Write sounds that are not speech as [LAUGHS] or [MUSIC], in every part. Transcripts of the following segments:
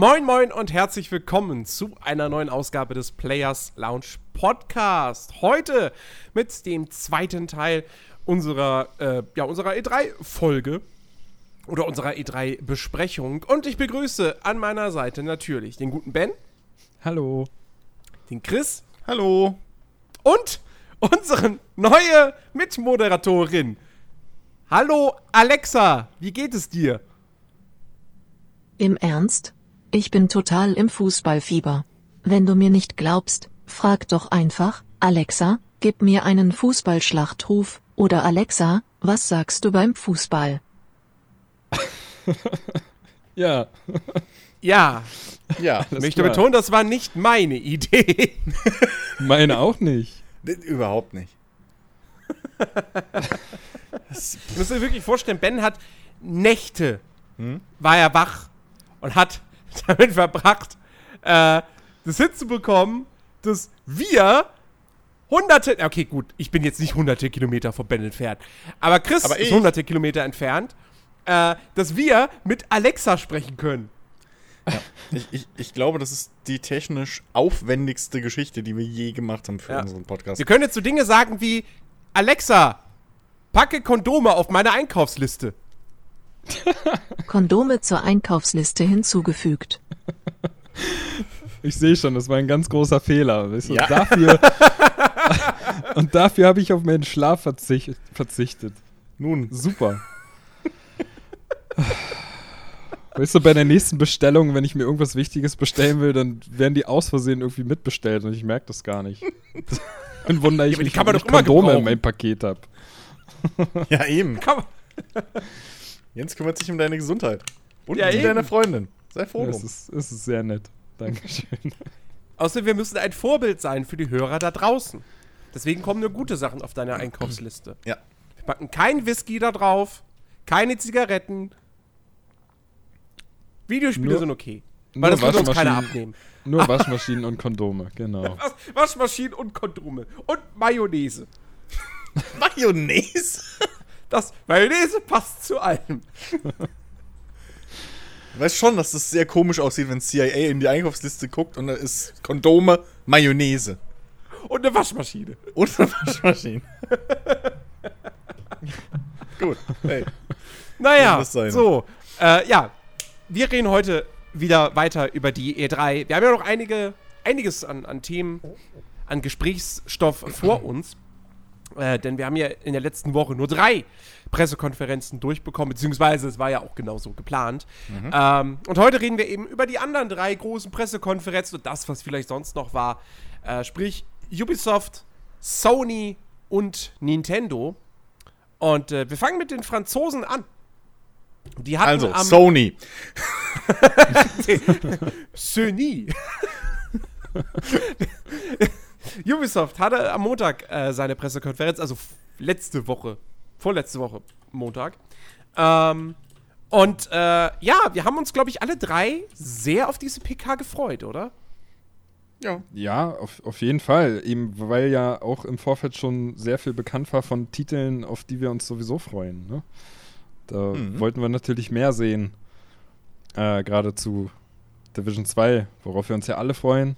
Moin Moin und herzlich willkommen zu einer neuen Ausgabe des Players Lounge Podcast. Heute mit dem zweiten Teil unserer, äh, ja, unserer E3-Folge oder unserer E3-Besprechung. Und ich begrüße an meiner Seite natürlich den guten Ben. Hallo. Den Chris. Hallo. Und unsere neue Mitmoderatorin. Hallo Alexa, wie geht es dir? Im Ernst? Ich bin total im Fußballfieber. Wenn du mir nicht glaubst, frag doch einfach, Alexa, gib mir einen Fußballschlachtruf, oder Alexa, was sagst du beim Fußball? [LAUGHS] ja. Ja. Ja. [LAUGHS] Ich möchte klar. betonen, das war nicht meine Idee. [LAUGHS] meine auch nicht. Überhaupt nicht. das müsst ihr wirklich vorstellen, Ben hat Nächte, hm? war er wach und hat [LAUGHS] damit verbracht, äh, das hinzubekommen, dass wir hunderte, okay, gut, ich bin jetzt nicht hunderte Kilometer von Ben entfernt, aber Chris aber ist hunderte Kilometer entfernt, äh, dass wir mit Alexa sprechen können. Ja, ich, ich, ich, glaube, das ist die technisch aufwendigste Geschichte, die wir je gemacht haben für ja. unseren Podcast. Wir können jetzt so Dinge sagen wie: Alexa, packe Kondome auf meine Einkaufsliste. Kondome zur Einkaufsliste hinzugefügt. Ich sehe schon, das war ein ganz großer Fehler. Weißt du? ja. dafür, [LAUGHS] und dafür habe ich auf meinen Schlaf verzicht, verzichtet. Nun. Super. Weißt du, bei der nächsten Bestellung, wenn ich mir irgendwas Wichtiges bestellen will, dann werden die aus Versehen irgendwie mitbestellt und ich merke das gar nicht. [LAUGHS] Dann wundere ich ja, mich, wenn ich Kondome in meinem Paket habe. Ja, eben. Kann Jens kümmert sich um deine Gesundheit. Und ja, um deine Freundin. Sei froh. Ja, es, ist, es ist sehr nett. Dankeschön. [LAUGHS] Außerdem, wir müssen ein Vorbild sein für die Hörer da draußen. Deswegen kommen nur gute Sachen auf deine Einkaufsliste. Ja. Wir packen kein Whisky da drauf, keine Zigaretten. Videospiele nur, sind okay. Weil das würde uns keiner abnehmen. Nur [LAUGHS] Waschmaschinen und Kondome, genau. [LAUGHS] Waschmaschinen und Kondome. Und Mayonnaise. Mayonnaise? Das Mayonnaise passt zu allem. Du weißt schon, dass das sehr komisch aussieht, wenn CIA in die Einkaufsliste guckt und da ist Kondome, Mayonnaise. Und eine Waschmaschine. Und eine Waschmaschine. [LAUGHS] Gut, hey. Naja, so. Äh, ja, wir reden heute wieder weiter über die E3. Wir haben ja noch einige, einiges an, an Themen, an Gesprächsstoff vor uns. Äh, denn wir haben ja in der letzten Woche nur drei Pressekonferenzen durchbekommen, beziehungsweise es war ja auch genauso geplant. Mhm. Ähm, und heute reden wir eben über die anderen drei großen Pressekonferenzen und das, was vielleicht sonst noch war. Äh, sprich Ubisoft, Sony und Nintendo. Und äh, wir fangen mit den Franzosen an. Die hatten also, Sony. [LAUGHS] Sony. [LAUGHS] [LAUGHS] Ubisoft hatte am Montag äh, seine Pressekonferenz, also letzte Woche, vorletzte Woche Montag. Ähm, und äh, ja, wir haben uns, glaube ich, alle drei sehr auf diese PK gefreut, oder? Ja. Ja, auf, auf jeden Fall. Eben, weil ja auch im Vorfeld schon sehr viel bekannt war von Titeln, auf die wir uns sowieso freuen. Ne? Da mhm. wollten wir natürlich mehr sehen. Äh, Gerade zu Division 2, worauf wir uns ja alle freuen.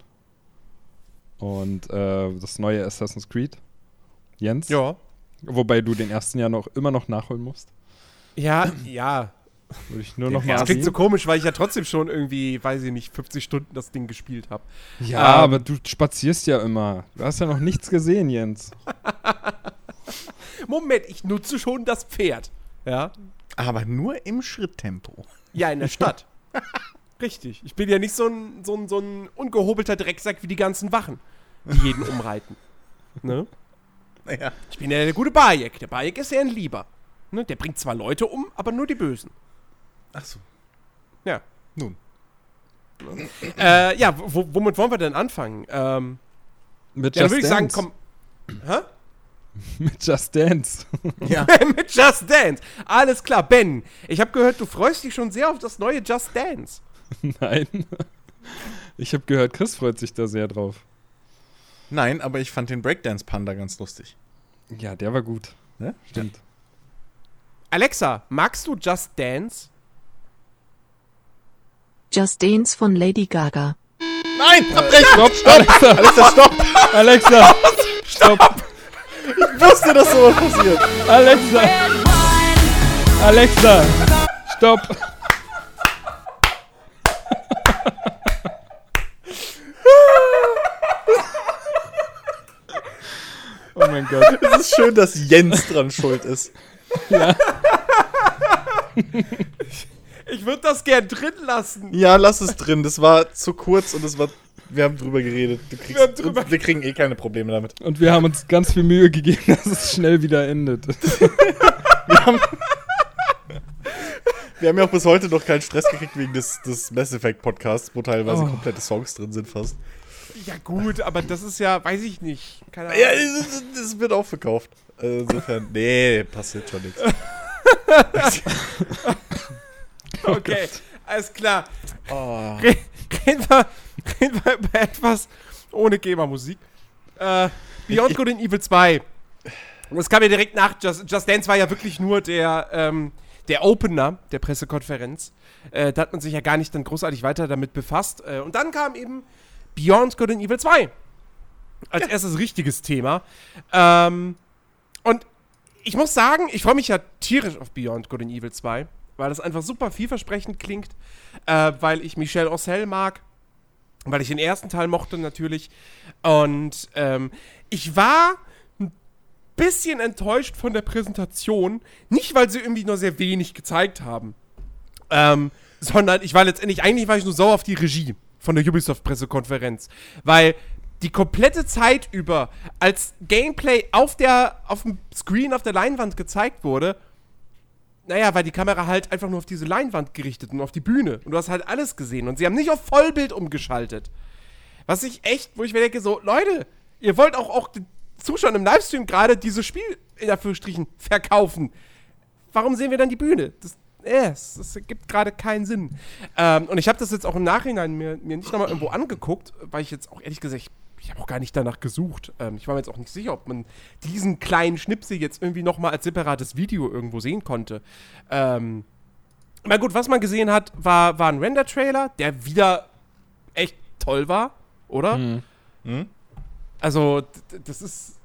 Und äh, das neue Assassin's Creed. Jens? Ja. Wobei du den ersten ja noch immer noch nachholen musst. Ja, [CLEARS THROAT] ja. Würde ich nur noch mal Das klingt so komisch, weil ich ja trotzdem schon irgendwie, weiß ich nicht, 50 Stunden das Ding gespielt habe. Ja, ähm, aber du spazierst ja immer. Du hast ja noch nichts gesehen, Jens. [LAUGHS] Moment, ich nutze schon das Pferd. Ja. Aber nur im Schritttempo. Ja, in der [LAUGHS] Stadt. Richtig. Ich bin ja nicht so ein, so ein, so ein ungehobelter Drecksack wie die ganzen Wachen, die jeden [LAUGHS] umreiten. Ne? Naja. Ich bin ja der gute Bayek. Der Bayek ist ja ein Lieber. Ne? Der bringt zwar Leute um, aber nur die Bösen. Ach so. Ja. Nun. äh, ja, womit wollen wir denn anfangen? Ähm, Mit ja, Just würde ich sagen, komm. Hä? [LAUGHS] Mit Just Dance. Ja. [LAUGHS] Mit Just Dance. Alles klar, Ben. Ich habe gehört, du freust dich schon sehr auf das neue Just Dance. [LAUGHS] Nein. Ich habe gehört, Chris freut sich da sehr drauf. Nein, aber ich fand den Breakdance Panda ganz lustig. Ja, der war gut. Ne? Stimmt. Alexa, magst du Just Dance? Just Dance von Lady Gaga. Nein! Abbrechen! Stopp, stopp! Alexa, stopp! Alexa! Stopp! Ich wusste, dass sowas passiert! Alexa! Alexa! Stopp! Oh mein Gott. [LAUGHS] Es ist schön, dass Jens dran schuld ist. [LAUGHS] Ja. Ich würde das gern drin lassen. Ja, lass es drin. Das war zu kurz und es war. Wir haben drüber geredet. Kriegst, wir, drüber wir, kriegen eh keine Probleme damit. Und wir haben uns ganz viel Mühe gegeben, [LAUGHS] dass es schnell wieder endet. wir, haben, wir haben ja auch bis heute noch keinen Stress gekriegt wegen des, des Mass Effect Podcasts, wo teilweise oh. komplette Songs drin sind fast. Ja, gut, aber das ist ja, weiß ich nicht. Keine Ahnung. Ja, das, das wird auch verkauft. Insofern, [LAUGHS] nee, passiert schon nichts. [LAUGHS] okay, alles klar. Oh. Reden, wir, [LAUGHS] reden wir über etwas ohne GEMA-Musik. Äh, Beyond Good and Evil 2. Das kam ja direkt nach Just, Just Dance war ja wirklich nur der, ähm, der Opener der Pressekonferenz. Äh, da hat man sich ja gar nicht dann großartig weiter damit befasst. Äh, und dann kam eben Beyond Good and Evil 2. Als ja. erstes richtiges Thema. Ähm, und ich muss sagen, ich freue mich ja tierisch auf Beyond Good and Evil 2 weil das einfach super vielversprechend klingt, äh, weil ich Michel Ossel mag, weil ich den ersten Teil mochte natürlich. Und ähm, ich war ein bisschen enttäuscht von der Präsentation, nicht weil sie irgendwie nur sehr wenig gezeigt haben, ähm, sondern ich war letztendlich, eigentlich war ich nur sauer auf die Regie von der Ubisoft-Pressekonferenz, weil die komplette Zeit über, als Gameplay auf der, auf dem Screen, auf der Leinwand gezeigt wurde, naja, weil die Kamera halt einfach nur auf diese Leinwand gerichtet und auf die Bühne. Und du hast halt alles gesehen. Und sie haben nicht auf Vollbild umgeschaltet. Was ich echt, wo ich mir denke, so, Leute, ihr wollt auch, auch den Zuschauern im Livestream gerade dieses Spiel in Anführungsstrichen verkaufen. Warum sehen wir dann die Bühne? Das, äh, das ergibt gerade keinen Sinn. Ähm, und ich habe das jetzt auch im Nachhinein mir, mir nicht nochmal irgendwo angeguckt, weil ich jetzt auch ehrlich gesagt, ich habe auch gar nicht danach gesucht. Ähm, ich war mir jetzt auch nicht sicher, ob man diesen kleinen Schnipsel jetzt irgendwie nochmal als separates Video irgendwo sehen konnte. Ähm, na gut, was man gesehen hat, war, war ein Render-Trailer, der wieder echt toll war, oder? Mhm. Mhm. Also, das ist.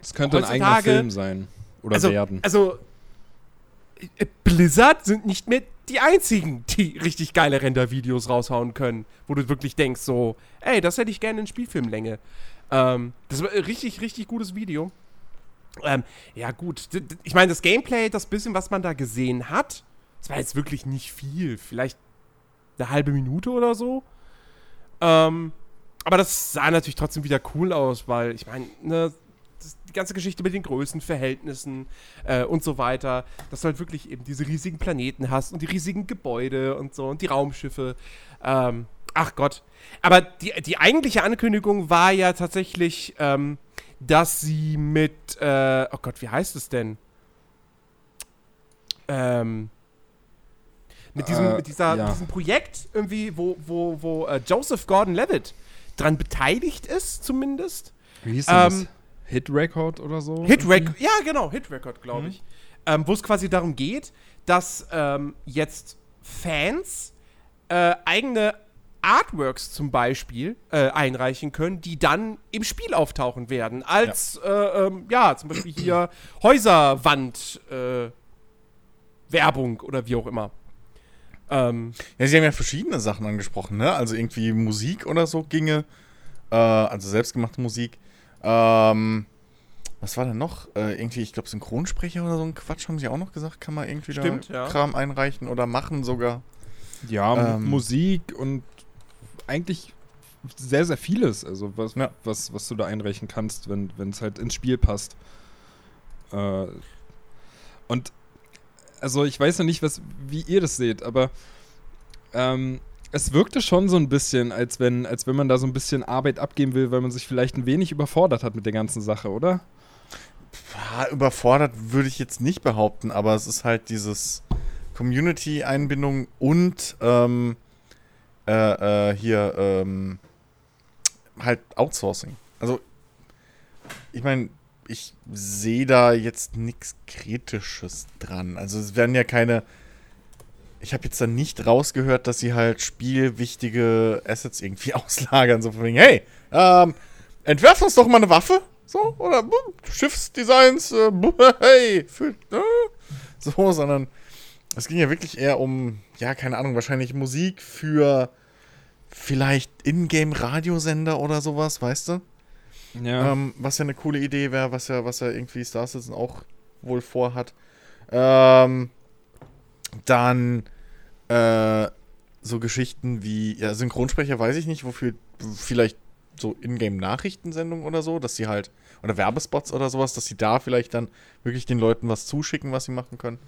Das könnte ein eigener Film sein. Oder also, werden. Also, Blizzard sind nicht mehr die einzigen, die richtig geile Render-Videos raushauen können, wo du wirklich denkst, so, ey, das hätte ich gerne in Spielfilmlänge. Ähm, das war ein richtig, richtig gutes Video. Ähm, ja, gut. Ich meine, das Gameplay, das bisschen, was man da gesehen hat, das war jetzt wirklich nicht viel. Vielleicht eine halbe Minute oder so. Ähm, aber das sah natürlich trotzdem wieder cool aus, weil ich meine, ne, die ganze Geschichte mit den Größenverhältnissen äh, und so weiter, dass du halt wirklich eben diese riesigen Planeten hast und die riesigen Gebäude und so und die Raumschiffe. Ähm, ach Gott. Aber die, die eigentliche Ankündigung war ja tatsächlich, ähm, dass sie mit, äh, oh Gott, wie heißt es denn? Ähm, mit diesem, äh, mit dieser, ja. diesem Projekt irgendwie, wo, wo, wo äh, Joseph Gordon-Levitt dran beteiligt ist, zumindest. Wie hieß denn ähm, das? Hit Record oder so? Hit Record, ja genau, Hit Record, glaube mhm. ich. Ähm, Wo es quasi darum geht, dass ähm, jetzt Fans äh, eigene Artworks zum Beispiel äh, einreichen können, die dann im Spiel auftauchen werden. Als, ja, äh, ähm, ja zum Beispiel hier Häuserwand äh, Werbung oder wie auch immer. Ähm, ja, sie haben ja verschiedene Sachen angesprochen, ne? Also irgendwie Musik oder so ginge, äh, also selbstgemachte Musik. Ähm, was war denn noch? Äh, irgendwie, ich glaube, Synchronsprecher oder so ein Quatsch haben sie auch noch gesagt. Kann man irgendwie Stimmt, da ja. Kram einreichen oder machen sogar. Ja, ähm, Musik und eigentlich sehr, sehr vieles. Also, was, ja. was, was du da einreichen kannst, wenn es halt ins Spiel passt. Äh, und also, ich weiß ja nicht, was, wie ihr das seht, aber ähm, es wirkte schon so ein bisschen, als wenn, als wenn man da so ein bisschen Arbeit abgeben will, weil man sich vielleicht ein wenig überfordert hat mit der ganzen Sache, oder? Überfordert würde ich jetzt nicht behaupten, aber es ist halt dieses Community-Einbindung und ähm, äh, äh, hier ähm, halt Outsourcing. Also, ich meine, ich sehe da jetzt nichts Kritisches dran. Also, es werden ja keine ich habe jetzt dann nicht rausgehört, dass sie halt spielwichtige Assets irgendwie [LAUGHS] auslagern. So von wegen, hey, ähm, entwerf uns doch mal eine Waffe. So, oder Schiffsdesigns, äh, [LAUGHS] hey, für, äh, so, sondern es ging ja wirklich eher um, ja, keine Ahnung, wahrscheinlich Musik für vielleicht Ingame-Radiosender oder sowas, weißt du? Ja. Ähm, was ja eine coole Idee wäre, was ja, was ja irgendwie Star Citizen auch wohl vorhat. Ähm, dann äh, so Geschichten wie, ja, Synchronsprecher weiß ich nicht, wofür vielleicht so Ingame-Nachrichtensendungen oder so, dass sie halt, oder Werbespots oder sowas, dass sie da vielleicht dann wirklich den Leuten was zuschicken, was sie machen können.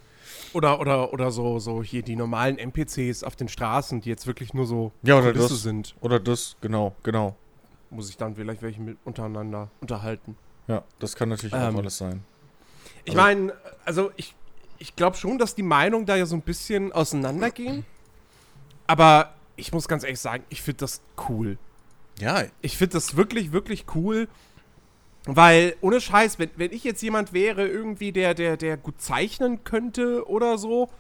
Oder, oder, oder so, so hier die normalen NPCs auf den Straßen, die jetzt wirklich nur so ja, oder das, sind. Oder das, genau, genau. Muss ich dann vielleicht welche mit untereinander unterhalten. Ja, das kann natürlich ähm, auch alles sein. Ich also, meine, also ich, ich glaube schon, dass die Meinungen da ja so ein bisschen auseinandergehen. Aber ich muss ganz ehrlich sagen, ich finde das cool. Ja. Ich finde das wirklich, wirklich cool. Weil, ohne Scheiß, wenn, wenn ich jetzt jemand wäre, irgendwie, der, der, der gut zeichnen könnte oder so,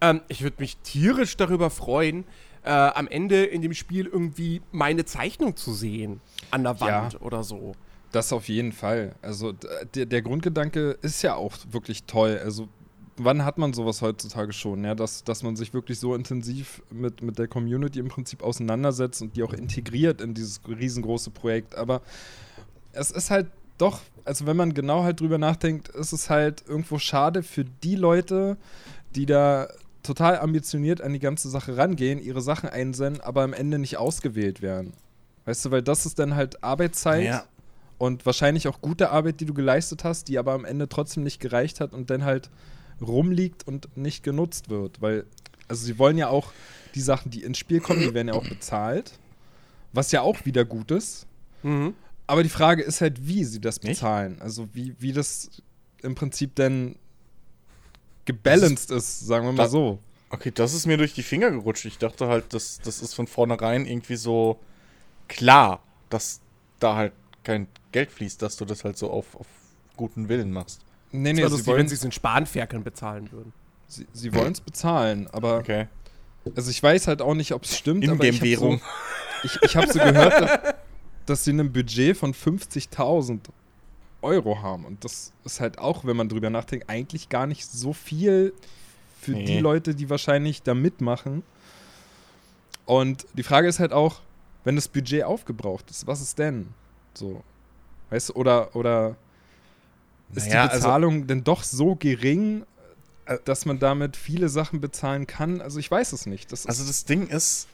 ähm, ich würde mich tierisch darüber freuen, äh, am Ende in dem Spiel irgendwie meine Zeichnung zu sehen. An der Wand ja, oder so. Das auf jeden Fall. Also der, der Grundgedanke ist ja auch wirklich toll. Also wann hat man sowas heutzutage schon, ja, dass, dass man sich wirklich so intensiv mit, mit der Community im Prinzip auseinandersetzt und die auch integriert in dieses riesengroße Projekt. Aber es ist halt doch, also wenn man genau halt drüber nachdenkt, ist es halt irgendwo schade für die Leute, die da total ambitioniert an die ganze Sache rangehen, ihre Sachen einsenden, aber am Ende nicht ausgewählt werden. Weißt du, weil das ist dann halt Arbeitszeit ja. und wahrscheinlich auch gute Arbeit, die du geleistet hast, die aber am Ende trotzdem nicht gereicht hat und dann halt rumliegt und nicht genutzt wird. Weil, also sie wollen ja auch die Sachen, die ins Spiel kommen, die werden ja auch bezahlt. Was ja auch wieder gut ist. Mhm. Aber die Frage ist halt, wie sie das bezahlen. Nicht? Also wie, wie das im Prinzip denn gebalanced ist, ist, sagen wir mal da, so. Okay, das ist mir durch die Finger gerutscht. Ich dachte halt, das, das ist von vornherein irgendwie so klar, dass da halt kein Geld fließt, dass du das halt so auf, auf guten Willen machst. Nee, nee, sie wollen, wenn sie es in Spanferkeln bezahlen würden. Sie, sie wollen es bezahlen, aber. Okay. Also ich weiß halt auch nicht, ob es stimmt. In dem Währung. So, ich ich habe so gehört, dass, dass sie ein Budget von 50.000 Euro haben. Und das ist halt auch, wenn man drüber nachdenkt, eigentlich gar nicht so viel für nee. die Leute, die wahrscheinlich da mitmachen. Und die Frage ist halt auch, wenn das Budget aufgebraucht ist, was ist denn? So. Weißt du, oder, oder ist naja, die also Bezahlung also, denn doch so gering, dass man damit viele Sachen bezahlen kann? Also ich weiß es nicht. Das also das Ding ist,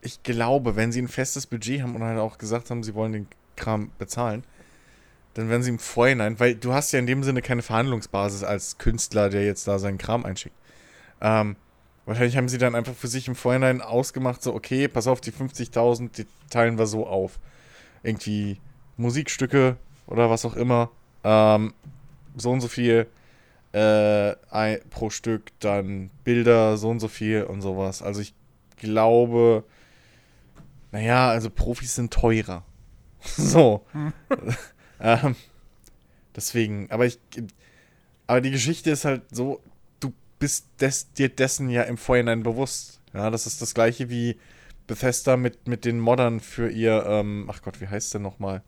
ich glaube, wenn sie ein festes Budget haben und halt auch gesagt haben, sie wollen den Kram bezahlen, dann werden sie im Vorhinein, weil du hast ja in dem Sinne keine Verhandlungsbasis als Künstler, der jetzt da seinen Kram einschickt. Ähm, wahrscheinlich haben sie dann einfach für sich im Vorhinein ausgemacht, so, okay, pass auf, die 50.000, die teilen wir so auf. Irgendwie Musikstücke oder was auch immer. Ähm, so und so viel äh, ein, pro Stück, dann Bilder so und so viel und sowas. Also ich glaube, naja, also Profis sind teurer. [LAUGHS] so. Hm. [LAUGHS] ähm, deswegen, aber ich, aber die Geschichte ist halt so, du bist des, dir dessen ja im Vorhinein bewusst. Ja, das ist das gleiche wie Bethesda mit, mit den Moddern für ihr, ähm, ach Gott, wie heißt der nochmal?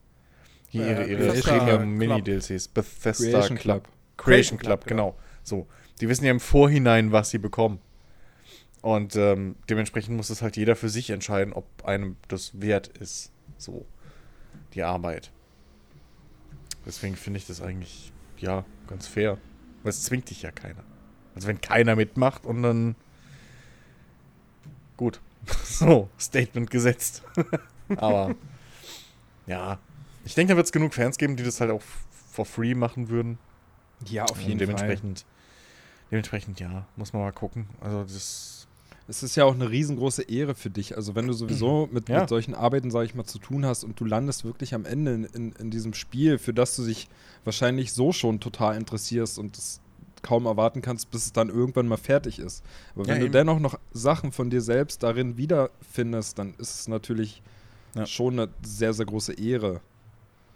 Hier ihre, ihre Premium-Mini-DLCs. Bethesda Creation Club. Club. Creation Club, Club genau. So. Die wissen ja im Vorhinein, was sie bekommen. Und ähm, dementsprechend muss es halt jeder für sich entscheiden, ob einem das wert ist. So. Die Arbeit. Deswegen finde ich das eigentlich, ja, ganz fair. Weil es zwingt dich ja keiner. Also wenn keiner mitmacht und dann. Gut. [LAUGHS] so, Statement gesetzt. [LAUGHS] Aber ja, ich denke, da wird es genug Fans geben, die das halt auch for free machen würden. Ja, auf jeden dementsprechend, Fall. Dementsprechend, ja, muss man mal gucken. Also das. Es ist ja auch eine riesengroße Ehre für dich. Also wenn du sowieso [CLEARS THROAT] mit, ja. mit solchen Arbeiten, sage ich mal, zu tun hast und du landest wirklich am Ende in, in, in diesem Spiel, für das du dich wahrscheinlich so schon total interessierst und es kaum erwarten kannst, bis es dann irgendwann mal fertig ist. Aber wenn ja, du dennoch noch Sachen von dir selbst darin wiederfindest, dann ist es natürlich ja. schon eine sehr, sehr große Ehre.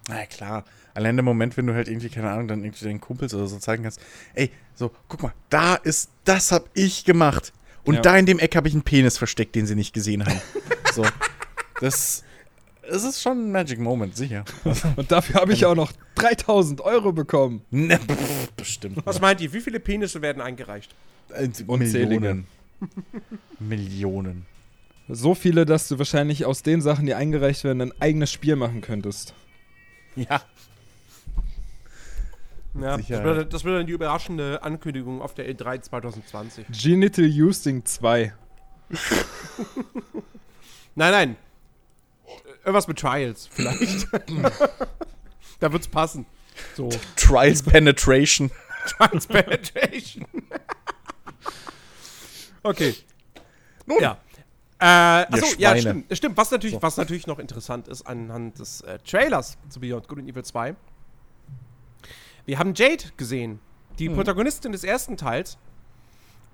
Na ja, klar. Allein der Moment, wenn du halt irgendwie, keine Ahnung, dann irgendwie deinen Kumpels oder so zeigen kannst, ey, so, guck mal, da ist, das hab ich gemacht. Und ja. da in dem Eck habe ich einen Penis versteckt, den sie nicht gesehen haben. [LAUGHS] so. Das, das ist schon ein Magic Moment, sicher. [LAUGHS] Und dafür habe ich auch noch 3000 Euro bekommen. Ne, pff, bestimmt. Was meint ihr? Wie viele Penisse werden eingereicht? Millionen. Millionen. So viele, dass du wahrscheinlich aus den Sachen, die eingereicht werden, ein eigenes Spiel machen könntest. Ja. Ja, das wird, das wird, dann die überraschende Ankündigung auf der E3 2020. Genital Using 2. [LAUGHS] nein, nein. Irgendwas mit Trials, vielleicht. [LAUGHS] da wird's passen. So. Trials Penetration. Trials Penetration. [LAUGHS] okay. Nun. Ja. Äh, achso, ja, stimmt. Stimmt, was natürlich, so. was natürlich noch interessant ist anhand des äh, Trailers zu Beyond Good and Evil 2 wir haben Jade gesehen, die hm. Protagonistin des ersten Teils.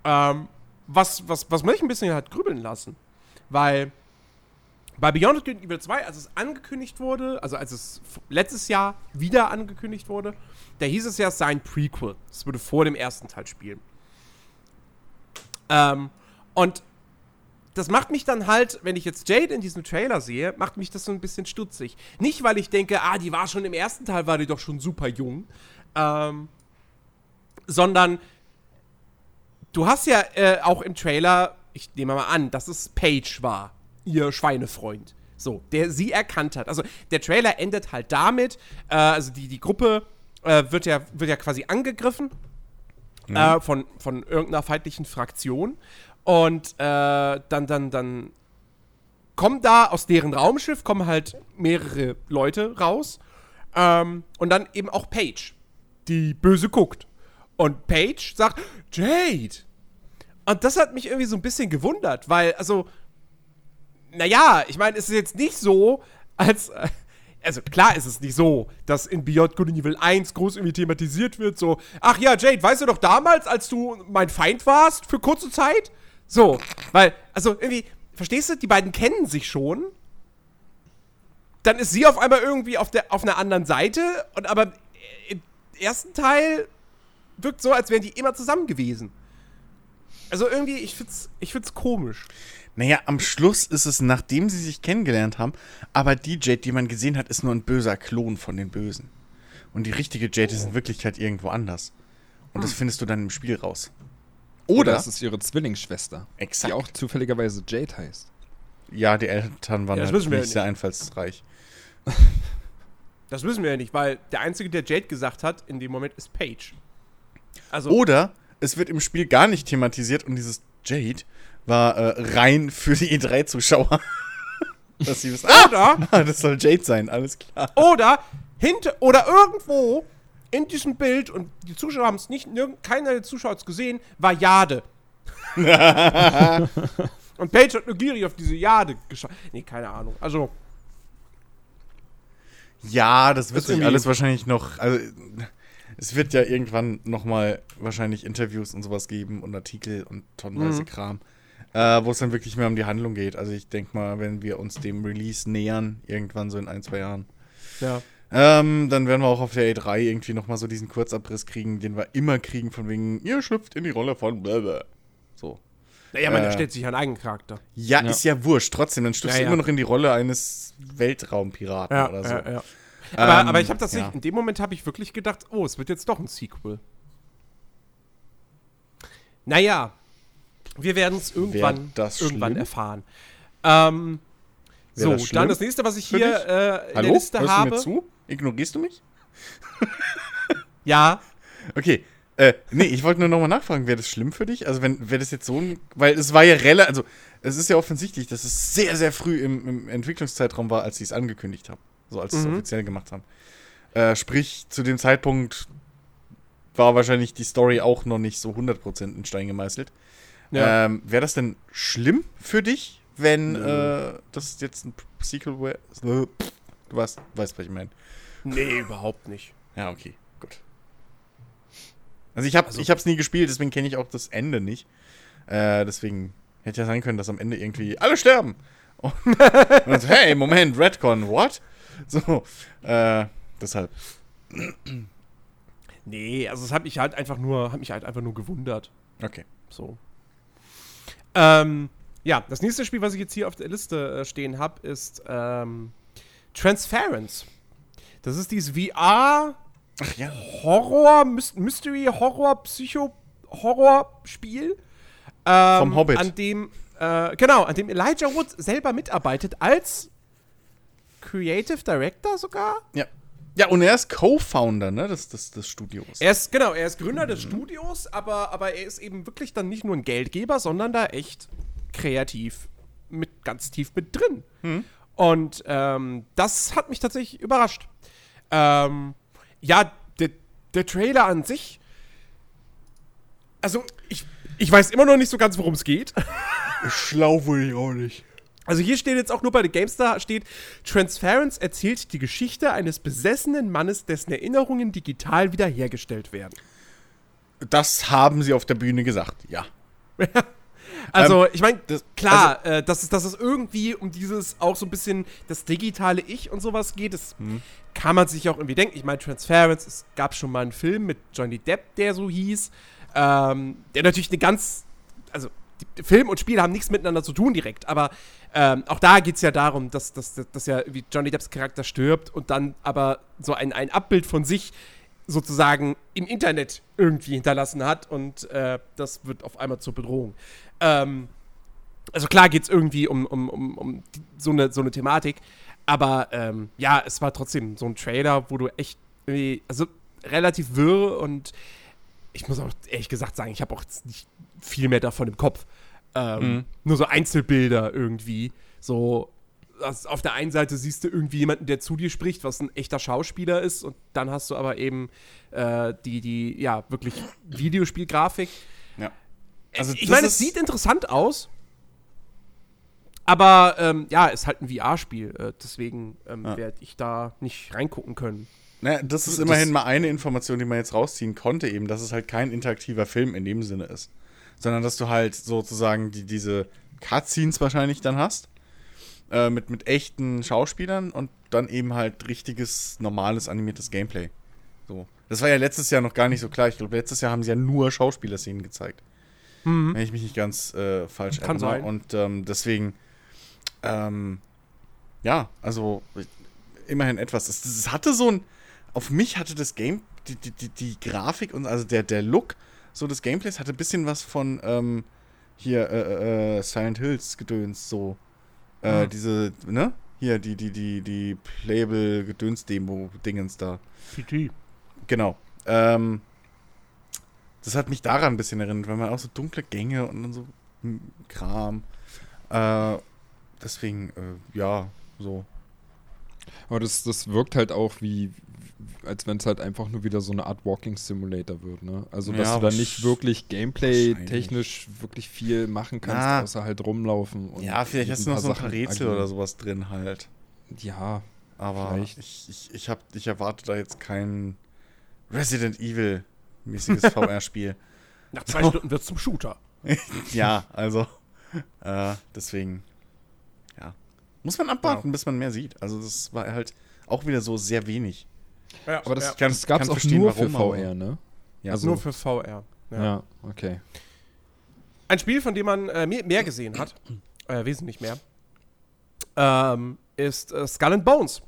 Ähm, was, was, was mich ein bisschen hat grübeln lassen. Weil bei Beyond Good and Evil 2, als es angekündigt wurde, also als es letztes Jahr wieder angekündigt wurde, da hieß es ja, es sei ein Prequel. Es würde vor dem ersten Teil spielen. Ähm, und das macht mich dann halt, wenn ich jetzt Jade in diesem Trailer sehe, macht mich das so ein bisschen stutzig. Nicht, weil ich denke, ah, die war schon im ersten Teil, war die doch schon super jung, ähm, sondern du hast ja äh, auch im Trailer, ich nehme mal an, dass es Paige war, ihr Schweinefreund. So, der sie erkannt hat. Also der Trailer endet halt damit, äh, also die, die Gruppe äh, wird, ja, wird ja quasi angegriffen mhm. Äh, von, von irgendeiner feindlichen Fraktion. Und äh, dann, dann, dann kommen da aus deren Raumschiff, kommen halt mehrere Leute raus. Ähm, und dann eben auch Paige die böse guckt. Und Paige sagt, Jade. Und das hat mich irgendwie so ein bisschen gewundert, weil, also, naja, ich meine, es ist jetzt nicht so, als. Also klar ist es nicht so, dass in Beyond Good and Evil 1 groß irgendwie thematisiert wird, so, ach ja, Jade, weißt du doch damals, als du mein Feind warst für kurze Zeit? So, weil, also irgendwie, verstehst du, die beiden kennen sich schon. Dann ist sie auf einmal irgendwie auf, der, auf einer anderen Seite und aber ersten Teil wirkt so, als wären die immer zusammen gewesen. Also irgendwie, ich find's, ich find's komisch. Naja, am Schluss ist es, nachdem sie sich kennengelernt haben, aber die Jade, die man gesehen hat, ist nur ein böser Klon von den Bösen. Und die richtige Jade ist in Wirklichkeit irgendwo anders. Und das hm. findest du dann im Spiel raus. Oder, Oder das ist ihre Zwillingsschwester. Exakt. Die auch zufälligerweise Jade heißt. Ja, die Eltern waren ja, halt nicht sehr einfallsreich. [LAUGHS] Das wissen wir ja nicht, weil der Einzige, der Jade gesagt hat, in dem Moment ist Paige. Also Oder es wird im Spiel gar nicht thematisiert und dieses Jade war äh, rein für die E3-Zuschauer. [LAUGHS] Dass sie wissen, oder, ah, [LAUGHS] das soll Jade sein, alles klar. Oder hinter oder irgendwo in diesem Bild, und die Zuschauer haben es nicht, keiner der Zuschauer hat es gesehen, war Jade. [LAUGHS] und Paige hat nur gierig auf diese Jade geschaut. Nee, keine Ahnung. Also, ja, das wird sich alles wahrscheinlich noch. Also, es wird ja irgendwann noch mal wahrscheinlich Interviews und sowas geben und Artikel und tonnenweise mhm. Kram, äh, wo es dann wirklich mehr um die Handlung geht. Also ich denke mal, wenn wir uns dem Release nähern, irgendwann so in ein, zwei Jahren, ja. Ähm, dann werden wir auch auf der E3 irgendwie noch mal so diesen Kurzabriss kriegen, den wir immer kriegen, von wegen, ihr schlüpft in die Rolle von blablabla. So. Naja, man äh, stellt sich einen eigenen Charakter. Ja, ja, ist ja wurscht. Trotzdem, dann schlüpfst ja, du immer noch in die Rolle eines Weltraumpiraten ja, oder so. Ja, ja. Aber, ähm, aber ich habe tatsächlich, in dem Moment habe ich wirklich gedacht, oh, es wird jetzt doch ein Sequel. Naja, wir werden es irgendwann, irgendwann erfahren. Ähm, so, das dann das nächste, was ich hier äh, in Hallo? der Liste Hörst habe. Du mir zu? Ignorierst du mich? [LAUGHS] ja. Okay, äh, nee, ich wollte nur nochmal nachfragen, wäre das schlimm für dich? Also, wenn wäre das jetzt so ein. Weil es war ja relativ. Also, es ist ja offensichtlich, dass es sehr, sehr früh im, im Entwicklungszeitraum war, als sie es angekündigt haben. So als sie mhm. es offiziell gemacht haben. Äh, sprich, zu dem Zeitpunkt war wahrscheinlich die Story auch noch nicht so 100% in Stein gemeißelt. Ja. Ähm, wäre das denn schlimm für dich, wenn äh, das jetzt ein Sequel wäre? Du weißt, weißt, was ich meine. Nee, überhaupt nicht. Ja, okay. Also ich habe also, es nie gespielt, deswegen kenne ich auch das Ende nicht. Äh, deswegen hätte ja sein können, dass am Ende irgendwie alle sterben. [LAUGHS] Und, und so, hey, Moment, Redcon, what? So, äh, deshalb. Nee, also es hat mich halt einfach nur, hat mich halt einfach nur gewundert. Okay. So. Ähm, ja, das nächste Spiel, was ich jetzt hier auf der Liste äh, stehen habe, ist ähm, Transference. Das ist dieses VR ja. Horror, Mystery, Horror, Psycho, Horror-Spiel. Ähm, Vom Hobbit. An dem, äh, genau, an dem Elijah Wood selber mitarbeitet als Creative Director sogar. Ja. Ja, und er ist Co-Founder, ne, des, des, des Studios. Er ist, genau, er ist Gründer mhm. des Studios, aber, aber er ist eben wirklich dann nicht nur ein Geldgeber, sondern da echt kreativ mit ganz tief mit drin. Mhm. Und ähm, das hat mich tatsächlich überrascht. Ähm, ja, der, der Trailer an sich. Also, ich, ich weiß immer noch nicht so ganz, worum es geht. Schlau wohl ich auch nicht. Also hier steht jetzt auch nur bei der GameStar steht, Transference erzählt die Geschichte eines besessenen Mannes, dessen Erinnerungen digital wiederhergestellt werden. Das haben sie auf der Bühne gesagt, ja. [LAUGHS] also, ähm, ich meine, klar, also, äh, dass, es, dass es irgendwie um dieses auch so ein bisschen das digitale Ich und sowas geht, das hm. kann man sich auch irgendwie denken. Ich meine, Transference, es gab schon mal einen Film mit Johnny Depp, der so hieß, ähm, der natürlich eine ganz, also Film und Spiel haben nichts miteinander zu tun direkt, aber ähm, auch da geht es ja darum, dass, dass, dass ja wie Johnny Depps Charakter stirbt und dann aber so ein, ein Abbild von sich sozusagen im Internet irgendwie hinterlassen hat und äh, das wird auf einmal zur Bedrohung. Ähm, also klar geht es irgendwie um, um, um, um so, eine, so eine Thematik, aber ähm, ja, es war trotzdem so ein Trailer, wo du echt irgendwie, also relativ wirr und ich muss auch ehrlich gesagt sagen, ich habe auch nicht viel mehr davon im Kopf. Ähm, mhm. Nur so Einzelbilder irgendwie. So, auf der einen Seite siehst du irgendwie jemanden, der zu dir spricht, was ein echter Schauspieler ist, und dann hast du aber eben äh, die, die, ja, wirklich Videospielgrafik. Also, ich meine, es sieht interessant aus. Aber ähm, ja, ist halt ein VR-Spiel. Äh, deswegen ähm, ja. werde ich da nicht reingucken können. Naja, das ist immerhin das mal eine Information, die man jetzt rausziehen konnte, eben, dass es halt kein interaktiver Film in dem Sinne ist sondern dass du halt sozusagen die, diese Cutscenes wahrscheinlich dann hast. Äh, mit, mit echten Schauspielern und dann eben halt richtiges, normales, animiertes Gameplay. So. Das war ja letztes Jahr noch gar nicht so klar. Ich glaube, letztes Jahr haben sie ja nur Schauspielerszenen gezeigt. Mhm. Wenn ich mich nicht ganz äh, falsch Kann erinnere. Sein. Und ähm, deswegen, ähm, ja, also immerhin etwas. Es, es, hatte so ein, auf mich hatte das Game, die, die, die, die Grafik und also der, der Look so des Gameplays hatte ein bisschen was von ähm, hier äh, äh, äh Silent Hills Gedöns, so. Äh, mhm. Diese, ne? Hier, die, die, die, die Playable Gedöns-Demo-Dingens da. CT. Genau. Ähm, das hat mich daran ein bisschen erinnert, weil man auch so dunkle Gänge und dann so Kram. Äh, deswegen, äh, ja, so. Aber das, das wirkt halt auch wie, als wenn es halt einfach nur wieder so eine Art Walking Simulator wird, ne? Also, dass ja, du da nicht wirklich Gameplay-technisch wirklich viel machen kannst, ja. außer halt rumlaufen. ja, vielleicht hast du noch so ein paar Rätsel agieren. oder sowas drin halt. Ja, aber vielleicht. ich, ich, ich, hab, ich erwarte da jetzt kein Resident Evil-mäßiges VR-Spiel. [LAUGHS] Nach zwei so. Stunden wird es zum Shooter. [LAUGHS] ja, also, äh, deswegen, ja. Muss man abwarten, ja. bis man mehr sieht. Also, das war halt auch wieder so sehr wenig. Ja, aber das, ja. das gab es auch nur für VR, ne? Ja, also, nur für VR. Ja. ja. okay. Ein Spiel, von dem man äh, mehr gesehen hat, äh, wesentlich mehr, ähm, ist äh, Skull and Bones.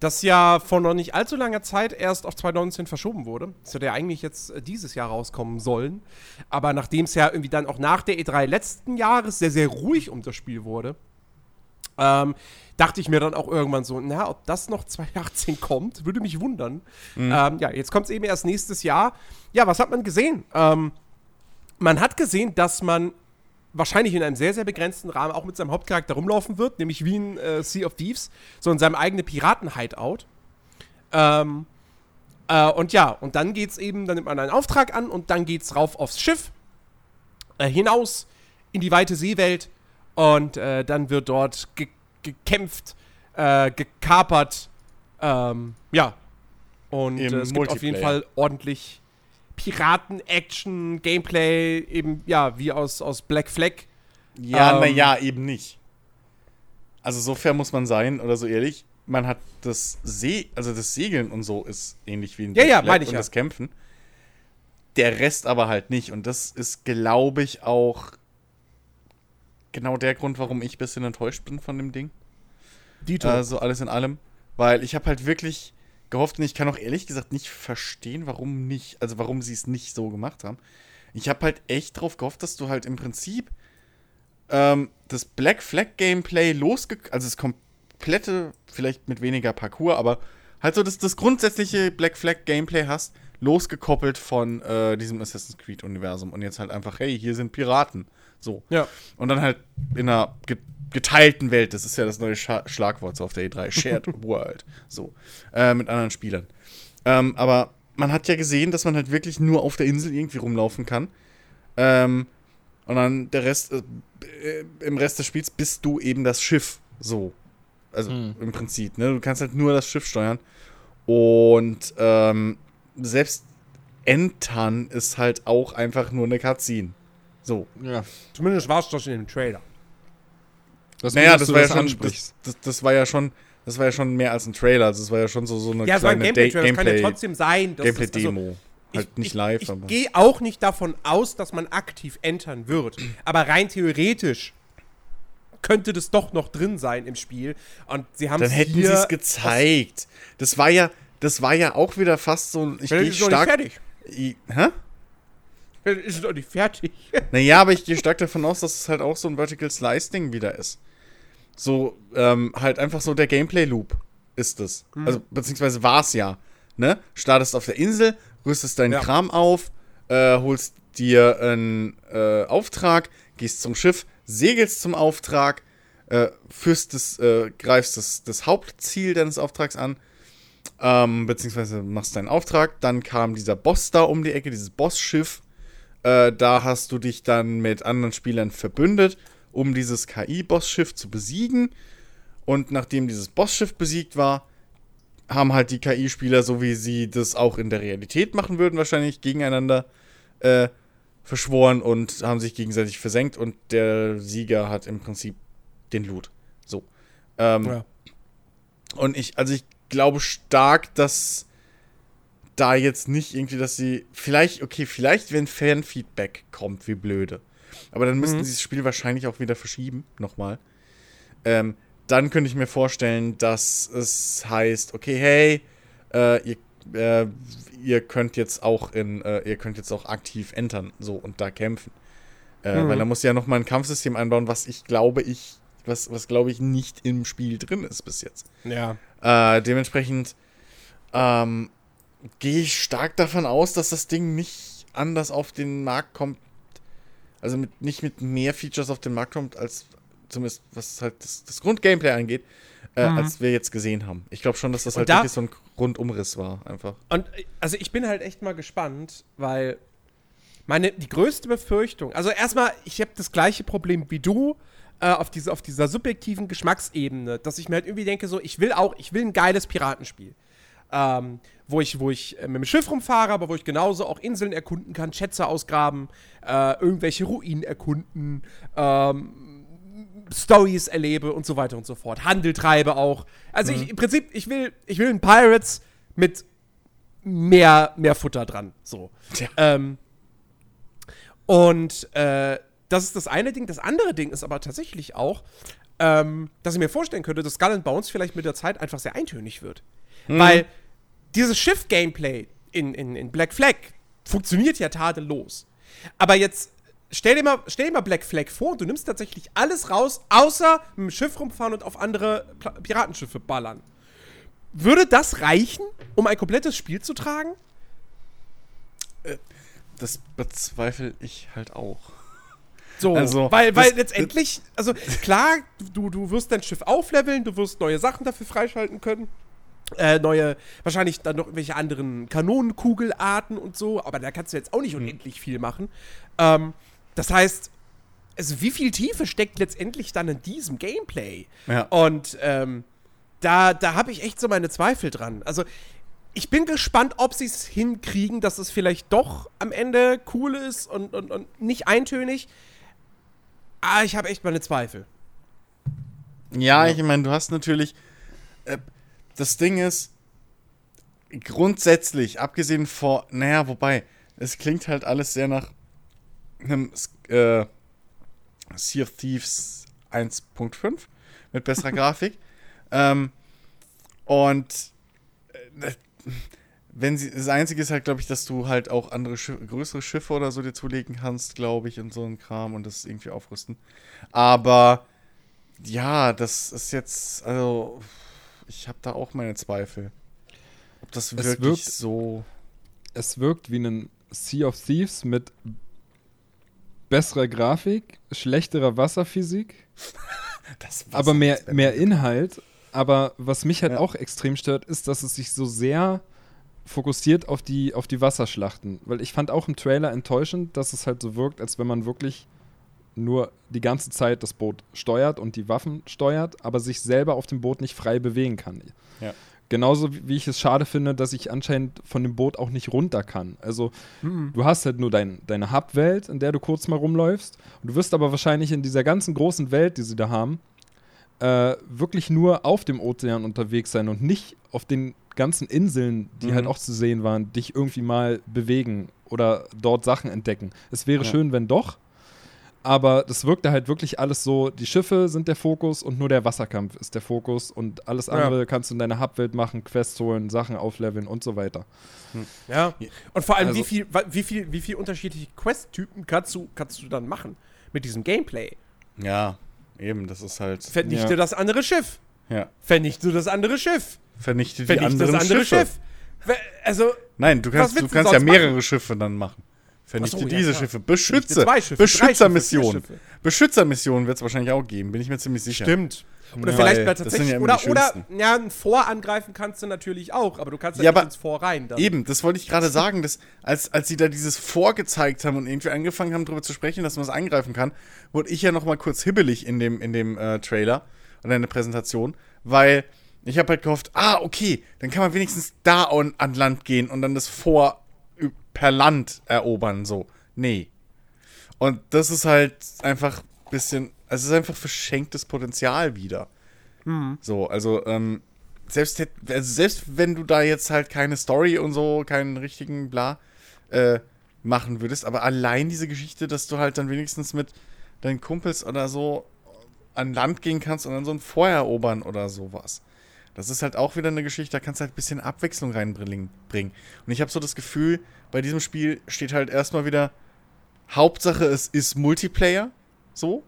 Das ja vor noch nicht allzu langer Zeit erst auf 2019 verschoben wurde. Das hätte ja eigentlich jetzt äh, dieses Jahr rauskommen sollen. Aber nachdem es ja irgendwie dann auch nach der E3 letzten Jahres sehr, sehr ruhig um das Spiel wurde, ähm, dachte ich mir dann auch irgendwann so, na, ob das noch [LAUGHS] 2018 kommt, würde mich wundern. Mhm. Ähm, ja, jetzt kommt es eben erst nächstes Jahr. Ja, was hat man gesehen? Ähm, man hat gesehen, dass man wahrscheinlich in einem sehr, sehr begrenzten Rahmen auch mit seinem Hauptcharakter rumlaufen wird, nämlich wie in äh, Sea of Thieves, so in seinem eigenen Piraten-Hideout. Ähm, äh, und ja, und dann geht's eben, dann nimmt man einen Auftrag an und dann geht's rauf aufs Schiff, äh, hinaus in die weite Seewelt und äh, dann wird dort ge gekämpft, äh, gekapert. Ähm, ja. Und äh, es gibt auf jeden Fall ordentlich Piraten-Action, Gameplay, eben, ja, wie aus, aus Black Flag. Ja, ähm, naja, eben nicht. Also so fair muss man sein, oder so ehrlich. Man hat das See, also das Segeln und so ist ähnlich wie in ja, Black ja, Flag ich und ja. das Kämpfen. Der Rest aber halt nicht. Und das ist, glaube ich, auch genau der Grund, warum ich ein bisschen enttäuscht bin von dem Ding. Dito. Äh, so alles in allem. Weil ich habe halt wirklich gehofft und ich kann auch ehrlich gesagt nicht verstehen, warum nicht, also warum sie es nicht so gemacht haben. Ich habe halt echt drauf gehofft, dass du halt im Prinzip ähm, das Black Flag Gameplay losge... Also das komplette, vielleicht mit weniger Parcours, aber halt so das, das grundsätzliche Black Flag Gameplay hast, losgekoppelt von äh, diesem Assassin's Creed Universum und jetzt halt einfach, hey, hier sind Piraten. So. Ja. Und dann halt in einer geteilten Welt, das ist ja das neue Scha Schlagwort so auf der E3, Shared [LAUGHS] World. So. Äh, mit anderen Spielern. Ähm, aber man hat ja gesehen, dass man halt wirklich nur auf der Insel irgendwie rumlaufen kann. Ähm, und dann der Rest, äh, im Rest des Spiels bist du eben das Schiff. So. Also hm. im Prinzip, ne? Du kannst halt nur das Schiff steuern. Und ähm, selbst Entern ist halt auch einfach nur eine Cutscene. So. Ja. Zumindest war es doch in dem Trailer. Das naja, das war, das, ja schon, das, das, das, war ja schon, das war ja schon mehr als ein Trailer. Also das war ja schon so, so eine ja, kleine Gameplay, Gameplay. Das kann ja trotzdem sein. Gameplay-Demo. Also, halt ich, nicht live. Ich, ich gehe auch nicht davon aus, dass man aktiv entern wird. aber rein theoretisch könnte das doch noch drin sein im Spiel. Und sie haben Dann hätten sie es gezeigt. Das war ja, das war ja auch wieder fast so. Ich gehe stark. Nicht fertig. I, hä? Ist doch nicht fertig. Naja, aber ich gehe stark davon aus, dass es halt auch so ein Vertical Slice-Ding wieder ist. So, ähm, halt einfach so der Gameplay-Loop ist es. Hm. Also, beziehungsweise war es ja. Ne? Startest auf der Insel, rüstest deinen ja. Kram auf, äh, holst dir einen äh, Auftrag, gehst zum Schiff, segelst zum Auftrag, äh, führst das, äh, greifst das, das Hauptziel deines Auftrags an, ähm, beziehungsweise machst deinen Auftrag. Dann kam dieser Boss da um die Ecke, dieses Bossschiff. Äh, da hast du dich dann mit anderen Spielern verbündet, um dieses KI-Bossschiff zu besiegen. Und nachdem dieses Bossschiff besiegt war, haben halt die KI-Spieler, so wie sie das auch in der Realität machen würden, wahrscheinlich gegeneinander äh, verschworen und haben sich gegenseitig versenkt und der Sieger hat im Prinzip den Loot. So. Ähm, ja. Und ich, also ich glaube stark, dass da jetzt nicht irgendwie, dass sie. Vielleicht, okay, vielleicht, wenn Fanfeedback kommt, wie blöde. Aber dann müssten mhm. sie das Spiel wahrscheinlich auch wieder verschieben, nochmal. Ähm, dann könnte ich mir vorstellen, dass es heißt, okay, hey, äh, ihr, äh, ihr könnt jetzt auch in, äh, ihr könnt jetzt auch aktiv entern, so und da kämpfen. Äh, mhm. Weil da muss ja nochmal ein Kampfsystem einbauen, was ich glaube ich, was, was glaube ich nicht im Spiel drin ist bis jetzt. Ja. Äh, dementsprechend ähm, gehe ich stark davon aus, dass das Ding nicht anders auf den Markt kommt. Also mit, nicht mit mehr Features auf den Markt kommt, als zumindest was halt das, das Grundgameplay angeht, äh, mhm. als wir jetzt gesehen haben. Ich glaube schon, dass das halt da, wirklich so ein Rundumriss war, einfach. Und also ich bin halt echt mal gespannt, weil meine, die größte Befürchtung, also erstmal, ich habe das gleiche Problem wie du, äh, auf, diese, auf dieser subjektiven Geschmacksebene, dass ich mir halt irgendwie denke, so, ich will auch, ich will ein geiles Piratenspiel. Ähm, wo ich, wo ich äh, mit dem Schiff rumfahre, aber wo ich genauso auch Inseln erkunden kann, Schätze ausgraben, äh, irgendwelche Ruinen erkunden, ähm, Stories erlebe und so weiter und so fort. Handel treibe auch. Also mhm. ich, im Prinzip, ich will, ich will ein Pirates mit mehr, mehr Futter dran. So. Ja. Ähm, und äh, das ist das eine Ding. Das andere Ding ist aber tatsächlich auch, ähm, dass ich mir vorstellen könnte, dass Skull and Bones vielleicht mit der Zeit einfach sehr eintönig wird. Mhm. Weil dieses Schiff-Gameplay in, in, in Black Flag funktioniert ja tadellos. Aber jetzt stell dir, mal, stell dir mal Black Flag vor, du nimmst tatsächlich alles raus, außer mit dem Schiff rumfahren und auf andere Piratenschiffe ballern. Würde das reichen, um ein komplettes Spiel zu tragen? Äh, das bezweifle ich halt auch. So, also, weil, weil letztendlich, also klar, du, du wirst dein Schiff aufleveln, du wirst neue Sachen dafür freischalten können. Äh, neue, wahrscheinlich dann noch irgendwelche anderen Kanonenkugelarten und so, aber da kannst du jetzt auch nicht mhm. unendlich viel machen. Ähm, das heißt, also wie viel Tiefe steckt letztendlich dann in diesem Gameplay? Ja. Und ähm, da, da habe ich echt so meine Zweifel dran. Also, ich bin gespannt, ob sie es hinkriegen, dass es vielleicht doch am Ende cool ist und, und, und nicht eintönig. Ah, ich habe echt meine Zweifel. Ja, ich meine, du hast natürlich. Äh, das Ding ist, grundsätzlich, abgesehen vor. Naja, wobei, es klingt halt alles sehr nach einem äh, Sea of Thieves 1.5 mit besserer [LAUGHS] Grafik. Ähm, und äh, wenn sie, das Einzige ist halt, glaube ich, dass du halt auch andere Schiff, größere Schiffe oder so dir zulegen kannst, glaube ich, und so ein Kram und das irgendwie aufrüsten. Aber ja, das ist jetzt, also ich habe da auch meine Zweifel. Ob das es wirklich wirkt, so. Es wirkt wie ein Sea of Thieves mit besserer Grafik, schlechterer Wasserphysik, [LAUGHS] Wasser aber mehr, mehr Inhalt. Aber was mich halt ja. auch extrem stört, ist, dass es sich so sehr fokussiert auf die, auf die Wasserschlachten. Weil ich fand auch im Trailer enttäuschend, dass es halt so wirkt, als wenn man wirklich nur die ganze Zeit das Boot steuert und die Waffen steuert, aber sich selber auf dem Boot nicht frei bewegen kann. Ja. Genauso wie ich es schade finde, dass ich anscheinend von dem Boot auch nicht runter kann. Also mhm. du hast halt nur dein, deine Hub-Welt, in der du kurz mal rumläufst. Und du wirst aber wahrscheinlich in dieser ganzen großen Welt, die sie da haben, äh, wirklich nur auf dem Ozean unterwegs sein und nicht auf den ganzen Inseln, die mhm. halt auch zu sehen waren, dich irgendwie mal bewegen oder dort Sachen entdecken. Es wäre ja. schön, wenn doch, aber das wirkte halt wirklich alles so, die Schiffe sind der Fokus und nur der Wasserkampf ist der Fokus und alles andere ja. kannst du in deiner Hubwelt machen, Quests holen, Sachen aufleveln und so weiter. Hm. Ja. Und vor allem, also, wie, viel, wie, viel, wie viel unterschiedliche Quest-Typen kannst du, kannst du dann machen mit diesem Gameplay? Ja, eben, das ist halt. Vernichte ja. das andere Schiff. Ja. Vernichte das andere Schiff. Vernichte, Vernichte die anderen das andere Schiffe. Schiff. Also. Nein, du kannst, du kannst ja mehrere machen? Schiffe dann machen. Vernichte so, diese ja, Schiffe. Beschütze. Schiffe, Beschützermission. Beschützermission wird es wahrscheinlich auch geben, bin ich mir ziemlich sicher. Stimmt. Oder ja, vielleicht mal tatsächlich. Ja oder, oder ja, ein Vorangreifen kannst du natürlich auch, aber du kannst ja, nicht ins Vor rein. Dann. Eben, das wollte ich gerade sagen, dass, als, als sie da dieses Vor gezeigt haben und irgendwie angefangen haben, darüber zu sprechen, dass man es eingreifen kann, wurde ich ja noch mal kurz hibbelig in dem, in dem äh, Trailer oder in der Präsentation, weil ich habe halt gehofft, ah, okay, dann kann man wenigstens da an, an Land gehen und dann das Vor per Land erobern, so. Nee. Und das ist halt einfach ein bisschen, es ist einfach verschenktes Potenzial wieder. Mhm. So, also, ähm, selbst, also selbst wenn du da jetzt halt keine Story und so, keinen richtigen Bla äh, machen würdest, aber allein diese Geschichte, dass du halt dann wenigstens mit deinen Kumpels oder so an Land gehen kannst und dann so ein Feuer erobern oder sowas. Das ist halt auch wieder eine Geschichte, da kannst du halt ein bisschen Abwechslung reinbringen. Und ich habe so das Gefühl, bei diesem Spiel steht halt erstmal wieder, Hauptsache es ist Multiplayer, so.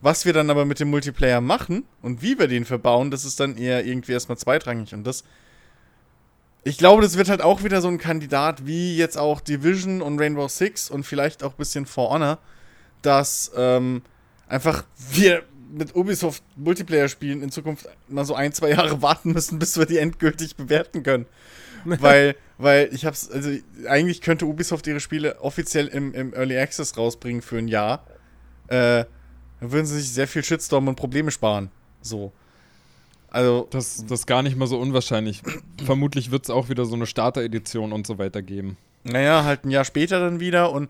Was wir dann aber mit dem Multiplayer machen und wie wir den verbauen, das ist dann eher irgendwie erstmal zweitrangig. Und das, ich glaube, das wird halt auch wieder so ein Kandidat wie jetzt auch Division und Rainbow Six und vielleicht auch ein bisschen For Honor, dass ähm, einfach wir mit Ubisoft Multiplayer spielen in Zukunft mal so ein, zwei Jahre warten müssen, bis wir die endgültig bewerten können. [LAUGHS] weil, weil ich hab's, also eigentlich könnte Ubisoft ihre Spiele offiziell im, im Early Access rausbringen für ein Jahr. Äh, dann würden sie sich sehr viel Shitstorm und Probleme sparen. So. Also. Das, das ist gar nicht mal so unwahrscheinlich. Vermutlich wird es auch wieder so eine Starter-Edition und so weiter geben. Naja, halt ein Jahr später dann wieder und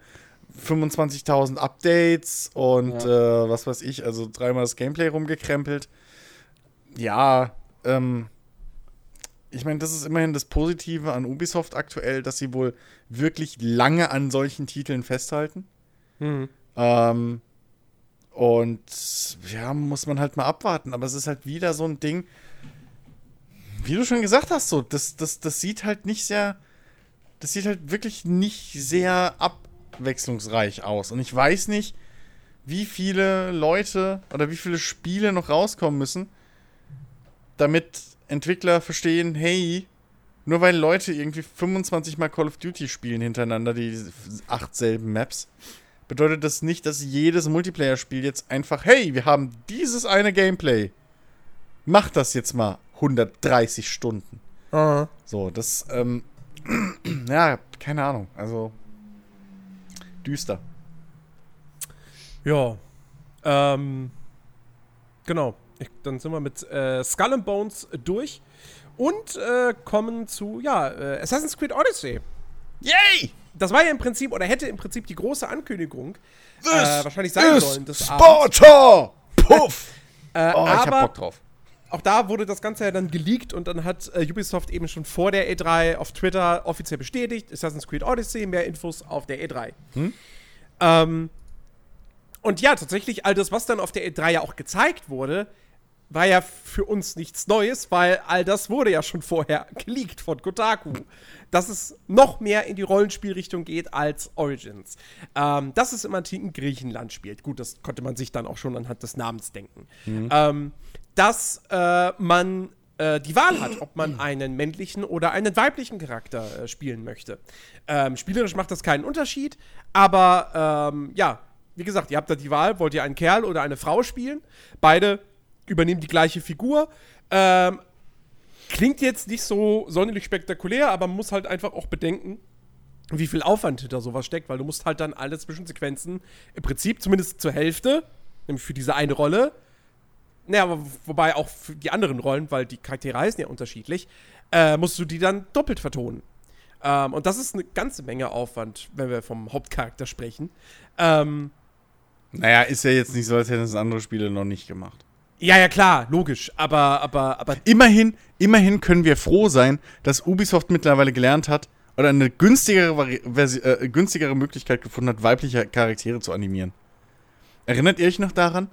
25.000 Updates und ja. äh, was weiß ich, also dreimal das Gameplay rumgekrempelt. Ja, ähm, ich meine, das ist immerhin das Positive an Ubisoft aktuell, dass sie wohl wirklich lange an solchen Titeln festhalten. Mhm. Ähm, und ja, muss man halt mal abwarten. Aber es ist halt wieder so ein Ding, wie du schon gesagt hast, so, das, das, das sieht halt nicht sehr, das sieht halt wirklich nicht sehr ab abwechslungsreich aus. Und ich weiß nicht, wie viele Leute oder wie viele Spiele noch rauskommen müssen, damit Entwickler verstehen, hey, nur weil Leute irgendwie 25 Mal Call of Duty spielen hintereinander, die acht selben Maps, bedeutet das nicht, dass jedes Multiplayer-Spiel jetzt einfach, hey, wir haben dieses eine Gameplay. Mach das jetzt mal 130 Stunden. Uh So, das, ähm, [CLEARS THROAT] ja, keine Ahnung. Also, düster. Ja. Ähm, genau. Ich, dann sind wir mit äh, Skull and Bones durch und äh, kommen zu, ja, äh, Assassin's Creed Odyssey. Yay! Das war ja im Prinzip, oder hätte im Prinzip die große Ankündigung äh, wahrscheinlich sein sollen. Des Sparta! Puff! Äh, oh, ich hab Bock drauf auch da wurde das Ganze ja dann geleakt und dann hat äh, Ubisoft eben schon vor der E3 auf Twitter offiziell bestätigt, Assassin's Creed Odyssey, mehr Infos auf der E3. Hm? Ähm, und ja, tatsächlich, all das, was dann auf der E3 ja auch gezeigt wurde, war ja für uns nichts Neues, weil all das wurde ja schon vorher [LAUGHS] geleakt von Kotaku. Dass es noch mehr in die Rollenspielrichtung geht als Origins. Ähm, dass es im antiken Griechenland spielt. Gut, das konnte man sich dann auch schon anhand des Namens denken. Mhm. Ähm, dass äh, man äh, die Wahl hat, ob man einen männlichen oder einen weiblichen Charakter äh, spielen möchte. Ähm, spielerisch macht das keinen Unterschied, aber ähm, ja, wie gesagt, ihr habt da die Wahl, wollt ihr einen Kerl oder eine Frau spielen? Beide übernehmen die gleiche Figur. Ähm, klingt jetzt nicht so sonderlich spektakulär, aber man muss halt einfach auch bedenken, wie viel Aufwand hinter sowas steckt, weil du musst halt dann alle Zwischensequenzen im Prinzip zumindest zur Hälfte, nämlich für diese eine Rolle, naja, wobei auch für die anderen Rollen, weil die Charaktere heißen ja unterschiedlich, äh, musst du die dann doppelt vertonen. Ähm, und das ist eine ganze Menge Aufwand, wenn wir vom Hauptcharakter sprechen. Ähm, naja, ist ja jetzt nicht so, als hätten es andere Spiele noch nicht gemacht. Ja, ja, klar, logisch. Aber, aber, aber. Immerhin, immerhin können wir froh sein, dass Ubisoft mittlerweile gelernt hat oder eine günstigere, äh, günstigere Möglichkeit gefunden hat, weibliche Charaktere zu animieren. Erinnert ihr euch noch daran?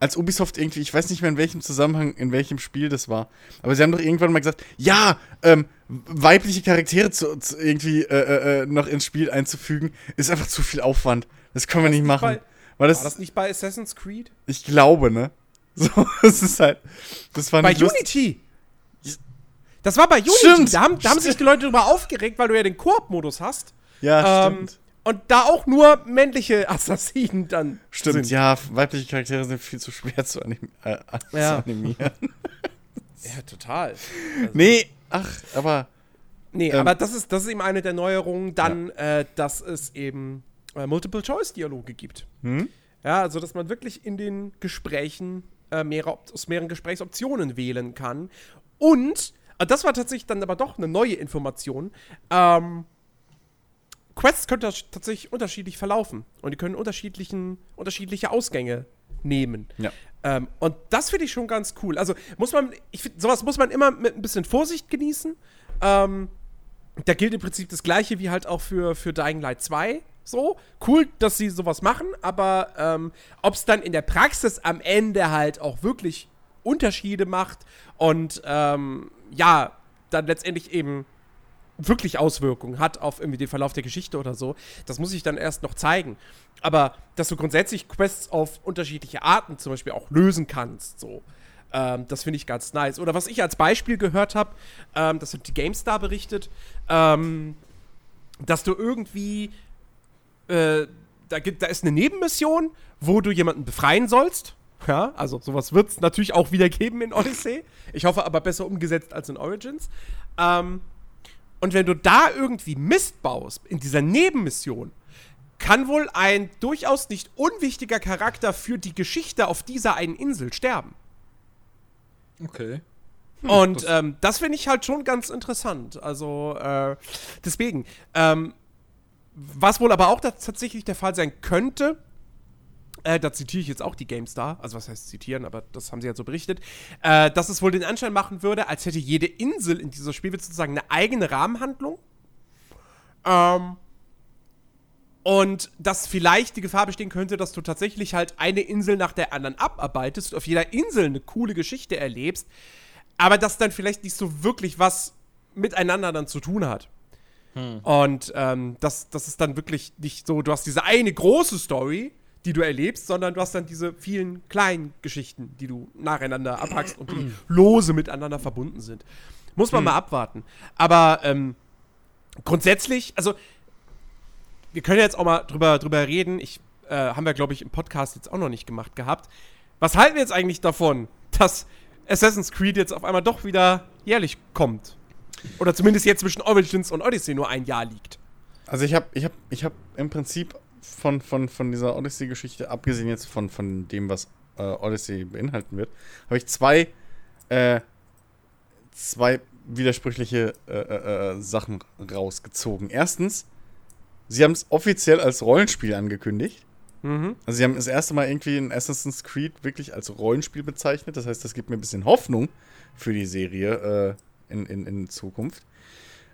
Als Ubisoft irgendwie, ich weiß nicht mehr in welchem Zusammenhang, in welchem Spiel das war, aber sie haben doch irgendwann mal gesagt, ja, ähm, weibliche Charaktere zu, zu irgendwie äh, äh, äh noch ins Spiel einzufügen, ist einfach zu viel Aufwand. Das können wir nicht machen. Bei, war das, war das nicht bei Assassin's Creed? Ich glaube, ne? [LAUGHS] So, es ist halt. Das war bei Unity! Das war bei Unity. Stimmt. Da haben, da haben sich die Leute darüber aufgeregt, weil du ja den Koop-Modus hast. Ja, ähm, stimmt. Und da auch nur männliche Assassinen dann. Stimmt, sind. ja, weibliche Charaktere sind viel zu schwer zu, anim äh, ja. zu animieren. [LAUGHS] ja, total. Also, nee, ach, aber. Nee, ähm, aber das ist, das ist eben eine der Neuerungen, dann, ja. äh, dass es eben äh, Multiple-Choice-Dialoge gibt. Hm? Ja, also dass man wirklich in den Gesprächen äh, mehrere, aus mehreren Gesprächsoptionen wählen kann. Und, äh, das war tatsächlich dann aber doch eine neue Information, ähm, Quests können tatsächlich unterschiedlich verlaufen und die können unterschiedlichen, unterschiedliche Ausgänge nehmen. Ja. Ähm, und das finde ich schon ganz cool. Also muss man, ich finde, sowas muss man immer mit ein bisschen Vorsicht genießen. Ähm, da gilt im Prinzip das Gleiche wie halt auch für, für Dying Light 2. So, cool, dass sie sowas machen, aber ähm, ob es dann in der Praxis am Ende halt auch wirklich Unterschiede macht und ähm, ja, dann letztendlich eben wirklich Auswirkungen hat auf irgendwie den Verlauf der Geschichte oder so, das muss ich dann erst noch zeigen. Aber dass du grundsätzlich Quests auf unterschiedliche Arten zum Beispiel auch lösen kannst, so. Ähm, das finde ich ganz nice. Oder was ich als Beispiel gehört habe, ähm, das hat die GameStar berichtet, ähm, dass du irgendwie, äh, da, gibt, da ist eine Nebenmission, wo du jemanden befreien sollst. Ja, also sowas wird es natürlich auch wieder geben in Odyssey. Ich hoffe aber besser umgesetzt als in Origins. Ähm, und wenn du da irgendwie Mist baust, in dieser Nebenmission, kann wohl ein durchaus nicht unwichtiger Charakter für die Geschichte auf dieser einen Insel sterben. Okay. Hm, und das, ähm, das finde ich halt schon ganz interessant. Also, äh, deswegen. Ähm, was wohl aber auch tatsächlich der Fall sein könnte, äh, da zitiere ich jetzt auch die GameStar, also was heißt zitieren, aber das haben sie ja so berichtet, äh, dass es wohl den Anschein machen würde, als hätte jede Insel in dieser Spiel sozusagen eine eigene Rahmenhandlung. Ähm, und dass vielleicht die Gefahr bestehen könnte, dass du tatsächlich halt eine Insel nach der anderen abarbeitest, auf jeder Insel eine coole Geschichte erlebst, aber das dann vielleicht nicht so wirklich was miteinander dann zu tun hat. Hm. Und ähm, das, das ist dann wirklich nicht so, du hast diese eine große Story, die du erlebst, sondern du hast dann diese vielen kleinen Geschichten, die du nacheinander abhackst und die [CLEARS THROAT] lose miteinander verbunden sind. Muss man hm. mal abwarten. Aber ähm, grundsätzlich, also wir können jetzt auch mal drüber, drüber reden. Ich äh, haben wir, glaube ich, im Podcast jetzt auch noch nicht gemacht gehabt. Was halten wir jetzt eigentlich davon, dass Assassin's Creed jetzt auf einmal doch wieder jährlich kommt? Oder zumindest jetzt zwischen Origins und Odyssey nur ein Jahr liegt. Also ich habe ich hab, ich hab im Prinzip von, von, von dieser Odyssey-Geschichte, abgesehen jetzt von, von dem, was äh, Odyssey beinhalten wird, habe ich zwei, äh, zwei widersprüchliche äh, äh, äh Sachen rausgezogen. Erstens, sie haben es offiziell als Rollenspiel angekündigt. Mhm. Also sie haben das erste Mal irgendwie in Assassin's Creed wirklich als Rollenspiel bezeichnet. Das heißt, das gibt mir ein bisschen Hoffnung für die Serie äh, in, in, in Zukunft.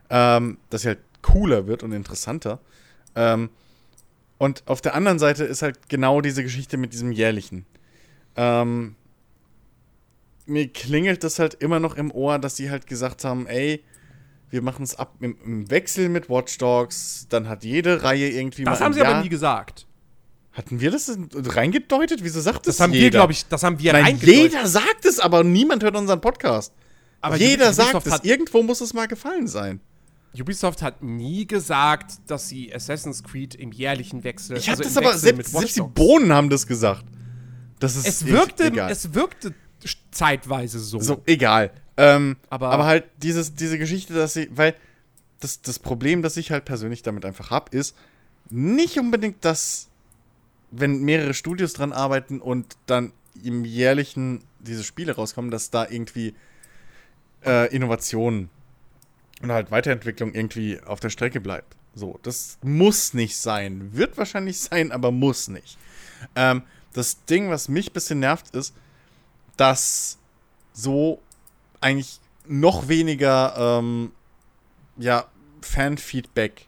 Ähm, dass sie halt cooler wird und interessanter. Ähm, Und auf der anderen Seite ist halt genau diese Geschichte mit diesem jährlichen. Ähm, mir klingelt das halt immer noch im Ohr, dass sie halt gesagt haben, ey, wir machen es ab im, im, Wechsel mit Watch Dogs, dann hat jede Reihe irgendwie Das haben sie Jahr aber nie gesagt. Hatten wir das reingedeutet? Wieso sagt das Das haben jeder? wir, glaube ich, das haben wir Nein, jeder sagt es, aber niemand hört unseren Podcast. Aber jeder sagt es, irgendwo muss es mal gefallen sein. Ubisoft hat nie gesagt, dass sie Assassin's Creed im jährlichen Wechsel. Ich also das aber, selbst, selbst die Bohnen haben das gesagt. Das ist es wirkte, egal. es wirkte zeitweise so. So, egal. Ähm, aber, aber halt dieses, diese Geschichte, dass sie, weil das, das Problem, das ich halt persönlich damit einfach habe, ist nicht unbedingt, dass, wenn mehrere Studios dran arbeiten und dann im jährlichen diese Spiele rauskommen, dass da irgendwie äh, Innovationen und halt Weiterentwicklung irgendwie auf der Strecke bleibt. So, das muss nicht sein. Wird wahrscheinlich sein, aber muss nicht. Ähm, das Ding, was mich ein bisschen nervt, ist, dass so eigentlich noch weniger ähm, ja, Fanfeedback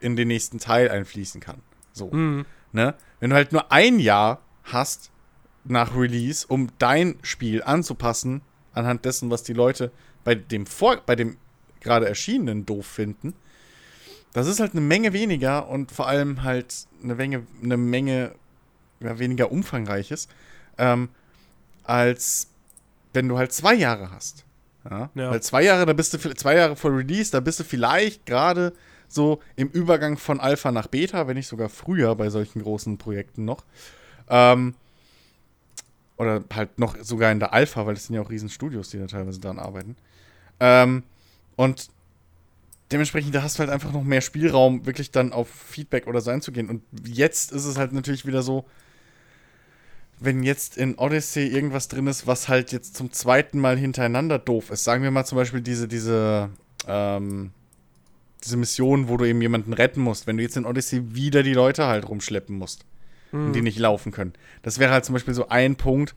in den nächsten Teil einfließen kann. So. Mhm. Ne? Wenn du halt nur ein Jahr hast nach Release, um dein Spiel anzupassen, anhand dessen, was die Leute bei dem, Vor bei dem gerade erschienenen doof finden, das ist halt eine Menge weniger und vor allem halt eine Menge, eine Menge ja, weniger umfangreiches, ähm, als wenn du halt zwei Jahre hast. Ja? ja? Weil zwei Jahre, da bist du zwei Jahre vor Release, da bist du vielleicht gerade so im Übergang von Alpha nach Beta, wenn nicht sogar früher bei solchen großen Projekten noch. Ähm, oder halt noch sogar in der Alpha, weil das sind ja auch Riesenstudios, die da teilweise dran arbeiten. Ähm, und dementsprechend, da hast du halt einfach noch mehr Spielraum, wirklich dann auf Feedback oder so einzugehen. Und jetzt ist es halt natürlich wieder so, wenn jetzt in Odyssey irgendwas drin ist, was halt jetzt zum zweiten Mal hintereinander doof ist. Sagen wir mal zum Beispiel diese, diese, ähm, diese Mission, wo du eben jemanden retten musst. Wenn du jetzt in Odyssey wieder die Leute halt rumschleppen musst, mhm. die nicht laufen können. Das wäre halt zum Beispiel so ein Punkt,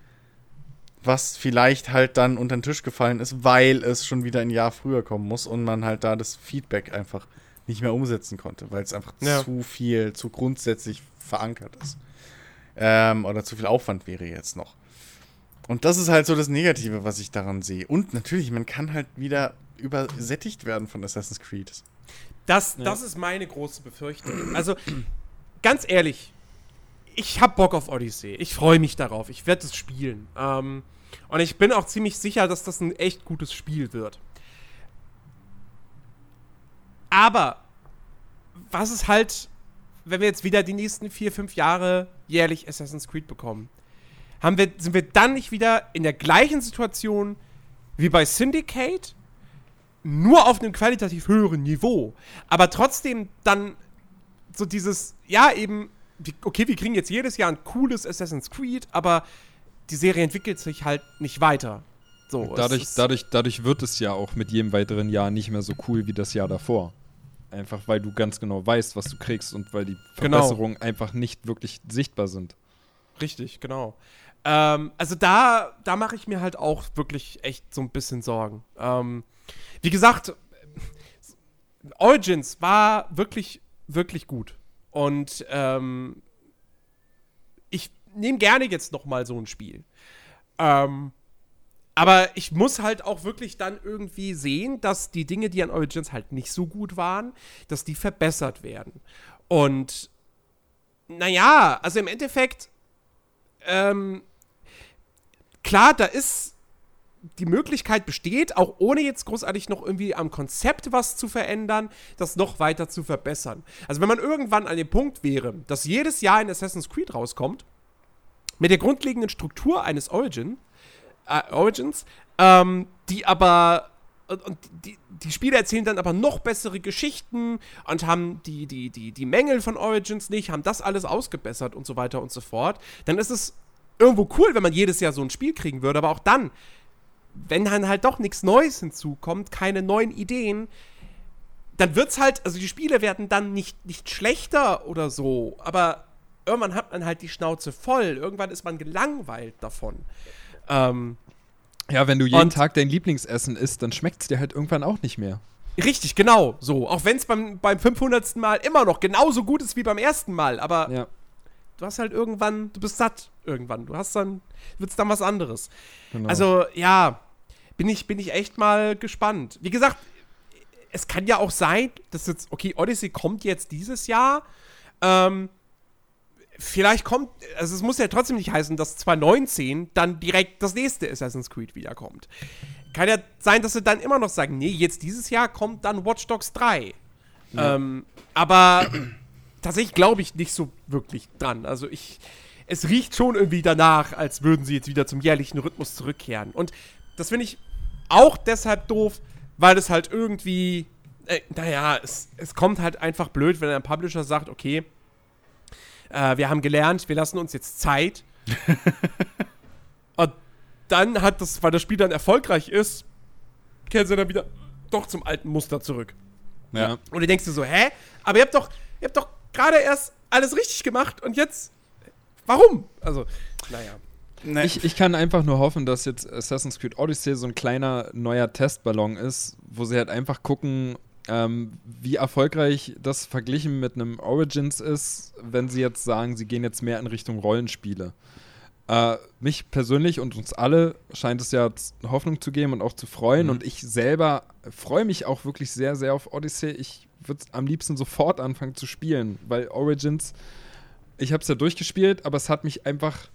was vielleicht halt dann unter den Tisch gefallen ist, weil es schon wieder ein Jahr früher kommen muss und man halt da das Feedback einfach nicht mehr umsetzen konnte, weil es einfach ja. zu viel, zu grundsätzlich verankert ist. Ähm, oder zu viel Aufwand wäre jetzt noch. Und das ist halt so das Negative, was ich daran sehe. Und natürlich, man kann halt wieder übersättigt werden von Assassin's Creed. Das, ja. das ist meine große Befürchtung. Also, ganz ehrlich, ich hab Bock auf Odyssey. Ich freue mich darauf. Ich werde es spielen. Ähm, und ich bin auch ziemlich sicher, dass das ein echt gutes Spiel wird. Aber was ist halt, wenn wir jetzt wieder die nächsten vier, fünf Jahre jährlich Assassin's Creed bekommen? Haben wir, sind wir dann nicht wieder in der gleichen Situation wie bei Syndicate? Nur auf einem qualitativ höheren Niveau. Aber trotzdem dann so dieses, ja, eben okay, wir kriegen jetzt jedes Jahr ein cooles Assassin's Creed, aber die Serie entwickelt sich halt nicht weiter. So, dadurch, dadurch, dadurch wird es ja auch mit jedem weiteren Jahr nicht mehr so cool wie das Jahr davor. Einfach weil du ganz genau weißt, was du kriegst und weil die genau. Verbesserungen genau. einfach nicht wirklich sichtbar sind. Richtig, genau. Ähm, also da, da mache ich mir halt auch wirklich echt so ein bisschen Sorgen. Ähm, wie gesagt, Origins war wirklich, wirklich gut. Und ähm, ich nehme gerne jetzt noch mal so ein Spiel. Ähm, aber ich muss halt auch wirklich dann irgendwie sehen, dass die Dinge, die an Origins halt nicht so gut waren, dass die verbessert werden. Und naja, also im Endeffekt, ähm, klar, da ist die Möglichkeit besteht, auch ohne jetzt großartig noch irgendwie am Konzept was zu verändern, das noch weiter zu verbessern. Also wenn man irgendwann an dem Punkt wäre, dass jedes Jahr ein Assassin's Creed rauskommt, mit der grundlegenden Struktur eines Origin, äh, Origins, ähm, die aber und die, die Spiele erzählen dann aber noch bessere Geschichten und haben die, die, die, die Mängel von Origins nicht, haben das alles ausgebessert und so weiter und so fort, dann ist es irgendwo cool, wenn man jedes Jahr so ein Spiel kriegen würde, aber auch dann wenn dann halt doch nichts Neues hinzukommt, keine neuen Ideen, dann wird's halt, also die Spiele werden dann nicht, nicht schlechter oder so, aber irgendwann hat man halt die Schnauze voll, irgendwann ist man gelangweilt davon. Ähm, ja, wenn du jeden Tag dein Lieblingsessen isst, dann schmeckt es dir halt irgendwann auch nicht mehr. Richtig, genau, so. Auch wenn es beim, beim 500. Mal immer noch genauso gut ist wie beim ersten Mal, aber ja. du hast halt irgendwann, du bist satt irgendwann. Du hast dann, wird es dann was anderes. Genau. Also, ja, bin ich, bin ich echt mal gespannt. Wie gesagt, es kann ja auch sein, dass jetzt, okay, Odyssey kommt jetzt dieses Jahr. Ähm, vielleicht kommt, also es muss ja trotzdem nicht heißen, dass 2019 dann direkt das nächste Assassin's Creed wiederkommt. Kann ja sein, dass sie dann immer noch sagen, nee, jetzt dieses Jahr kommt dann Watch Dogs 3. Ja. Ähm, aber [CLEARS THROAT] tatsächlich glaube ich nicht so wirklich dran. Also ich, es riecht schon irgendwie danach, als würden sie jetzt wieder zum jährlichen Rhythmus zurückkehren. Und das finde ich auch deshalb doof, weil es halt irgendwie, äh, naja, es, es kommt halt einfach blöd, wenn ein Publisher sagt, okay, äh, wir haben gelernt, wir lassen uns jetzt Zeit. [LAUGHS] und dann hat das, weil das Spiel dann erfolgreich ist, kehren sie dann wieder doch zum alten Muster zurück. Ja. Und du denkst dir so, hä? Aber ihr habt doch, ihr habt doch gerade erst alles richtig gemacht und jetzt, warum? Also, naja. Nee. Ich, ich kann einfach nur hoffen, dass jetzt Assassin's Creed Odyssey so ein kleiner neuer Testballon ist, wo sie halt einfach gucken, ähm, wie erfolgreich das verglichen mit einem Origins ist, wenn sie jetzt sagen, sie gehen jetzt mehr in Richtung Rollenspiele. Äh, mich persönlich und uns alle scheint es ja Hoffnung zu geben und auch zu freuen. Mhm. Und ich selber freue mich auch wirklich sehr, sehr auf Odyssey. Ich würde am liebsten sofort anfangen zu spielen, weil Origins, ich habe es ja durchgespielt, aber es hat mich einfach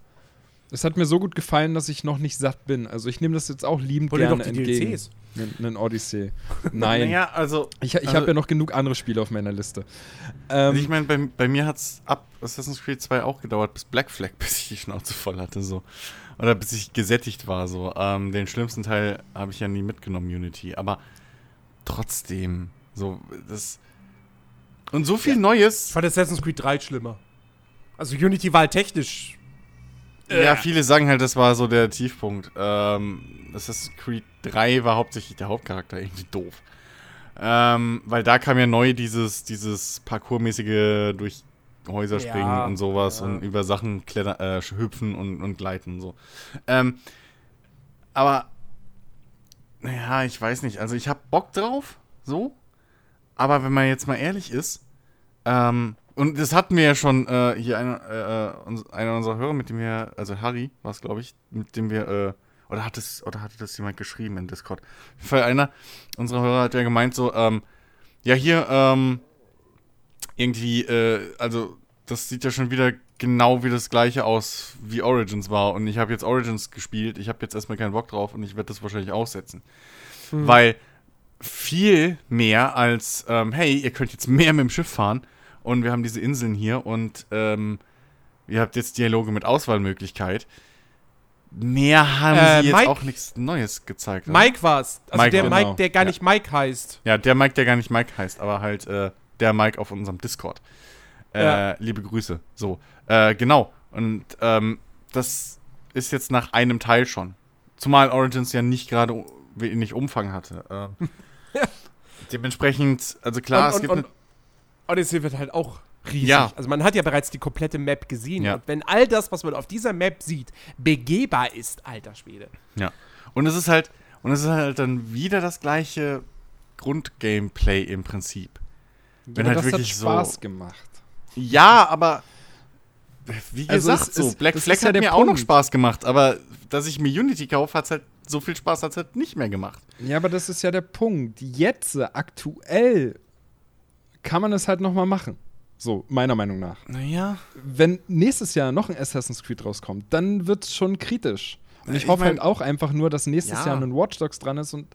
es hat mir so gut gefallen, dass ich noch nicht satt bin. Also ich nehme das jetzt auch liebend Hol gerne entgegen. DLCs. Einen Odyssey. [LAUGHS] Nein. naja, also. Ich, ich also, habe ja noch genug andere Spiele auf meiner Liste. Ähm, also ich meine, bei, bei mir hat es ab Assassin's Creed 2 auch gedauert, bis Black Flag, [LAUGHS] bis ich die Schnauze voll hatte. so. Oder bis ich gesättigt war. so. Ähm, den schlimmsten Teil habe ich ja nie mitgenommen, Unity. Aber trotzdem, so, das. Und so viel ja. Neues. Ich fand Assassin's Creed 3 schlimmer. Also Unity war halt technisch ja, äh. viele sagen halt, das war so der Tiefpunkt. Ähm, Assassin's Creed 3 war hauptsächlich der Hauptcharakter irgendwie doof. Ähm, weil da kam ja neu dieses, dieses Parkourmäßige durch Häuser springen ja, und sowas ja. und über Sachen klettern, äh, hüpfen und, und gleiten und so. Ähm, aber, naja, ich weiß nicht. Also ich hab Bock drauf, so. Aber wenn man jetzt mal ehrlich ist, ähm, und das hatten wir ja schon äh, hier einer, äh, einer unserer Hörer, mit dem wir, also Harry war es, glaube ich, mit dem wir, äh, oder hat es, oder hatte das jemand geschrieben in Discord? Auf jeden Fall einer unserer Hörer hat ja gemeint, so, ähm, ja, hier, ähm, irgendwie, äh, also, das sieht ja schon wieder genau wie das gleiche aus, wie Origins war. Und ich habe jetzt Origins gespielt, ich habe jetzt erstmal keinen Bock drauf und ich werde das wahrscheinlich aussetzen. Hm. Weil viel mehr als, ähm, hey, ihr könnt jetzt mehr mit dem Schiff fahren, und wir haben diese Inseln hier und ähm, ihr habt jetzt Dialoge mit Auswahlmöglichkeit. Mehr haben äh, sie jetzt Mike, auch nichts Neues gezeigt. Oder? Mike war's. Also Mike, der genau. Mike, der gar ja. nicht Mike heißt. Ja, der Mike, der gar nicht Mike heißt, aber halt äh, der Mike auf unserem Discord. Äh, ja. Liebe Grüße. So, äh, genau. Und ähm, das ist jetzt nach einem Teil schon. Zumal Origins ja nicht gerade wenig Umfang hatte. Äh, ja. [LAUGHS] Dementsprechend, also klar, und, es gibt und, Odyssey wird halt auch riesig. Ja. Also man hat ja bereits die komplette Map gesehen. Ja. Und wenn all das, was man auf dieser Map sieht, begehbar ist, alter Schwede. Ja. Und es ist halt, und es ist halt dann wieder das gleiche Grundgameplay im Prinzip. Wenn ja, halt das wirklich hat Spaß so, gemacht. Ja, aber wie also gesagt, also so, Black Flag hat ja mir Punkt. auch noch Spaß gemacht, aber dass ich mir Unity kaufe, hat halt so viel Spaß hat halt nicht mehr gemacht. Ja, aber das ist ja der Punkt. Jetzt, aktuell, kann man es halt noch mal machen. So, meiner Meinung nach. Naja. Wenn nächstes Jahr noch ein Assassin's Creed rauskommt, dann wird es schon kritisch. Und ich, ich hoffe mein, halt auch einfach nur, dass nächstes ja. Jahr ein Watch Dogs dran ist und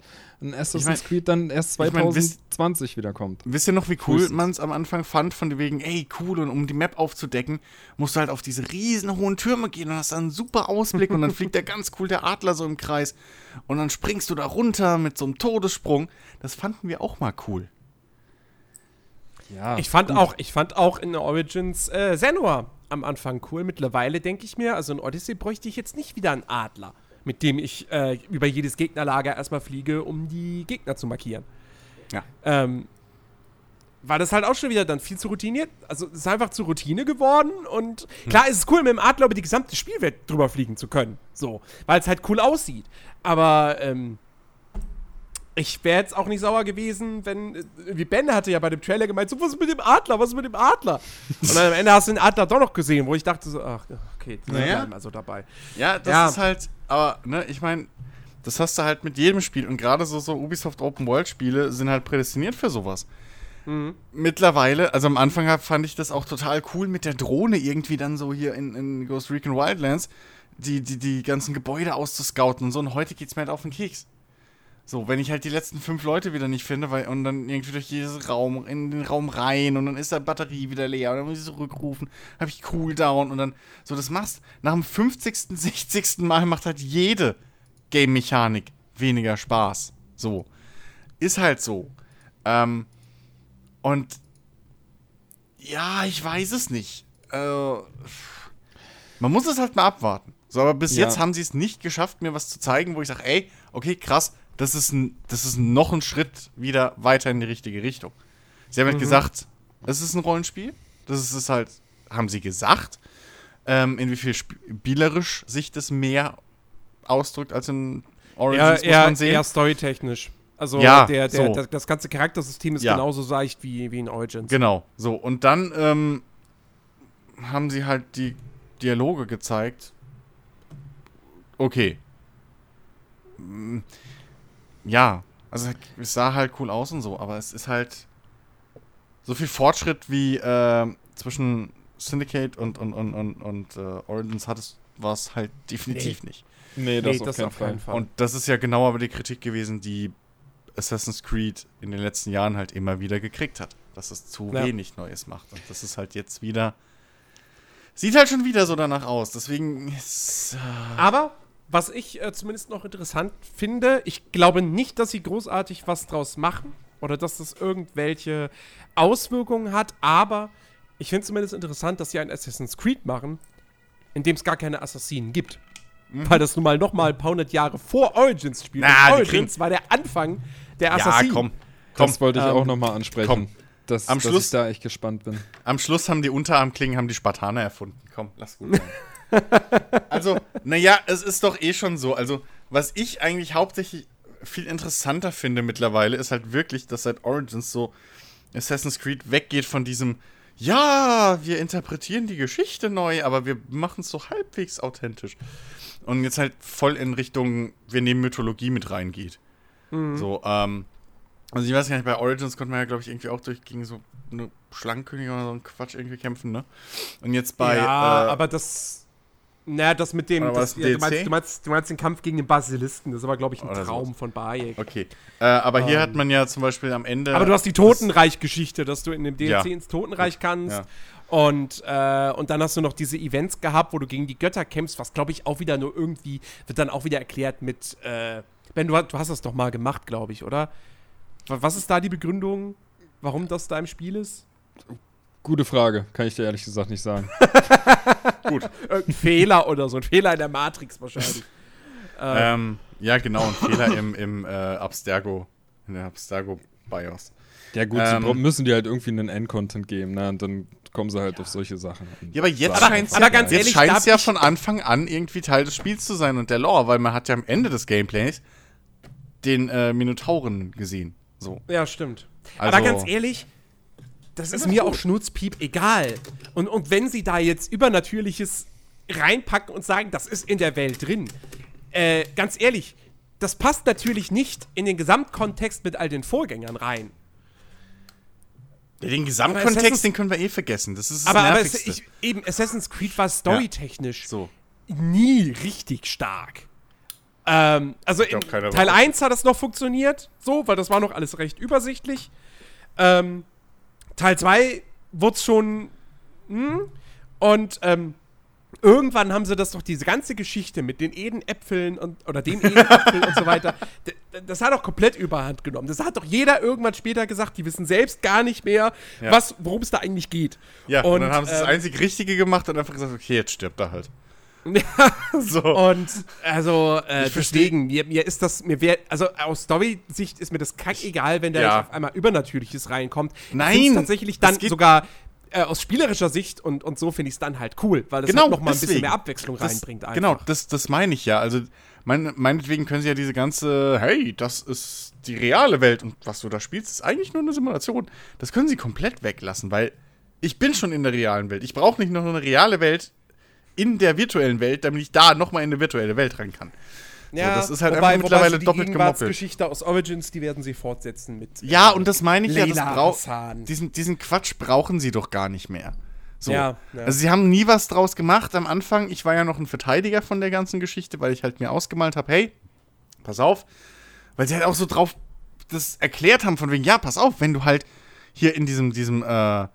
ein Assassin's ich mein, Creed dann erst 2020 ich mein, wisst, wiederkommt. Wisst ihr noch, wie cool man es am Anfang fand, von wegen, ey, cool, und um die Map aufzudecken, musst du halt auf diese riesen hohen Türme gehen und hast dann einen super Ausblick und dann [LAUGHS] fliegt der ganz cool der Adler so im Kreis und dann springst du da runter mit so einem Todessprung. Das fanden wir auch mal cool. Ja, ich fand gut. auch, ich fand auch in Origins äh, Senua am Anfang cool. Mittlerweile denke ich mir, also in Odyssey bräuchte ich jetzt nicht wieder einen Adler, mit dem ich äh, über jedes Gegnerlager erstmal fliege, um die Gegner zu markieren. Ja. Ähm, war das halt auch schon wieder dann viel zu routiniert. Also es ist einfach zu Routine geworden und hm. klar ist es cool, mit dem Adler über die gesamte Spielwelt drüber fliegen zu können. So, weil es halt cool aussieht. Aber ähm, ich wäre jetzt auch nicht sauer gewesen, wenn, wie Ben hatte ja bei dem Trailer gemeint, so, was ist mit dem Adler, was ist mit dem Adler? [LAUGHS] Und dann am Ende hast du den Adler doch noch gesehen, wo ich dachte so, ach, okay, die naja. bleiben also dabei. Ja, das ja. ist halt, aber, ne, ich meine, das hast du halt mit jedem Spiel und gerade so, so Ubisoft Open World Spiele sind halt prädestiniert für sowas. Mhm. Mittlerweile, also am Anfang fand ich das auch total cool mit der Drohne irgendwie dann so hier in, in Ghost Recon Wildlands, die, die, die ganzen Gebäude auszuscouten und so und heute geht's mir halt auf den Keks. So, wenn ich halt die letzten fünf Leute wieder nicht finde, weil, und dann irgendwie durch diesen Raum, in den Raum rein und dann ist die Batterie wieder leer und dann muss ich zurückrufen, habe ich Cooldown und dann, so, das machst, nach dem 50., 60. [LAUGHS] Mal macht halt jede Game-Mechanik weniger Spaß. So. Ist halt so. Ähm, und ja, ich weiß es nicht. Äh, man muss es halt mal abwarten. So, aber bis ja. jetzt haben sie es nicht geschafft, mir was zu zeigen, wo ich sage, ey, okay, krass, das ist, ein, das ist noch ein Schritt wieder weiter in die richtige Richtung. Sie haben halt mhm. gesagt, es ist ein Rollenspiel. Das ist es halt, haben sie gesagt. Ähm, inwiefern spielerisch sich das mehr ausdrückt als in Origins, ja, muss man sehen. Eher storytechnisch. Also ja, der, der, so. das, das, ganze Charaktersystem ist ja. genauso seicht wie, wie in Origins. Genau, so. Und dann ähm, haben sie halt die Dialoge gezeigt. Okay. Ja, also es sah halt cool aus und so, aber es ist halt so viel Fortschritt wie äh, zwischen Syndicate und, und, und, und, und uh, Origins hat es, war es halt definitiv nee. nicht. Nee, das, nee, das auf, keinen, Fall. Und das ist ja genau aber die Kritik gewesen, die Assassin's Creed in den letzten Jahren halt immer wieder gekriegt hat. Dass es zu ja. wenig Neues macht. Und das ist halt jetzt wieder. Sieht halt schon wieder so danach aus. Deswegen ist. Äh aber was ich äh, zumindest noch interessant finde, ich glaube nicht, dass sie großartig was draus machen oder dass das irgendwelche Auswirkungen hat, aber ich finde zumindest interessant, dass sie ein Assassin's Creed machen, in dem es gar keine Assassinen gibt. Mhm. Weil das nun mal noch mal ein paar hundert Jahre vor Origins spielt. Na, Origins war der Anfang der Assassinen. Ja, komm. komm. Das wollte ich ähm, auch noch mal ansprechen. Komm. Dass, am dass Schluss, ich da echt gespannt bin. Am Schluss haben die Unterarmklingen haben die Spartaner erfunden. Komm, lass gut sein. [LAUGHS] also, naja, es ist doch eh schon so. Also, was ich eigentlich hauptsächlich viel interessanter finde mittlerweile, ist halt wirklich, dass seit Origins so Assassin's Creed weggeht von diesem, ja, wir interpretieren die Geschichte neu, aber wir machen es so halbwegs authentisch. Und jetzt halt voll in Richtung, wir nehmen Mythologie mit reingeht. Mhm. So, ähm, also ich weiß gar nicht, bei Origins konnte man ja, glaube ich, irgendwie auch durch gegen so eine Schlangenkönigin oder so einen Quatsch irgendwie kämpfen, ne? Und jetzt bei. Ja, äh, aber das naja, das mit dem. Das, ja, du, meinst, du, meinst, du, meinst, den Kampf gegen den Basilisken. Das ist aber, glaube ich, ein Oder Traum so. von Bayek. Okay. Äh, aber ähm, hier hat man ja zum Beispiel am Ende. Aber du hast die Totenreich-Geschichte, dass du in dem DLC ja. ins Totenreich kannst. Ja. Und, äh, und dann hast du noch diese Events gehabt, wo du gegen die Götter kämpfst, was, glaube ich, auch wieder nur irgendwie. Wird dann auch wieder erklärt mit. Äh, ben, du, du hast das doch mal gemacht, glaube ich, oder? Was ist da die Begründung, warum das da im Spiel ist? Gute Frage, kann ich dir ehrlich gesagt nicht sagen. [LAUGHS] Gut. Irgendein Fehler oder so, ein Fehler in der Matrix wahrscheinlich. [LAUGHS] ähm, ja, genau, ein Fehler im, [LAUGHS] im äh, Abstergo, in der Abstergo-BIOS. Ja gut, ähm, sie müssen dir halt irgendwie einen Endcontent geben, ne? Und dann kommen sie halt ja. auf solche Sachen. Ja, aber jetzt scheint es ja, ganz ehrlich, ja von Anfang an irgendwie Teil des Spiels zu sein und der Lore, weil man hat ja am Ende des Gameplays den äh, Minotauren gesehen. So. Ja, stimmt. Also, aber ganz ehrlich, das ist mir auch Schnurzpiep egal. Und, und wenn sie da jetzt Übernatürliches reinpacken und sagen, das ist in der Welt drin, äh, ganz ehrlich, das passt natürlich nicht in den Gesamtkontext mit all den Vorgängern rein. Ja, den Gesamtkontext, den können wir eh vergessen. Das ist das aber, aber es, ich, eben, Assassin's Creed war storytechnisch ja, so. nie richtig stark. Ähm, also in Teil 1 hat das noch funktioniert, so, weil das war noch alles recht übersichtlich. Ähm, Teil 2 wurde es schon. Hm, und ähm, irgendwann haben sie das doch, diese ganze Geschichte mit den Edenäpfeln und oder dem Edenäpfel und so weiter, [LAUGHS] das hat doch komplett überhand genommen. Das hat doch jeder irgendwann später gesagt, die wissen selbst gar nicht mehr, ja. worum es da eigentlich geht. Ja, und, und dann haben sie ähm, das einzig Richtige gemacht und einfach gesagt, okay, jetzt stirbt er halt. Ja, [LAUGHS] so. Und also äh, deswegen, mir, mir ist das, mir wäre, also aus Story-Sicht ist mir das kackegal, wenn da ja. auf einmal Übernatürliches reinkommt. Nein! tatsächlich dann sogar äh, aus spielerischer Sicht und, und so finde ich es dann halt cool, weil das genau, halt nochmal ein bisschen mehr Abwechslung das, reinbringt. Einfach. Genau, das, das meine ich ja. Also, mein, meinetwegen können sie ja diese ganze, hey, das ist die reale Welt und was du da spielst, ist eigentlich nur eine Simulation. Das können sie komplett weglassen, weil ich bin schon in der realen Welt. Ich brauche nicht noch eine reale Welt in der virtuellen Welt, damit ich da nochmal in eine virtuelle Welt rein kann. Ja, so, das ist halt wobei, einfach mittlerweile wobei doppelt gemoppelt. Die Geschichte aus Origins, die werden sie fortsetzen mit. Ja, äh, und das meine ich Leila ja, das. Diesen, diesen Quatsch brauchen sie doch gar nicht mehr. So. Ja, ja. Also sie haben nie was draus gemacht am Anfang. Ich war ja noch ein Verteidiger von der ganzen Geschichte, weil ich halt mir ausgemalt habe, hey, pass auf. Weil sie halt auch so drauf das erklärt haben, von wegen, ja, pass auf, wenn du halt hier in diesem, diesem, äh,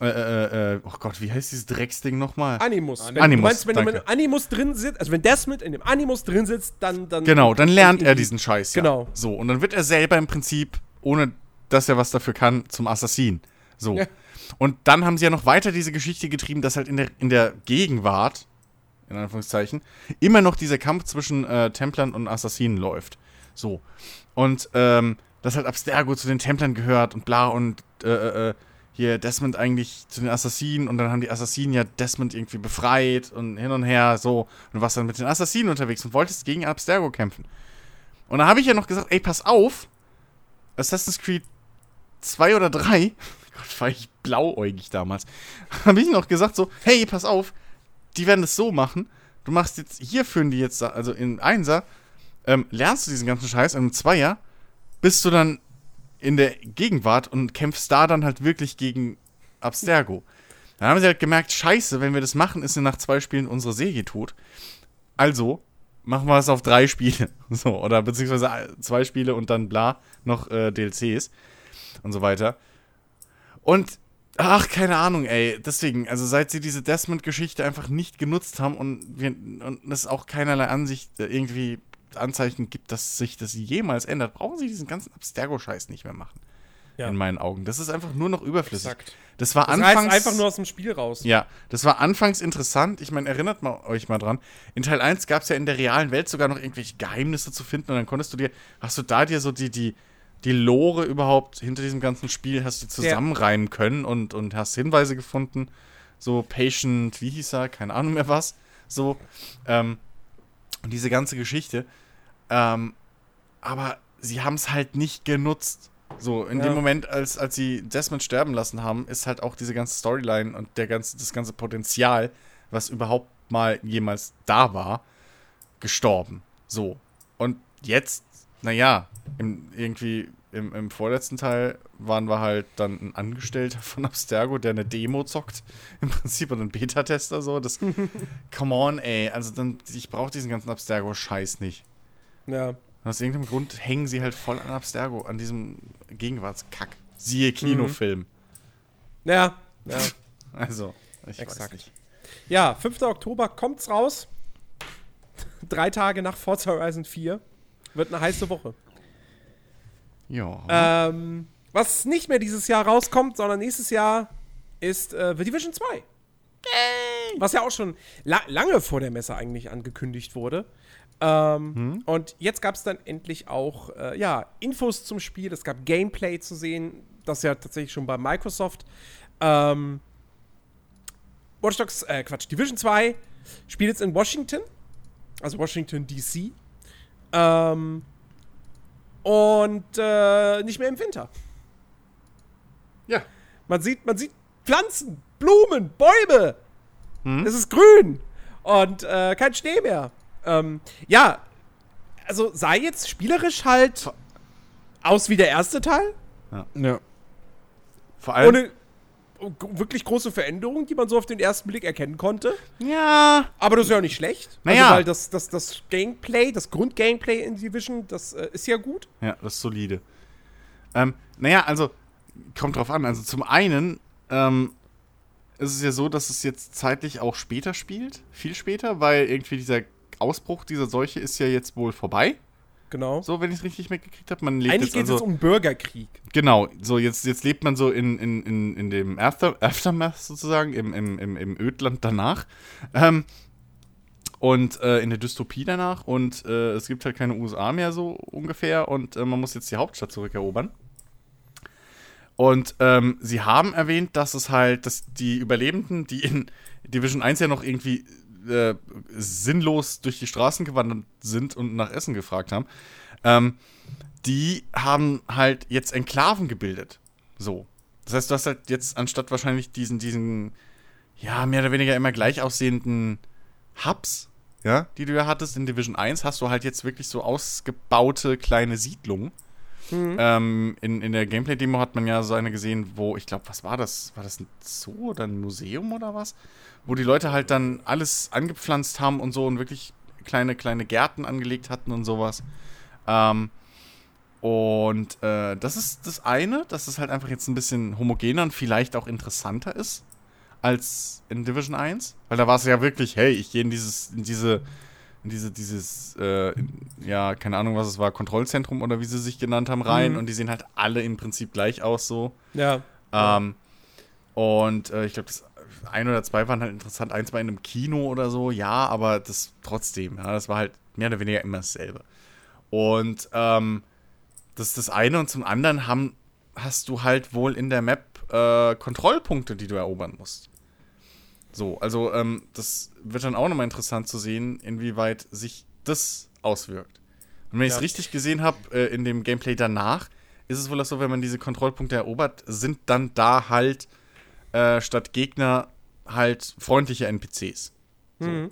äh, äh, äh, oh Gott, wie heißt dieses Drecksding nochmal? Animus. Wenn, Animus. Du meinst, wenn danke. du mit Animus drin sitzt, also wenn Desmond in dem Animus drin sitzt, dann. dann genau, dann lernt er diesen Scheiß. Ja. Genau. So, und dann wird er selber im Prinzip, ohne dass er was dafür kann, zum Assassin. So. Ja. Und dann haben sie ja noch weiter diese Geschichte getrieben, dass halt in der, in der Gegenwart, in Anführungszeichen, immer noch dieser Kampf zwischen äh, Templern und Assassinen läuft. So. Und, ähm, dass halt Abstergo zu den Templern gehört und bla und, äh, äh, äh hier Desmond eigentlich zu den Assassinen und dann haben die Assassinen ja Desmond irgendwie befreit und hin und her so. Und du warst dann mit den Assassinen unterwegs und wolltest gegen Abstergo kämpfen. Und da habe ich ja noch gesagt, ey, pass auf, Assassin's Creed 2 oder 3, [LAUGHS] Gott, war ich blauäugig damals, [LAUGHS] habe ich noch gesagt so, hey, pass auf, die werden das so machen, du machst jetzt, hier führen die jetzt, also in Einser, ähm, lernst du diesen ganzen Scheiß, im Zweier bist du dann in der Gegenwart und kämpfst da dann halt wirklich gegen Abstergo. Dann haben sie halt gemerkt, scheiße, wenn wir das machen, ist nach zwei Spielen unsere Serie tot. Also machen wir es auf drei Spiele. [LAUGHS] So, oder beziehungsweise zwei Spiele und dann bla, noch äh, DLCs und so weiter. Und, ach, keine Ahnung, ey. Deswegen, also seit sie diese Desmond-Geschichte einfach nicht genutzt haben und, wir, und es auch keinerlei Ansicht irgendwie Anzeichen gibt, dass sich das jemals ändert, brauchen sie diesen ganzen Abstergo-Scheiß nicht mehr machen. Ja. In meinen Augen. Das ist einfach nur noch überflüssig. Exakt. Das war das anfangs. einfach nur aus dem Spiel raus. Ja, das war anfangs interessant. Ich meine, erinnert mal, euch mal dran. In Teil 1 gab es ja in der realen Welt sogar noch irgendwelche Geheimnisse zu finden und dann konntest du dir, hast du da dir so die, die, die Lore überhaupt hinter diesem ganzen Spiel, hast du zusammenreimen können und, und hast Hinweise gefunden. So Patient, wie hieß er? Keine Ahnung mehr was. So, ähm, und diese ganze Geschichte. Ähm, aber sie haben es halt nicht genutzt. So, in ja. dem Moment, als, als sie Desmond sterben lassen haben, ist halt auch diese ganze Storyline und der ganze, das ganze Potenzial, was überhaupt mal jemals da war, gestorben. So. Und jetzt, naja, irgendwie im, im vorletzten Teil waren wir halt dann ein Angestellter von Abstergo, der eine Demo zockt, [LAUGHS] im Prinzip, und ein Beta-Tester so. Das, [LAUGHS] come on, ey. Also dann, ich brauche diesen ganzen Abstergo-Scheiß nicht. Ja. Aus irgendeinem Grund hängen sie halt voll an Abstergo, an diesem Gegenwartskack. Siehe Kinofilm. Mhm. Ja, ja. [LAUGHS] Also, ich Exakt. weiß nicht. Ja, 5. Oktober kommt's raus. Drei Tage nach Forza Horizon 4. Wird eine heiße Woche. Ja. Ähm, was nicht mehr dieses Jahr rauskommt, sondern nächstes Jahr ist äh, The Division 2. Yay. Was ja auch schon la lange vor der Messe eigentlich angekündigt wurde. Ähm, hm? Und jetzt gab es dann endlich auch äh, ja, Infos zum Spiel. Es gab Gameplay zu sehen. Das ja tatsächlich schon bei Microsoft. Ähm, Watch Dogs, äh, Quatsch, Division 2 spielt jetzt in Washington. Also Washington, D.C. Ähm, und äh, nicht mehr im Winter. Ja. Man sieht, man sieht Pflanzen, Blumen, Bäume. Hm? Es ist grün und äh, kein Schnee mehr. Ähm, ja, also sei jetzt spielerisch halt aus wie der erste Teil. Ja. ja. Vor allem. Ohne wirklich große Veränderungen, die man so auf den ersten Blick erkennen konnte. Ja. Aber das ist ja auch nicht schlecht. Naja. Also, weil das, das, das Gameplay, das Grundgameplay in Division, das äh, ist ja gut. Ja, das ist solide. Ähm, naja, also, kommt drauf an. Also, zum einen ähm, ist es ja so, dass es jetzt zeitlich auch später spielt. Viel später, weil irgendwie dieser Ausbruch dieser Seuche ist ja jetzt wohl vorbei. Genau. So, wenn ich es richtig mitgekriegt habe. Eigentlich geht es also, um Bürgerkrieg. Genau, so jetzt, jetzt lebt man so in, in, in, in dem After, Aftermath sozusagen, im, im, im, im Ödland danach. Ähm, und äh, in der Dystopie danach. Und äh, es gibt halt keine USA mehr so ungefähr. Und äh, man muss jetzt die Hauptstadt zurückerobern. Und ähm, sie haben erwähnt, dass es halt, dass die Überlebenden, die in Division 1 ja noch irgendwie äh, sinnlos durch die Straßen gewandert sind und nach Essen gefragt haben, ähm, die haben halt jetzt Enklaven gebildet. So. Das heißt, du hast halt jetzt anstatt wahrscheinlich diesen, diesen, ja, mehr oder weniger immer gleich aussehenden Hubs, ja, die du ja hattest in Division 1, hast du halt jetzt wirklich so ausgebaute kleine Siedlungen. Mhm. Ähm, in, in der Gameplay-Demo hat man ja so eine gesehen, wo, ich glaube, was war das? War das ein Zoo oder ein Museum oder was? Wo die Leute halt dann alles angepflanzt haben und so und wirklich kleine, kleine Gärten angelegt hatten und sowas. Ähm, und äh, das ist das eine, dass es halt einfach jetzt ein bisschen homogener und vielleicht auch interessanter ist als in Division 1. Weil da war es ja wirklich, hey, ich gehe in dieses, in diese, in diese, dieses, äh, in, ja, keine Ahnung, was es war, Kontrollzentrum oder wie sie sich genannt haben, rein mhm. und die sehen halt alle im Prinzip gleich aus so. Ja. Ähm, und äh, ich glaube, das ein oder zwei waren halt interessant. Eins war in einem Kino oder so, ja, aber das trotzdem, ja, das war halt mehr oder weniger immer dasselbe. Und ähm, das ist das eine. Und zum anderen haben, hast du halt wohl in der Map äh, Kontrollpunkte, die du erobern musst. So, also ähm, das wird dann auch nochmal interessant zu sehen, inwieweit sich das auswirkt. Und wenn ja. ich es richtig gesehen habe, äh, in dem Gameplay danach, ist es wohl auch so, wenn man diese Kontrollpunkte erobert, sind dann da halt äh, statt Gegner halt freundliche NPCs. So. Mhm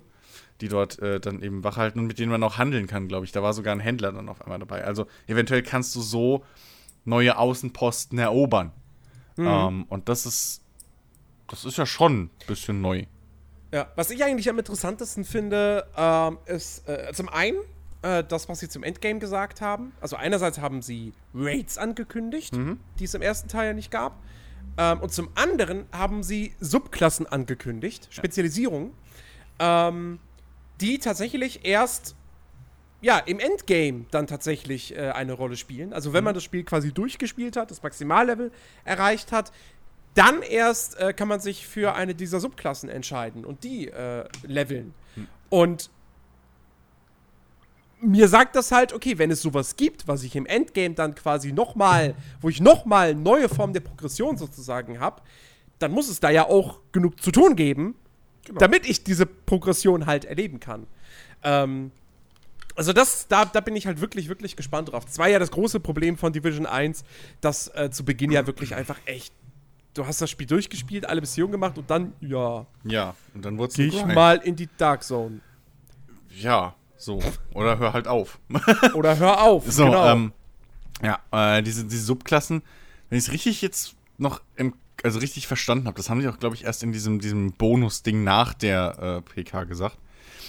die dort äh, dann eben wachhalten und mit denen man auch handeln kann, glaube ich. Da war sogar ein Händler dann auf einmal dabei. Also eventuell kannst du so neue Außenposten erobern. Mhm. Ähm, und das ist, das ist ja schon ein bisschen neu. Ja, was ich eigentlich am interessantesten finde, ähm, ist äh, zum einen äh, das, was sie zum Endgame gesagt haben. Also einerseits haben sie Raids angekündigt, mhm. die es im ersten Teil ja nicht gab. Ähm, und zum anderen haben sie Subklassen angekündigt, Spezialisierung. Ja. Ähm, die tatsächlich erst ja, im Endgame dann tatsächlich äh, eine Rolle spielen. Also wenn mhm. man das Spiel quasi durchgespielt hat, das Maximallevel erreicht hat, dann erst äh, kann man sich für eine dieser Subklassen entscheiden und die äh, leveln. Mhm. Und mir sagt das halt, okay, wenn es sowas gibt, was ich im Endgame dann quasi nochmal, wo ich nochmal neue Form der Progression sozusagen habe, dann muss es da ja auch genug zu tun geben, Genau. Damit ich diese Progression halt erleben kann. Ähm, also das, da, da bin ich halt wirklich, wirklich gespannt drauf. Das war ja das große Problem von Division 1, dass äh, zu Beginn ja wirklich einfach echt, du hast das Spiel durchgespielt, alle Missionen gemacht und dann, ja. Ja, und dann wurde es Geh ich mal in die Dark Zone. Ja, so. Oder hör halt auf. [LAUGHS] Oder hör auf, so, genau. Ähm, ja, äh, diese, diese Subklassen, wenn ich es richtig jetzt noch im also richtig verstanden habe, das haben sie auch, glaube ich, erst in diesem, diesem Bonus-Ding nach der äh, PK gesagt.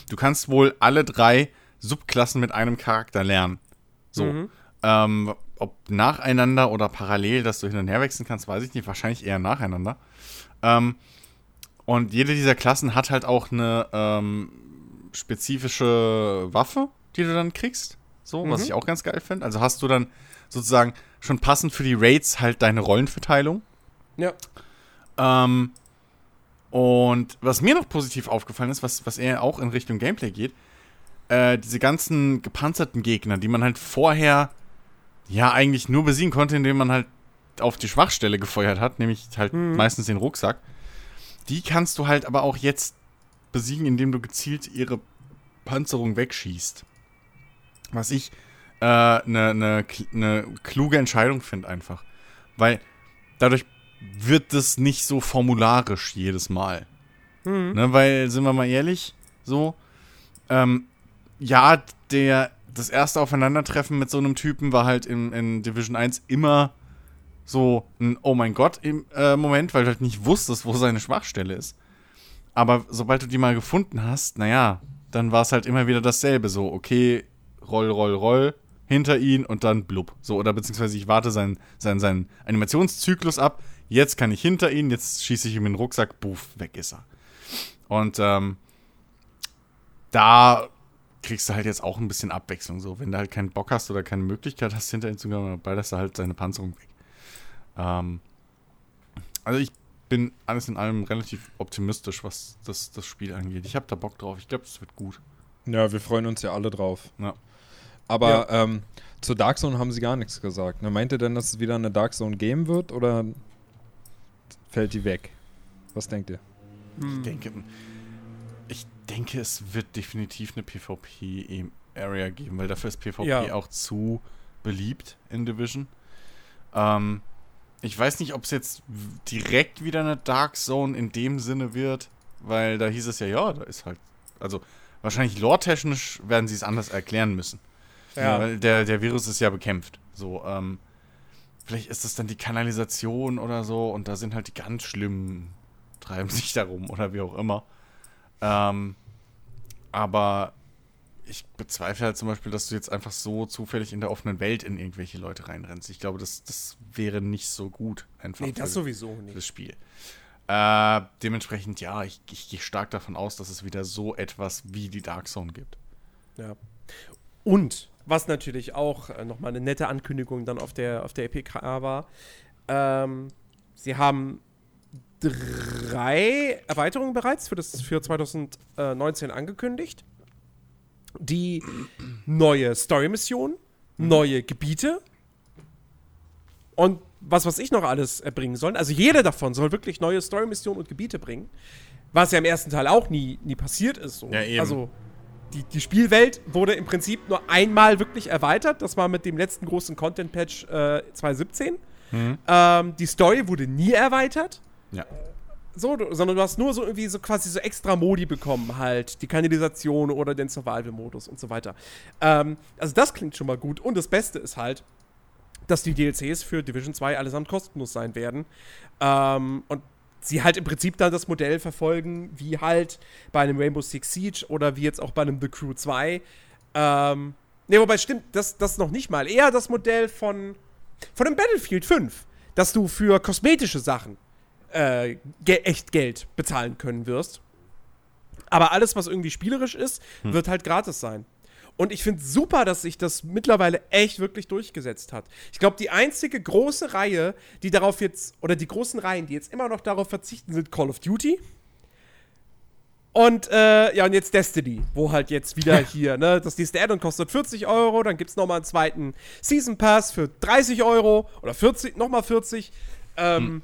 Du kannst wohl alle drei Subklassen mit einem Charakter lernen. So. Mhm. Ähm, ob nacheinander oder parallel, dass du hin und her wechseln kannst, weiß ich nicht. Wahrscheinlich eher nacheinander. Ähm, und jede dieser Klassen hat halt auch eine ähm, spezifische Waffe, die du dann kriegst. So, mhm. was ich auch ganz geil finde. Also hast du dann sozusagen schon passend für die Raids halt deine Rollenverteilung. Ja. Ähm, und was mir noch positiv aufgefallen ist, was, was eher auch in Richtung Gameplay geht, äh, diese ganzen gepanzerten Gegner, die man halt vorher ja eigentlich nur besiegen konnte, indem man halt auf die Schwachstelle gefeuert hat, nämlich halt mhm. meistens den Rucksack. Die kannst du halt aber auch jetzt besiegen, indem du gezielt ihre Panzerung wegschießt. Was ich eine äh, ne, ne, ne kluge Entscheidung finde einfach. Weil dadurch wird das nicht so formularisch jedes Mal. Mhm. Ne, weil, sind wir mal ehrlich, so, ähm, ja, der, das erste Aufeinandertreffen mit so einem Typen war halt in, in Division 1 immer so ein Oh mein Gott im äh, Moment, weil du halt nicht wusstest, wo seine Schwachstelle ist. Aber sobald du die mal gefunden hast, naja, dann war es halt immer wieder dasselbe. So, okay, roll, roll, roll, hinter ihn und dann blub. So, oder beziehungsweise ich warte seinen, seinen, seinen Animationszyklus ab. Jetzt kann ich hinter ihn, jetzt schieße ich ihm in den Rucksack, buff, weg ist er. Und ähm, da kriegst du halt jetzt auch ein bisschen Abwechslung. So, wenn du halt keinen Bock hast oder keine Möglichkeit hast, hinter ihn zu gehen, ballerst du halt seine Panzerung weg. Ähm, also ich bin alles in allem relativ optimistisch, was das, das Spiel angeht. Ich habe da Bock drauf. Ich glaube, es wird gut. Ja, wir freuen uns ja alle drauf. Ja. Aber ja. ähm, zur Dark Zone haben sie gar nichts gesagt. Ne? Meint ihr denn, dass es wieder eine Dark Zone geben wird oder fällt die weg? Was denkt ihr? Ich denke, ich denke, es wird definitiv eine PvP-Area geben, weil dafür ist PvP ja. auch zu beliebt in Division. Ähm, ich weiß nicht, ob es jetzt direkt wieder eine Dark Zone in dem Sinne wird, weil da hieß es ja, ja, da ist halt, also wahrscheinlich lore-technisch werden sie es anders erklären müssen. Ja. Weil der, der Virus ist ja bekämpft. So, ähm, vielleicht ist das dann die Kanalisation oder so und da sind halt die ganz schlimmen, treiben [LAUGHS] sich darum oder wie auch immer. Ähm, aber ich bezweifle halt zum Beispiel, dass du jetzt einfach so zufällig in der offenen Welt in irgendwelche Leute reinrennst. Ich glaube, das, das wäre nicht so gut einfach. Nee, das für, sowieso nicht. Das Spiel. Äh, dementsprechend, ja, ich, ich gehe stark davon aus, dass es wieder so etwas wie die Dark Zone gibt. Ja. Und, was natürlich auch äh, nochmal eine nette Ankündigung dann auf der, auf der EPK war, ähm, sie haben drei Erweiterungen bereits für, das, für 2019 angekündigt die neue Story-Mission, neue Gebiete und was, was ich noch alles erbringen sollen. Also jede davon soll wirklich neue Story-Missionen und Gebiete bringen. Was ja im ersten Teil auch nie, nie passiert ist. So. Ja, eben. Also die, die Spielwelt wurde im Prinzip nur einmal wirklich erweitert. Das war mit dem letzten großen Content-Patch äh, 2017. Mhm. Ähm, die Story wurde nie erweitert. Ja so, sondern du hast nur so irgendwie so quasi so extra Modi bekommen, halt. Die Kanalisation oder den Survival-Modus und so weiter. Ähm, also das klingt schon mal gut. Und das Beste ist halt, dass die DLCs für Division 2 allesamt kostenlos sein werden. Ähm, und sie halt im Prinzip dann das Modell verfolgen, wie halt bei einem Rainbow Six Siege oder wie jetzt auch bei einem The Crew 2. Ähm, ne, wobei stimmt, das, das noch nicht mal. Eher das Modell von, von einem Battlefield 5, dass du für kosmetische Sachen äh, ge echt Geld bezahlen können wirst. Aber alles, was irgendwie spielerisch ist, hm. wird halt gratis sein. Und ich finde super, dass sich das mittlerweile echt wirklich durchgesetzt hat. Ich glaube, die einzige große Reihe, die darauf jetzt, oder die großen Reihen, die jetzt immer noch darauf verzichten, sind Call of Duty. Und äh, ja, und jetzt Destiny, wo halt jetzt wieder hier, ne, das nächste Add-on kostet 40 Euro, dann gibt es nochmal einen zweiten Season Pass für 30 Euro oder 40, nochmal 40. Ähm, hm.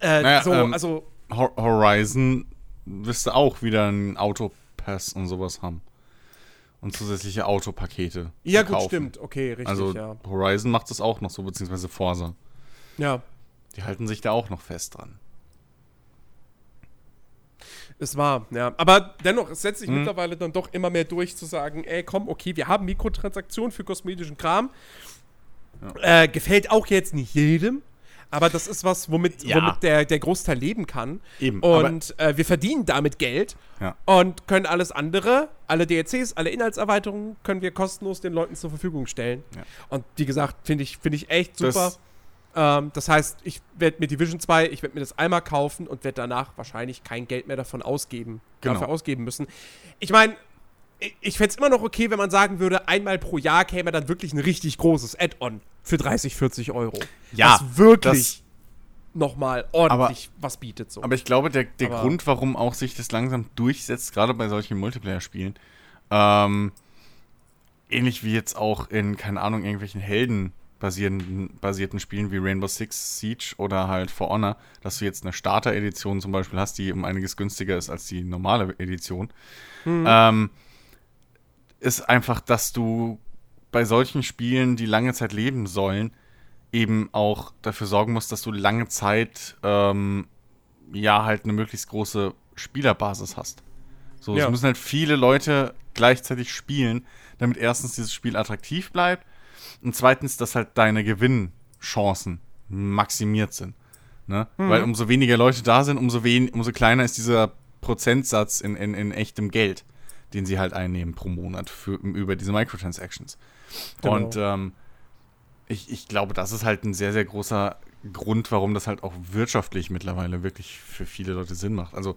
Äh, naja, so, ähm, also. Horizon wirst du auch wieder einen Autopass und sowas haben. Und zusätzliche Autopakete. Ja, gut, kaufen. stimmt. Okay, richtig. Also ja. Horizon macht das auch noch so, beziehungsweise Forza. Ja. Die halten sich da auch noch fest dran. Es war, ja. Aber dennoch, es setzt sich hm. mittlerweile dann doch immer mehr durch, zu sagen, ey, komm, okay, wir haben Mikrotransaktionen für kosmetischen Kram. Ja. Äh, gefällt auch jetzt nicht jedem. Aber das ist was, womit, ja. womit der, der Großteil leben kann. Eben. Und äh, wir verdienen damit Geld ja. und können alles andere, alle DLCs, alle Inhaltserweiterungen, können wir kostenlos den Leuten zur Verfügung stellen. Ja. Und wie gesagt, finde ich, find ich echt super. Das, ähm, das heißt, ich werde mir Division 2, ich werde mir das einmal kaufen und werde danach wahrscheinlich kein Geld mehr davon ausgeben, genau. dafür ausgeben müssen. Ich meine, ich fände es immer noch okay, wenn man sagen würde, einmal pro Jahr käme dann wirklich ein richtig großes Add-on für 30, 40 Euro. Ja. Das wirklich nochmal ordentlich aber, was bietet. So. Aber ich glaube, der, der Grund, warum auch sich das langsam durchsetzt, gerade bei solchen Multiplayer-Spielen, ähm, ähnlich wie jetzt auch in, keine Ahnung, irgendwelchen Helden basierten, basierten Spielen wie Rainbow Six Siege oder halt For Honor, dass du jetzt eine Starter-Edition zum Beispiel hast, die um einiges günstiger ist als die normale Edition. Mhm. Ähm, ist einfach, dass du bei solchen Spielen, die lange Zeit leben sollen, eben auch dafür sorgen musst, dass du lange Zeit ähm, ja halt eine möglichst große Spielerbasis hast. So, ja. es müssen halt viele Leute gleichzeitig spielen, damit erstens dieses Spiel attraktiv bleibt und zweitens, dass halt deine Gewinnchancen maximiert sind. Ne? Mhm. Weil umso weniger Leute da sind, umso, wen umso kleiner ist dieser Prozentsatz in, in, in echtem Geld den sie halt einnehmen pro Monat für, über diese Microtransactions. Genau. Und ähm, ich, ich glaube, das ist halt ein sehr, sehr großer Grund, warum das halt auch wirtschaftlich mittlerweile wirklich für viele Leute Sinn macht. Also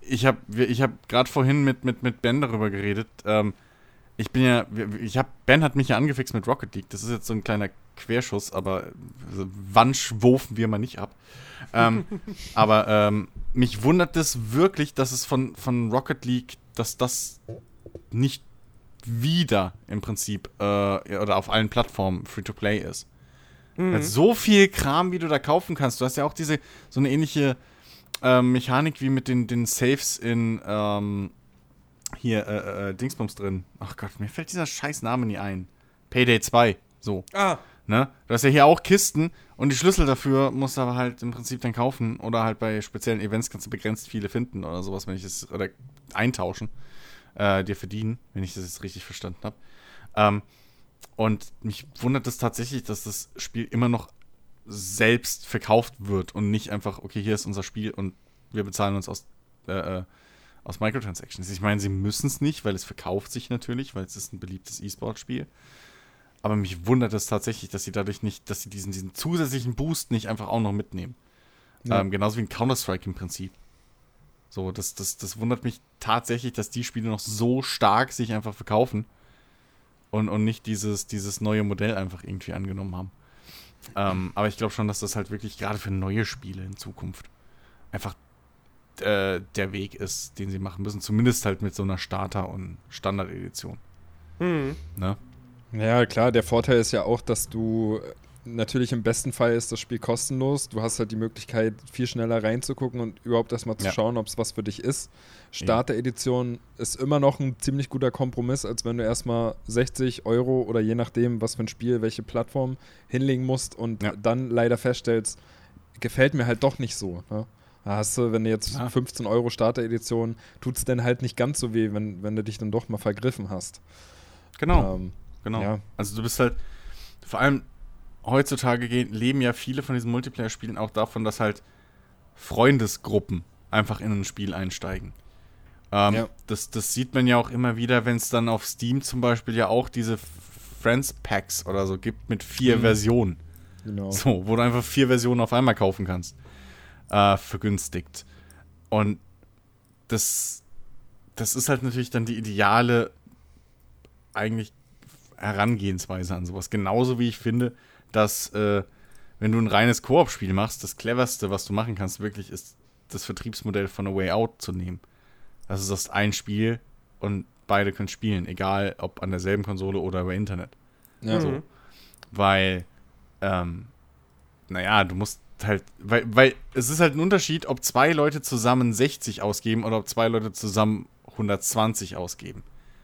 ich habe ich hab gerade vorhin mit, mit, mit Ben darüber geredet. Ähm, ich bin ja, ich habe Ben hat mich ja angefixt mit Rocket League. Das ist jetzt so ein kleiner Querschuss, aber wann schwurfen wir mal nicht ab? ähm, [LAUGHS] aber ähm, mich wundert es wirklich, dass es von, von Rocket League dass das nicht wieder im Prinzip äh, oder auf allen Plattformen Free-to-Play ist. Mhm. so viel Kram, wie du da kaufen kannst. Du hast ja auch diese so eine ähnliche äh, Mechanik wie mit den, den Saves in ähm, hier äh, äh, Dingsbums drin. Ach Gott, mir fällt dieser scheiß Name nie ein. Payday 2. So. Ah. Ne? Du hast ja hier auch Kisten und die Schlüssel dafür musst du aber halt im Prinzip dann kaufen oder halt bei speziellen Events kannst du begrenzt viele finden oder sowas, wenn ich es oder eintauschen, äh, dir verdienen, wenn ich das jetzt richtig verstanden habe. Ähm, und mich wundert es tatsächlich, dass das Spiel immer noch selbst verkauft wird und nicht einfach, okay, hier ist unser Spiel und wir bezahlen uns aus, äh, äh aus Microtransactions. Ich meine, sie müssen es nicht, weil es verkauft sich natürlich, weil es ist ein beliebtes E-Sport-Spiel. Aber mich wundert es tatsächlich, dass sie dadurch nicht, dass sie diesen, diesen zusätzlichen Boost nicht einfach auch noch mitnehmen. Ja. Ähm, genauso wie ein Counter-Strike im Prinzip. So, das, das, das wundert mich tatsächlich, dass die Spiele noch so stark sich einfach verkaufen und, und nicht dieses, dieses neue Modell einfach irgendwie angenommen haben. Ähm, aber ich glaube schon, dass das halt wirklich gerade für neue Spiele in Zukunft einfach äh, der Weg ist, den sie machen müssen. Zumindest halt mit so einer Starter- und Standard-Edition. Mhm. Ne? Ja, klar, der Vorteil ist ja auch, dass du natürlich im besten Fall ist das Spiel kostenlos. Du hast halt die Möglichkeit, viel schneller reinzugucken und überhaupt erstmal zu ja. schauen, ob es was für dich ist. Starter-Edition ist immer noch ein ziemlich guter Kompromiss, als wenn du erstmal 60 Euro oder je nachdem, was für ein Spiel, welche Plattform hinlegen musst und ja. dann leider feststellst, gefällt mir halt doch nicht so. Ne? Da hast du, wenn du jetzt ja. 15 Euro Starter-Edition, tut es dann halt nicht ganz so weh, wenn, wenn du dich dann doch mal vergriffen hast. Genau. Ähm, genau. Ja. Also du bist halt, vor allem heutzutage gehen, leben ja viele von diesen Multiplayer-Spielen auch davon, dass halt Freundesgruppen einfach in ein Spiel einsteigen. Ähm, ja. das, das sieht man ja auch immer wieder, wenn es dann auf Steam zum Beispiel ja auch diese Friends Packs oder so gibt mit vier mhm. Versionen. Genau. So, wo du einfach vier Versionen auf einmal kaufen kannst. Äh, vergünstigt. Und das, das ist halt natürlich dann die ideale eigentlich Herangehensweise an sowas. Genauso wie ich finde, dass äh, wenn du ein reines Koop-Spiel machst, das cleverste, was du machen kannst, wirklich ist, das Vertriebsmodell von A Way Out zu nehmen. Das ist das ein Spiel und beide können spielen, egal ob an derselben Konsole oder über Internet. Ja. So. Weil, ähm, naja, du musst halt, weil, weil es ist halt ein Unterschied, ob zwei Leute zusammen 60 ausgeben oder ob zwei Leute zusammen 120 ausgeben.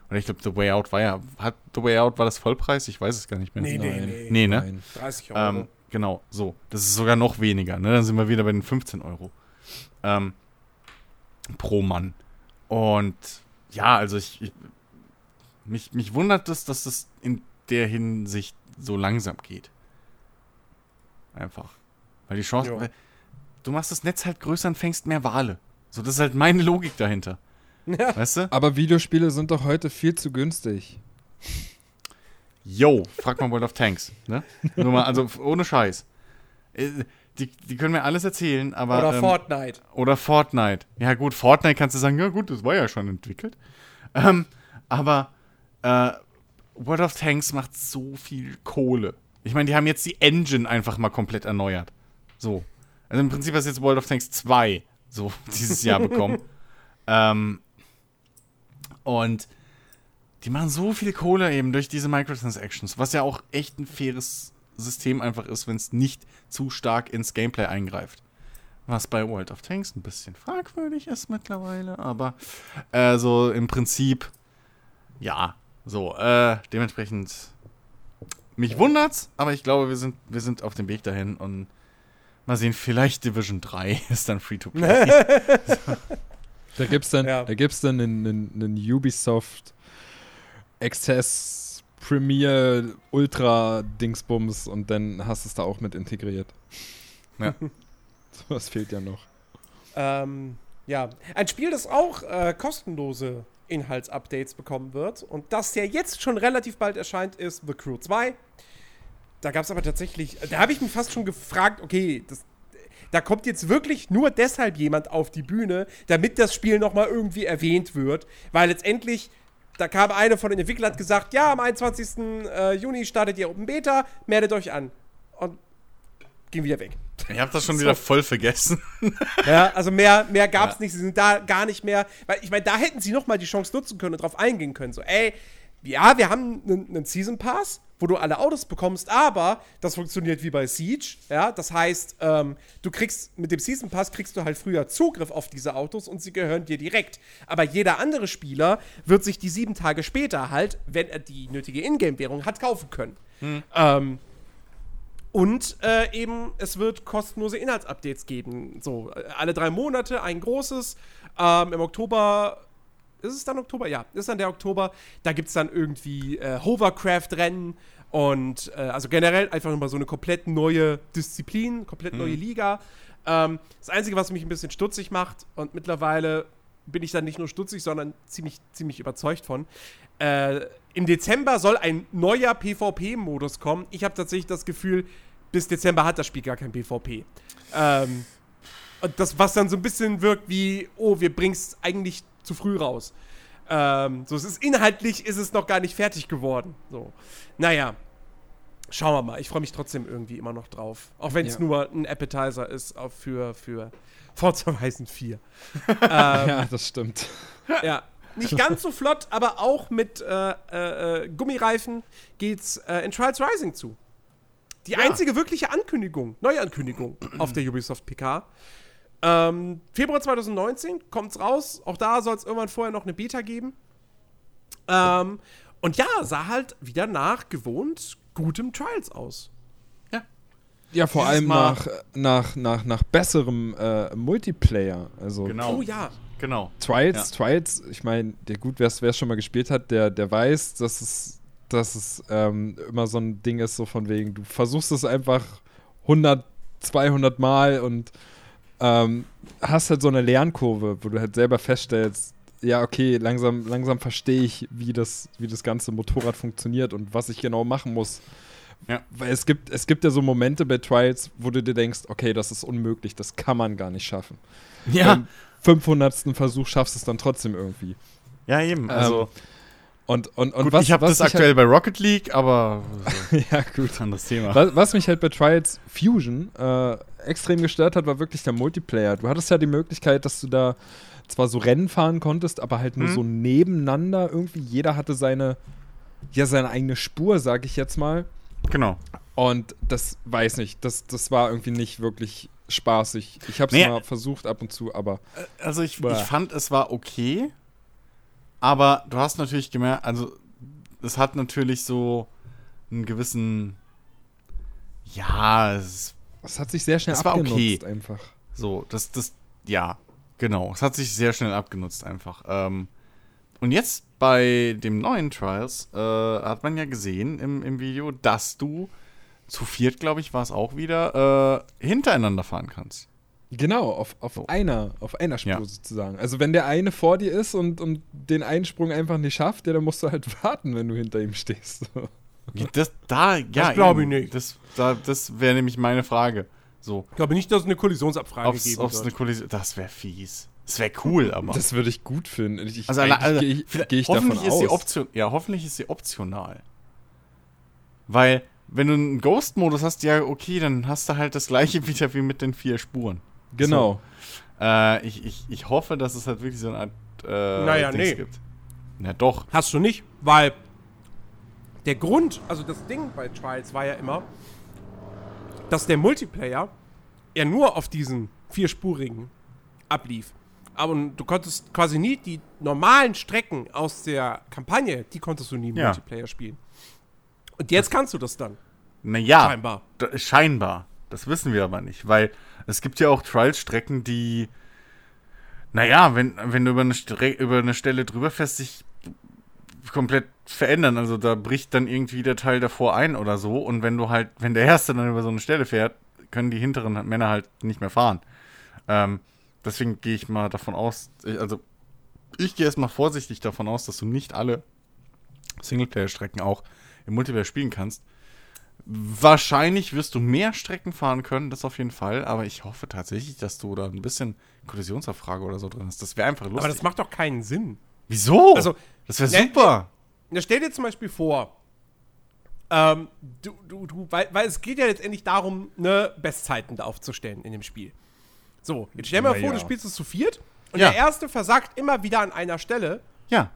Und ich glaube, The Way Out war ja, hat The Way Out, war das Vollpreis? Ich weiß es gar nicht mehr. Nee, nee, nee. Nee, ne? 30 Euro. Ähm, genau, so. Das ist sogar noch weniger, ne? Dann sind wir wieder bei den 15 Euro. Ähm, pro Mann. Und ja, also ich, ich mich, mich wundert es, dass das in der Hinsicht so langsam geht. Einfach. Weil die Chance, weil du machst das Netz halt größer und fängst mehr Wale. So, das ist halt meine Logik dahinter. [LAUGHS] Ja. Weißt du? Aber Videospiele sind doch heute viel zu günstig. Yo, frag mal World of Tanks. Ne? Nur mal, also ohne Scheiß. Äh, die, die können mir alles erzählen, aber. Oder ähm, Fortnite. Oder Fortnite. Ja, gut, Fortnite kannst du sagen, ja, gut, das war ja schon entwickelt. Ähm, aber äh, World of Tanks macht so viel Kohle. Ich meine, die haben jetzt die Engine einfach mal komplett erneuert. So. Also im Prinzip hast du jetzt World of Tanks 2 so [LAUGHS] dieses Jahr bekommen. ähm, und die machen so viel Kohle eben durch diese Microtransactions, was ja auch echt ein faires System einfach ist, wenn es nicht zu stark ins Gameplay eingreift. Was bei World of Tanks ein bisschen fragwürdig ist mittlerweile, aber äh, so im Prinzip, ja, so, äh, dementsprechend, mich wundert's, aber ich glaube, wir sind, wir sind auf dem Weg dahin und mal sehen, vielleicht Division 3 [LAUGHS] ist dann free to play. Da gibt es dann, ja. da gibt's dann einen, einen, einen Ubisoft Access Premier Ultra Dingsbums und dann hast du es da auch mit integriert. Ja. [LAUGHS] Was fehlt ja noch. Ähm, ja, ein Spiel, das auch äh, kostenlose Inhaltsupdates bekommen wird und das ja jetzt schon relativ bald erscheint, ist The Crew 2. Da gab es aber tatsächlich, da habe ich mich fast schon gefragt, okay, das, da kommt jetzt wirklich nur deshalb jemand auf die Bühne, damit das Spiel nochmal irgendwie erwähnt wird. Weil letztendlich, da kam eine von den Entwicklern hat gesagt, ja, am 21. Äh, Juni startet ihr Open Beta, meldet euch an. Und ging wieder weg. Ich hab das schon so. wieder voll vergessen. [LAUGHS] ja, also mehr, mehr gab's ja. nicht. Sie sind da gar nicht mehr. Weil ich meine, da hätten sie nochmal die Chance nutzen können und drauf eingehen können. So, ey, ja, wir haben einen Season Pass, wo du alle Autos bekommst, aber das funktioniert wie bei Siege, ja, das heißt, ähm, du kriegst mit dem Season Pass kriegst du halt früher Zugriff auf diese Autos und sie gehören dir direkt. Aber jeder andere Spieler wird sich die sieben Tage später halt, wenn er die nötige Ingame-Währung hat, kaufen können. Hm. Ähm, und äh, eben, es wird kostenlose Inhaltsupdates geben. So, äh, alle drei Monate ein großes. Ähm, Im Oktober ist es dann Oktober? Ja, ist dann der Oktober. Da gibt es dann irgendwie äh, Hovercraft-Rennen und äh, also generell einfach nochmal so eine komplett neue Disziplin, komplett mhm. neue Liga. Ähm, das Einzige, was mich ein bisschen stutzig macht und mittlerweile bin ich dann nicht nur stutzig, sondern ziemlich, ziemlich überzeugt von. Äh, Im Dezember soll ein neuer PvP-Modus kommen. Ich habe tatsächlich das Gefühl, bis Dezember hat das Spiel gar kein PvP. Ähm, und das, was dann so ein bisschen wirkt wie, oh, wir bringen es eigentlich zu früh raus. Ähm, so, es ist inhaltlich ist es noch gar nicht fertig geworden. So. Naja. Schauen wir mal. Ich freue mich trotzdem irgendwie immer noch drauf. Auch wenn es ja. nur ein Appetizer ist für, für Forza Horizon 4. [LAUGHS] ähm, ja, das stimmt. Ja. Nicht ganz so flott, aber auch mit äh, äh, äh Gummireifen geht's äh, in Trials Rising zu. Die ja. einzige wirkliche Ankündigung, Neuankündigung auf der Ubisoft PK. Ähm, Februar 2019 kommt's raus. Auch da soll es irgendwann vorher noch eine Beta geben. Ähm, und ja, sah halt wieder nach gewohnt gutem Trials aus. Ja. Ja, vor allem nach, nach, nach, nach besserem äh, Multiplayer. Also genau. Oh ja. Genau. Trials, ja. Trials, ich meine, der gut, wer es schon mal gespielt hat, der, der weiß, dass es, dass es ähm, immer so ein Ding ist, so von wegen, du versuchst es einfach 100, 200 Mal und ähm, hast halt so eine Lernkurve, wo du halt selber feststellst, ja, okay, langsam, langsam verstehe ich, wie das, wie das ganze Motorrad funktioniert und was ich genau machen muss. Ja. Weil es gibt, es gibt ja so Momente bei Trials, wo du dir denkst, okay, das ist unmöglich, das kann man gar nicht schaffen. Ja. Beim 500. Versuch schaffst du es dann trotzdem irgendwie. Ja, eben. Also. Ähm, und, und, und gut, was, ich habe das aktuell halt bei Rocket League, aber [LAUGHS] ja gut, anderes Thema. Was, was, mich halt bei Trials Fusion äh, extrem gestört hat, war wirklich der Multiplayer. Du hattest ja die Möglichkeit, dass du da zwar so Rennen fahren konntest, aber halt nur mhm. so nebeneinander irgendwie. Jeder hatte seine, ja seine eigene Spur, sag ich jetzt mal. Genau. Und das weiß nicht, das, das war irgendwie nicht wirklich spaßig. Ich habe es nee. mal versucht ab und zu, aber. Also ich, ich fand, es war okay. Aber du hast natürlich gemerkt, also es hat natürlich so einen gewissen, ja, es, es hat sich sehr schnell abgenutzt okay. einfach. So, das, das, ja, genau, es hat sich sehr schnell abgenutzt einfach. Ähm, und jetzt bei dem neuen Trials äh, hat man ja gesehen im, im Video, dass du zu viert, glaube ich, war es auch wieder, äh, hintereinander fahren kannst. Genau, auf, auf so. einer, auf einer Spur ja. sozusagen. Also wenn der eine vor dir ist und, und den Einsprung einfach nicht schafft, ja, dann musst du halt [LAUGHS] warten, wenn du hinter ihm stehst. Das, da, ja, das glaube ich nicht. Das, da, das wäre nämlich meine Frage. So. Ich glaube nicht, dass es eine Kollisionsabfrage ob's, geben ob's eine Kollision, Das wäre fies. Das wäre cool, aber. Das würde ich gut finden. Ich, also, also gehe geh ich davon ist aus. Die Option, ja, hoffentlich ist sie optional. Weil, wenn du einen Ghost-Modus hast, ja, okay, dann hast du halt das gleiche [LAUGHS] wieder wie mit den vier Spuren. Genau. So. Äh, ich, ich, ich hoffe, dass es halt wirklich so eine Art äh, naja, Dings nee. gibt. Na doch. Hast du nicht, weil der Grund, also das Ding bei Trials war ja immer, dass der Multiplayer ja nur auf diesen vierspurigen ablief. Aber du konntest quasi nie die normalen Strecken aus der Kampagne, die konntest du nie im ja. Multiplayer spielen. Und jetzt kannst du das dann. Naja. Scheinbar. Scheinbar. Das wissen wir aber nicht, weil es gibt ja auch Trial-Strecken, die, naja, wenn, wenn du über eine, über eine Stelle drüber fährst, sich komplett verändern. Also da bricht dann irgendwie der Teil davor ein oder so. Und wenn du halt, wenn der Erste dann über so eine Stelle fährt, können die hinteren Männer halt nicht mehr fahren. Ähm, deswegen gehe ich mal davon aus, also ich gehe erstmal vorsichtig davon aus, dass du nicht alle Singleplayer-Strecken auch im Multiplayer spielen kannst. Wahrscheinlich wirst du mehr Strecken fahren können, das auf jeden Fall, aber ich hoffe tatsächlich, dass du da ein bisschen Kollisionsabfrage oder so drin hast. Das wäre einfach lustig. Aber das macht doch keinen Sinn. Wieso? Also, das wäre ne, super. Na, stell dir zum Beispiel vor, ähm, du, du, du, weil, weil es geht ja letztendlich darum, ne, Bestzeiten da aufzustellen in dem Spiel. So, jetzt stell dir mal vor, ja. du spielst es zu viert und ja. der Erste versagt immer wieder an einer Stelle. Ja.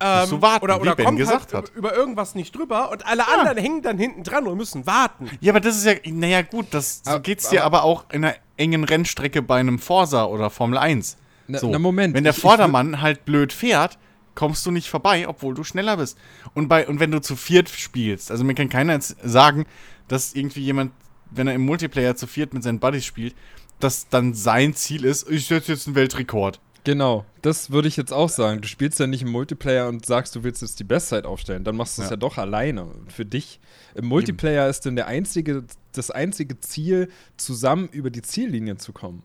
Ähm, du warten, oder, oder wie kommt gesagt halt hat. über irgendwas nicht drüber und alle ja. anderen hängen dann hinten dran und müssen warten. Ja, aber das ist ja, naja gut, das, so geht's dir aber, aber auch in einer engen Rennstrecke bei einem Forsa oder Formel 1. Na, so. na Moment. Wenn der Vordermann halt blöd fährt, kommst du nicht vorbei, obwohl du schneller bist. Und, bei, und wenn du zu viert spielst, also mir kann keiner jetzt sagen, dass irgendwie jemand, wenn er im Multiplayer zu viert mit seinen Buddies spielt, dass dann sein Ziel ist, ich setze jetzt einen Weltrekord. Genau, das würde ich jetzt auch sagen. Du spielst ja nicht im Multiplayer und sagst, du willst jetzt die Bestzeit aufstellen. Dann machst du es ja. ja. doch alleine. Für dich. Im Multiplayer Eben. ist dann der einzige, das einzige Ziel, zusammen über die Ziellinie zu kommen.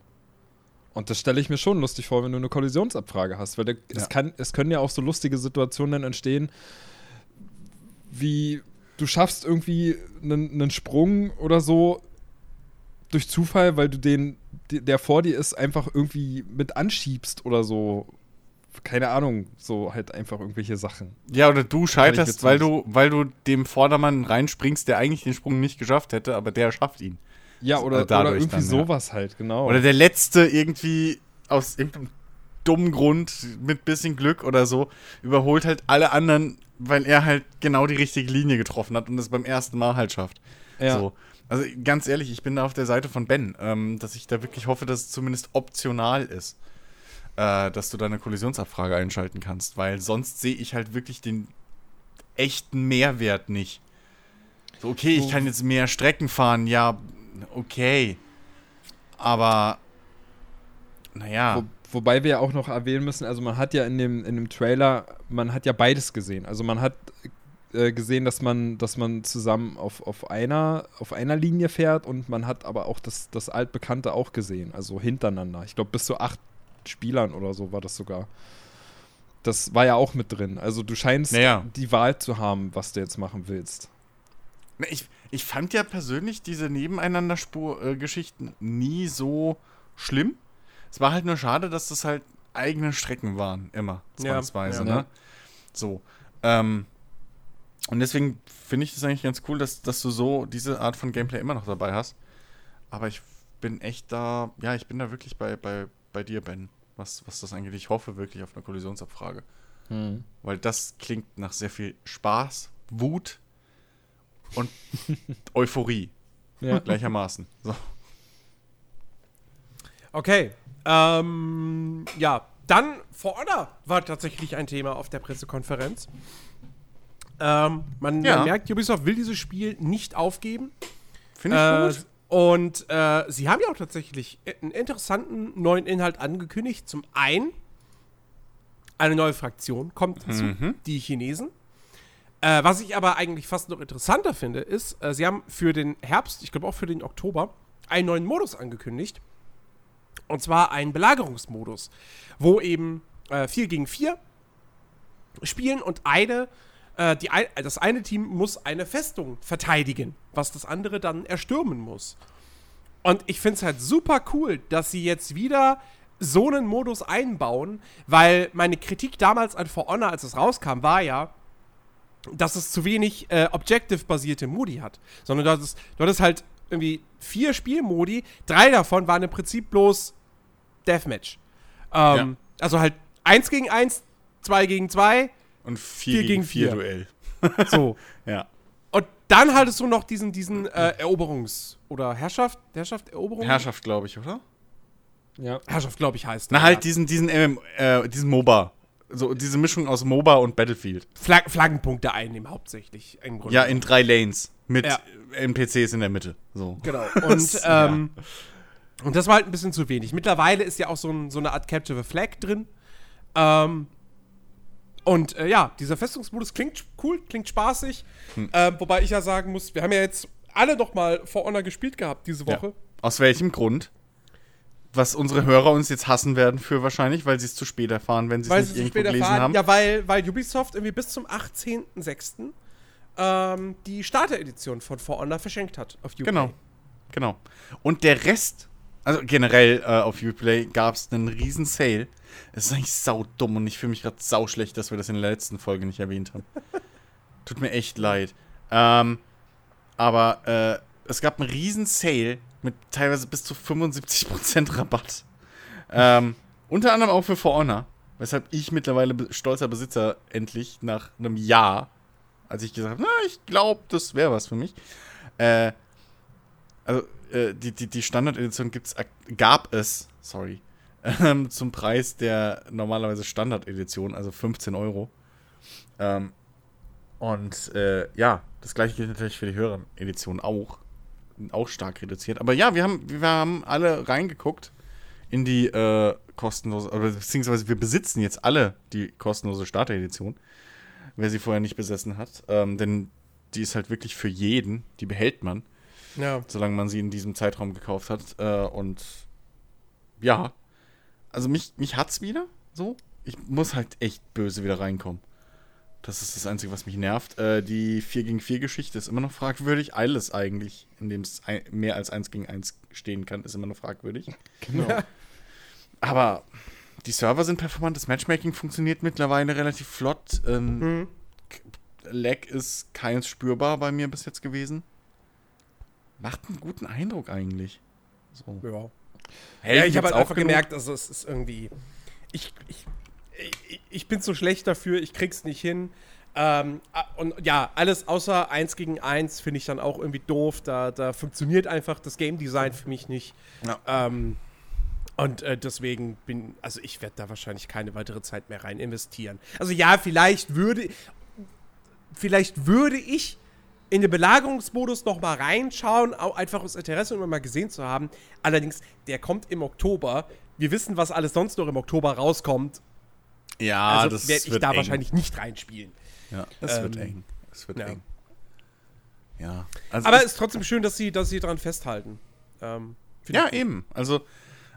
Und das stelle ich mir schon lustig vor, wenn du eine Kollisionsabfrage hast. Weil der, ja. es, kann, es können ja auch so lustige Situationen dann entstehen, wie du schaffst irgendwie einen, einen Sprung oder so durch Zufall, weil du den, der vor dir ist, einfach irgendwie mit anschiebst oder so. Keine Ahnung, so halt einfach irgendwelche Sachen. Ja, oder du scheiterst, weil du, weil du dem Vordermann reinspringst, der eigentlich den Sprung nicht geschafft hätte, aber der schafft ihn. Ja, oder, oder irgendwie dann, sowas ja. halt, genau. Oder der Letzte irgendwie aus irgendeinem dummen Grund mit bisschen Glück oder so überholt halt alle anderen, weil er halt genau die richtige Linie getroffen hat und es beim ersten Mal halt schafft. Ja. So. Also ganz ehrlich, ich bin da auf der Seite von Ben, ähm, dass ich da wirklich hoffe, dass es zumindest optional ist, äh, dass du da eine Kollisionsabfrage einschalten kannst, weil sonst sehe ich halt wirklich den echten Mehrwert nicht. So, okay, ich kann jetzt mehr Strecken fahren, ja, okay. Aber, naja. Wo, wobei wir ja auch noch erwähnen müssen, also man hat ja in dem, in dem Trailer, man hat ja beides gesehen. Also man hat äh, gesehen, dass man, dass man zusammen auf, auf, einer, auf einer Linie fährt und man hat aber auch das, das Altbekannte auch gesehen, also hintereinander. Ich glaube, bis zu acht Spielern oder so war das sogar. Das war ja auch mit drin. Also du scheinst naja. die Wahl zu haben, was du jetzt machen willst. Ich, ich fand ja persönlich diese Nebeneinander-Spur-Geschichten äh, nie so schlimm. Es war halt nur schade, dass das halt eigene Strecken waren, immer, zwangsweise, ja, ja. ne? So. Ähm, und deswegen finde ich das eigentlich ganz cool, dass, dass du so diese Art von Gameplay immer noch dabei hast. Aber ich bin echt da, ja, ich bin da wirklich bei, bei, bei dir, Ben, was, was das angeht. Ich hoffe wirklich auf eine Kollisionsabfrage. Hm. Weil das klingt nach sehr viel Spaß, Wut und [LAUGHS] Euphorie. Ja. Gleichermaßen. So. Okay. Ähm, ja, dann For Honor war tatsächlich ein Thema auf der Pressekonferenz. Ähm, man, ja. man, merkt, Ubisoft will dieses Spiel nicht aufgeben. Finde ich äh, gut. Und äh, sie haben ja auch tatsächlich einen interessanten neuen Inhalt angekündigt. Zum einen, eine neue Fraktion kommt hinzu, mhm. die Chinesen. Äh, was ich aber eigentlich fast noch interessanter finde, ist, äh, sie haben für den Herbst, ich glaube auch für den Oktober, einen neuen Modus angekündigt. Und zwar einen Belagerungsmodus, wo eben äh, 4 gegen 4 spielen und eine äh, die, das eine Team muss eine Festung verteidigen, was das andere dann erstürmen muss. Und ich finde es halt super cool, dass sie jetzt wieder so einen Modus einbauen, weil meine Kritik damals an For Honor, als es rauskam, war ja, dass es zu wenig äh, Objective-basierte Modi hat. Sondern du hattest, du hattest halt irgendwie vier Spielmodi, drei davon waren im Prinzip bloß Deathmatch. Ähm, ja. Also halt eins gegen eins, zwei gegen zwei, und 4 gegen 4 Duell. [LAUGHS] So. [LAUGHS] ja. Und dann hattest du noch diesen, diesen äh, Eroberungs- oder Herrschaft, Herrschaft, Eroberung? Herrschaft, glaube ich, oder? Ja. Herrschaft, glaube ich, heißt Na, halt ja. diesen, diesen, ähm, äh, diesen MOBA. So, diese Mischung aus MOBA und Battlefield. Flag Flaggenpunkte einnehmen, hauptsächlich. ja, in drei Lanes. Mit ja. NPCs in der Mitte. So. Genau. [LAUGHS] Und, ähm, ja. und das war halt ein bisschen zu wenig. Mittlerweile ist ja auch so, ein, so eine Art Capture the Flag drin. Ähm, und äh, ja, dieser Festungsmodus klingt cool, klingt spaßig. Hm. Äh, wobei ich ja sagen muss, wir haben ja jetzt alle doch mal For Honor gespielt gehabt diese Woche. Ja. Aus welchem Grund? Was unsere Hörer uns jetzt hassen werden für wahrscheinlich, weil sie es zu spät erfahren, wenn sie es nicht irgendwo gelesen erfahren. haben. Ja, weil, weil Ubisoft irgendwie bis zum 18.06. Ähm, die Starter-Edition von For Honor verschenkt hat auf Uplay. Genau, genau. Und der Rest, also generell äh, auf Uplay gab es einen riesen Sale es ist eigentlich sau dumm und ich fühle mich gerade sau schlecht, dass wir das in der letzten Folge nicht erwähnt haben. [LAUGHS] Tut mir echt leid. Ähm, aber äh, es gab einen riesen Sale mit teilweise bis zu 75% Rabatt. Ähm, unter anderem auch für For Honor. weshalb ich mittlerweile stolzer Besitzer endlich nach einem Jahr, als ich gesagt habe, na, ich glaube, das wäre was für mich. Äh, also, äh, die, die, die Standard-Edition gab es, sorry, [LAUGHS] ähm, zum Preis der normalerweise Standard-Edition, also 15 Euro. Ähm, und äh, ja, das gleiche gilt natürlich für die höheren Editionen auch. Auch stark reduziert. Aber ja, wir haben, wir haben alle reingeguckt in die äh, kostenlose, oder beziehungsweise wir besitzen jetzt alle die kostenlose Starter-Edition, wer sie vorher nicht besessen hat. Ähm, denn die ist halt wirklich für jeden, die behält man. Ja. Solange man sie in diesem Zeitraum gekauft hat. Äh, und ja, also mich, mich hat's wieder so. Ich muss halt echt böse wieder reinkommen. Das ist das Einzige, was mich nervt. Äh, die 4 gegen 4 Geschichte ist immer noch fragwürdig. Alles eigentlich, in dem es mehr als 1 gegen 1 stehen kann, ist immer noch fragwürdig. Genau. Aber die Server sind performant, das Matchmaking funktioniert mittlerweile relativ flott. Ähm, mhm. Lag ist keins spürbar bei mir bis jetzt gewesen. Macht einen guten Eindruck eigentlich. So. Ja. Hey, ja, ich habe halt einfach genug. gemerkt, also es ist irgendwie. Ich, ich, ich, ich bin zu schlecht dafür, ich krieg's nicht hin. Ähm, und ja, alles außer 1 gegen 1 finde ich dann auch irgendwie doof. Da, da funktioniert einfach das Game Design für mich nicht. Ja. Ähm, und äh, deswegen bin, also ich werde da wahrscheinlich keine weitere Zeit mehr rein investieren. Also ja, vielleicht würde, vielleicht würde ich in den Belagerungsmodus noch mal reinschauen, auch einfach aus Interesse, um mal gesehen zu haben. Allerdings, der kommt im Oktober. Wir wissen, was alles sonst noch im Oktober rauskommt. Ja, also das werde ich da eng. wahrscheinlich nicht reinspielen. Ja, das ähm, wird eng. Das wird ja. eng. Ja. Also Aber es ist trotzdem schön, dass sie, dass sie daran festhalten. Ähm, ja, eben. Also,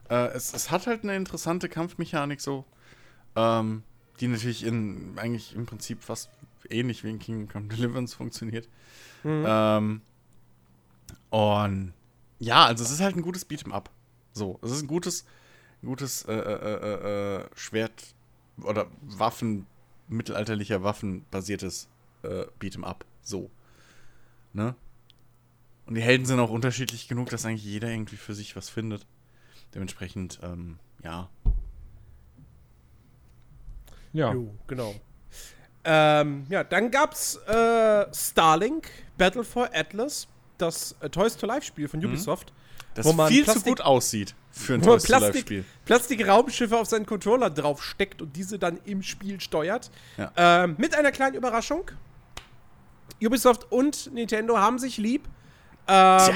äh, es, es hat halt eine interessante Kampfmechanik so, ähm, die natürlich in eigentlich im Prinzip fast ähnlich wie in Kingdom Come [LAUGHS] Deliverance funktioniert. Mhm. Ähm, und ja, also es ist halt ein gutes Beat'em Up. So, es ist ein gutes, gutes äh, äh, äh, äh Schwert oder Waffen, mittelalterlicher Waffen basiertes äh, Beat'em Up. So. Ne? Und die Helden sind auch unterschiedlich genug, dass eigentlich jeder irgendwie für sich was findet. Dementsprechend, ähm, ja. Ja. Jo, genau. Ähm, ja, dann gab's äh, Starlink, Battle for Atlas, das äh, Toys to Life Spiel von mhm. Ubisoft. Das wo man viel Plastik, zu gut aussieht für ein Toys Plastik, to Life Spiel. Plastik-Raumschiffe auf seinen Controller drauf steckt und diese dann im Spiel steuert. Ja. Ähm, mit einer kleinen Überraschung. Ubisoft und Nintendo haben sich lieb. Ähm, Tja,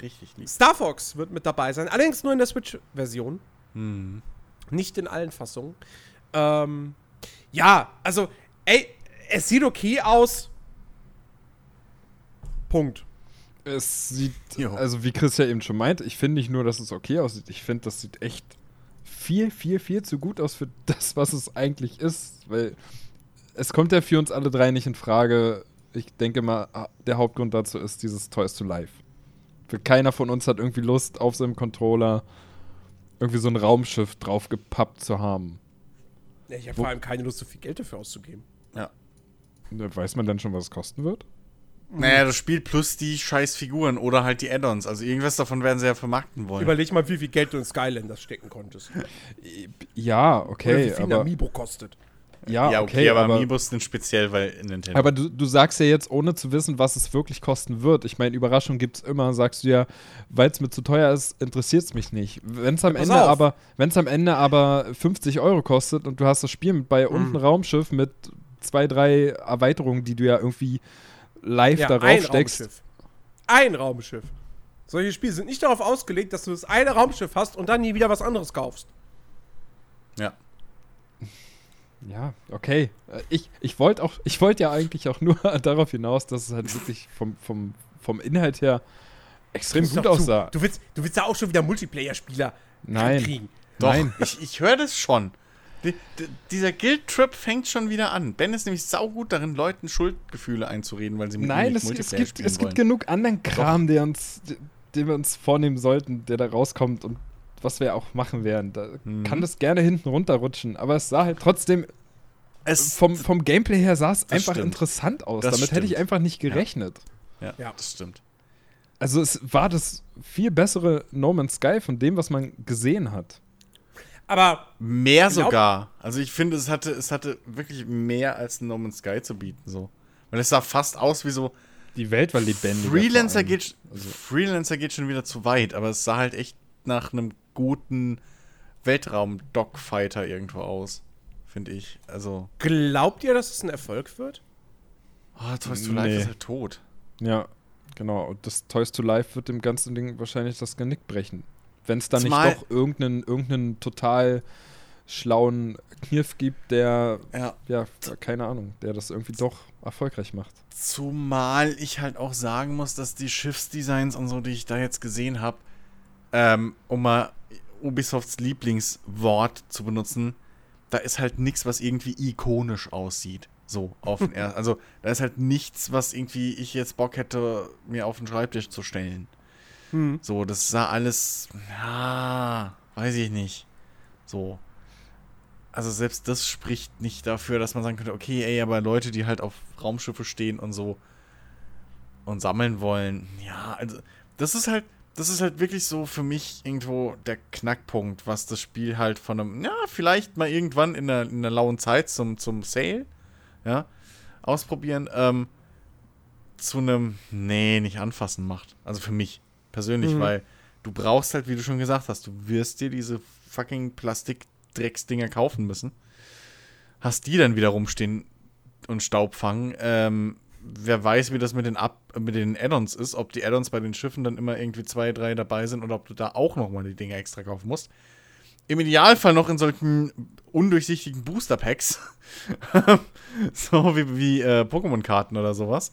richtig lieb. Star Fox wird mit dabei sein, allerdings nur in der Switch-Version. Mhm. Nicht in allen Fassungen. Ähm, ja, also ey, es sieht okay aus. Punkt. Es sieht, jo. also wie Chris ja eben schon meint, ich finde nicht nur, dass es okay aussieht, ich finde, das sieht echt viel, viel, viel zu gut aus für [LAUGHS] das, was es eigentlich ist, weil es kommt ja für uns alle drei nicht in Frage. Ich denke mal, ah, der Hauptgrund dazu ist dieses Toys to Life. Keiner von uns hat irgendwie Lust, auf seinem Controller irgendwie so ein Raumschiff draufgepappt zu haben. Ich habe vor allem keine Lust, so viel Geld dafür auszugeben. Weiß man dann schon, was es kosten wird? Naja, das Spiel plus die scheiß Figuren oder halt die Add-ons. Also irgendwas davon werden sie ja vermarkten wollen. Überleg mal, wie viel Geld du in Skylanders stecken konntest. [LAUGHS] Ja, okay. Oder wie viel aber, ein Amiibo kostet. Ja, ja okay, okay, aber, aber Amiibos sind speziell, weil Nintendo. Aber du, du sagst ja jetzt, ohne zu wissen, was es wirklich kosten wird. Ich meine, Überraschung gibt es immer, sagst du ja, weil es mir zu teuer ist, interessiert es mich nicht. Wenn es am, ja, Ende aber, am Ende aber 50 Euro kostet und du hast das Spiel mit bei mhm. unten Raumschiff mit zwei, drei Erweiterungen, die du ja irgendwie live ja, darauf ein steckst. Raumschiff. Ein Raumschiff. Solche Spiele sind nicht darauf ausgelegt, dass du das eine Raumschiff hast und dann nie wieder was anderes kaufst. Ja. [LAUGHS] Ja, okay. Äh, ich, ich wollte auch, ich wollte ja eigentlich auch nur [LAUGHS] darauf hinaus, dass es halt wirklich vom, vom, vom Inhalt her extrem gut aussah. Du willst, du willst da auch schon wieder Multiplayer-Spieler kriegen. Doch, Nein. ich, ich höre das schon. Die, die, dieser Guild-Trip fängt schon wieder an. Ben ist nämlich saugut darin, Leuten Schuldgefühle einzureden, weil sie mit Nein, es, es, gibt, es gibt genug anderen Kram, der uns, den wir uns vornehmen sollten, der da rauskommt und was wir auch machen werden. Da mhm. kann das gerne hinten runterrutschen, aber es sah halt trotzdem es, vom, vom Gameplay her sah es einfach stimmt. interessant aus. Das Damit stimmt. hätte ich einfach nicht gerechnet. Ja. Ja, ja, das stimmt. Also es war das viel bessere No Man's Sky von dem, was man gesehen hat. Aber. Mehr glaub, sogar. Also ich finde, es hatte, es hatte wirklich mehr als No Man's Sky zu bieten, so. Weil es sah fast aus wie so. Die Welt war lebendig. Freelancer geht, also. Freelancer geht schon wieder zu weit, aber es sah halt echt nach einem guten Weltraum-Dogfighter irgendwo aus. Finde ich. Also. Glaubt ihr, dass es ein Erfolg wird? Oh, Toys to Life nee. ist halt tot. Ja, genau. Und das Toys to Life wird dem ganzen Ding wahrscheinlich das Genick brechen. Wenn es da nicht doch irgendeinen, irgendeinen total schlauen Kniff gibt, der, ja. ja, keine Ahnung, der das irgendwie doch erfolgreich macht. Zumal ich halt auch sagen muss, dass die Schiffsdesigns und so, die ich da jetzt gesehen habe, ähm, um mal Ubisofts Lieblingswort zu benutzen, da ist halt nichts, was irgendwie ikonisch aussieht. So, auf den [LAUGHS] ersten. Also, da ist halt nichts, was irgendwie ich jetzt Bock hätte, mir auf den Schreibtisch zu stellen. Hm. So, das sah alles. Ja, weiß ich nicht. So. Also, selbst das spricht nicht dafür, dass man sagen könnte, okay, ey, aber Leute, die halt auf Raumschiffe stehen und so und sammeln wollen, ja, also, das ist halt das ist halt wirklich so für mich irgendwo der Knackpunkt, was das Spiel halt von einem, ja, vielleicht mal irgendwann in der, in der lauen Zeit zum, zum Sale, ja, ausprobieren, ähm, zu einem, nee, nicht anfassen macht. Also für mich persönlich, mhm. weil du brauchst halt, wie du schon gesagt hast, du wirst dir diese fucking Plastik-Drecksdinger kaufen müssen. Hast die dann wieder rumstehen und Staub fangen. Ähm, wer weiß, wie das mit den, mit den Add-ons ist, ob die Add-ons bei den Schiffen dann immer irgendwie zwei, drei dabei sind oder ob du da auch nochmal die Dinge extra kaufen musst. Im Idealfall noch in solchen undurchsichtigen Booster-Packs. [LAUGHS] so wie, wie äh, Pokémon-Karten oder sowas.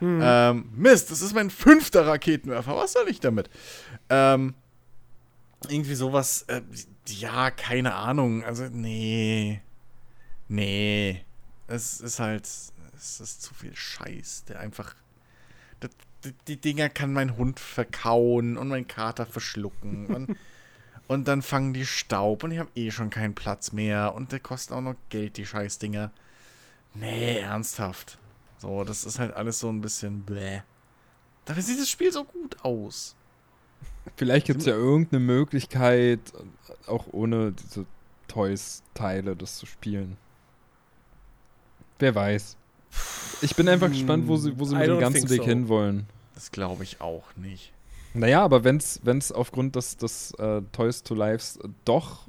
Hm. Ähm, Mist, das ist mein fünfter Raketenwerfer. Was soll ich damit? Ähm, irgendwie sowas. Äh, ja, keine Ahnung. Also, nee. Nee. Es ist halt es ist zu viel Scheiß, der einfach. Das, die Dinger kann mein Hund verkauen und mein Kater verschlucken. und, [LAUGHS] und dann fangen die Staub und ich habe eh schon keinen Platz mehr. Und der kostet auch noch Geld, die Scheißdinger. Nee, ernsthaft. So, das ist halt alles so ein bisschen bläh. Dafür sieht das Spiel so gut aus. Vielleicht gibt es ja irgendeine Möglichkeit, auch ohne diese Toys-Teile das zu spielen. Wer weiß. Ich bin einfach gespannt, wo sie, wo sie mit dem ganzen Weg so. hinwollen. Das glaube ich auch nicht. Naja, aber wenn es aufgrund des, des äh, Toys to Lives doch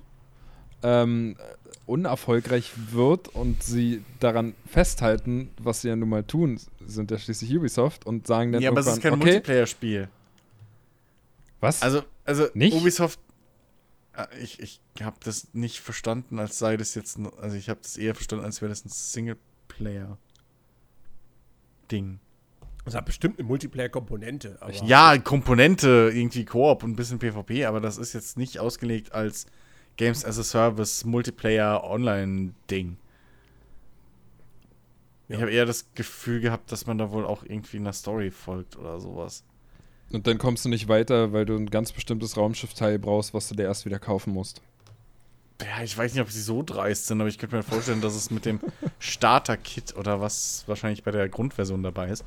ähm, unerfolgreich wird und sie daran festhalten, was sie ja nun mal tun, sind ja schließlich Ubisoft und sagen dann Ja, aber es ist kein okay, Multiplayer-Spiel. Was? Also, also nicht? Ubisoft äh, ich, ich habe das nicht verstanden, als sei das jetzt, also ich habe das eher verstanden, als wäre das ein Singleplayer. Das hat bestimmt eine Multiplayer-Komponente. Ja, Komponente, irgendwie Koop und ein bisschen PvP, aber das ist jetzt nicht ausgelegt als Games as a Service Multiplayer Online-Ding. Ja. Ich habe eher das Gefühl gehabt, dass man da wohl auch irgendwie einer Story folgt oder sowas. Und dann kommst du nicht weiter, weil du ein ganz bestimmtes Raumschiffteil brauchst, was du dir erst wieder kaufen musst. Ja, ich weiß nicht, ob sie so dreist sind, aber ich könnte mir vorstellen, dass es mit dem [LAUGHS] Starter-Kit oder was wahrscheinlich bei der Grundversion dabei ist,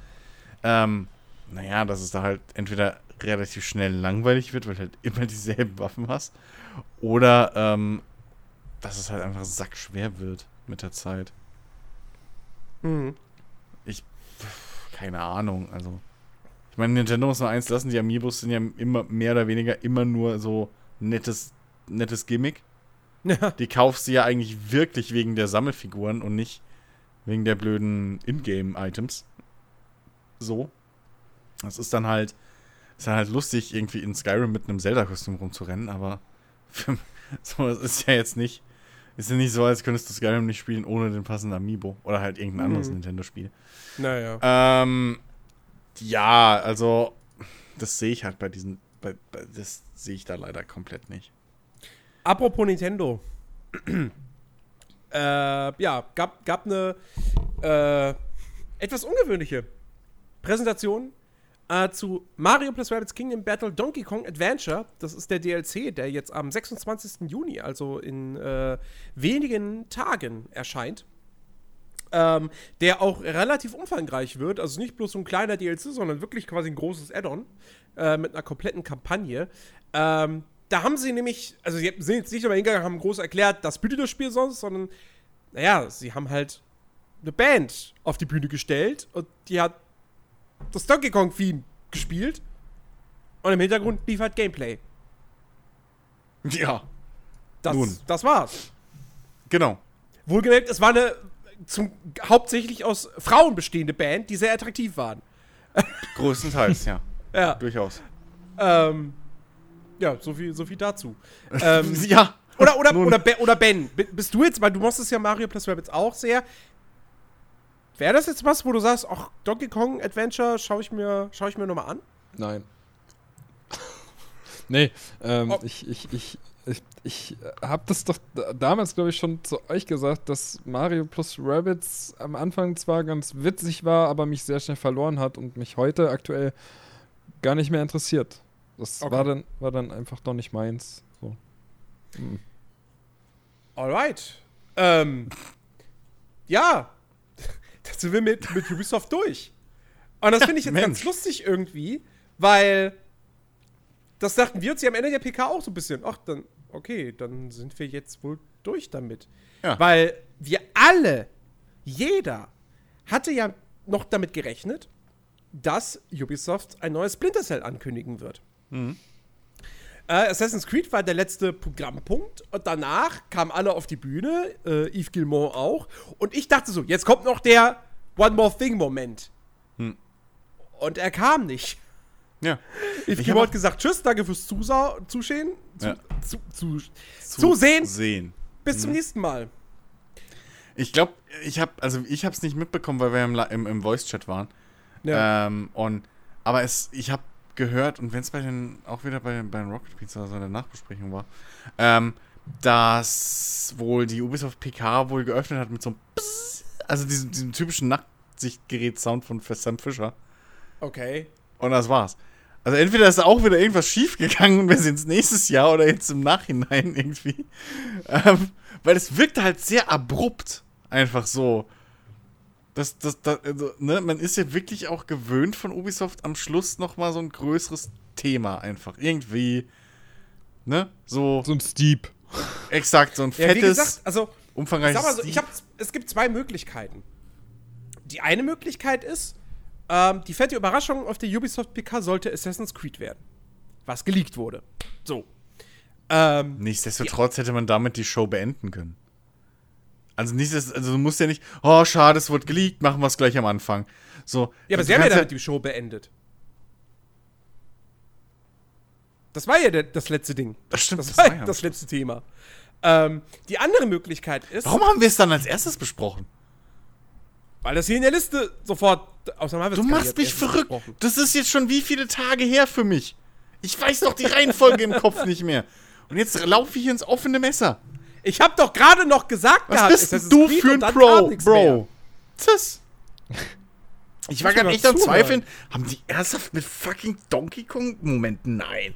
ähm, naja, dass es da halt entweder relativ schnell langweilig wird, weil du halt immer [LAUGHS] dieselben Waffen hast, oder ähm, dass es halt einfach sackschwer wird mit der Zeit. Mhm. Ich, keine Ahnung, also. Ich meine, Nintendo muss nur eins lassen, die Amiibos sind ja immer mehr oder weniger immer nur so nettes, nettes Gimmick. Ja. Die kaufst du ja eigentlich wirklich wegen der Sammelfiguren und nicht wegen der blöden Ingame-Items. So. Das ist dann halt, ist dann halt lustig, irgendwie in Skyrim mit einem Zelda-Kostüm rumzurennen, aber [LAUGHS] für, so, das ist ja jetzt nicht, ist ja nicht so, als könntest du Skyrim nicht spielen ohne den passenden Amiibo oder halt irgendein anderes mhm. Nintendo-Spiel. Naja. Ähm, ja, also, das sehe ich halt bei diesen, bei, bei, das sehe ich da leider komplett nicht. Apropos Nintendo. [CLEARS THROAT] äh, ja, gab, gab eine äh, etwas ungewöhnliche Präsentation äh, zu Mario plus Rabbids Kingdom Battle Donkey Kong Adventure. Das ist der DLC, der jetzt am 26. Juni, also in äh, wenigen Tagen erscheint. Ähm, der auch relativ umfangreich wird. Also nicht bloß so ein kleiner DLC, sondern wirklich quasi ein großes Add-on äh, mit einer kompletten Kampagne. Ähm, da haben sie nämlich, also sie sind jetzt nicht über hingegangen, haben groß erklärt, das bietet das Spiel sonst, sondern, naja, sie haben halt eine Band auf die Bühne gestellt und die hat das Donkey Kong-Theme gespielt und im Hintergrund lief halt Gameplay. Ja. Das, Nun. das war's. Genau. Wohlgemerkt, es war eine zum, hauptsächlich aus Frauen bestehende Band, die sehr attraktiv waren. [LAUGHS] Größtenteils, ja. Ja. Durchaus. Ähm, ja, so viel, so viel dazu. [LAUGHS] ähm, ja. Oder, oder, oder, ben, oder Ben, bist du jetzt, weil du machst es ja Mario Plus Rabbits auch sehr. Wäre das jetzt was, wo du sagst, ach, Donkey Kong Adventure schaue ich mir, schau ich mir nochmal an? Nein. [LAUGHS] nee, ähm, oh. ich, ich, ich, ich, ich habe das doch damals, glaube ich, schon zu euch gesagt, dass Mario plus Rabbits am Anfang zwar ganz witzig war, aber mich sehr schnell verloren hat und mich heute aktuell gar nicht mehr interessiert. Das okay. war, dann, war dann einfach doch nicht meins. So. Hm. Alright. Ähm, ja, da sind wir mit, mit Ubisoft durch. Und das finde ich [LAUGHS] jetzt Mensch. ganz lustig irgendwie, weil das dachten wir uns ja am Ende der PK auch so ein bisschen. Ach, dann, okay, dann sind wir jetzt wohl durch damit. Ja. Weil wir alle, jeder, hatte ja noch damit gerechnet, dass Ubisoft ein neues Splinter Cell ankündigen wird. Mhm. Äh, Assassin's Creed war der letzte Programmpunkt und danach kamen alle auf die Bühne, äh, Yves Gilmore auch. Und ich dachte so, jetzt kommt noch der One More Thing-Moment. Hm. Und er kam nicht. Ja. Yves Gilmore hat gesagt, tschüss, danke fürs Zusa Zusehen. Zu, ja. zu, zu, zu, Zusehen. Sehen. Bis hm. zum nächsten Mal. Ich glaube, ich habe also ich habe es nicht mitbekommen, weil wir im, im, im Voice-Chat waren. Ja. Ähm, und, aber es, ich habe gehört, und wenn es bei den, auch wieder bei, bei den Rocket Beats oder so eine Nachbesprechung war, ähm, dass wohl die Ubisoft PK wohl geöffnet hat mit so einem Psst, also diesem, diesem typischen Nachtsichtgerät-Sound von Sam Fischer. Okay. Und das war's. Also entweder ist auch wieder irgendwas schief gegangen und wir sind ins nächstes Jahr oder jetzt im Nachhinein [LAUGHS] irgendwie. Ähm, weil es wirkte halt sehr abrupt. Einfach so. Das, das, das, also, ne, man ist ja wirklich auch gewöhnt von Ubisoft am Schluss nochmal so ein größeres Thema einfach. Irgendwie, ne, so. So ein Steep. Exakt, so ein fettes, [LAUGHS] ja, wie gesagt, also, umfangreiches. Sag mal so, ich hab, es gibt zwei Möglichkeiten. Die eine Möglichkeit ist, ähm, die fette Überraschung auf der Ubisoft PK sollte Assassin's Creed werden. Was geleakt wurde. So. Ähm, Nichtsdestotrotz ja. hätte man damit die Show beenden können. Also, nicht, also du musst ja nicht, oh, schade, es wurde geleakt, machen wir es gleich am Anfang. So, ja, aber sie haben ja damit die Show beendet. Das war ja der, das letzte Ding. Das stimmt. Das, das war ja das letzte Thema. Ähm, die andere Möglichkeit ist. Warum haben wir es dann als erstes besprochen? Weil das hier in der Liste sofort Du machst mich verrückt. Das ist jetzt schon wie viele Tage her für mich. Ich weiß doch die Reihenfolge im Kopf nicht mehr. Und jetzt laufe ich ins offene Messer. Ich hab doch gerade noch gesagt Was gehabt, bist du Creed für ein Pro, Bro? Tschüss. Ich war gerade echt am Zweifeln. Haben die ernsthaft mit fucking Donkey Kong? Moment, nein.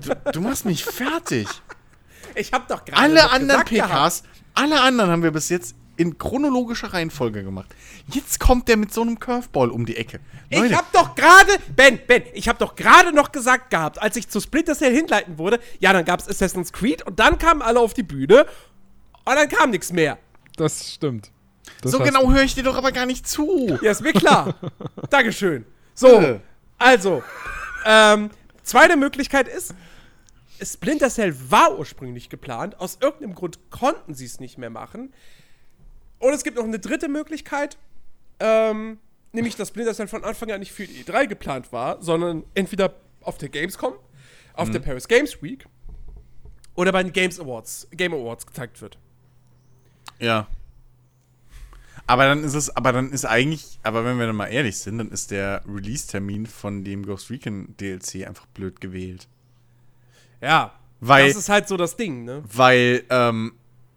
Du, du machst mich fertig. Ich hab doch gerade Alle anderen PKs, gehabt. alle anderen haben wir bis jetzt in chronologischer Reihenfolge gemacht. Jetzt kommt der mit so einem Curveball um die Ecke. Leute. Ich hab doch gerade, Ben, Ben, ich hab doch gerade noch gesagt gehabt, als ich zu Splinter Cell hinleiten wurde, ja, dann gab's Assassin's Creed und dann kamen alle auf die Bühne und dann kam nichts mehr. Das stimmt. Das so genau höre ich dir doch aber gar nicht zu. Ja, ist mir klar. [LAUGHS] Dankeschön. So, also, ähm, zweite Möglichkeit ist, Splinter Cell war ursprünglich geplant. Aus irgendeinem Grund konnten sie es nicht mehr machen. Und es gibt noch eine dritte Möglichkeit, ähm, nämlich dass Splinter Cell von Anfang an nicht für die E3 geplant war, sondern entweder auf der Gamescom, auf mhm. der Paris Games Week oder bei den Games Awards, Game Awards gezeigt wird. Ja. Aber dann ist es, aber dann ist eigentlich, aber wenn wir dann mal ehrlich sind, dann ist der Release-Termin von dem Ghost Recon DLC einfach blöd gewählt. Ja, weil, das ist halt so das Ding, ne? Weil, ähm,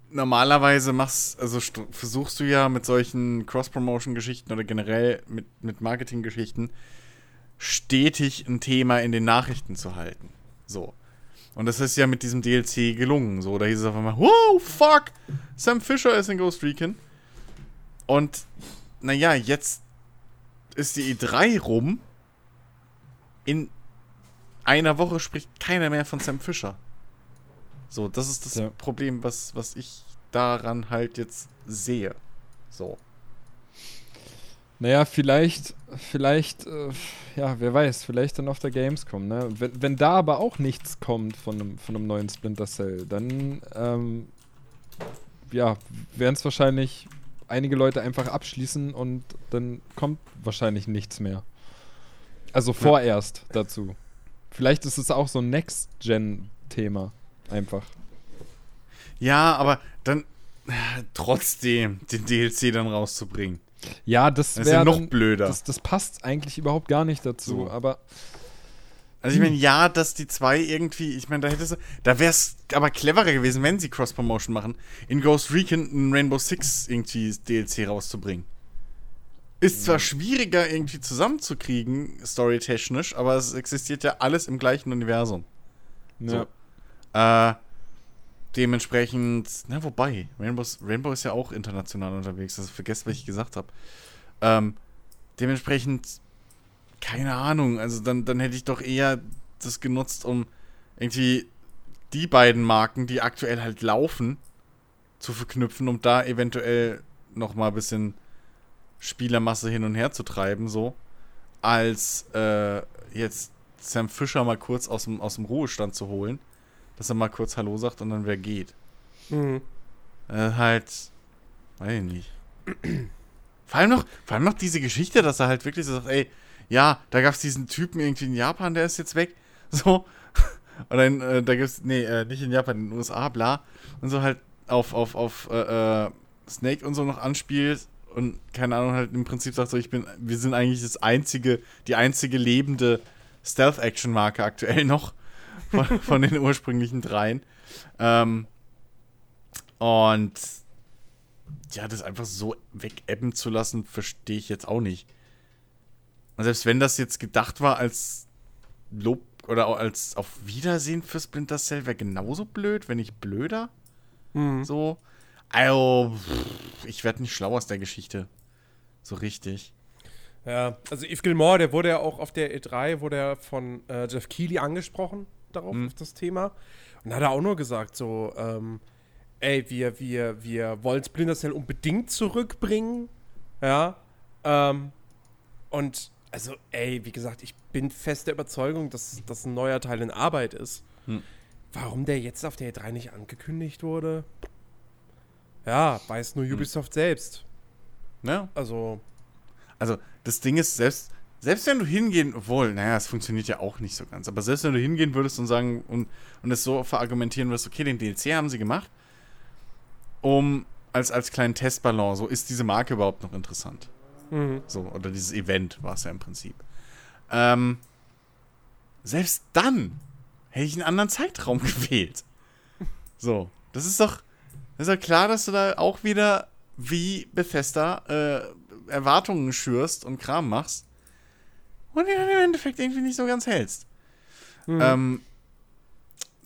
normalerweise machst, also versuchst du ja mit solchen Cross-Promotion-Geschichten oder generell mit, mit Marketing-Geschichten stetig ein Thema in den Nachrichten zu halten. So. Und das ist ja mit diesem DLC gelungen. So, da hieß es auf einmal, wow, fuck, Sam Fisher ist in Ghost Recon. Und, naja, jetzt ist die E3 rum. In einer Woche spricht keiner mehr von Sam Fisher. So, das ist das ja. Problem, was, was ich daran halt jetzt sehe. So. Naja, vielleicht, vielleicht, äh, ja, wer weiß, vielleicht dann auf der Gamescom, ne? Wenn, wenn da aber auch nichts kommt von einem, von einem neuen Splinter Cell, dann, ähm, ja, werden es wahrscheinlich einige Leute einfach abschließen und dann kommt wahrscheinlich nichts mehr. Also vorerst ja. dazu. Vielleicht ist es auch so ein Next-Gen-Thema. Einfach. Ja, aber dann äh, trotzdem den DLC dann rauszubringen. Ja, das wäre ja noch dann, blöder. Das, das, passt eigentlich überhaupt gar nicht dazu, so. aber. Also ich meine, ja, dass die zwei irgendwie, ich meine, da hätte es, da wäre es aber cleverer gewesen, wenn sie Cross-Promotion machen, in Ghost Recon ein Rainbow Six irgendwie DLC rauszubringen. Ist zwar schwieriger irgendwie zusammenzukriegen, storytechnisch, aber es existiert ja alles im gleichen Universum. Ja. So. Äh, dementsprechend, na wobei, Rainbow, Rainbow ist ja auch international unterwegs, also vergesst, was ich gesagt habe. Ähm, dementsprechend, keine Ahnung, also dann, dann hätte ich doch eher das genutzt, um irgendwie die beiden Marken, die aktuell halt laufen, zu verknüpfen, um da eventuell noch mal ein bisschen Spielermasse hin und her zu treiben, so, als äh, jetzt Sam Fischer mal kurz aus dem, aus dem Ruhestand zu holen, dass er mal kurz Hallo sagt und dann wer geht. Mhm. Äh, halt, weiß ich nicht. vor, allem noch, vor allem noch diese Geschichte, dass er halt wirklich so sagt, ey, ja, da gab es diesen Typen irgendwie in Japan, der ist jetzt weg. [LAUGHS] So. Und dann, äh, da gibt's, nee, äh, nicht in Japan, in den USA, bla. Und so halt auf, auf, auf äh, äh Snake und so noch anspielt und keine Ahnung, halt im Prinzip sagt so, ich bin, wir sind eigentlich das einzige, die einzige lebende Stealth-Action-Marke aktuell noch von, von den ursprünglichen dreien. Ähm, und ja, das einfach so wegebben zu lassen, verstehe ich jetzt auch nicht. Und selbst wenn das jetzt gedacht war als Lob oder als auf Wiedersehen für Splinter Cell, wäre genauso blöd, wenn nicht blöder. Mhm. So. Also, ich werde nicht schlau aus der Geschichte. So richtig. Ja, also Yves Gilmore, der wurde ja auch auf der E3, wurde er von äh, Jeff Keighley angesprochen darauf, mhm. auf das Thema. Und hat er auch nur gesagt, so, ähm, ey, wir, wir, wir wollen Splinter Cell unbedingt zurückbringen. Ja. Ähm, und also, ey, wie gesagt, ich bin fest der Überzeugung, dass das ein neuer Teil in Arbeit ist. Mhm. Warum der jetzt auf der E3 nicht angekündigt wurde? Ja, weiß nur hm. Ubisoft hm. selbst. Ja. Also. Also, das Ding ist, selbst, selbst wenn du hingehen, obwohl, naja, es funktioniert ja auch nicht so ganz, aber selbst wenn du hingehen würdest und sagen und, und es so verargumentieren würdest, okay, den DLC haben sie gemacht, um als, als kleinen Testballon, so ist diese Marke überhaupt noch interessant. Mhm. So, oder dieses Event war es ja im Prinzip. Ähm, selbst dann hätte ich einen anderen Zeitraum [LAUGHS] gewählt. So, das ist doch, ist ja klar, dass du da auch wieder wie Bethesda äh, Erwartungen schürst und Kram machst und die dann im Endeffekt irgendwie nicht so ganz hältst. Mhm. Ähm,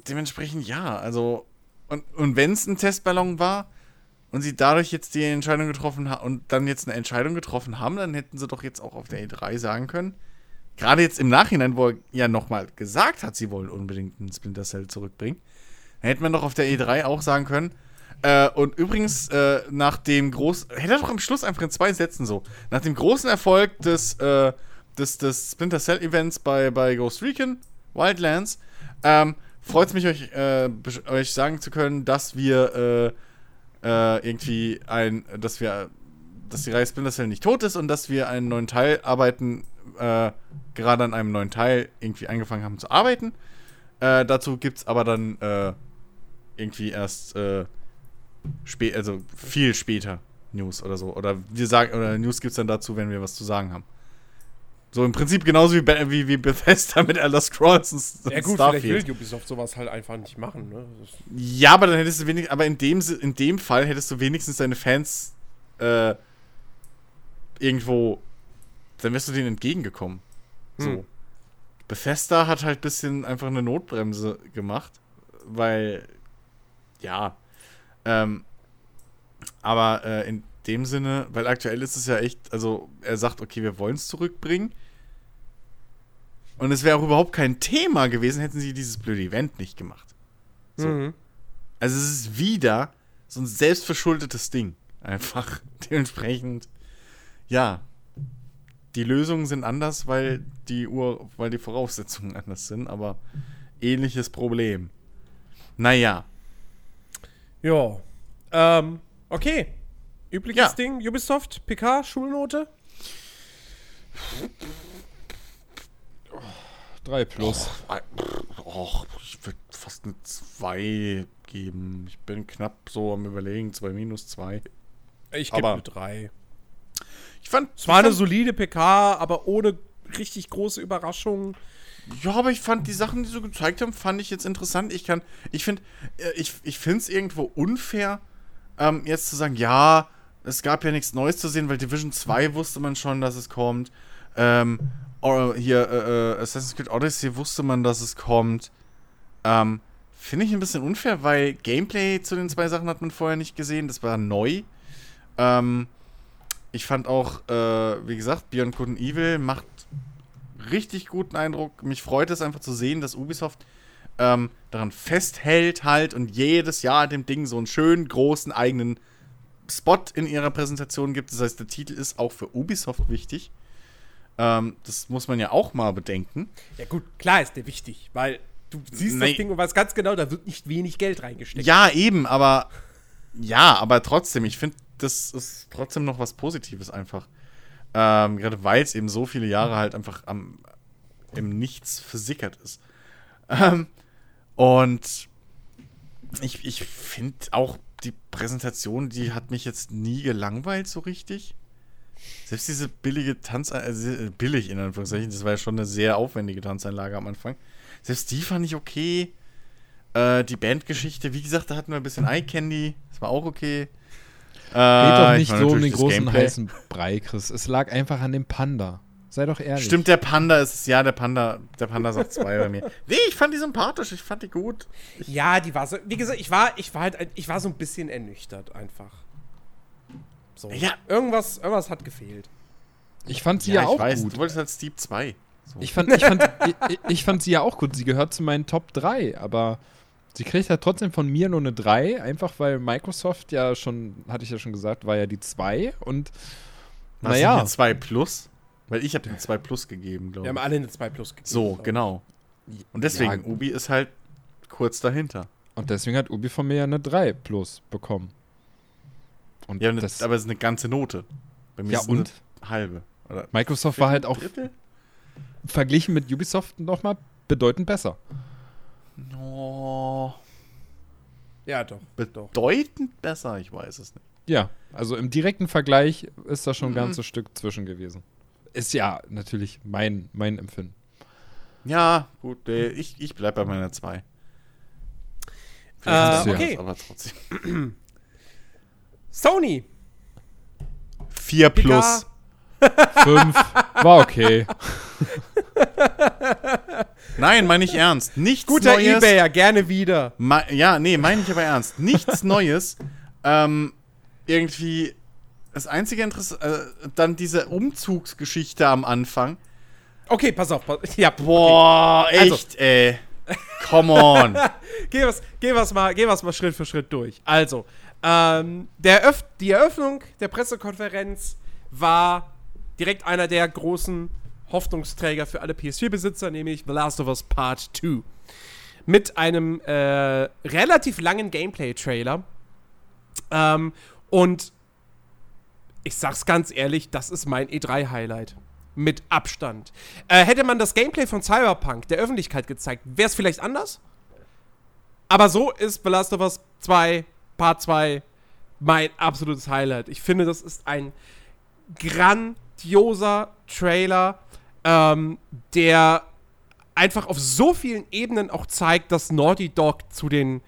dementsprechend ja, also und, und wenn es ein Testballon war und sie dadurch jetzt die Entscheidung getroffen haben und dann jetzt eine Entscheidung getroffen haben, dann hätten sie doch jetzt auch auf der E3 sagen können, gerade jetzt im Nachhinein, wo er ja nochmal gesagt hat, sie wollen unbedingt einen Splinter Cell zurückbringen, dann hätte man doch auf der E3 auch sagen können, äh, und übrigens, äh, nach dem großen, hätte er doch am Schluss einfach in zwei Sätzen so, nach dem großen Erfolg des, äh, des, des Splinter Cell Events bei, bei Ghost Recon, Wildlands, ähm, freut es mich, euch, äh, euch sagen zu können, dass wir äh, äh, irgendwie ein, dass wir, dass die Reihe Splinter Cell nicht tot ist und dass wir einen neuen Teil arbeiten, gerade an einem neuen Teil irgendwie angefangen haben zu arbeiten. dazu gibt es aber dann irgendwie erst spä also viel später News oder so. Oder wir sagen, oder News gibt es dann dazu, wenn wir was zu sagen haben. So im Prinzip genauso wie, wie, wie Bethesda mit Elder Scrolls und Ja gut, Starfield. vielleicht will Ubisoft sowas halt einfach nicht machen, ne? Ja, aber dann hättest du wenig, aber in dem, in dem Fall hättest du wenigstens deine Fans äh, irgendwo, dann wärst du denen entgegengekommen. So. Hm. Bethesda hat halt ein bisschen einfach eine Notbremse gemacht, weil, ja, ähm, aber äh, in dem Sinne, weil aktuell ist es ja echt, also er sagt, okay, wir wollen es zurückbringen. Und es wäre auch überhaupt kein Thema gewesen, hätten sie dieses blöde Event nicht gemacht. So. Mhm. Also es ist wieder so ein selbstverschuldetes Ding. Einfach [LAUGHS] dementsprechend, ja. Die Lösungen sind anders, weil die Uhr, weil die Voraussetzungen anders sind, aber ähnliches Problem. Naja. Ja. Ähm, okay. Übliches ja. Ding, Ubisoft, PK, Schulnote? 3 plus. Oh, oh, ich würde fast eine 2 geben. Ich bin knapp so am überlegen, 2 minus 2. Ich gebe eine 3. Ich fand. Es war eine solide PK, aber ohne richtig große Überraschungen. Ja, aber ich fand die Sachen, die sie gezeigt haben, fand ich jetzt interessant. Ich kann, ich finde, äh, ich, ich finde es irgendwo unfair, ähm, jetzt zu sagen, ja, es gab ja nichts Neues zu sehen, weil Division 2 wusste man schon, dass es kommt. Ähm, hier, äh, äh, Assassin's Creed Odyssey wusste man, dass es kommt. Ähm, Finde ich ein bisschen unfair, weil Gameplay zu den zwei Sachen hat man vorher nicht gesehen. Das war neu. Ähm, ich fand auch, äh, wie gesagt, Beyond Good and Evil macht richtig guten Eindruck. Mich freut es einfach zu sehen, dass Ubisoft ähm, daran festhält halt und jedes Jahr dem Ding so einen schönen großen eigenen Spot in ihrer Präsentation gibt. Das heißt, der Titel ist auch für Ubisoft wichtig. Ähm, das muss man ja auch mal bedenken. Ja, gut, klar ist der wichtig, weil du siehst nee. das Ding und weißt ganz genau, da wird nicht wenig Geld reingesteckt. Ja, eben, aber ja, aber trotzdem, ich finde, das ist trotzdem noch was Positives einfach. Ähm, gerade weil es eben so viele Jahre halt einfach am, im Nichts versickert ist. Ähm, und ich, ich finde auch die Präsentation, die hat mich jetzt nie gelangweilt so richtig. Selbst diese billige Tanzeinlage, äh, billig in Anführungszeichen, das war ja schon eine sehr aufwendige Tanzeinlage am Anfang. Selbst die fand ich okay. Äh, die Bandgeschichte, wie gesagt, da hatten wir ein bisschen Eye Candy, das war auch okay. Geht doch äh, nicht so um den großen Gameplay. heißen Brei, Chris. Es lag einfach an dem Panda. Sei doch ehrlich. Stimmt, der Panda ist, ja, der Panda, der Panda sagt zwei bei mir. [LAUGHS] Nee, ich fand die sympathisch, ich fand die gut. Ich ja, die war so, wie gesagt, ich war, ich war halt, ich war so ein bisschen ernüchtert einfach. So. Ja. Irgendwas, irgendwas hat gefehlt. Ich fand sie ja, ja auch weiß, gut. Du wolltest halt Steep 2. So. Ich, fand, ich, fand, [LAUGHS] ich, ich, fand sie ja auch gut. Sie gehört zu meinen Top 3, aber sie kriegt halt trotzdem von mir nur eine 3, einfach weil Microsoft ja schon, hatte ich ja schon gesagt, war ja die 2 und naja. eine 2 Plus? Weil ich habe eine 2 Plus gegeben, glaube ich. Wir haben alle eine 2 Plus gegeben. So, genau. Und deswegen, ja. Ubi ist halt kurz dahinter. Und deswegen hat Ubi von mir ja eine 3 Plus bekommen. Und ja, das, aber es ist eine ganze Note. Bei mir ja, ist und? eine halbe. Oder Microsoft war halt auch Drittel? verglichen mit Ubisoft nochmal bedeutend besser. Oh. Ja, doch. Bedeutend doch. besser, ich weiß es nicht. Ja, also im direkten Vergleich ist da schon ein mhm. ganzes Stück zwischen gewesen. Ist ja natürlich mein, mein Empfinden. Ja, gut, ich, ich bleibe bei meiner 2. Äh, okay. aber trotzdem. [CLEARS THROAT] Sony. 4 plus. [LAUGHS] 5 war okay. [LAUGHS] Nein, meine ich ernst. Nichts Guter Neues. Guter Ebayer, gerne wieder. Ma ja, nee, meine ich aber ernst. Nichts [LAUGHS] Neues. Ähm, irgendwie das einzige Interesse, äh, dann diese Umzugsgeschichte am Anfang. Okay, pass auf. Pass, ja, boah, okay. Also. echt, also. ey. Come on. [LAUGHS] geh, was, geh, was mal, geh was mal Schritt für Schritt durch. Also, ähm, der Öff die Eröffnung der Pressekonferenz war direkt einer der großen Hoffnungsträger für alle PS4-Besitzer, nämlich The Last of Us Part 2. Mit einem äh, relativ langen Gameplay-Trailer. Ähm, und ich sag's ganz ehrlich, das ist mein E3-Highlight. Mit Abstand. Äh, hätte man das Gameplay von Cyberpunk der Öffentlichkeit gezeigt, wäre es vielleicht anders. Aber so ist The Last of Us 2 Part 2 mein absolutes Highlight. Ich finde, das ist ein grandioser Trailer, ähm, der einfach auf so vielen Ebenen auch zeigt, dass Naughty Dog zu den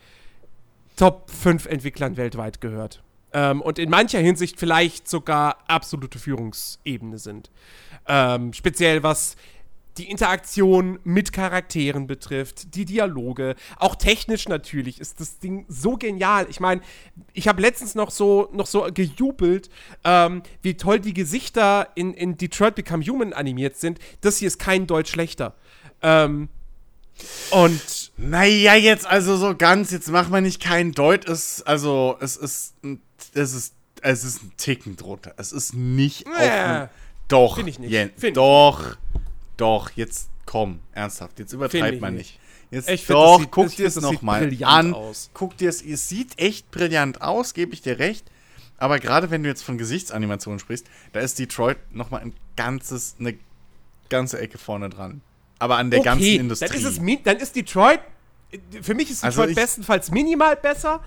Top 5 Entwicklern weltweit gehört. Ähm, und in mancher Hinsicht vielleicht sogar absolute Führungsebene sind. Ähm, speziell was die Interaktion mit Charakteren betrifft, die Dialoge, auch technisch natürlich ist das Ding so genial. Ich meine, ich habe letztens noch so noch so gejubelt, ähm, wie toll die Gesichter in, in Detroit Become Human animiert sind. Das hier ist kein Deutsch schlechter. Ähm, Und. Naja, jetzt also so ganz, jetzt macht man nicht keinen Deut, es, also, es ist, es ist, es ist ein Ticken drunter. Es ist nicht ja. Doch, Finde ich nicht. Jens, Find doch, doch, jetzt komm, ernsthaft, jetzt übertreibt man nicht. Jetzt ich doch, find, guck das, dir es nochmal an. Aus. Guck dir es, es sieht echt brillant aus, gebe ich dir recht. Aber gerade wenn du jetzt von Gesichtsanimationen sprichst, da ist Detroit nochmal ein ganzes, eine ganze Ecke vorne dran. Aber an der okay, ganzen Industrie. Dann ist, es, dann ist Detroit, für mich ist also Detroit also ich, bestenfalls minimal besser.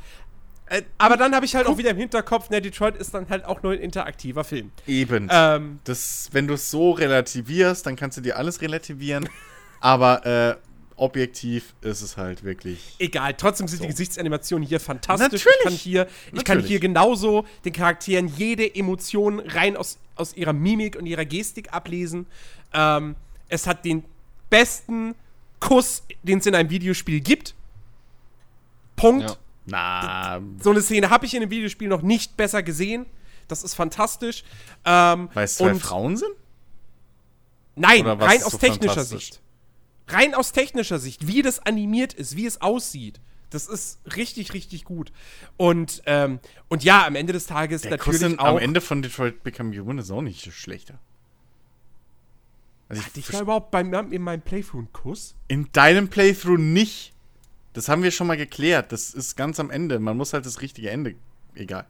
Äh, aber dann habe ich halt auch wieder im Hinterkopf, ne, Detroit ist dann halt auch nur ein interaktiver Film. Eben. Ähm, das, wenn du es so relativierst, dann kannst du dir alles relativieren. [LAUGHS] aber äh, objektiv ist es halt wirklich. Egal, trotzdem sind so. die Gesichtsanimationen hier fantastisch. Natürlich. Ich kann hier, ich kann hier genauso den Charakteren jede Emotion rein aus, aus ihrer Mimik und ihrer Gestik ablesen. Ähm, es hat den besten Kuss, den es in einem Videospiel gibt. Punkt. Ja. Na. So eine Szene habe ich in einem Videospiel noch nicht besser gesehen. Das ist fantastisch. Ähm, Weil es zwei Frauen sind? Nein, rein aus so technischer Sicht rein aus technischer Sicht, wie das animiert ist, wie es aussieht. Das ist richtig, richtig gut. Und, ähm, und ja, am Ende des Tages Der natürlich Kuss in, auch. Am Ende von Detroit Become Human ist auch nicht schlechter. Also ich Hatte ich da überhaupt beim, in meinem Playthrough einen Kuss? In deinem Playthrough nicht. Das haben wir schon mal geklärt. Das ist ganz am Ende. Man muss halt das richtige Ende. Egal.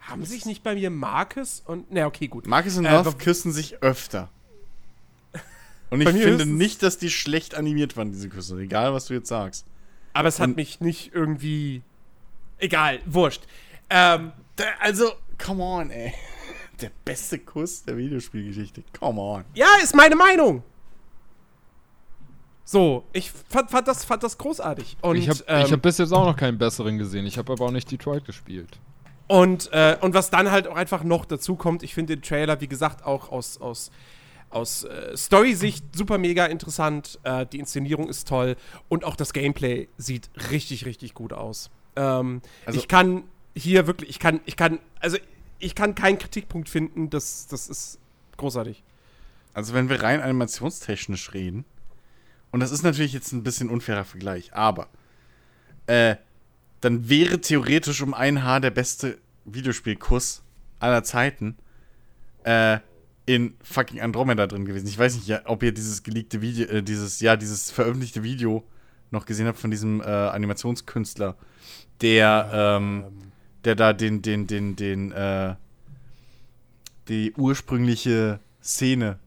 Haben sich nicht bei mir Marcus und. Na, okay, gut. Marcus und North äh, küssen sich öfter. [LAUGHS] Und ich finde nicht, dass die schlecht animiert waren, diese Küsse. Egal, was du jetzt sagst. Aber es hat Und mich nicht irgendwie. Egal, wurscht. Ähm, also, come on, ey. [LAUGHS] Der beste Kuss der Videospielgeschichte. Come on. Ja, ist meine Meinung. So, ich fand, fand, das, fand das großartig. Und, ich habe ähm, hab bis jetzt auch noch keinen besseren gesehen. Ich habe aber auch nicht Detroit gespielt. Und, äh, und was dann halt auch einfach noch dazu kommt, ich finde den Trailer, wie gesagt, auch aus, aus aus äh, Story-Sicht super mega interessant. Äh, die Inszenierung ist toll und auch das Gameplay sieht richtig, richtig gut aus. Ähm, also, ich kann hier wirklich, ich kann, ich kann, also ich kann keinen Kritikpunkt finden, das, das ist großartig. Also wenn wir rein animationstechnisch reden, und das ist natürlich jetzt ein bisschen unfairer Vergleich, aber äh, dann wäre theoretisch um ein Haar der beste Videospielkuss aller Zeiten äh, in fucking Andromeda drin gewesen. Ich weiß nicht, ob ihr dieses geleakte Video, äh, dieses, ja, dieses veröffentlichte Video noch gesehen habt von diesem äh, Animationskünstler, der, ähm, der da den, den, den, den, äh, die ursprüngliche Szene,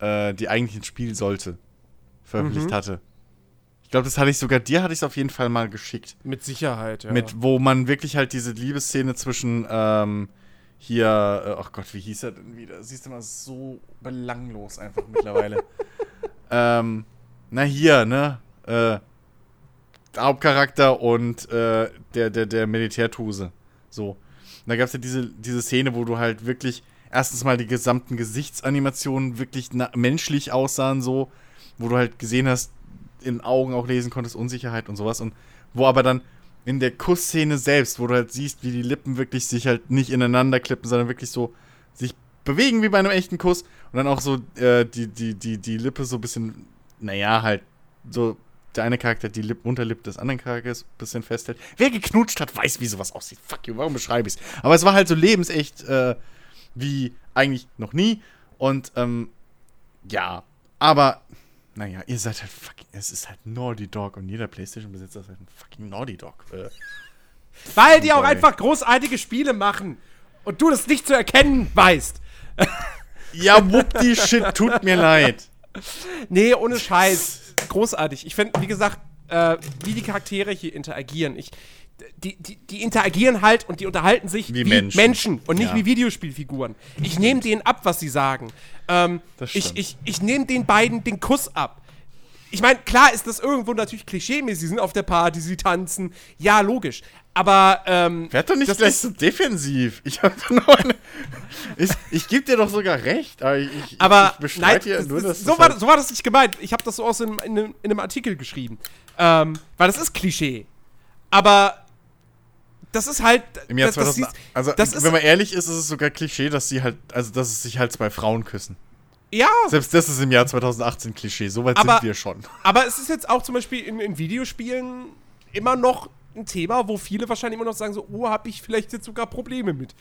äh, die eigentlich ins Spiel sollte, veröffentlicht mhm. hatte. Ich glaube, das hatte ich sogar dir, hatte ich es auf jeden Fall mal geschickt. Mit Sicherheit, ja. Mit, wo man wirklich halt diese Liebesszene zwischen, ähm, hier, äh, ach Gott, wie hieß er denn wieder? Siehst du mal, so belanglos einfach mittlerweile. [LAUGHS] ähm, na hier, ne? Äh, Hauptcharakter und äh, der, der, der Militärtuse. So. Und da gab es ja diese, diese Szene, wo du halt wirklich erstens mal die gesamten Gesichtsanimationen wirklich menschlich aussahen, so, wo du halt gesehen hast, in Augen auch lesen konntest, Unsicherheit und sowas. Und wo aber dann in der Kussszene selbst, wo du halt siehst, wie die Lippen wirklich sich halt nicht ineinander klippen, sondern wirklich so sich bewegen wie bei einem echten Kuss und dann auch so äh, die, die, die, die Lippe so ein bisschen, naja, halt so der eine Charakter die Lip Unterlippe des anderen Charakters ein bisschen festhält. Wer geknutscht hat, weiß, wie sowas aussieht. Fuck you, warum beschreibe ich es? Aber es war halt so lebensecht äh, wie eigentlich noch nie. Und ähm, ja, aber naja, ihr seid halt fucking. Es ist halt Naughty Dog und jeder PlayStation-Besitzer ist halt ein fucking Naughty Dog. Äh, Weil die auch einfach großartige Spiele machen und du das nicht zu erkennen weißt. ja, wuppdi shit, tut mir leid. Nee, ohne Scheiß. Großartig. Ich finde, wie gesagt, äh, wie die Charaktere hier interagieren. Ich, die, die, die, interagieren halt und die unterhalten sich wie, wie Menschen. Menschen. und nicht ja. wie Videospielfiguren. Ich nehme denen ab, was sie sagen. Ähm, ich ich, ich nehme den beiden den Kuss ab. Ich meine, klar ist das irgendwo natürlich klischee-mäßig. Sie sind auf der Party, sie tanzen. Ja, logisch. Aber, ähm. Werd doch nicht gleich so defensiv. Ich hab doch noch eine. [LAUGHS] ich ich gebe dir doch sogar recht. Aber ich, ich, aber ich nein, ja nur, dass so, war, halt so war das nicht gemeint. Ich habe das so aus in, in, in, einem Artikel geschrieben. Ähm, weil das ist Klischee. Aber das ist halt. Im Jahr 2000, das, also, wenn man ehrlich ist, ist es sogar Klischee, dass sie halt, also dass es sich halt zwei Frauen küssen. Ja. Selbst das ist im Jahr 2018 Klischee. Soweit sind wir schon. Aber es ist jetzt auch zum Beispiel in, in Videospielen immer noch ein Thema, wo viele wahrscheinlich immer noch sagen so, oh, habe ich vielleicht jetzt sogar Probleme mit.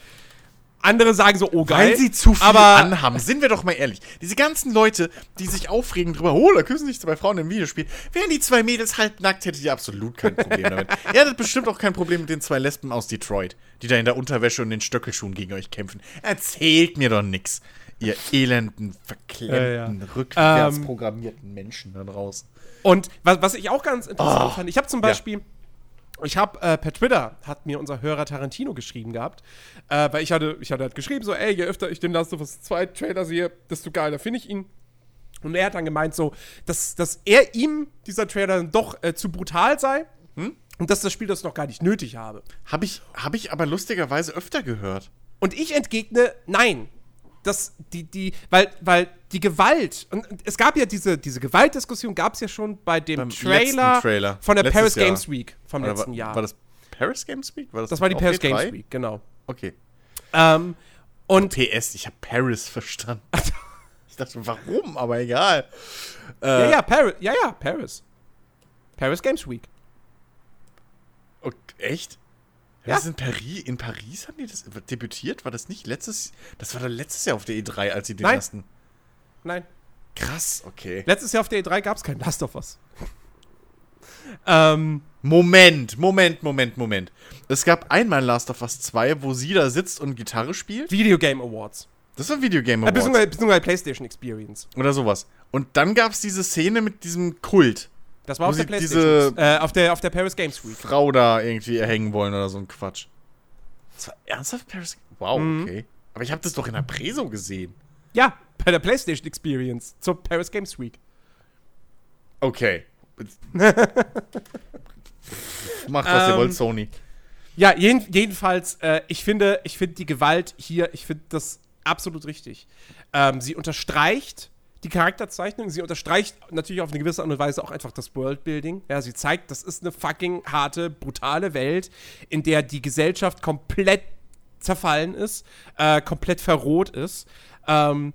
Andere sagen so, oh geil. Weil sie zu viel aber anhaben. Sind wir doch mal ehrlich. Diese ganzen Leute, die sich aufregen drüber, oh, da küssen sich zwei Frauen im Videospiel. Wären die zwei Mädels halb nackt, hättet ihr absolut kein Problem damit. [LAUGHS] ihr hattet bestimmt auch kein Problem mit den zwei Lesben aus Detroit, die da in der Unterwäsche und den Stöckelschuhen gegen euch kämpfen. Erzählt mir doch nix. Ihr elenden, verklemmten, ja, ja. rückwärts ähm, programmierten Menschen da draußen. Und was, was ich auch ganz interessant oh, fand, ich habe zum Beispiel. Ja ich habe äh, per Twitter hat mir unser Hörer Tarantino geschrieben gehabt, äh, weil ich hatte, ich hatte halt geschrieben so, ey, je öfter ich den Last of Us 2 Trailer sehe, desto geiler finde ich ihn. Und er hat dann gemeint so, dass, dass er ihm dieser Trailer doch äh, zu brutal sei hm? und dass das Spiel das noch gar nicht nötig habe. Habe ich, hab ich aber lustigerweise öfter gehört. Und ich entgegne, nein, dass die, die, weil, weil die Gewalt, und es gab ja diese, diese Gewaltdiskussion, gab es ja schon bei dem Trailer, Trailer, von der Paris Jahr. Games Week vom Oder letzten war, Jahr. War das Paris Games Week? War das, das war die Paris Games e Week, genau. Okay. Ähm, und PS, ich habe Paris verstanden. [LAUGHS] ich dachte, warum? Aber egal. Äh, ja, ja, Paris. Ja, ja, Paris. Paris Games Week. Okay, echt? Ja. Das in, Paris, in Paris haben die das debütiert? War das nicht letztes Das war dann letztes Jahr auf der E3, als sie den Nein. ersten. Nein. Krass, okay. Letztes Jahr auf der E3 gab es kein Last of Us. [LAUGHS] ähm, Moment, Moment, Moment, Moment. Es gab einmal Last of Us 2, wo sie da sitzt und Gitarre spielt. Video Game Awards. Das war Video Game Awards. Äh, beziehungsweise, beziehungsweise PlayStation Experience. Oder sowas. Und dann gab es diese Szene mit diesem Kult. Das war auf der PlayStation. Äh, auf, der, auf der Paris Games Week. Frau da irgendwie erhängen wollen oder so ein Quatsch. Das war ernsthaft Paris Wow, mhm. okay. Aber ich habe das doch in der Preso gesehen. Ja, bei der PlayStation Experience zur Paris Games Week. Okay. [LAUGHS] Macht, was ihr wollt, ähm, Sony. Ja, jeden, jedenfalls, äh, ich finde, ich finde die Gewalt hier, ich finde das absolut richtig. Ähm, sie unterstreicht die Charakterzeichnung. Sie unterstreicht natürlich auf eine gewisse Art und Weise auch einfach das Worldbuilding. Ja, sie zeigt, das ist eine fucking harte, brutale Welt, in der die Gesellschaft komplett zerfallen ist, äh, komplett verroht ist. Ähm,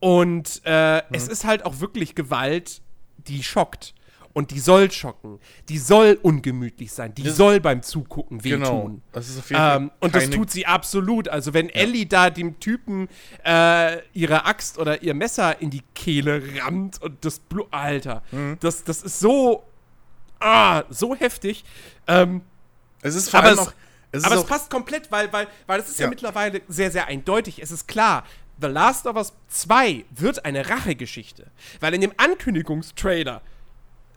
und äh, mhm. es ist halt auch wirklich Gewalt, die schockt. Und die soll schocken. Die soll ungemütlich sein. Die das soll beim Zugucken wehtun. Genau. Das ist auf jeden Fall ähm, und das tut sie absolut. Also, wenn ja. Ellie da dem Typen äh, ihre Axt oder ihr Messer in die Kehle rammt und das Blut. Alter, mhm. das, das ist so. Ah, so heftig. Ähm, es ist vor allem auch. Es aber es passt komplett, weil, weil, weil es ist ja. ja mittlerweile sehr, sehr eindeutig. Es ist klar, The Last of Us 2 wird eine Rachegeschichte. Weil in dem Ankündigungstrailer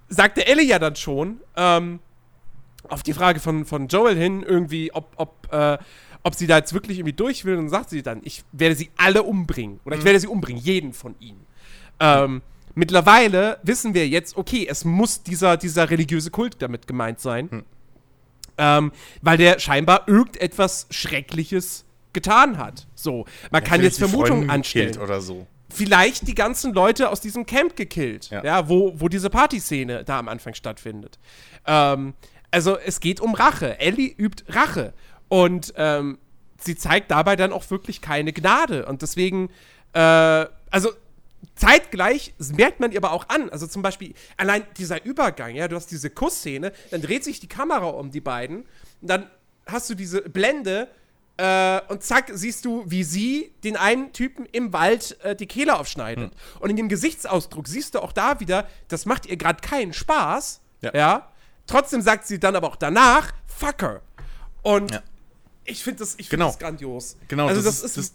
sagte Ellie ja dann schon, ähm, auf die Frage von, von Joel hin, irgendwie, ob, ob, äh, ob sie da jetzt wirklich irgendwie durch will, und sagt sie dann, ich werde sie alle umbringen. Oder ich mhm. werde sie umbringen, jeden von ihnen. Ähm, mittlerweile wissen wir jetzt, okay, es muss dieser, dieser religiöse Kult damit gemeint sein. Mhm. Ähm, weil der scheinbar irgendetwas Schreckliches getan hat. So, man ja, kann jetzt Vermutungen anstellen. Oder so vielleicht die ganzen Leute aus diesem Camp gekillt, ja, ja wo, wo diese Partyszene da am Anfang stattfindet. Ähm, also es geht um Rache. Ellie übt Rache. Und ähm, sie zeigt dabei dann auch wirklich keine Gnade. Und deswegen, äh, also zeitgleich merkt man ihr aber auch an, also zum Beispiel allein dieser Übergang, ja, du hast diese Kussszene, dann dreht sich die Kamera um die beiden, und dann hast du diese Blende, äh, und zack, siehst du, wie sie den einen Typen im Wald äh, die Kehle aufschneidet. Hm. Und in dem Gesichtsausdruck siehst du auch da wieder, das macht ihr gerade keinen Spaß. Ja. ja. Trotzdem sagt sie dann aber auch danach, Fucker. Und ja. ich finde das, find genau. das grandios. Genau, also das, das ist. Das,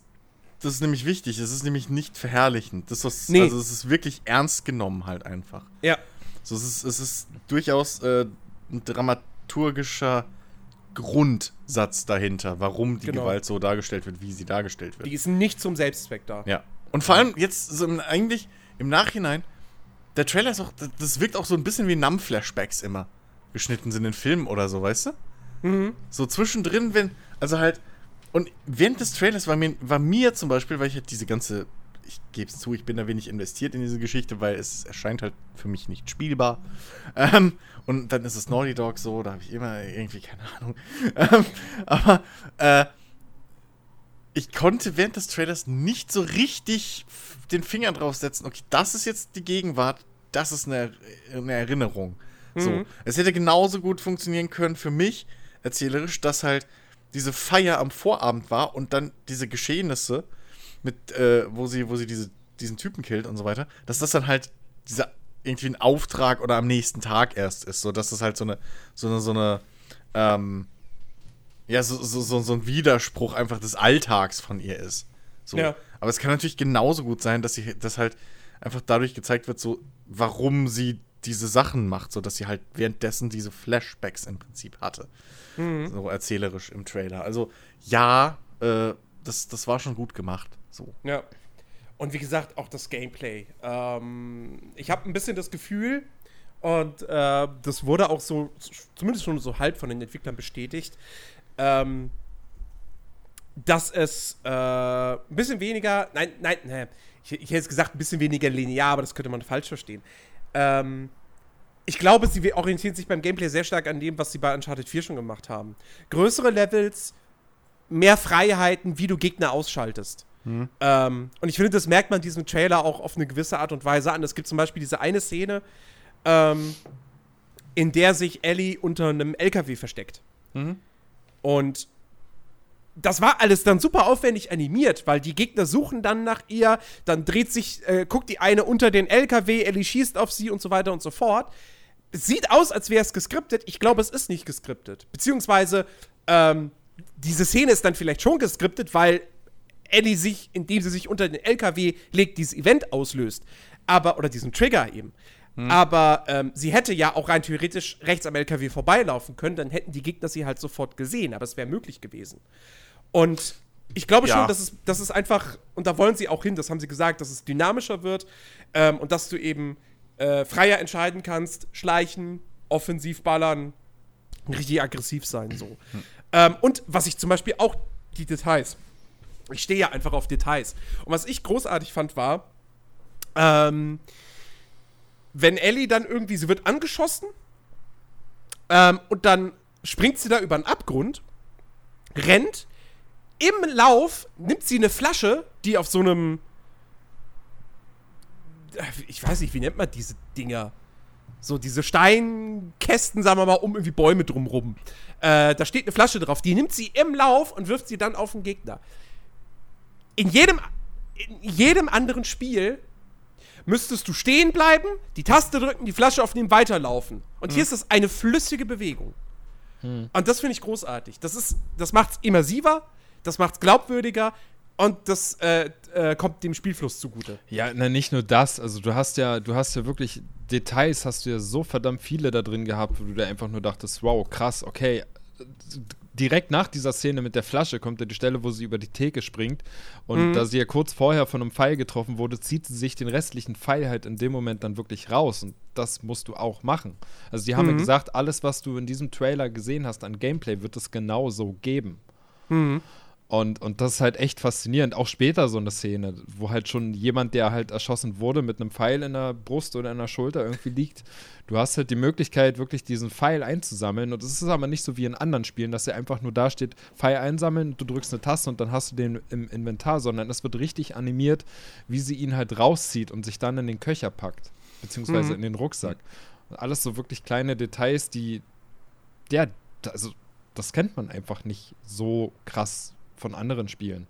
das ist nämlich wichtig. Es ist nämlich nicht verherrlichen. Das ist, nee. Also es ist wirklich ernst genommen halt einfach. Ja. So, es, ist, es ist durchaus äh, ein dramaturgischer Grundsatz dahinter, warum die genau. Gewalt so dargestellt wird, wie sie dargestellt wird. Die ist nicht zum Selbstzweck da. Ja. Und vor allem jetzt so eigentlich im Nachhinein, der Trailer ist auch, das wirkt auch so ein bisschen wie Nam-Flashbacks immer geschnitten sind in Filmen oder so, weißt du? Mhm. So zwischendrin, wenn, also halt, und während des Trailers war mir, war mir zum Beispiel, weil ich halt diese ganze ich gebe es zu, ich bin da wenig investiert in diese Geschichte, weil es erscheint halt für mich nicht spielbar. Ähm, und dann ist es Naughty Dog so, da habe ich immer irgendwie keine Ahnung. [LAUGHS] Ähm, aber äh, ich konnte während des Trailers nicht so richtig den Finger draufsetzen, okay, das ist jetzt die Gegenwart, das ist eine, eine Erinnerung. Mhm. So. Es hätte genauso gut funktionieren können für mich, erzählerisch, dass halt diese Feier am Vorabend war und dann diese Geschehnisse mit, äh, wo sie, wo sie diese, diesen Typen killt und so weiter, dass das dann halt dieser irgendwie ein Auftrag oder am nächsten Tag erst ist, so dass das halt so eine, so eine, so eine, ähm, ja, so, so, so, so ein Widerspruch einfach des Alltags von ihr ist. So. Ja. Aber es kann natürlich genauso gut sein, dass sie, dass halt einfach dadurch gezeigt wird, so, warum sie diese Sachen macht, so dass sie halt währenddessen diese Flashbacks im Prinzip hatte. Mhm. So erzählerisch im Trailer. Also ja, äh, das, das war schon gut gemacht. So. Ja. Und wie gesagt, auch das Gameplay. Ähm, ich habe ein bisschen das Gefühl, und äh, das wurde auch so, zumindest schon so halb von den Entwicklern bestätigt, ähm, dass es äh, ein bisschen weniger, nein, nein, nein, ich, ich hätte jetzt gesagt, ein bisschen weniger linear, aber das könnte man falsch verstehen. Ähm, ich glaube, sie orientieren sich beim Gameplay sehr stark an dem, was sie bei Uncharted 4 schon gemacht haben. Größere Levels, mehr Freiheiten, wie du Gegner ausschaltest. Mhm. Ähm, und ich finde, das merkt man diesem Trailer auch auf eine gewisse Art und Weise an. Es gibt zum Beispiel diese eine Szene, ähm, in der sich Ellie unter einem LKW versteckt. Mhm. Und das war alles dann super aufwendig animiert, weil die Gegner suchen dann nach ihr, dann dreht sich, äh, guckt die eine unter den LKW, Ellie schießt auf sie und so weiter und so fort. Es sieht aus, als wäre es geskriptet. Ich glaube, es ist nicht geskriptet. Beziehungsweise, ähm, diese Szene ist dann vielleicht schon geskriptet, weil Ellie sich, indem sie sich unter den LKW legt, dieses Event auslöst. Aber, oder diesen Trigger eben. Hm. Aber ähm, sie hätte ja auch rein theoretisch rechts am LKW vorbeilaufen können, dann hätten die Gegner sie halt sofort gesehen, aber es wäre möglich gewesen. Und ich glaube ja. schon, dass es, dass es einfach, und da wollen sie auch hin, das haben sie gesagt, dass es dynamischer wird ähm, und dass du eben äh, freier entscheiden kannst, schleichen, offensiv ballern, richtig aggressiv sein, so. Hm. Ähm, und was ich zum Beispiel auch, die Details. Ich stehe ja einfach auf Details. Und was ich großartig fand, war, ähm, wenn Ellie dann irgendwie, sie wird angeschossen ähm, und dann springt sie da über einen Abgrund, rennt, im Lauf nimmt sie eine Flasche, die auf so einem, ich weiß nicht, wie nennt man diese Dinger? So diese Steinkästen, sagen wir mal, um irgendwie Bäume drumrum. Äh, da steht eine Flasche drauf. Die nimmt sie im Lauf und wirft sie dann auf den Gegner. In jedem, in jedem anderen Spiel müsstest du stehen bleiben, die Taste drücken, die Flasche aufnehmen, weiterlaufen. Und hm. hier ist es eine flüssige Bewegung. Hm. Und das finde ich großartig. Das, ist, das macht es immersiver, das macht es glaubwürdiger und das äh, äh, kommt dem Spielfluss zugute. Ja, na, nicht nur das. Also du hast ja, du hast ja wirklich Details, hast du ja so verdammt viele da drin gehabt, wo du da einfach nur dachtest, wow, krass, okay, direkt nach dieser Szene mit der Flasche kommt ja die Stelle, wo sie über die Theke springt. Und mhm. da sie ja kurz vorher von einem Pfeil getroffen wurde, zieht sie sich den restlichen Pfeil halt in dem Moment dann wirklich raus. Und das musst du auch machen. Also, die haben mhm. ja gesagt, alles, was du in diesem Trailer gesehen hast an Gameplay, wird es genau so geben. Mhm. Und, und das ist halt echt faszinierend. Auch später so eine Szene, wo halt schon jemand, der halt erschossen wurde, mit einem Pfeil in der Brust oder in der Schulter irgendwie liegt. Du hast halt die Möglichkeit, wirklich diesen Pfeil einzusammeln. Und es ist aber nicht so wie in anderen Spielen, dass er einfach nur da steht, Pfeil einsammeln, du drückst eine Taste und dann hast du den im Inventar, sondern es wird richtig animiert, wie sie ihn halt rauszieht und sich dann in den Köcher packt. Beziehungsweise mhm. in den Rucksack. Und alles so wirklich kleine Details, die, ja, also das kennt man einfach nicht so krass von anderen Spielen.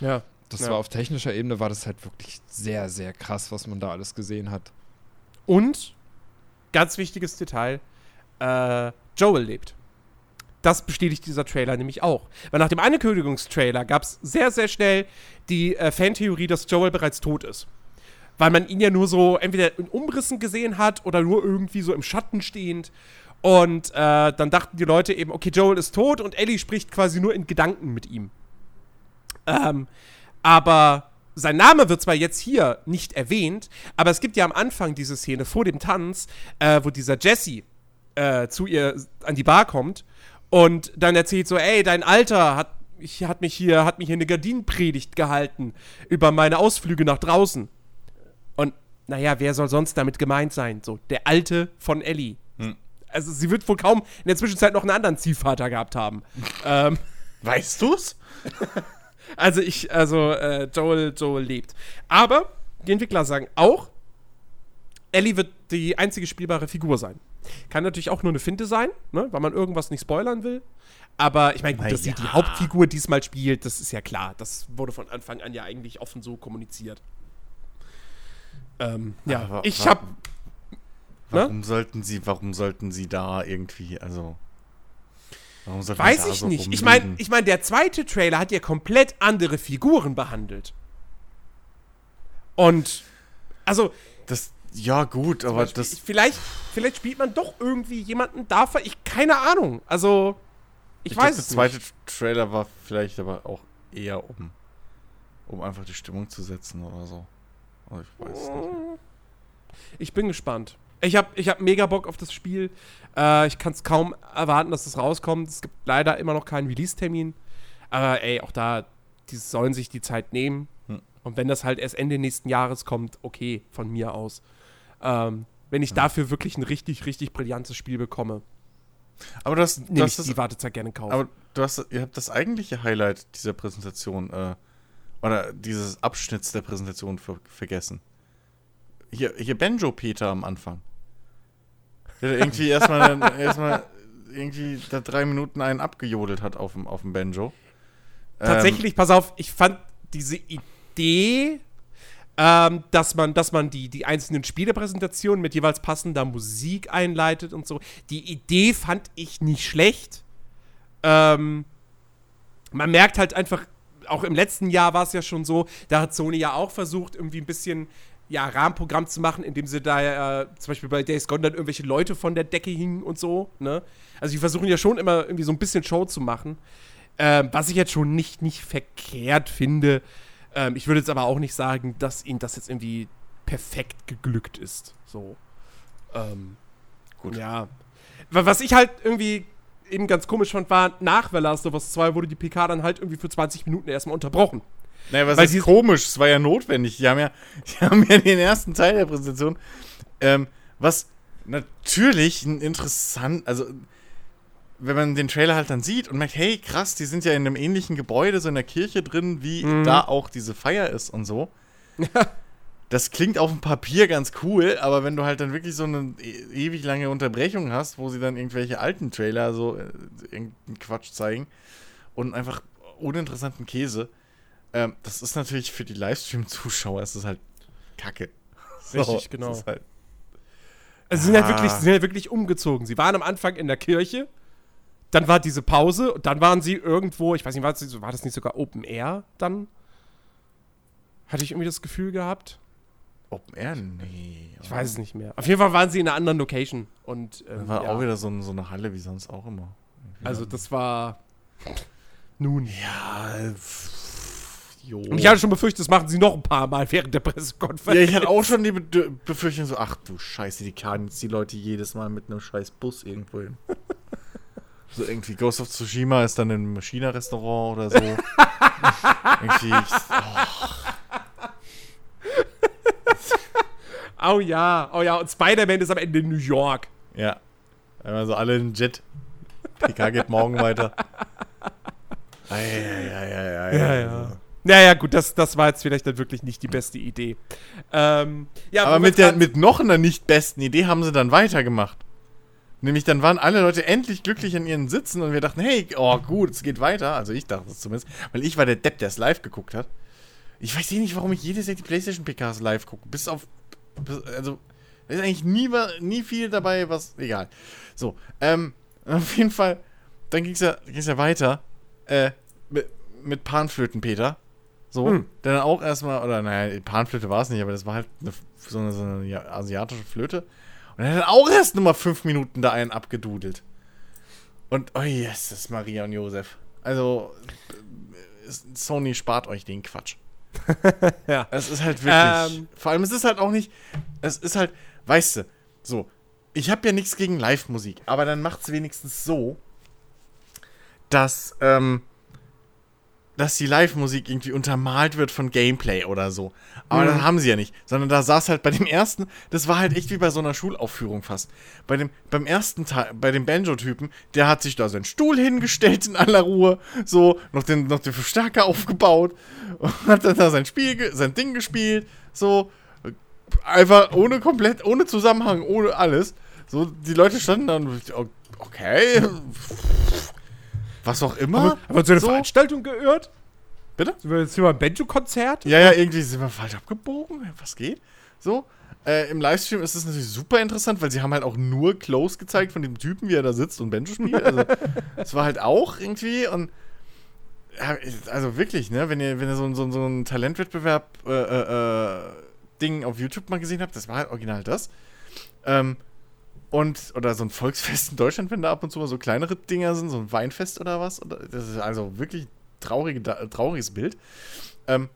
Ja. Das ja. war auf technischer Ebene war das halt wirklich sehr, sehr krass, was man da alles gesehen hat. Und, ganz wichtiges Detail, äh, Joel lebt. Das bestätigt dieser Trailer nämlich auch. Weil nach dem Ankündigungstrailer gab es sehr, sehr schnell die äh, Fantheorie, dass Joel bereits tot ist. Weil man ihn ja nur so entweder in Umrissen gesehen hat oder nur irgendwie so im Schatten stehend. Und äh, dann dachten die Leute eben, okay, Joel ist tot und Ellie spricht quasi nur in Gedanken mit ihm. Ähm, aber sein Name wird zwar jetzt hier nicht erwähnt, aber es gibt ja am Anfang diese Szene vor dem Tanz, äh, wo dieser Jesse äh, zu ihr an die Bar kommt und dann erzählt so, ey, dein Alter hat, ich, hat mich hier, hat mich hier eine Gardinenpredigt gehalten über meine Ausflüge nach draußen. Und naja, wer soll sonst damit gemeint sein? So, der Alte von Ellie. Hm. Also sie wird wohl kaum in der Zwischenzeit noch einen anderen Ziehvater gehabt haben. ähm, [LAUGHS] weißt du's? [LAUGHS] Also ich, also äh, Joel, Joel lebt. Aber die Entwickler sagen auch, Ellie wird die einzige spielbare Figur sein. Kann natürlich auch nur eine Finte sein, ne, weil man irgendwas nicht spoilern will. Aber ich meine, dass ja. sie die Hauptfigur diesmal spielt, das ist ja klar. Das wurde von Anfang an ja eigentlich offen so kommuniziert. Ähm, ja, Aber, ich habe. Warum ne? sollten sie, warum sollten sie da irgendwie, also. Weiß ich so nicht. Ich meine, ich mein, der zweite Trailer hat ja komplett andere Figuren behandelt. Und, also. Das, ja, gut, aber Beispiel, das. Vielleicht, vielleicht spielt man doch irgendwie jemanden dafür. Ich, keine Ahnung. Also, ich, ich weiß glaub, es Der zweite Trailer war vielleicht aber auch eher um, um einfach die Stimmung zu setzen oder so. Also ich weiß nicht. Ich bin gespannt. Ich habe ich hab mega Bock auf das Spiel. Äh, ich kann es kaum erwarten, dass es rauskommt. Es gibt leider immer noch keinen Release-Termin. Aber ey, auch da, die sollen sich die Zeit nehmen. Hm. Und wenn das halt erst Ende nächsten Jahres kommt, okay, von mir aus. Ähm, wenn ich hm. dafür wirklich ein richtig, richtig brillantes Spiel bekomme, aber das, nehme ich die Wartezeit gerne kaufen. Aber du hast, ihr habt das eigentliche Highlight dieser Präsentation äh, oder dieses Abschnitts der Präsentation ver vergessen. Hier, hier Benjo Peter am Anfang. Der irgendwie erstmal [LAUGHS] erstmal irgendwie da drei Minuten einen abgejodelt hat auf dem, auf dem Banjo. Tatsächlich, ähm, pass auf, ich fand diese Idee, ähm, dass man, dass man die, die einzelnen Spielepräsentationen mit jeweils passender Musik einleitet und so. Die Idee fand ich nicht schlecht. Ähm, man merkt halt einfach, auch im letzten Jahr war es ja schon so, da hat Sony ja auch versucht, irgendwie ein bisschen ja, Rahmenprogramm zu machen, indem sie da äh, zum Beispiel bei Days Gone dann irgendwelche Leute von der Decke hingen und so, ne? Also die versuchen ja schon immer irgendwie so ein bisschen Show zu machen. Ähm, was ich jetzt schon nicht, nicht verkehrt finde. Ähm, ich würde jetzt aber auch nicht sagen, dass ihnen das jetzt irgendwie perfekt geglückt ist. So. Ähm, Gut. Ja. Was ich halt irgendwie eben ganz komisch fand, war, nach The Last of Us 2 wurde die PK dann halt irgendwie für 20 Minuten erstmal unterbrochen. Naja, was Weil ist komisch? Es war ja notwendig. Die haben ja, [LAUGHS] die haben ja den ersten Teil der Präsentation, ähm, was natürlich ein interessant, also wenn man den Trailer halt dann sieht und merkt, hey, krass, die sind ja in einem ähnlichen Gebäude, so in der Kirche drin, wie mhm. da auch diese Feier ist und so. das klingt auf dem Papier ganz cool, aber wenn du halt dann wirklich so eine e ewig lange Unterbrechung hast, wo sie dann irgendwelche alten Trailer so äh, irgendeinen Quatsch zeigen und einfach uninteressanten Käse, ähm, das ist natürlich für die Livestream-Zuschauer ist das halt Kacke. [LAUGHS] So, Richtig, genau. Halt, also sie sind, halt wirklich, sie sind halt wirklich umgezogen. Sie waren am Anfang in der Kirche, dann war diese Pause und dann waren sie irgendwo, ich weiß nicht, war das, war das nicht sogar Open Air dann? Hatte ich irgendwie das Gefühl gehabt? Open Air? Nee. Ich weiß es nicht mehr. Auf jeden Fall waren sie in einer anderen Location. Und, ähm, war ja. auch wieder so, so, eine Halle wie sonst auch immer. Also das war nun. Ja, Jo. Und ich hatte schon befürchtet, das machen sie noch ein paar Mal während der Pressekonferenz. Ja, ich hatte auch schon die Be Befürchtung so, ach du Scheiße, die karren jetzt die Leute jedes Mal mit einem scheiß Bus irgendwo hin. so irgendwie Ghost of Tsushima ist dann im China-Restaurant oder so. [LAUGHS] irgendwie. Oh. oh ja, oh ja, und Spider-Man ist am Ende in New York. Ja. Also alle in Jet. PK geht morgen weiter. [LAUGHS] Ja, ja, ja, ja. ja. Naja, gut, das, das war jetzt vielleicht dann wirklich nicht die beste Idee. Ähm, ja, aber mit, der, mit noch einer nicht besten Idee haben sie dann weitergemacht. Nämlich dann waren alle Leute endlich glücklich an ihren Sitzen und wir dachten, hey, oh gut, es geht weiter. Also ich dachte es zumindest, weil ich war der Depp, der es live geguckt hat. Ich weiß eh nicht, warum ich jedes Jahr die PlayStation PKs live gucke. Bis auf, bis, also da ist eigentlich nie, nie viel dabei, was, egal. So, ähm, [LAUGHS] auf jeden Fall, dann ging es ja, ging's ja weiter, äh, mit, mit Panflöten, Peter. So, hm. der dann auch erstmal, oder naja, Panflöte war es nicht, aber das war halt eine, so, eine, so eine asiatische Flöte. Und er hat auch erst nochmal fünf Minuten da einen abgedudelt. Und, oh Jesus, Maria und Josef. Also, Sony spart euch den Quatsch. [LAUGHS] ja. Es ist halt wirklich. Ähm. Vor allem, es ist halt auch nicht. Es ist halt, weißt du, so. Ich habe ja nichts gegen Live-Musik, aber dann macht es wenigstens so, dass, ähm, dass die Live-Musik irgendwie untermalt wird von Gameplay oder so. Aber mhm. das haben sie ja nicht. Sondern da saß halt bei dem ersten, das war halt echt wie bei so einer Schulaufführung fast. Bei dem, beim ersten Teil, bei dem Banjo-Typen, der hat sich da seinen Stuhl hingestellt in aller Ruhe, so, noch den, noch den Verstärker aufgebaut und hat dann da sein Spiel, sein Ding gespielt, so. Einfach ohne komplett, ohne Zusammenhang, ohne alles. So, die Leute standen da und, okay, was auch immer. Aber, aber zu einer so? Veranstaltung gehört? Bitte? Sind wir jetzt hier ein Banjo-Konzert? Ja, ja, irgendwie sind wir falsch abgebogen. Was geht? So. Äh, Im Livestream ist es natürlich super interessant, weil sie haben halt auch nur Close gezeigt von dem Typen, wie er da sitzt und Banjo spielt. Also, [LAUGHS] das war halt auch irgendwie und also wirklich, ne, wenn ihr, wenn ihr so, so, so ein Talentwettbewerb äh, äh, äh, Ding auf YouTube mal gesehen habt, das war halt original das. Ähm, und, oder so ein Volksfest in Deutschland, wenn da ab und zu mal so kleinere Dinger sind, so ein Weinfest oder was. Das ist also wirklich traurige, trauriges Bild. Ähm,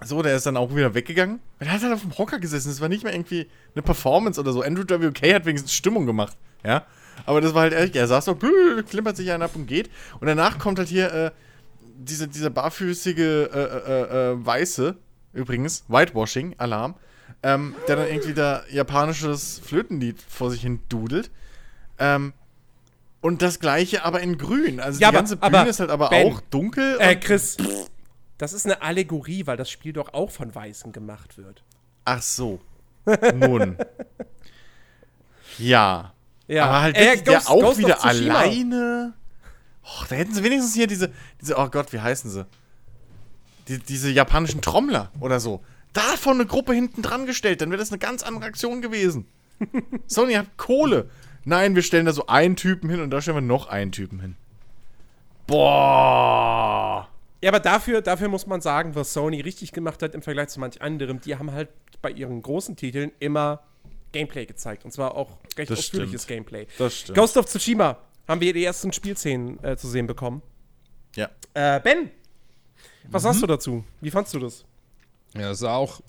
so, der ist dann auch wieder weggegangen. Er hat halt auf dem Hocker gesessen. Das war nicht mehr irgendwie eine Performance oder so. Andrew WK hat wenigstens Stimmung gemacht. Ja. Aber das war halt ehrlich, er saß so, klimpert sich einen ab und geht. Und danach kommt halt hier äh, diese, dieser barfüßige äh, äh, äh, äh Weiße, übrigens, Whitewashing-Alarm, ähm, der dann irgendwie da japanisches Flötenlied vor sich hin dudelt. Ähm, und das gleiche aber in grün. Also ja, die ganze Bühne ist halt aber ben, auch dunkel. Äh, Chris, das ist eine Allegorie, weil das Spiel doch auch von Weißen gemacht wird. Ach so. Nun. ja. Ja. Aber halt äh, Ghost, der auch Ghost wieder alleine. Och, da hätten sie wenigstens hier diese, diese, oh Gott, wie heißen sie? Die, diese japanischen Trommler oder so davon eine Gruppe hinten dran gestellt, dann wäre das eine ganz andere Aktion gewesen. [LAUGHS] Sony hat Kohle. Nein, wir stellen da so einen Typen hin und da stellen wir noch einen Typen hin. Boah. Ja, aber dafür, dafür muss man sagen, was Sony richtig gemacht hat im Vergleich zu manch anderem, die haben halt bei ihren großen Titeln immer Gameplay gezeigt. Und zwar auch recht das ausführliches stimmt. Gameplay. Das stimmt. Ghost of Tsushima haben wir die ersten Spielszenen äh, zu sehen bekommen. Ja. Äh, ben, was mhm. hast du dazu? Wie fandst du das? Ja, es sah auch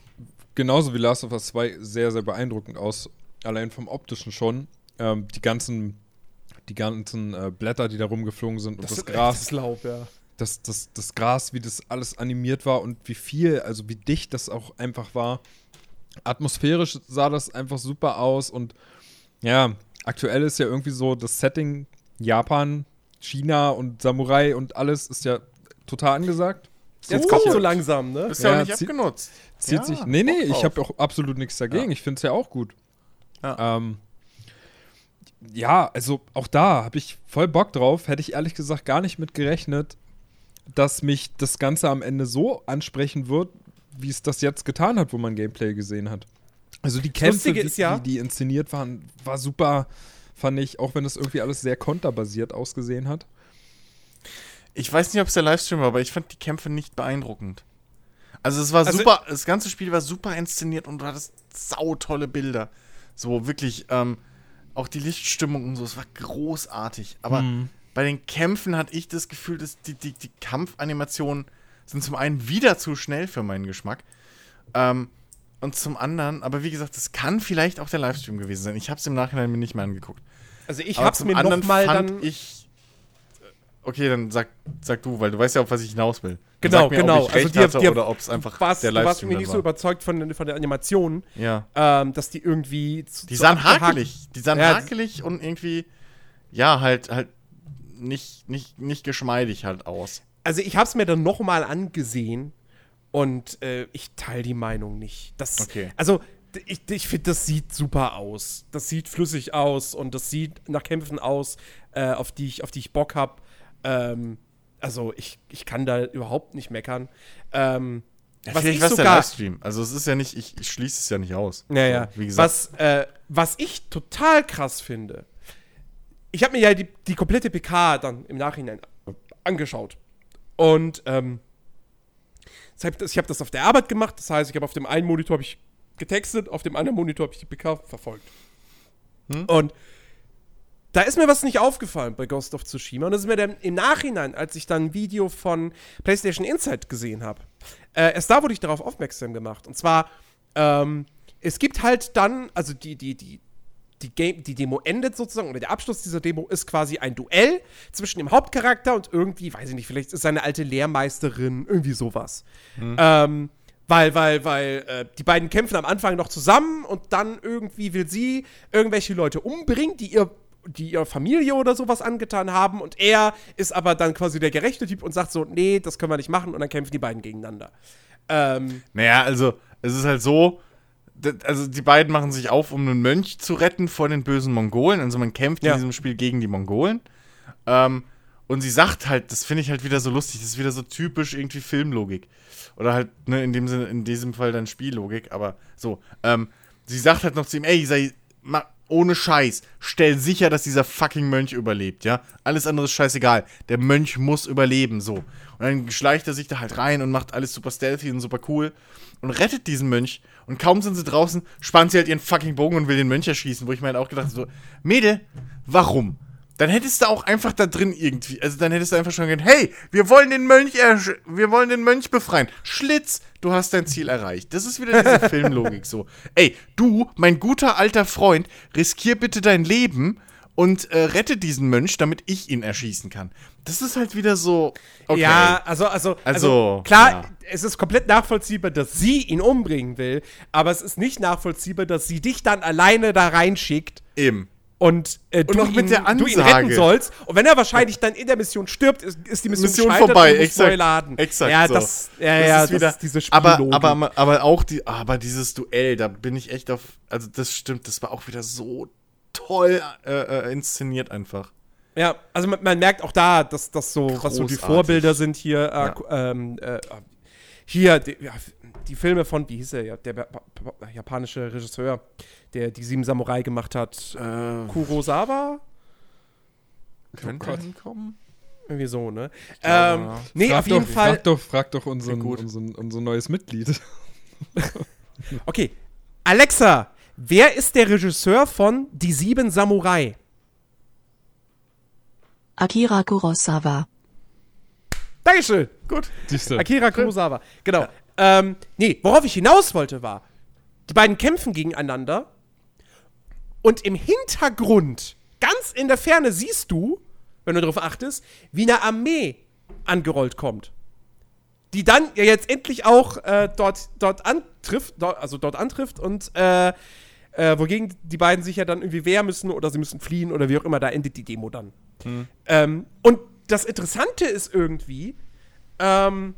genauso wie Last of Us 2 sehr, sehr beeindruckend aus. Allein vom optischen schon. Ähm, die ganzen, die ganzen äh, Blätter, die da rumgeflogen sind und das, das Gras. Das Laub, ja. Das, das, das Gras, wie das alles animiert war und wie viel, also wie dicht das auch einfach war. Atmosphärisch sah das einfach super aus und ja, aktuell ist ja irgendwie so das Setting Japan, China und Samurai und alles ist ja total angesagt. Jetzt kommt so langsam, ne? Ist ja, ja auch nicht abgenutzt. Zieht ja, sich. Nee, nee, ich habe auch absolut nichts dagegen. Ja. Ich finde es ja auch gut. Ja. Ähm, ja, also auch da habe ich voll Bock drauf. Hätte ich ehrlich gesagt gar nicht mit gerechnet, dass mich das Ganze am Ende so ansprechen wird, wie es das jetzt getan hat, wo man Gameplay gesehen hat. Also die Kämpfe, ist, ja, die, die inszeniert waren, war super, fand ich, auch wenn das irgendwie alles sehr konterbasiert ausgesehen hat. Ich weiß nicht, ob es der Livestream war, aber ich fand die Kämpfe nicht beeindruckend. Also es war also super, das ganze Spiel war super inszeniert und du hattest sautolle Bilder. So wirklich, ähm, auch die Lichtstimmung und so, es war großartig. Aber mhm. bei den Kämpfen hatte ich das Gefühl, dass die, die, die Kampfanimationen sind zum einen wieder zu schnell für meinen Geschmack. Ähm, und zum anderen, aber wie gesagt, das kann vielleicht auch der Livestream gewesen sein. Ich habe es im Nachhinein mir nicht mehr angeguckt. Also ich habe es mir noch mal dann ich Okay, dann sag, sag du, weil du weißt ja, auf was ich hinaus will. Genau, mir, genau. also die, hatte, die, oder ob es einfach warst, der Livestream Du warst mir nicht war. so überzeugt von, von der Animation, ja. ähm, dass die irgendwie zu, Die sahen hakelig. Die sahen ja, hakelig und irgendwie, ja, halt, halt nicht, nicht, nicht geschmeidig halt aus. Also ich hab's mir dann nochmal angesehen und äh, ich teile die Meinung nicht. Das, okay. Also ich, ich finde, das sieht super aus. Das sieht flüssig aus und das sieht nach Kämpfen aus, äh, auf, die ich, auf die ich Bock habe. Ähm, also ich, ich kann da überhaupt nicht meckern. Ähm, ja, was ich was sogar, der Livestream. Also es ist ja nicht, ich, ich schließe es ja nicht aus. Naja, so, wie gesagt. Was, äh, was ich total krass finde, ich habe mir ja die, die komplette PK dann im Nachhinein angeschaut. Und ähm, ich habe das auf der Arbeit gemacht, das heißt, ich habe auf dem einen Monitor ich getextet, auf dem anderen Monitor habe ich die PK verfolgt. Hm? Und da ist mir was nicht aufgefallen bei Ghost of Tsushima. Und das ist mir dann im Nachhinein, als ich dann ein Video von PlayStation Insight gesehen habe, äh, erst da wurde ich darauf aufmerksam gemacht. Und zwar, ähm, es gibt halt dann, also die, die, die, die, Game, die Demo endet sozusagen, oder der Abschluss dieser Demo ist quasi ein Duell zwischen dem Hauptcharakter und irgendwie, weiß ich nicht, vielleicht ist seine alte Lehrmeisterin, irgendwie sowas. Mhm. Ähm, weil, weil, weil äh, die beiden kämpfen am Anfang noch zusammen und dann irgendwie will sie irgendwelche Leute umbringen, die ihr die ihrer Familie oder sowas angetan haben und er ist aber dann quasi der gerechte Typ und sagt so, nee, das können wir nicht machen und dann kämpfen die beiden gegeneinander. Ähm, naja, also es ist halt so, also die beiden machen sich auf, um einen Mönch zu retten vor den bösen Mongolen. Also man kämpft ja. in diesem Spiel gegen die Mongolen. Ähm, und sie sagt halt, das finde ich halt wieder so lustig, das ist wieder so typisch irgendwie Filmlogik. Oder halt, ne, in dem Sinne, in diesem Fall dann Spiellogik, aber so. Ähm, sie sagt halt noch zu ihm, ey, sei, ma, ohne Scheiß, stell sicher, dass dieser fucking Mönch überlebt, ja? Alles andere ist scheißegal. Der Mönch muss überleben, so. Und dann schleicht er sich da halt rein und macht alles super stealthy und super cool und rettet diesen Mönch. Und kaum sind sie draußen, spannt sie halt ihren fucking Bogen und will den Mönch erschießen, wo ich mir halt auch gedacht habe, so, Mädel, warum? Dann hättest du auch einfach da drin irgendwie, also dann hättest du einfach schon gesagt, hey, wir wollen den Mönch, wir wollen den Mönch befreien. Schlitz, du hast dein Ziel erreicht. Das ist wieder diese [LAUGHS] Filmlogik so. Ey, du, mein guter alter Freund, riskier bitte dein Leben und äh, rette diesen Mönch, damit ich ihn erschießen kann. Das ist halt wieder so. Okay. Ja, also, also, also, also klar, ja. es ist komplett nachvollziehbar, dass sie ihn umbringen will, aber es ist nicht nachvollziehbar, dass sie dich dann alleine da reinschickt. Eben und, äh, und du, ihn, du, ihn, retten sollst. Und wenn er wahrscheinlich dann in der Mission stirbt, ist, ist die Mission, Mission vorbei. Exakt. Laden. Exakt. Ja, das, ja, das ja, ist wieder, das ist diese aber, aber, aber auch die, aber dieses Duell, da bin ich echt auf, also das stimmt, das war auch wieder so toll äh, äh, inszeniert einfach. Ja, also man, man, merkt auch da, dass das so, Großartig. was so die Vorbilder sind hier, äh, ja. ähm, äh, hier, die, ja, die, Filme von, wie hieß er, der japanische Regisseur, der die Sieben Samurai gemacht hat. Äh, Kurosawa? Könnte oh hinkommen? Irgendwie so, ne? Ähm, nee, frag auf jeden doch, Fall. Frag doch, frag doch unseren, unseren, unser neues Mitglied. [LAUGHS] okay. Alexa, wer ist der Regisseur von Die Sieben Samurai? Akira Kurosawa. Dankeschön. Gut. Siehste. Akira Kurosawa. Genau. Ja. Ähm, nee, worauf ich hinaus wollte war, die beiden kämpfen gegeneinander und im Hintergrund, ganz in der Ferne, siehst du, wenn du darauf achtest, wie eine Armee angerollt kommt. Die dann ja jetzt endlich auch äh, dort, dort antrifft, dort, also dort antrifft und äh, äh, wogegen die beiden sich ja dann irgendwie wehren müssen oder sie müssen fliehen oder wie auch immer, da endet die Demo dann. Mhm. Ähm, und das Interessante ist irgendwie, ähm,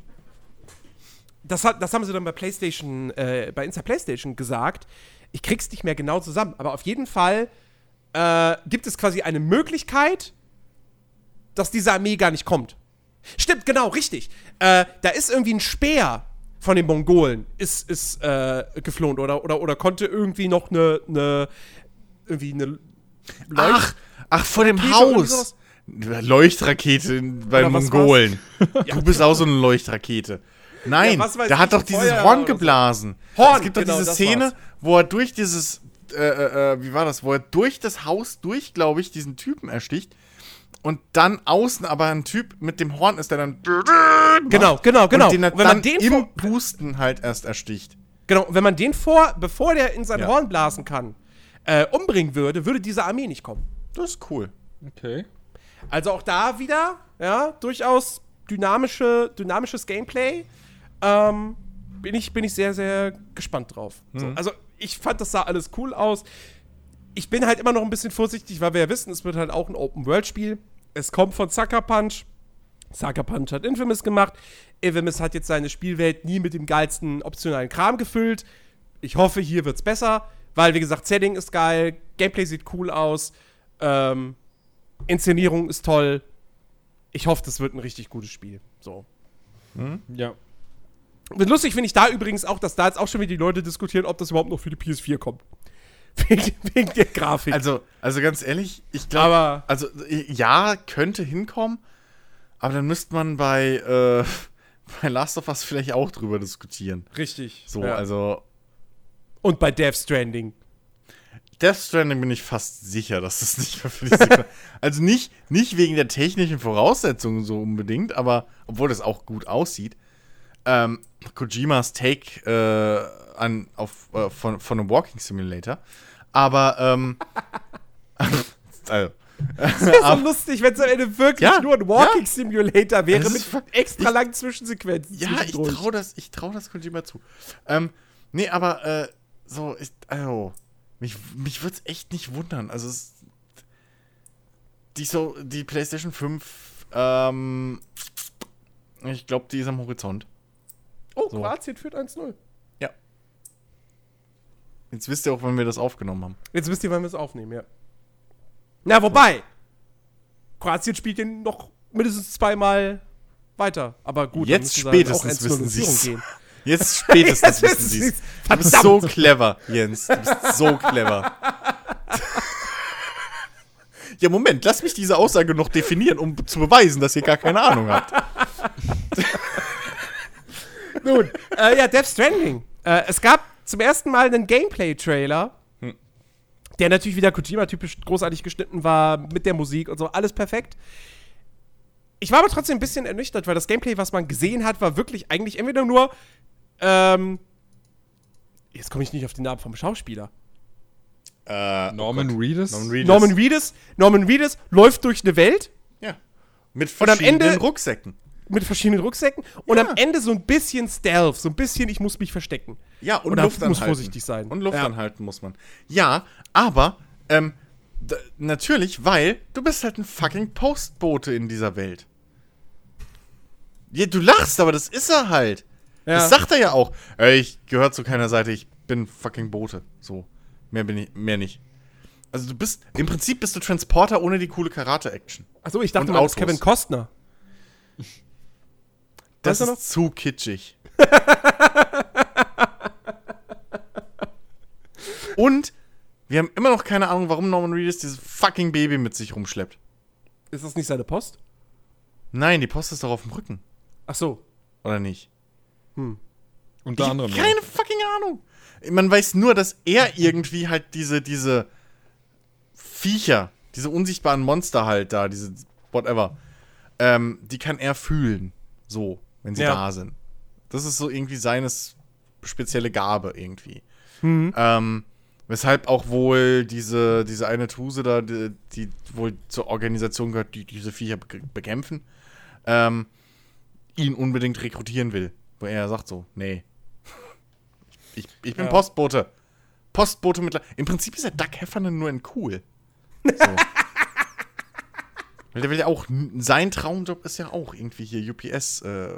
das, hat, das haben sie dann bei PlayStation, äh, bei Insta PlayStation gesagt, ich krieg's nicht mehr genau zusammen, aber auf jeden Fall äh, gibt es quasi eine Möglichkeit, dass diese Armee gar nicht kommt. Stimmt, genau, richtig. Äh, da ist irgendwie ein Speer von den Mongolen, ist, ist äh, geflohen oder, oder, oder konnte irgendwie noch eine, eine irgendwie eine Leucht Ach, ach, vor dem Haus. Leuchtrakete bei Mongolen. [LAUGHS] du bist auch so eine Leuchtrakete. Nein, ja, der hat doch dieses Horn geblasen. Horn, es gibt doch genau, diese Szene, wo er durch dieses, äh, äh, äh, wie war das, wo er durch das Haus durch, glaube ich, diesen Typen ersticht und dann außen aber ein Typ mit dem Horn ist, der dann genau, genau, genau. Und den er wenn man den im Pusten halt erst ersticht. Genau, wenn man den vor, bevor der in sein ja. Horn blasen kann, äh, umbringen würde, würde diese Armee nicht kommen. Das ist cool. Okay. Also auch da wieder, ja, durchaus dynamische, dynamisches Gameplay. Ähm, bin ich, bin ich sehr, sehr gespannt drauf. Mhm. So, also, ich fand, das sah alles cool aus. Ich bin halt immer noch ein bisschen vorsichtig, weil wir ja wissen, es wird halt auch ein Open-World-Spiel. Es kommt von Sucker Punch. Sucker Punch hat Infamous gemacht. Infamous hat jetzt seine Spielwelt nie mit dem geilsten optionalen Kram gefüllt. Ich hoffe, hier wird's besser, weil, wie gesagt, Setting ist geil, Gameplay sieht cool aus, ähm, Inszenierung ist toll. Ich hoffe, das wird ein richtig gutes Spiel. So. Hm? Ja. Und lustig finde ich da übrigens auch, dass da jetzt auch schon wieder die Leute diskutieren, ob das überhaupt noch für die PS4 kommt. [LAUGHS] wegen, wegen der Grafik. Also, also ganz ehrlich, ich glaube, also ja, könnte hinkommen, aber dann müsste man bei, äh, [LAUGHS] bei Last of Us vielleicht auch drüber diskutieren. Richtig. So, ja. also. Und bei Death Stranding. Death Stranding bin ich fast sicher, dass das nicht mehr für die Sequel [LAUGHS] Also nicht, nicht wegen der technischen Voraussetzungen so unbedingt, aber obwohl das auch gut aussieht. Ähm, Kojimas Take äh, an, auf, äh, von, von einem Walking Simulator. Aber, ähm. [LAUGHS] also. Das wäre so lustig, wenn es am Ende wirklich ja, nur ein Walking ja. Simulator wäre mit extra ich, langen Zwischensequenzen. Ja, ich traue das, ich trau das Kojima zu. Ähm, nee, aber äh, so, ich, also, mich, mich würde es echt nicht wundern. Also, es, die, so, die PlayStation 5, ähm, ich glaube, die ist am Horizont. Oh, so. Kroatien führt 1-0. Ja. Jetzt wisst ihr auch, wann wir das aufgenommen haben. Jetzt wisst ihr, wann wir es aufnehmen, ja. Na, wobei, Kroatien spielt den noch mindestens zweimal weiter. Aber gut, jetzt spätestens wissen sie es. [LAUGHS] Jetzt spätestens [LAUGHS] wissen sie es. Du bist so clever, Jens. Du bist so clever. [LAUGHS] ja, Moment, lass mich diese Aussage noch definieren, um zu beweisen, dass ihr gar keine Ahnung habt. [LAUGHS] Nun, äh, ja, Death Stranding. Äh, es gab zum ersten Mal einen Gameplay-Trailer der natürlich wieder Kojima-typisch großartig geschnitten war, mit der Musik und so, alles perfekt. Ich war aber trotzdem ein bisschen ernüchtert, weil das Gameplay, was man gesehen hat, war wirklich eigentlich entweder nur, ähm, jetzt komme ich nicht auf den Namen vom Schauspieler. Äh, Norman oh Reedus? Norman Reedus. Norman Reedus. Norman Reedus läuft durch eine Welt. Ja. Mit verschiedenen Ende, Rucksäcken mit verschiedenen Rucksäcken und am Ende so ein bisschen Stealth, so ein bisschen, ich muss mich verstecken. Ja, und Oder Luft muss anhalten. vorsichtig sein. Und Luft ja. anhalten muss man. Ja, aber ähm, natürlich, weil du bist halt ein fucking Postbote in dieser Welt. Ja, du lachst, aber das ist er halt. Ja. Das sagt er ja auch. Ich gehöre zu keiner Seite, ich bin fucking Bote. So. Mehr bin ich, mehr nicht. Also du bist, im Prinzip bist du Transporter ohne die coole Karate-Action. Achso, ich dachte und mal, das ist Kevin Costner. Das weißt ist zu kitschig. [LAUGHS] Und wir haben immer noch keine Ahnung, warum Norman Reedus dieses fucking Baby mit sich rumschleppt. Ist das nicht seine Post? Nein, die Post ist doch auf dem Rücken. Ach so. Oder nicht? Hm. Unter anderem. Keine fucking Ahnung. Man weiß nur, dass er irgendwie halt diese, diese Viecher, diese unsichtbaren Monster halt da, diese whatever, ähm, die kann er fühlen. So wenn sie ja. da sind. Das ist so irgendwie seine spezielle Gabe irgendwie. Mhm. Ähm, weshalb auch wohl diese, diese eine Tuse da, die, die, wohl zur Organisation gehört, die diese Viecher be bekämpfen, ähm, ihn unbedingt rekrutieren will. Wo er sagt so, nee. Ich, ich bin ja. Postbote. Postbote mit. Im Prinzip ist der Duck Heffernan nur in cool. So. Weil der will ja auch, sein Traumjob ist ja auch irgendwie hier UPS. Äh,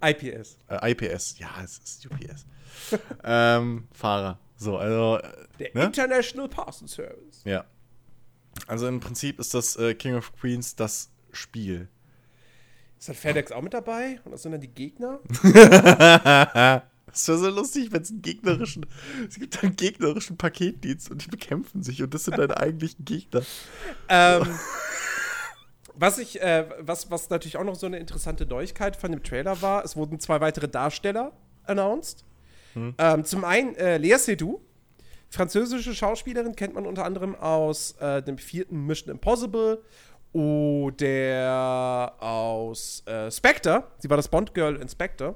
IPS. Äh, IPS, ja, es ist UPS. [LAUGHS] ähm, Fahrer. So, also. Der ne? International Parcel Service. Ja. Also im Prinzip ist das äh, King of Queens das Spiel. Ist dann FedEx auch mit dabei? Und was sind dann die Gegner? [LAUGHS] Das wäre so lustig, wenn es einen gegnerischen, es gibt einen gegnerischen Paketdienst und die bekämpfen sich und das sind deine eigentlichen Gegner. Ähm, [LAUGHS] was ich, äh, was, was natürlich auch noch so eine interessante Neuigkeit von dem Trailer war, es wurden zwei weitere Darsteller announced. Hm. Ähm, zum einen äh, Lea Seydoux, französische Schauspielerin, kennt man unter anderem aus äh, dem vierten Mission Impossible oder aus äh, Spectre. Sie war das Bond-Girl in Spectre.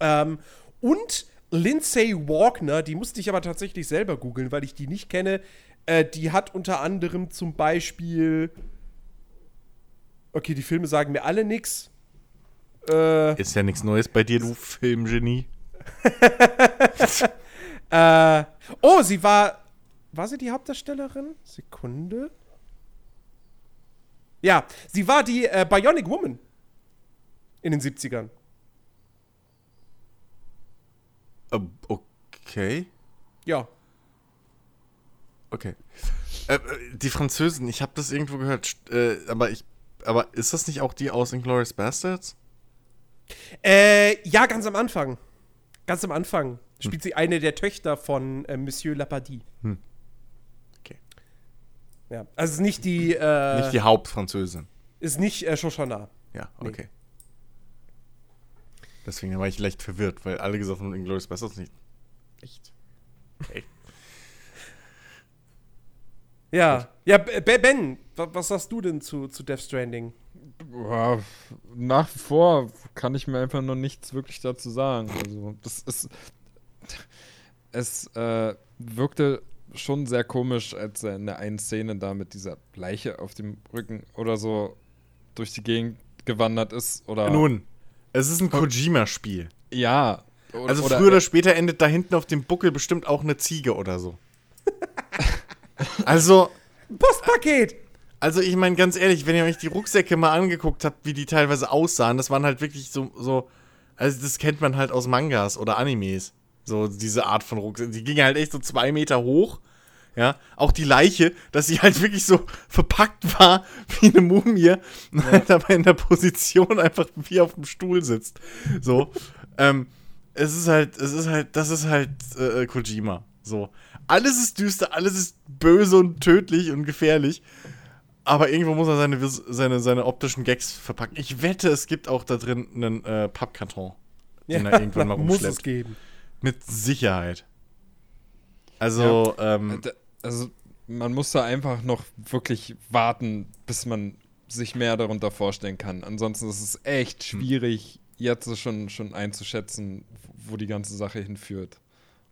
Ähm, und Lindsay Walkner, die musste ich aber tatsächlich selber googeln, weil ich die nicht kenne. Äh, die hat unter anderem zum Beispiel okay, die Filme sagen mir alle nichts. Äh, Ist ja nichts Neues bei dir, du Filmgenie. [LAUGHS] äh, oh, sie war. War sie die Hauptdarstellerin? Sekunde. Ja, sie war die äh, Bionic Woman in den 70ern. Uh, okay. Ja. Okay. Äh, äh, die Französen, ich habe das irgendwo gehört, äh, aber ich aber ist das nicht auch die aus Inglourious Bastards? Äh, ja, ganz am Anfang. Ganz am Anfang spielt hm. sie eine der Töchter von äh, Monsieur Lapardie. Hm. Ja, also ist nicht die. Äh, nicht die Hauptfranzösin. Ist nicht äh, Shoshana. Ja, okay. Nee. Deswegen war ich leicht verwirrt, weil alle gesagt haben, Inglourious Bastards nicht. Echt? Okay. Ja, ja, Ben, was sagst du denn zu, zu Death Stranding? Ja, nach wie vor kann ich mir einfach noch nichts wirklich dazu sagen. Also, das ist. Es äh, wirkte schon sehr komisch, als er in der einen Szene da mit dieser Leiche auf dem Rücken oder so durch die Gegend gewandert ist. Oder Nun, es ist ein Kojima-Spiel. Ja. Oder, also früher oder später endet da hinten auf dem Buckel bestimmt auch eine Ziege oder so. also. Postpaket! Also ich meine ganz ehrlich, wenn ihr euch die Rucksäcke mal angeguckt habt, wie die teilweise aussahen, das waren halt wirklich so, so also das kennt man halt aus Mangas oder Animes. So diese Art von Rucksäcken. Die gingen halt echt so zwei Meter hoch. Ja, auch die Leiche, dass sie halt wirklich so verpackt war [LAUGHS] wie eine Mumie und ja. halt dabei in der Position einfach wie auf dem Stuhl sitzt. So. ähm, es ist halt, es ist halt, das ist halt äh, Kojima. So. Alles ist düster, alles ist böse und tödlich und gefährlich. Aber irgendwo muss er seine, seine, seine optischen Gags verpacken. Ich wette, es gibt auch da drin einen äh, Pappkarton, den ja, er irgendwann mal rumschleppt. [LAUGHS] Muss es geben. Mit Sicherheit. Also, ja, ähm, also man muss da einfach noch wirklich warten, bis man sich mehr darunter vorstellen kann. Ansonsten ist es echt hm. schwierig, jetzt schon, schon einzuschätzen, wo die ganze Sache hinführt.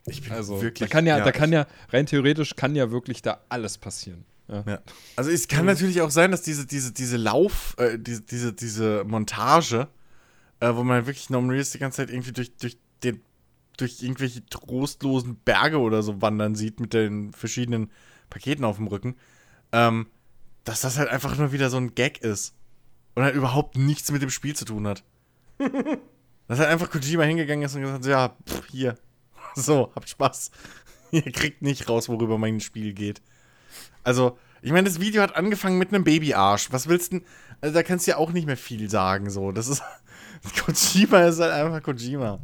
Ich bin also, wirklich, da kann ja, ja, da kann ja, rein theoretisch kann ja wirklich da alles passieren. Ja. ja. Also es kann natürlich auch sein, dass diese, diese, diese Lauf, äh, diese, diese, diese Montage, äh, wo man wirklich Norman Reedus die ganze Zeit irgendwie durch, durch, den, durch irgendwelche trostlosen Berge oder so wandern sieht mit den verschiedenen Paketen auf dem Rücken, ähm, dass das halt einfach nur wieder so ein Gag ist. Und halt überhaupt nichts mit dem Spiel zu tun hat. [LAUGHS] dass halt einfach Kojima hingegangen ist und gesagt hat, ja, pff, hier. [LAUGHS] So, habt Spaß. [LAUGHS] Ihr kriegt nicht raus, worüber mein Spiel geht. Also, ich meine, das Video hat angefangen mit einem Babyarsch. Was willst du denn? Also, da kannst du ja auch nicht mehr viel sagen, so. Das ist. Kojima ist halt einfach Kojima.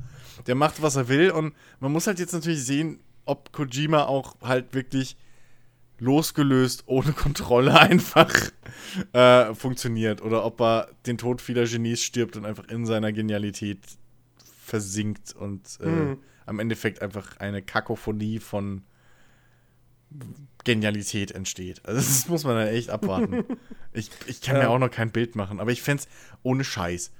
Der macht, was er will und man muss halt jetzt natürlich sehen, ob Kojima auch halt wirklich losgelöst, ohne Kontrolle [LAUGHS] einfach äh, funktioniert oder ob er den Tod vieler Genies stirbt und einfach in seiner Genialität versinkt und äh, mhm. am Endeffekt einfach eine Kakophonie von Genialität entsteht. Also das [LAUGHS] muss man dann echt abwarten. [LAUGHS] ich, ich kann ja. mir auch noch kein Bild machen, aber ich fände ohne Scheiß.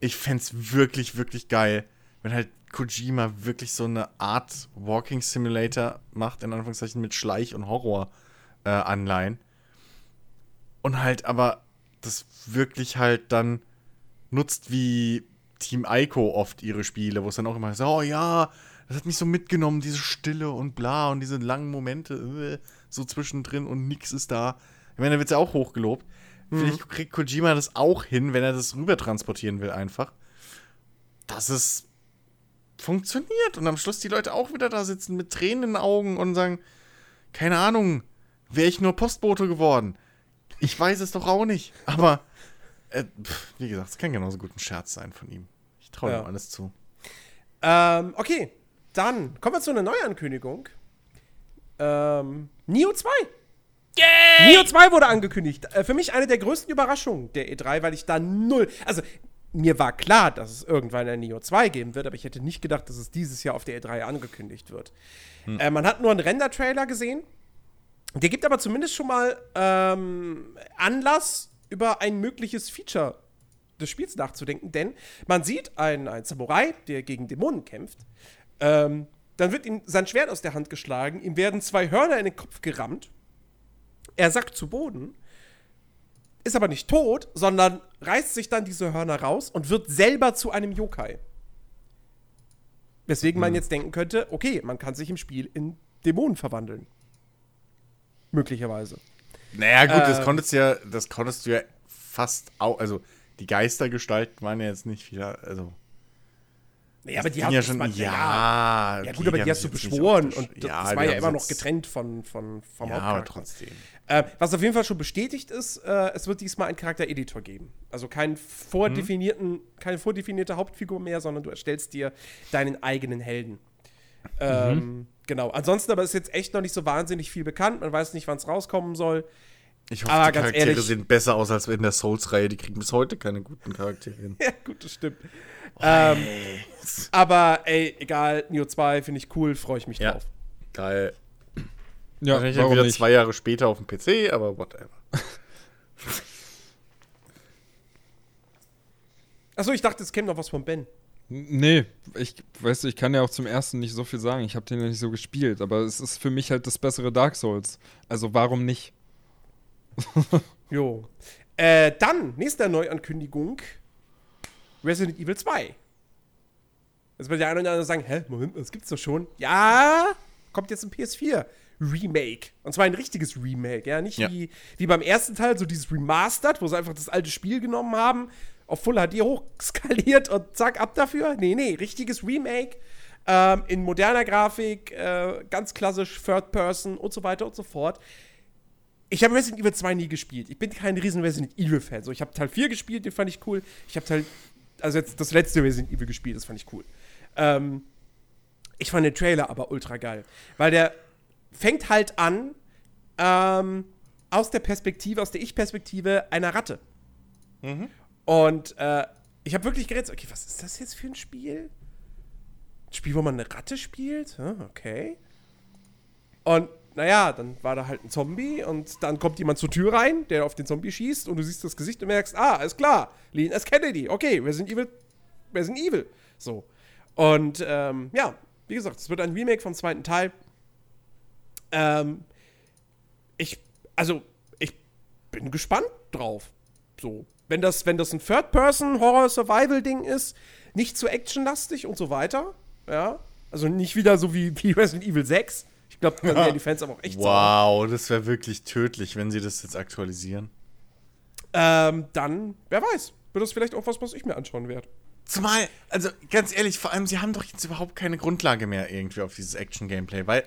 Ich fände wirklich, wirklich geil, wenn halt Kojima wirklich so eine Art Walking Simulator macht, in Anführungszeichen mit Schleich- und Horror-Anleihen. Äh, und halt aber das wirklich halt dann nutzt wie Team Ico oft ihre Spiele, wo es dann auch immer so, oh ja, das hat mich so mitgenommen, diese Stille und bla und diese langen Momente äh, so zwischendrin und nix ist da. Ich meine, da wird es ja auch hochgelobt. Mhm. Vielleicht kriegt Kojima das auch hin, wenn er das rüber transportieren will, einfach. Dass es funktioniert und am Schluss die Leute auch wieder da sitzen mit Tränen in den Augen und sagen: Keine Ahnung, wäre ich nur Postbote geworden. Ich weiß es doch auch nicht. Aber, äh, pff, wie gesagt, es kann genauso gut ein Scherz sein von ihm. Ich traue ja. ihm alles zu. Ähm, okay, dann kommen wir zu einer Neuankündigung. Ähm, Nio 2. Yay! Nio 2 wurde angekündigt. Äh, für mich eine der größten Überraschungen der E3, weil ich da null. Also, mir war klar, dass es irgendwann ein Nio 2 geben wird, aber ich hätte nicht gedacht, dass es dieses Jahr auf der E3 angekündigt wird. Hm. Äh, man hat nur einen Render-Trailer gesehen. Der gibt aber zumindest schon mal ähm, Anlass, über ein mögliches Feature des Spiels nachzudenken, denn man sieht einen, einen Samurai, der gegen Dämonen kämpft. Ähm, dann wird ihm sein Schwert aus der Hand geschlagen, ihm werden zwei Hörner in den Kopf gerammt. Er sackt zu Boden, ist aber nicht tot, sondern reißt sich dann diese Hörner raus und wird selber zu einem Yokai. Weswegen hm. man jetzt denken könnte, okay, man kann sich im Spiel in Dämonen verwandeln. Möglicherweise. Naja, gut, äh, das konntest du ja, das konntest du ja fast auch, also die Geistergestalten waren ja jetzt nicht wieder, also Nee, aber die haben ja schon, man, ja, ja, ja gut, aber die hast du beschworen und das, ja, das war ja immer noch getrennt von, von, vom ja, aber trotzdem. Äh, was auf jeden Fall schon bestätigt ist, äh, es wird diesmal einen Charakter-Editor geben. Also keinen vordefinierten, hm. keine vordefinierte Hauptfigur mehr, sondern du erstellst dir deinen eigenen Helden. Ähm, mhm. Genau. Ansonsten aber ist jetzt echt noch nicht so wahnsinnig viel bekannt. Man weiß nicht, wann es rauskommen soll. Ich hoffe, aber die Charaktere ehrlich, sehen besser aus als in der Souls-Reihe. Die kriegen bis heute keine guten Charaktere hin. [LAUGHS] ja, gut, das stimmt. Ähm, aber ey, egal, Neo 2 finde ich cool, freue ich mich ja. drauf. Geil. Ja, Wahrscheinlich warum wieder nicht? zwei Jahre später auf dem PC, aber whatever. [LAUGHS] Achso, ich dachte, es käme noch was von Ben. Nee, ich weißt du, ich kann ja auch zum ersten nicht so viel sagen. Ich habe den ja nicht so gespielt, aber es ist für mich halt das bessere Dark Souls. Also warum nicht? [LAUGHS] jo. Äh, dann, nächste Neuankündigung: Resident Evil 2. Jetzt wird der eine oder andere sagen: Hä, Moment, das gibt's doch schon. Ja, kommt jetzt ein PS4. Remake. Und zwar ein richtiges Remake, ja. Nicht ja. Wie, wie beim ersten Teil, so dieses Remastered, wo sie einfach das alte Spiel genommen haben, auf Full HD hochskaliert und zack, ab dafür. Nee, nee, richtiges Remake. Ähm, in moderner Grafik, äh, ganz klassisch, Third Person und so weiter und so fort. Ich habe Resident Evil 2 nie gespielt. Ich bin kein riesen Resident Evil-Fan. So, ich habe Teil 4 gespielt, den fand ich cool. Ich habe Teil, also jetzt das letzte Resident Evil gespielt, das fand ich cool. Ähm, ich fand den Trailer aber ultra geil. Weil der fängt halt an ähm, aus der Perspektive, aus der Ich-Perspektive einer Ratte. Mhm. Und äh, ich habe wirklich gerätselt, okay, was ist das jetzt für ein Spiel? Ein Spiel, wo man eine Ratte spielt? Okay. Und naja, dann war da halt ein Zombie und dann kommt jemand zur Tür rein, der auf den Zombie schießt und du siehst das Gesicht und merkst, ah, ist klar, Lean S. Kennedy, okay, Resident Evil, Resident Evil. So. Und ähm, ja, wie gesagt, es wird ein Remake vom zweiten Teil. Ähm, ich, also, ich bin gespannt drauf. So wenn das, wenn das ein Third-Person-Horror-Survival-Ding ist, nicht zu actionlastig und so weiter. Ja. Also nicht wieder so wie, [LAUGHS] wie Resident Evil 6. Ich glaube, dann [LAUGHS] wären die Fans aber auch echt Wow, das wäre wirklich tödlich, wenn sie das jetzt aktualisieren. Ähm, dann, wer weiß, wird das vielleicht auch was, was ich mir anschauen werde. Zumal, also ganz ehrlich, vor allem, sie haben doch jetzt überhaupt keine Grundlage mehr irgendwie auf dieses Action-Gameplay, weil.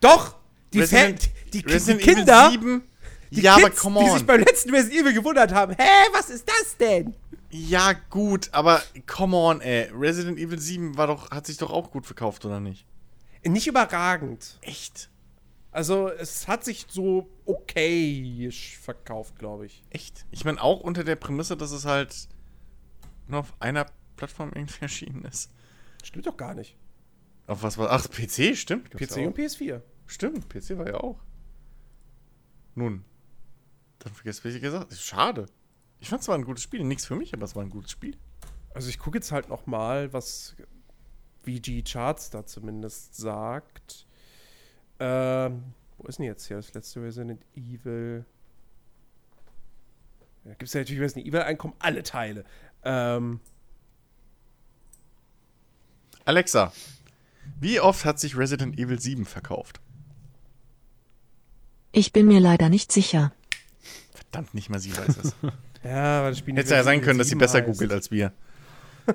Doch! Die, Resident, Fan, die, Resident die Kinder. Evil 7 die ja, Kids, aber come on. Die sich beim letzten Resident Evil gewundert haben. Hä, was ist das denn? Ja, gut, aber come on, ey. Resident Evil 7 war doch, hat sich doch auch gut verkauft, oder nicht? Nicht überragend. Echt? Also, es hat sich so okay verkauft, glaube ich. Echt? Ich meine, auch unter der Prämisse, dass es halt nur auf einer Plattform irgendwie [LAUGHS] erschienen ist. Stimmt doch gar nicht. Auf was war. Ach, PC, stimmt. PC und PS4. Stimmt, PC war ja auch. Nun, dann vergesst, was ich gesagt habe. Schade. Ich fand es war ein gutes Spiel. Nichts für mich, aber es war ein gutes Spiel. Also ich gucke jetzt halt noch mal, was VG Charts da zumindest sagt. Ähm, wo ist denn jetzt hier das letzte Resident Evil? Da gibt es ja natürlich Resident Evil Einkommen, alle Teile. Ähm, Alexa, wie oft hat sich Resident Evil 7 verkauft? Ich bin mir leider nicht sicher. Verdammt, nicht mal sie weiß es. [LAUGHS] ja, aber das Spiel Hätte ja sein können, dass sie besser heißt. googelt als wir. [LAUGHS]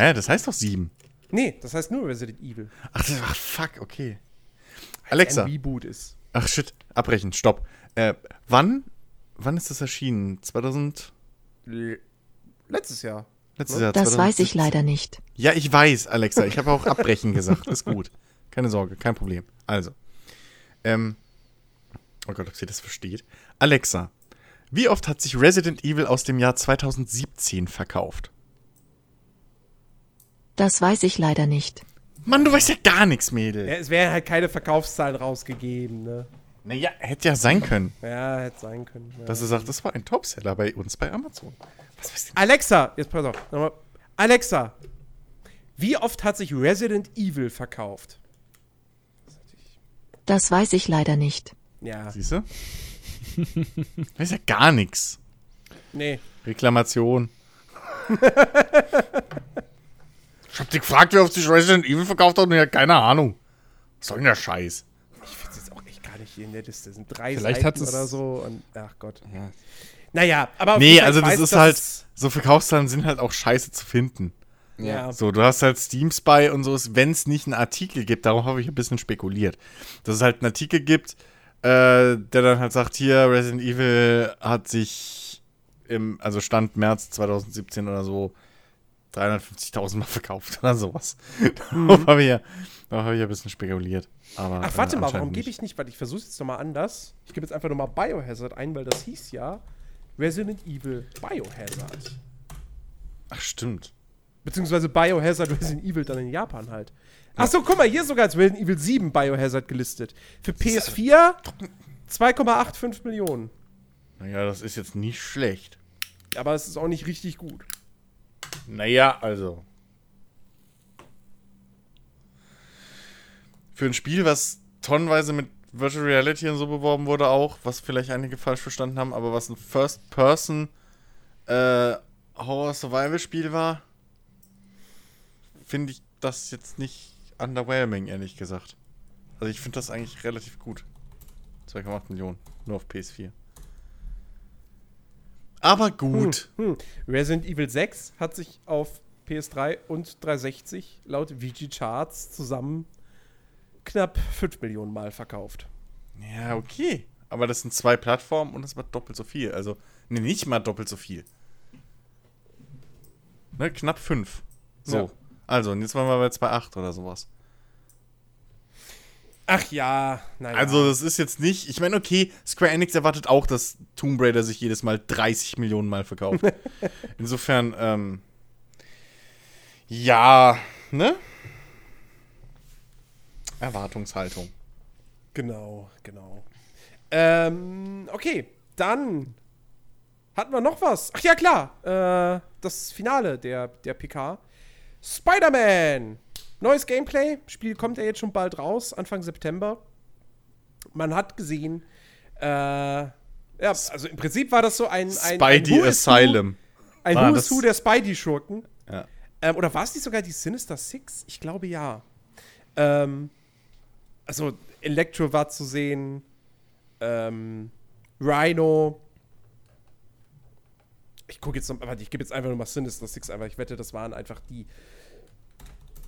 Hä, das heißt doch sieben. Nee, das heißt nur Resident Evil. Ach, das, ach fuck, okay. Alexa. Ein Reboot ist. Ach shit, abbrechen, stopp. Äh, wann, wann ist das erschienen? 2000? Letztes Jahr. Letztes ne? Jahr. Das 2017. weiß ich leider nicht. Ja, ich weiß, Alexa. Ich habe auch abbrechen gesagt. Ist gut. Keine Sorge, kein Problem. Also. Ähm, oh Gott, ob sie das versteht. Alexa, wie oft hat sich Resident Evil aus dem Jahr 2017 verkauft? Das weiß ich leider nicht. Mann, du weißt ja gar nichts, Mädel. Ja, es wären halt keine Verkaufszahlen rausgegeben, ne? Naja, hätte ja sein können. Ja, hätte sein können. Ja. Dass er sagt, das war ein Topseller bei uns bei Amazon. Was weißt du? Alexa, jetzt pass auf. Nochmal. Alexa, wie oft hat sich Resident Evil verkauft? Das weiß ich leider nicht. Ja. Siehst du? [LAUGHS] weiß ja gar nichts. Nee. Reklamation. [LAUGHS] ich hab dich gefragt, wer auf sich Resident Evil verkauft hat und ja, keine Ahnung. Was soll denn der Scheiß? Ich finde es jetzt auch echt gar nicht hier in der Liste. Das sind drei Vielleicht Seiten oder so und ach Gott. Ja. Naja, aber Nee, also das weiß, ist halt, so Verkaufszahlen sind halt auch scheiße zu finden. Ja. So, du hast halt Steam Spy und so, wenn es nicht einen Artikel gibt, darauf habe ich ein bisschen spekuliert. Dass es halt einen Artikel gibt, äh, der dann halt sagt, hier, Resident Evil hat sich im, also Stand März 2017 oder so, 350.000 Mal verkauft oder sowas. [LAUGHS] Mhm. darauf habe ich, ja, hab ich ein bisschen spekuliert. Aber, Ach, warte äh, mal, warum gebe ich nicht, weil ich versuche es jetzt nochmal anders. Ich gebe jetzt einfach nochmal Biohazard ein, weil das hieß ja Resident Evil Biohazard. Ach, stimmt. Beziehungsweise Biohazard Resident Evil dann in Japan halt. Achso, guck mal, hier ist sogar als Resident Evil 7 Biohazard gelistet. Für PS4 2,85 Millionen. Naja, das ist jetzt nicht schlecht. Aber es ist auch nicht richtig gut. Naja, also. Für ein Spiel, was tonnenweise mit Virtual Reality und so beworben wurde, auch, was vielleicht einige falsch verstanden haben, aber was ein First-Person äh, war, finde ich das jetzt nicht underwhelming, ehrlich gesagt. Also ich finde das eigentlich relativ gut. 2,8 Millionen, nur auf PS4. Aber gut. Hm, hm. Resident Evil 6 hat sich auf PS3 und 360 laut VG Charts zusammen knapp 5 Millionen Mal verkauft. Ja, okay. Aber das sind zwei Plattformen und das war doppelt so viel. Also, ne, nicht mal doppelt so viel. Ne, knapp 5. So. Ja. Also, und jetzt waren wir bei 2,8 oder sowas. Ach ja, naja. Also, das ist jetzt nicht. Ich meine, okay, Square Enix erwartet auch, dass Tomb Raider sich jedes Mal 30 Millionen Mal verkauft. [LAUGHS] Insofern, ähm. Ja, ne? Erwartungshaltung. Genau, genau. Ähm, okay, dann hatten wir noch was. Ach ja, klar. Äh, das Finale der, der PK. Spider-Man. Neues Gameplay. Spiel kommt ja jetzt schon bald raus, Anfang September. Man hat gesehen, äh, ja, also im Prinzip war das so ein, ein Spidey ein Asylum. Ein Who is Who der Spidey-Schurken. Ja. Ähm, oder war es nicht sogar die Sinister Six? Ich glaube ja. Ähm, also Electro war zu sehen, ähm, Rhino. Ich gucke jetzt noch, warte, ich gebe jetzt einfach nur mal Sinister Six einfach. Ich wette, das waren einfach die.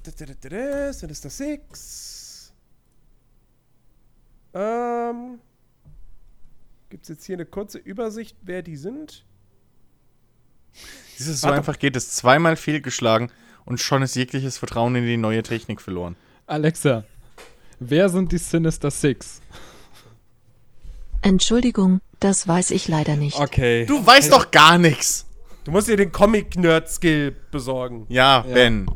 Sinister Six. Ähm. Gibt es jetzt hier eine kurze Übersicht, wer die sind? Dieses so Warte. einfach geht es zweimal fehlgeschlagen und schon ist jegliches Vertrauen in die neue Technik verloren. Alexa, Wer sind die Sinister Six? Entschuldigung, das weiß ich leider nicht. Okay. Du weißt doch gar nichts. Du musst dir den Comic-Nerd-Skill besorgen. Ja, ja, Ben.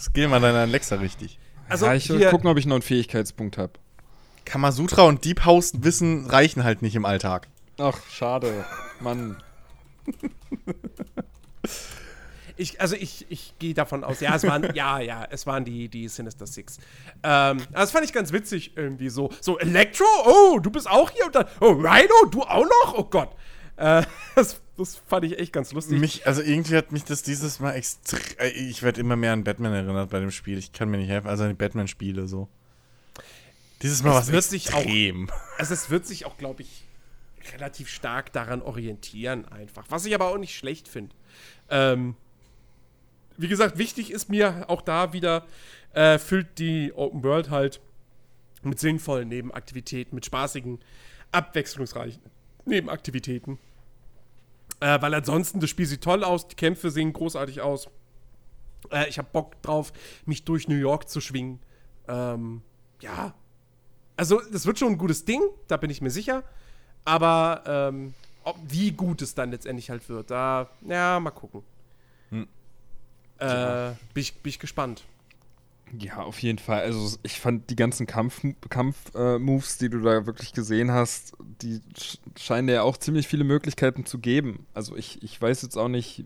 Skill mal deine Alexa richtig. Also ja, ich will gucken, ob ich noch einen Fähigkeitspunkt habe. Kamasutra und Deep House Wissen reichen halt nicht im Alltag. Ach, schade. Mann. [LAUGHS] Ich, also ich, ich gehe davon aus, ja, es waren, ja, ja, es waren die, die Sinister Six. Ähm, das fand ich ganz witzig irgendwie so. So, Electro, oh, du bist auch hier und dann, oh, Rhino, du auch noch? Oh Gott. Äh, [LAUGHS] das, das fand ich echt ganz lustig. Mich, also irgendwie hat mich das dieses Mal extrem, äh, ich werde immer mehr an Batman erinnert bei dem Spiel. Ich kann mir nicht helfen, also an die Batman-Spiele so. Dieses Mal es was extrem. Auch, also es wird sich auch, glaube ich, relativ stark daran orientieren einfach. Was ich aber auch nicht schlecht finde. Ähm, wie gesagt, wichtig ist mir auch da wieder, äh, füllt die Open World halt mit sinnvollen Nebenaktivitäten, mit spaßigen, abwechslungsreichen Nebenaktivitäten. Äh, weil ansonsten, das Spiel sieht toll aus, die Kämpfe sehen großartig aus. Äh, ich habe Bock drauf, mich durch New York zu schwingen. Ähm, ja. Also, das wird schon ein gutes Ding, da bin ich mir sicher. Aber ähm, ob, wie gut es dann letztendlich halt wird, da, ja, mal gucken. Hm. Äh, bin, ich, bin ich gespannt. Ja, auf jeden Fall. Also ich fand die ganzen Kampf-Moves, Kampf, äh, die du da wirklich gesehen hast, die scheinen ja auch ziemlich viele Möglichkeiten zu geben. Also ich, ich weiß jetzt auch nicht,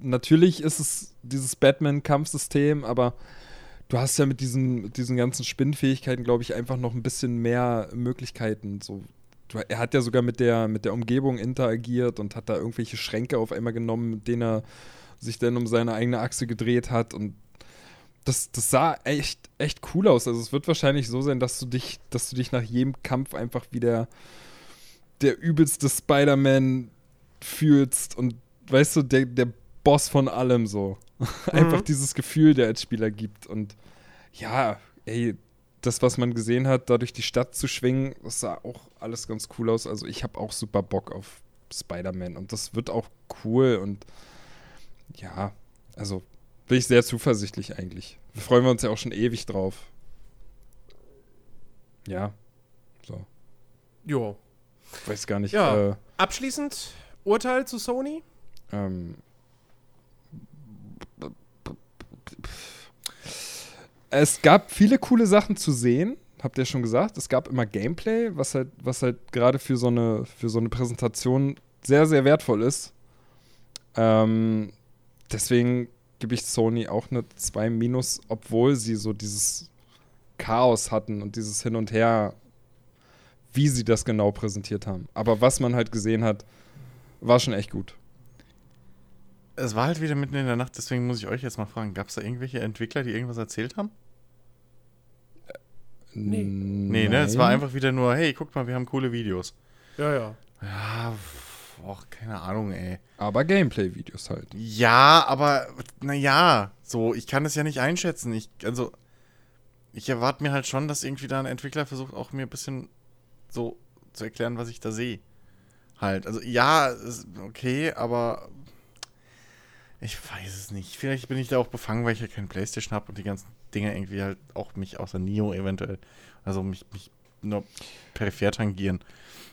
natürlich ist es dieses Batman-Kampfsystem, aber du hast ja mit diesen, mit diesen ganzen Spinnfähigkeiten, glaube ich, einfach noch ein bisschen mehr Möglichkeiten. So, er hat ja sogar mit der, mit der Umgebung interagiert und hat da irgendwelche Schränke auf einmal genommen, mit denen er sich dann um seine eigene Achse gedreht hat und das, das sah echt, echt cool aus. Also es wird wahrscheinlich so sein, dass du dich, dass du dich nach jedem Kampf einfach wieder der übelste Spider-Man fühlst und weißt du, der, der Boss von allem so. [LAUGHS] Mhm. einfach dieses Gefühl, der als Spieler gibt. Und ja, ey, das, was man gesehen hat, da durch die Stadt zu schwingen, das sah auch alles ganz cool aus. Also ich habe auch super Bock auf Spider-Man und das wird auch cool und ja, also bin ich sehr zuversichtlich eigentlich. Freuen wir uns ja auch schon ewig drauf. Ja, so. Jo. Weiß gar nicht. Ja. Äh, Abschließend Urteil zu Sony? Ähm. Es gab viele coole Sachen zu sehen, habt ihr schon gesagt. Es gab immer Gameplay, was halt, was halt gerade für so eine, für so eine Präsentation sehr, sehr wertvoll ist. Ähm, deswegen gebe ich Sony auch eine 2 minus, obwohl sie so dieses Chaos hatten und dieses Hin und Her, wie sie das genau präsentiert haben. Aber was man halt gesehen hat, war schon echt gut. Es war halt wieder mitten in der Nacht, deswegen muss ich euch jetzt mal fragen: Gab es da irgendwelche Entwickler, die irgendwas erzählt haben? Nee. Nee, ne? Es war einfach wieder nur: hey, guckt mal, wir haben coole Videos. Ja, ja. Ja, och, keine Ahnung, ey. Aber Gameplay-Videos halt. Ja, aber, naja, so, ich kann es ja nicht einschätzen. Ich, also, ich erwarte mir halt schon, dass irgendwie da ein Entwickler versucht, auch mir ein bisschen so zu erklären, was ich da sehe. Halt. Also, ja, okay, aber ich weiß es nicht. Vielleicht bin ich da auch befangen, weil ich ja keinen Playstation habe und die ganzen Dinge irgendwie halt auch mich außer Nio eventuell, also mich, mich nur peripher tangieren.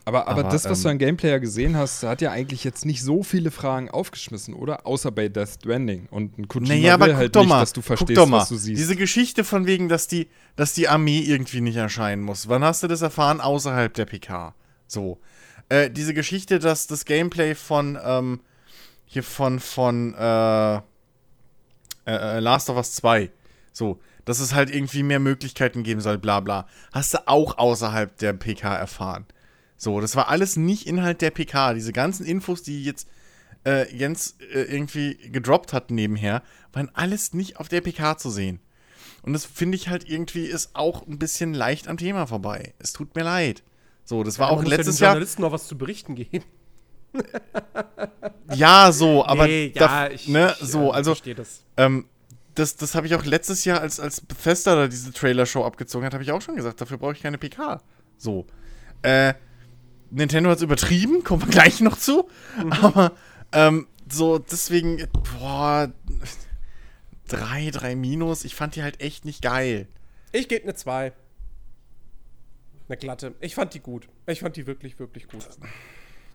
Aber, aber, aber das, was ähm, du an Gameplay ja gesehen hast, hat ja eigentlich jetzt nicht so viele Fragen aufgeschmissen, oder? Außer bei Death Stranding. Und ein Kojima naja, aber will halt nicht, mal, dass du verstehst, was du siehst. Diese Geschichte von wegen, dass die, dass die Armee irgendwie nicht erscheinen muss. Wann hast du das erfahren? Außerhalb der PK. So. Äh, diese Geschichte, dass das Gameplay von, ähm, hier von, von, äh, äh, äh Last of Us 2, so, dass es halt irgendwie mehr Möglichkeiten geben soll, bla bla. Hast du auch außerhalb der PK erfahren. So, das war alles nicht Inhalt der PK. Diese ganzen Infos, die jetzt äh, Jens äh, irgendwie gedroppt hat nebenher, waren alles nicht auf der PK zu sehen. Und das finde ich halt irgendwie ist auch ein bisschen leicht am Thema vorbei. Es tut mir leid. So, das war ja, auch letztes Jahr. Journalisten noch was zu berichten geben. [LAUGHS] ja, so, aber nee, ja, da, ich, ne, ich, so, also das. Ähm, das, das habe ich auch letztes Jahr, als, als Bethesda da diese Trailer-Show abgezogen hat, habe ich auch schon gesagt, dafür brauche ich keine PK. So. Äh, Nintendo hat es übertrieben, [LAUGHS] kommen wir gleich noch zu. Mhm. Aber ähm, so, deswegen, boah, drei, drei Minus, ich fand die halt echt nicht geil. Ich gebe eine 2. Eine glatte. Ich fand die gut. Ich fand die wirklich, wirklich gut.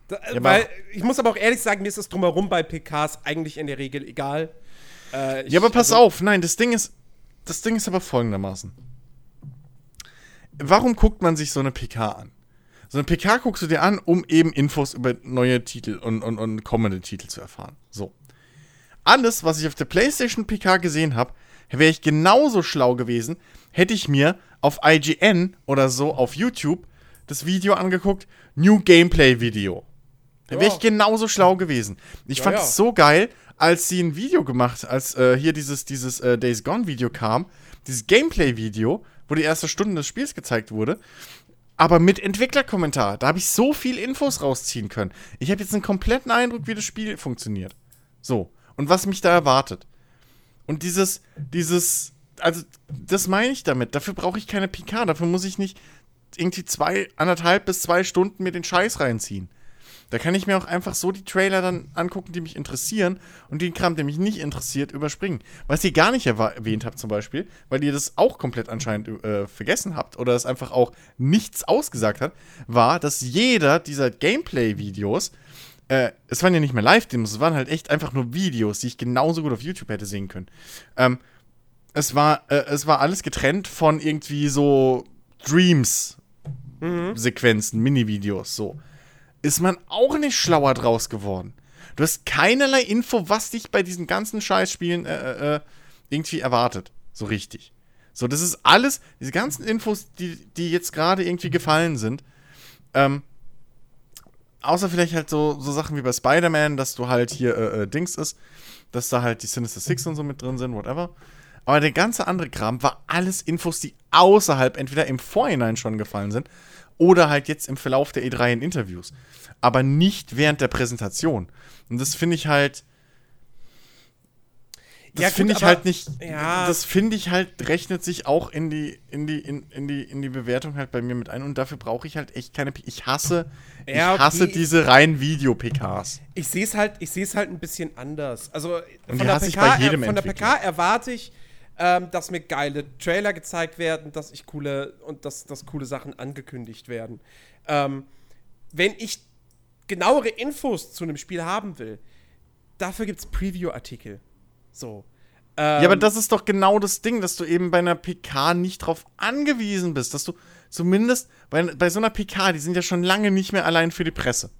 Da, ja, weil, ich muss aber auch ehrlich sagen, mir ist das drumherum bei PKs eigentlich in der Regel egal. Äh, ich, ja, aber pass also, auf, nein, das Ding ist, das Ding ist aber folgendermaßen. Warum guckt man sich so eine PK an? So eine PK guckst du dir an, um eben Infos über neue Titel und, und, und kommende Titel zu erfahren. So. Alles, was ich auf der PlayStation PK gesehen habe, wäre ich genauso schlau gewesen, hätte ich mir auf IGN oder so auf YouTube das Video angeguckt, New Gameplay Video. Da wäre ich genauso schlau gewesen. Ich ja, fand es ja. so geil, als sie ein Video gemacht, als äh, hier dieses, dieses äh, Days Gone Video kam, dieses Gameplay Video, wo die erste Stunde des Spiels gezeigt wurde aber mit Entwicklerkommentar. Da habe ich so viel Infos rausziehen können. Ich habe jetzt einen kompletten Eindruck, wie das Spiel funktioniert. So. Und was mich da erwartet. Und dieses, dieses, also, das meine ich damit. Dafür brauche ich keine PK. Dafür muss ich nicht irgendwie zwei, anderthalb bis zwei Stunden mir den Scheiß reinziehen. Da kann ich mir auch einfach so die Trailer dann angucken, die mich interessieren und den Kram, der mich nicht interessiert, überspringen. Was ihr gar nicht erwähnt habt zum Beispiel, weil ihr das auch komplett anscheinend äh, vergessen habt oder es einfach auch nichts ausgesagt hat, war, dass jeder dieser Gameplay-Videos äh, es waren ja nicht mehr Live-Demos, es waren halt echt einfach nur Videos, die ich genauso gut auf YouTube hätte sehen können. Ähm, es war, äh, es war alles getrennt von irgendwie so Dreams-Sequenzen, mhm. Mini-Videos, so ist man auch nicht schlauer draus geworden. Du hast keinerlei Info, was dich bei diesen ganzen Scheißspielen äh, äh, äh, irgendwie erwartet. So richtig. So, das ist alles, diese ganzen Infos, die, die jetzt gerade irgendwie gefallen sind, ähm, außer vielleicht halt so, so Sachen wie bei Spider-Man, dass du halt hier äh, äh, Dings ist, dass da halt die Sinister Six und so mit drin sind, whatever. Aber der ganze andere Kram war alles Infos, die außerhalb entweder im Vorhinein schon gefallen sind oder halt jetzt im Verlauf der E3 in Interviews. Aber nicht während der Präsentation. Und das finde ich halt. Das ja, finde ich halt nicht. Ja. Das finde ich halt, rechnet sich auch in die, in die, in, in die, in die Bewertung halt bei mir mit ein. Und dafür brauche ich halt echt keine. Ich hasse, ja, ich hasse diese reinen Video-PKs. Ich sehe es halt, ich sehe es halt ein bisschen anders. Also von der, PK, von der PK erwarte ich ähm, dass mir geile Trailer gezeigt werden, dass ich coole und dass, dass coole Sachen angekündigt werden. Ähm, wenn ich genauere Infos zu einem Spiel haben will, dafür gibt es Preview-Artikel. So. Ähm, ja, aber das ist doch genau das Ding, dass du eben bei einer PK nicht drauf angewiesen bist, dass du zumindest bei, bei so einer PK, die sind ja schon lange nicht mehr allein für die Presse.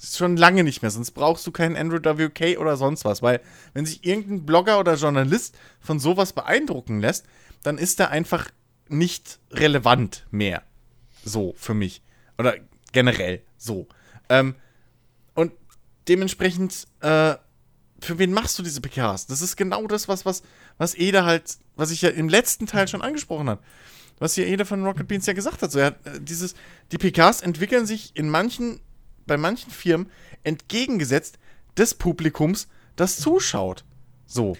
Schon lange nicht mehr, sonst brauchst du keinen Android WK oder sonst was, weil wenn sich irgendein Blogger oder Journalist von sowas beeindrucken lässt, dann ist er einfach nicht relevant mehr. So, für mich. Oder generell so. Ähm, und dementsprechend, äh, für wen machst du diese PKs? Das ist genau das, was, was, was Ede halt, was ich ja im letzten Teil schon angesprochen habe. Was hier Ede von Rocket Beans ja gesagt hat. So, hat äh, dieses, die PKs entwickeln sich in manchen, bei manchen Firmen entgegengesetzt des Publikums, das zuschaut. So.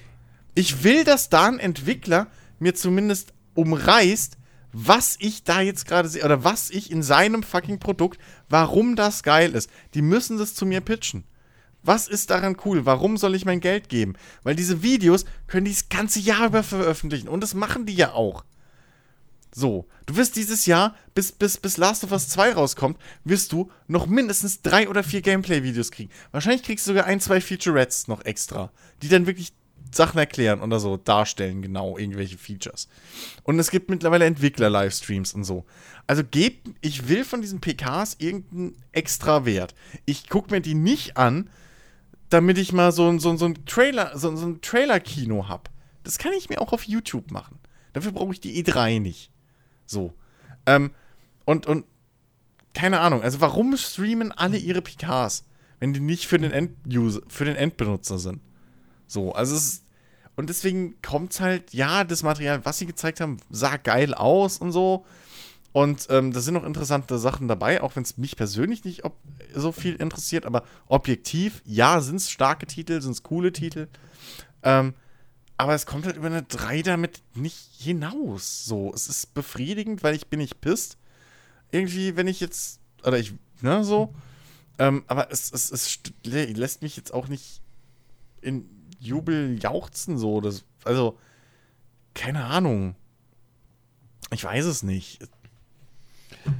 Ich will, dass da ein Entwickler mir zumindest umreißt, was ich da jetzt gerade sehe, oder was ich in seinem fucking Produkt, warum das geil ist. Die müssen das zu mir pitchen. Was ist daran cool? Warum soll ich mein Geld geben? Weil diese Videos können die das ganze Jahr über veröffentlichen. Und das machen die ja auch. So, du wirst dieses Jahr, bis, bis, bis Last of Us 2 rauskommt, wirst du noch mindestens drei oder vier Gameplay-Videos kriegen. Wahrscheinlich kriegst du sogar ein, zwei Featurettes noch extra, die dann wirklich Sachen erklären oder so darstellen, genau, irgendwelche Features. Und es gibt mittlerweile Entwickler-Livestreams und so. Also geb, ich will von diesen PKs irgendeinen extra Wert. Ich gucke mir die nicht an, damit ich mal so, so, so ein Trailer, so, so ein Trailer-Kino habe. Das kann ich mir auch auf YouTube machen. Dafür brauche ich die E3 nicht. So. Ähm, und, und, keine Ahnung, also warum streamen alle ihre PKs, wenn die nicht für den End-User, für den Endbenutzer sind? So, also es ist, und deswegen kommt halt, ja, das Material, was sie gezeigt haben, sah geil aus und so. Und ähm, da sind noch interessante Sachen dabei, auch wenn es mich persönlich nicht so viel interessiert, aber objektiv, ja, sind es starke Titel, sind es coole Titel. Ähm, aber es kommt halt über eine 3 damit nicht hinaus. So, es ist befriedigend, weil ich bin nicht pisst. Irgendwie, wenn ich jetzt, oder ich, ne, so. Ähm, aber es, es, es lässt mich jetzt auch nicht in Jubel jauchzen so. Das, also, keine Ahnung. Ich weiß es nicht.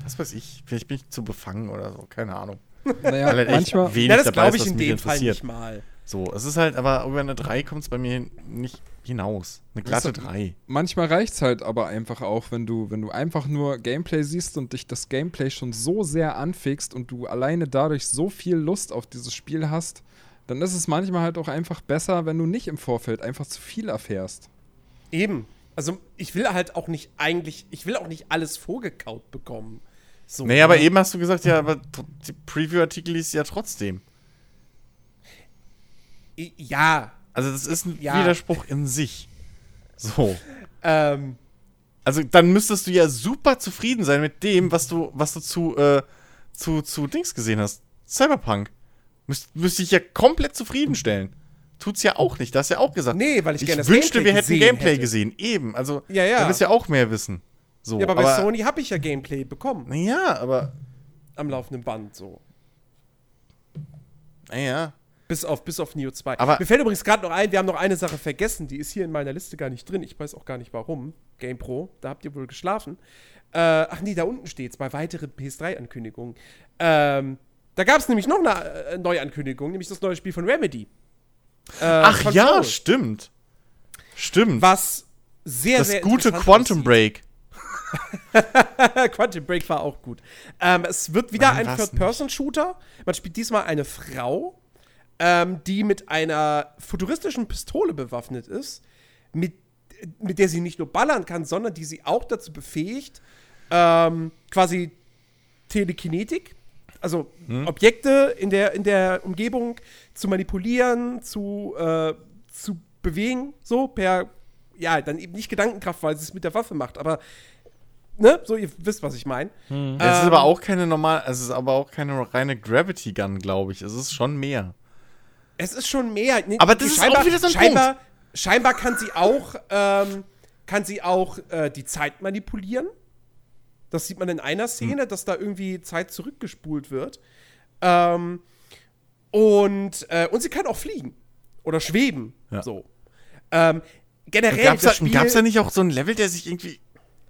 Was weiß ich. Vielleicht bin ich zu befangen oder so. Keine Ahnung. Naja, halt manchmal. Wenig ja, das glaube ich in dem Fall nicht mal. So, es ist halt, aber über eine 3 kommt es bei mir nicht hinaus. Eine glatte 3. Manchmal reicht es halt aber einfach auch, wenn du, wenn du einfach nur Gameplay siehst und dich das Gameplay schon so sehr anfixt und du alleine dadurch so viel Lust auf dieses Spiel hast, dann ist es manchmal halt auch einfach besser, wenn du nicht im Vorfeld einfach zu viel erfährst. Eben. Also ich will halt auch nicht eigentlich, ich will auch nicht alles vorgekaut bekommen. So, nee, aber ne? eben hast du gesagt, ja, aber die Preview-Artikel liest ja trotzdem. Ja. Also das ist ein ja. Widerspruch in sich. So. ähm. Also dann müsstest du ja super zufrieden sein mit dem, was du, was du zu, äh, zu, zu Dings gesehen hast. Cyberpunk. Müsste müsst ich ja komplett zufriedenstellen. Tut's ja auch nicht. Das hast ja auch gesagt. Nee, weil ich, ich gerne das wünschte, wir hätten Gameplay hätte. gesehen. Eben. Also, ja, ja. du willst ja auch mehr wissen. So, ja, aber, aber bei Sony habe ich ja Gameplay bekommen. Ja, aber. Am laufenden Band so. Naja. Bis auf, bis auf Neo 2. Aber Mir fällt übrigens gerade noch ein, wir haben noch eine Sache vergessen, die ist hier in meiner Liste gar nicht drin. Ich weiß auch gar nicht warum. GamePro, da habt ihr wohl geschlafen. Äh, ach nee, da unten steht's, bei weiteren PS3-Ankündigungen. Ähm, da gab es nämlich noch eine äh, Neuankündigung, nämlich das neue Spiel von Remedy. Äh, Ach ja, Control. stimmt. Stimmt. Was sehr, das sehr gute Quantum Break. [LAUGHS] Quantum Break war auch gut. Ähm, es wird wieder Nein, ein Third-Person-Shooter. Man spielt diesmal eine Frau, ähm, die mit einer futuristischen Pistole bewaffnet ist, mit, mit der sie nicht nur ballern kann, sondern die sie auch dazu befähigt, ähm, quasi Telekinetik also hm? Objekte in der, in der Umgebung zu manipulieren, zu, äh, zu bewegen, so per, ja, dann eben nicht Gedankenkraft, weil sie es mit der Waffe macht, aber ne, so ihr wisst, was ich meine. Hm. Ähm, es ist aber auch keine normal, es ist aber auch keine reine Gravity Gun, glaube ich. Es ist schon mehr. Es ist schon mehr. Nee, aber das ist scheinbar, auch wieder so ein scheinbar, Punkt. Scheinbar kann sie auch, ähm, kann sie auch äh, die Zeit manipulieren. Das sieht man in einer Szene, hm. dass da irgendwie Zeit zurückgespult wird. Ähm, und, äh, und sie kann auch fliegen. Oder schweben. Ja. So. Ähm, generell. Gab es da nicht auch so ein Level, der sich irgendwie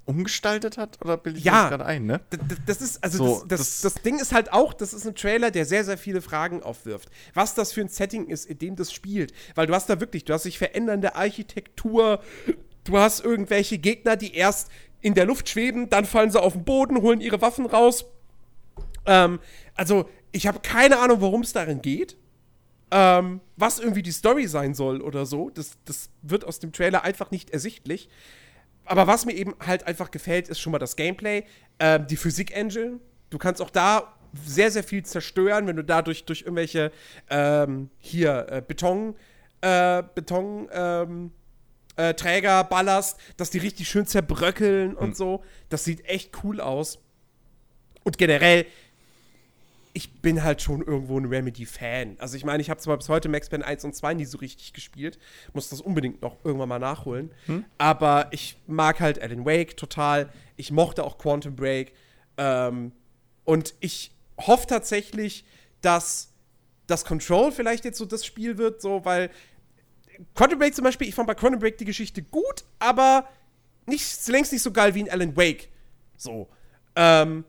umgestaltet hat? Oder bilde ich ja, das gerade ein, ne? Das ist, also so, das, das, das, das, Ding ist halt auch, das ist ein Trailer, der sehr, sehr viele Fragen aufwirft. Was das für ein Setting ist, in dem das spielt. Weil du hast da wirklich, du hast sich verändernde Architektur, du hast irgendwelche Gegner, die erst in der Luft schweben, dann fallen sie auf den Boden, holen ihre Waffen raus. Ähm, also, ich habe keine Ahnung, worum es darin geht. Ähm, was irgendwie die Story sein soll oder so. Das, das wird aus dem Trailer einfach nicht ersichtlich. Aber was mir eben halt einfach gefällt, ist schon mal das Gameplay. Ähm, die Physik-Engine. Du kannst auch da sehr, sehr viel zerstören, wenn du dadurch durch irgendwelche ähm, hier äh, Beton, äh, Beton, ähm, äh, Träger ballerst, dass die richtig schön zerbröckeln und hm. so. Das sieht echt cool aus. Und generell, ich bin halt schon irgendwo ein Remedy-Fan. Also ich meine, ich habe zwar bis heute Max Payne 1 und 2 nie so richtig gespielt, muss das unbedingt noch irgendwann mal nachholen. Hm? Aber ich mag halt Alan Wake total. Ich mochte auch Quantum Break. Ähm, und ich hoffe tatsächlich, dass das Control vielleicht jetzt so das Spiel wird, so, weil Quantum Break zum Beispiel, ich fand bei Quantum Break die Geschichte gut, aber nicht, längst nicht so geil wie in Alan Wake. So. Ähm,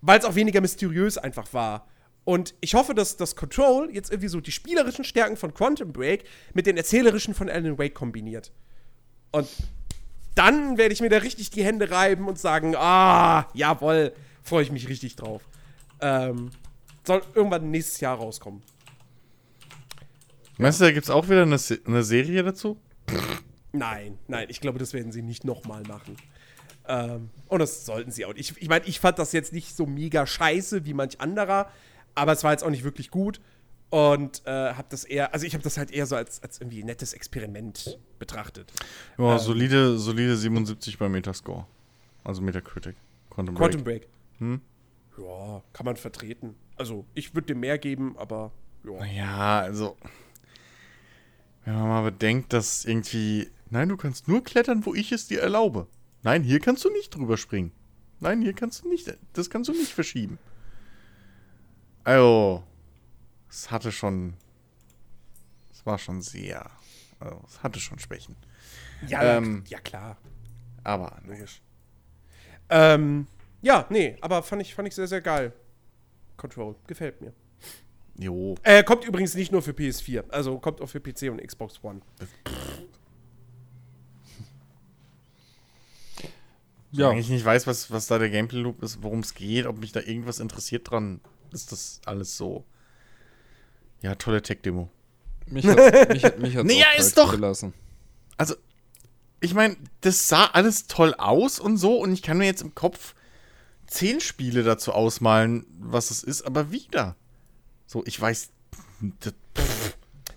weil es auch weniger mysteriös einfach war. Und ich hoffe, dass das Control jetzt irgendwie so die spielerischen Stärken von Quantum Break mit den erzählerischen von Alan Wake kombiniert. Und dann werde ich mir da richtig die Hände reiben und sagen, ah, jawoll, freue ich mich richtig drauf. Ähm, soll irgendwann nächstes Jahr rauskommen. Meinst du, da gibt es auch wieder eine, eine Serie dazu? Nein, nein, ich glaube, das werden sie nicht nochmal machen. Ähm, und das sollten sie auch. Ich, ich meine, ich fand das jetzt nicht so mega scheiße wie manch anderer, aber es war jetzt auch nicht wirklich gut. Und äh, habe das eher, also ich habe das halt eher so als, als irgendwie nettes Experiment betrachtet. Ja, ähm, solide, solide 77 bei Metascore. Also Metacritic. Quantum Break. Quantum Break. Hm? Ja, kann man vertreten. Also, ich würde dir mehr geben, aber ja. Ja, also. Wenn man mal bedenkt, dass irgendwie. Nein, du kannst nur klettern, wo ich es dir erlaube. Nein, hier kannst du nicht drüber springen. Nein, hier kannst du nicht. Das kannst du nicht verschieben. Also. Es hatte schon. Es war schon sehr. Also, es hatte schon Schwächen. Ja, ähm, ja klar. Aber, logisch. Ähm, ja, nee, aber fand ich, fand ich sehr, sehr geil. Control. Gefällt mir. Jo. Äh, kommt übrigens nicht nur für PS4, also kommt auch für PC und Xbox One. Ja. Wenn ich nicht weiß, was, was da der Gameplay Loop ist, worum es geht, ob mich da irgendwas interessiert dran, ist das alles so. Ja, tolle Tech-Demo. Mich hat mich, hat, mich [LAUGHS] nee, ja, ist doch. Gelassen. Also, ich meine, das sah alles toll aus und so, und ich kann mir jetzt im Kopf zehn Spiele dazu ausmalen, was es ist, aber wieder. So, ich weiß.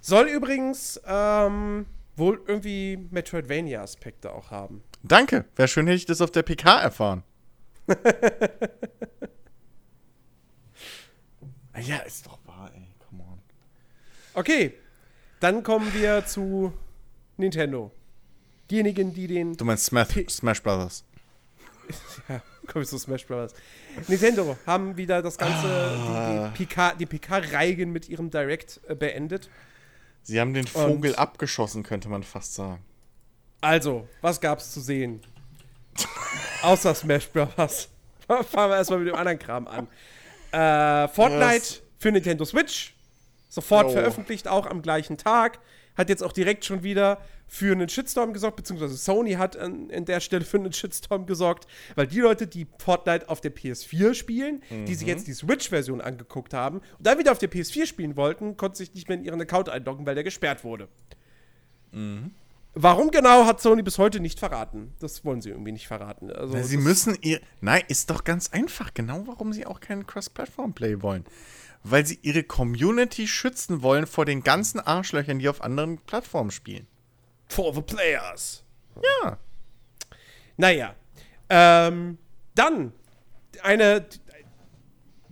Soll übrigens ähm, wohl irgendwie Metroidvania-Aspekte auch haben. Danke. Wäre schön, hätte ich das auf der PK erfahren. [LAUGHS] ja, ist doch wahr, ey. Come on. Okay. Dann kommen wir zu Nintendo. Diejenigen, die den. Du meinst Smash, Smash Brothers. [LAUGHS] ja. Komme ich zu Smash Bros. Nintendo haben wieder das Ganze, ah. die, die PK-Reigen mit ihrem Direct äh, beendet. Sie haben den Vogel Und abgeschossen, könnte man fast sagen. Also, was gab's zu sehen? Außer Smash Bros. [LAUGHS] Fangen wir erstmal mit dem anderen Kram an. Äh, Fortnite yes. für Nintendo Switch. Sofort oh. veröffentlicht, auch am gleichen Tag. Hat jetzt auch direkt schon wieder für einen Shitstorm gesorgt, beziehungsweise Sony hat an, an der Stelle für einen Shitstorm gesorgt, weil die Leute, die Fortnite auf der PS4 spielen, mhm. die sich mhm. jetzt die Switch-Version angeguckt haben und dann wieder auf der PS4 spielen wollten, konnten sich nicht mehr in ihren Account einloggen, weil der gesperrt wurde. Mhm. Warum genau hat Sony bis heute nicht verraten? Das wollen sie irgendwie nicht verraten. Also, sie müssen ihr. Nein, ist doch ganz einfach. Genau warum sie auch keinen Cross-Platform-Play wollen weil sie ihre Community schützen wollen vor den ganzen Arschlöchern, die auf anderen Plattformen spielen. For the players. Ja. Naja. Ähm, dann eine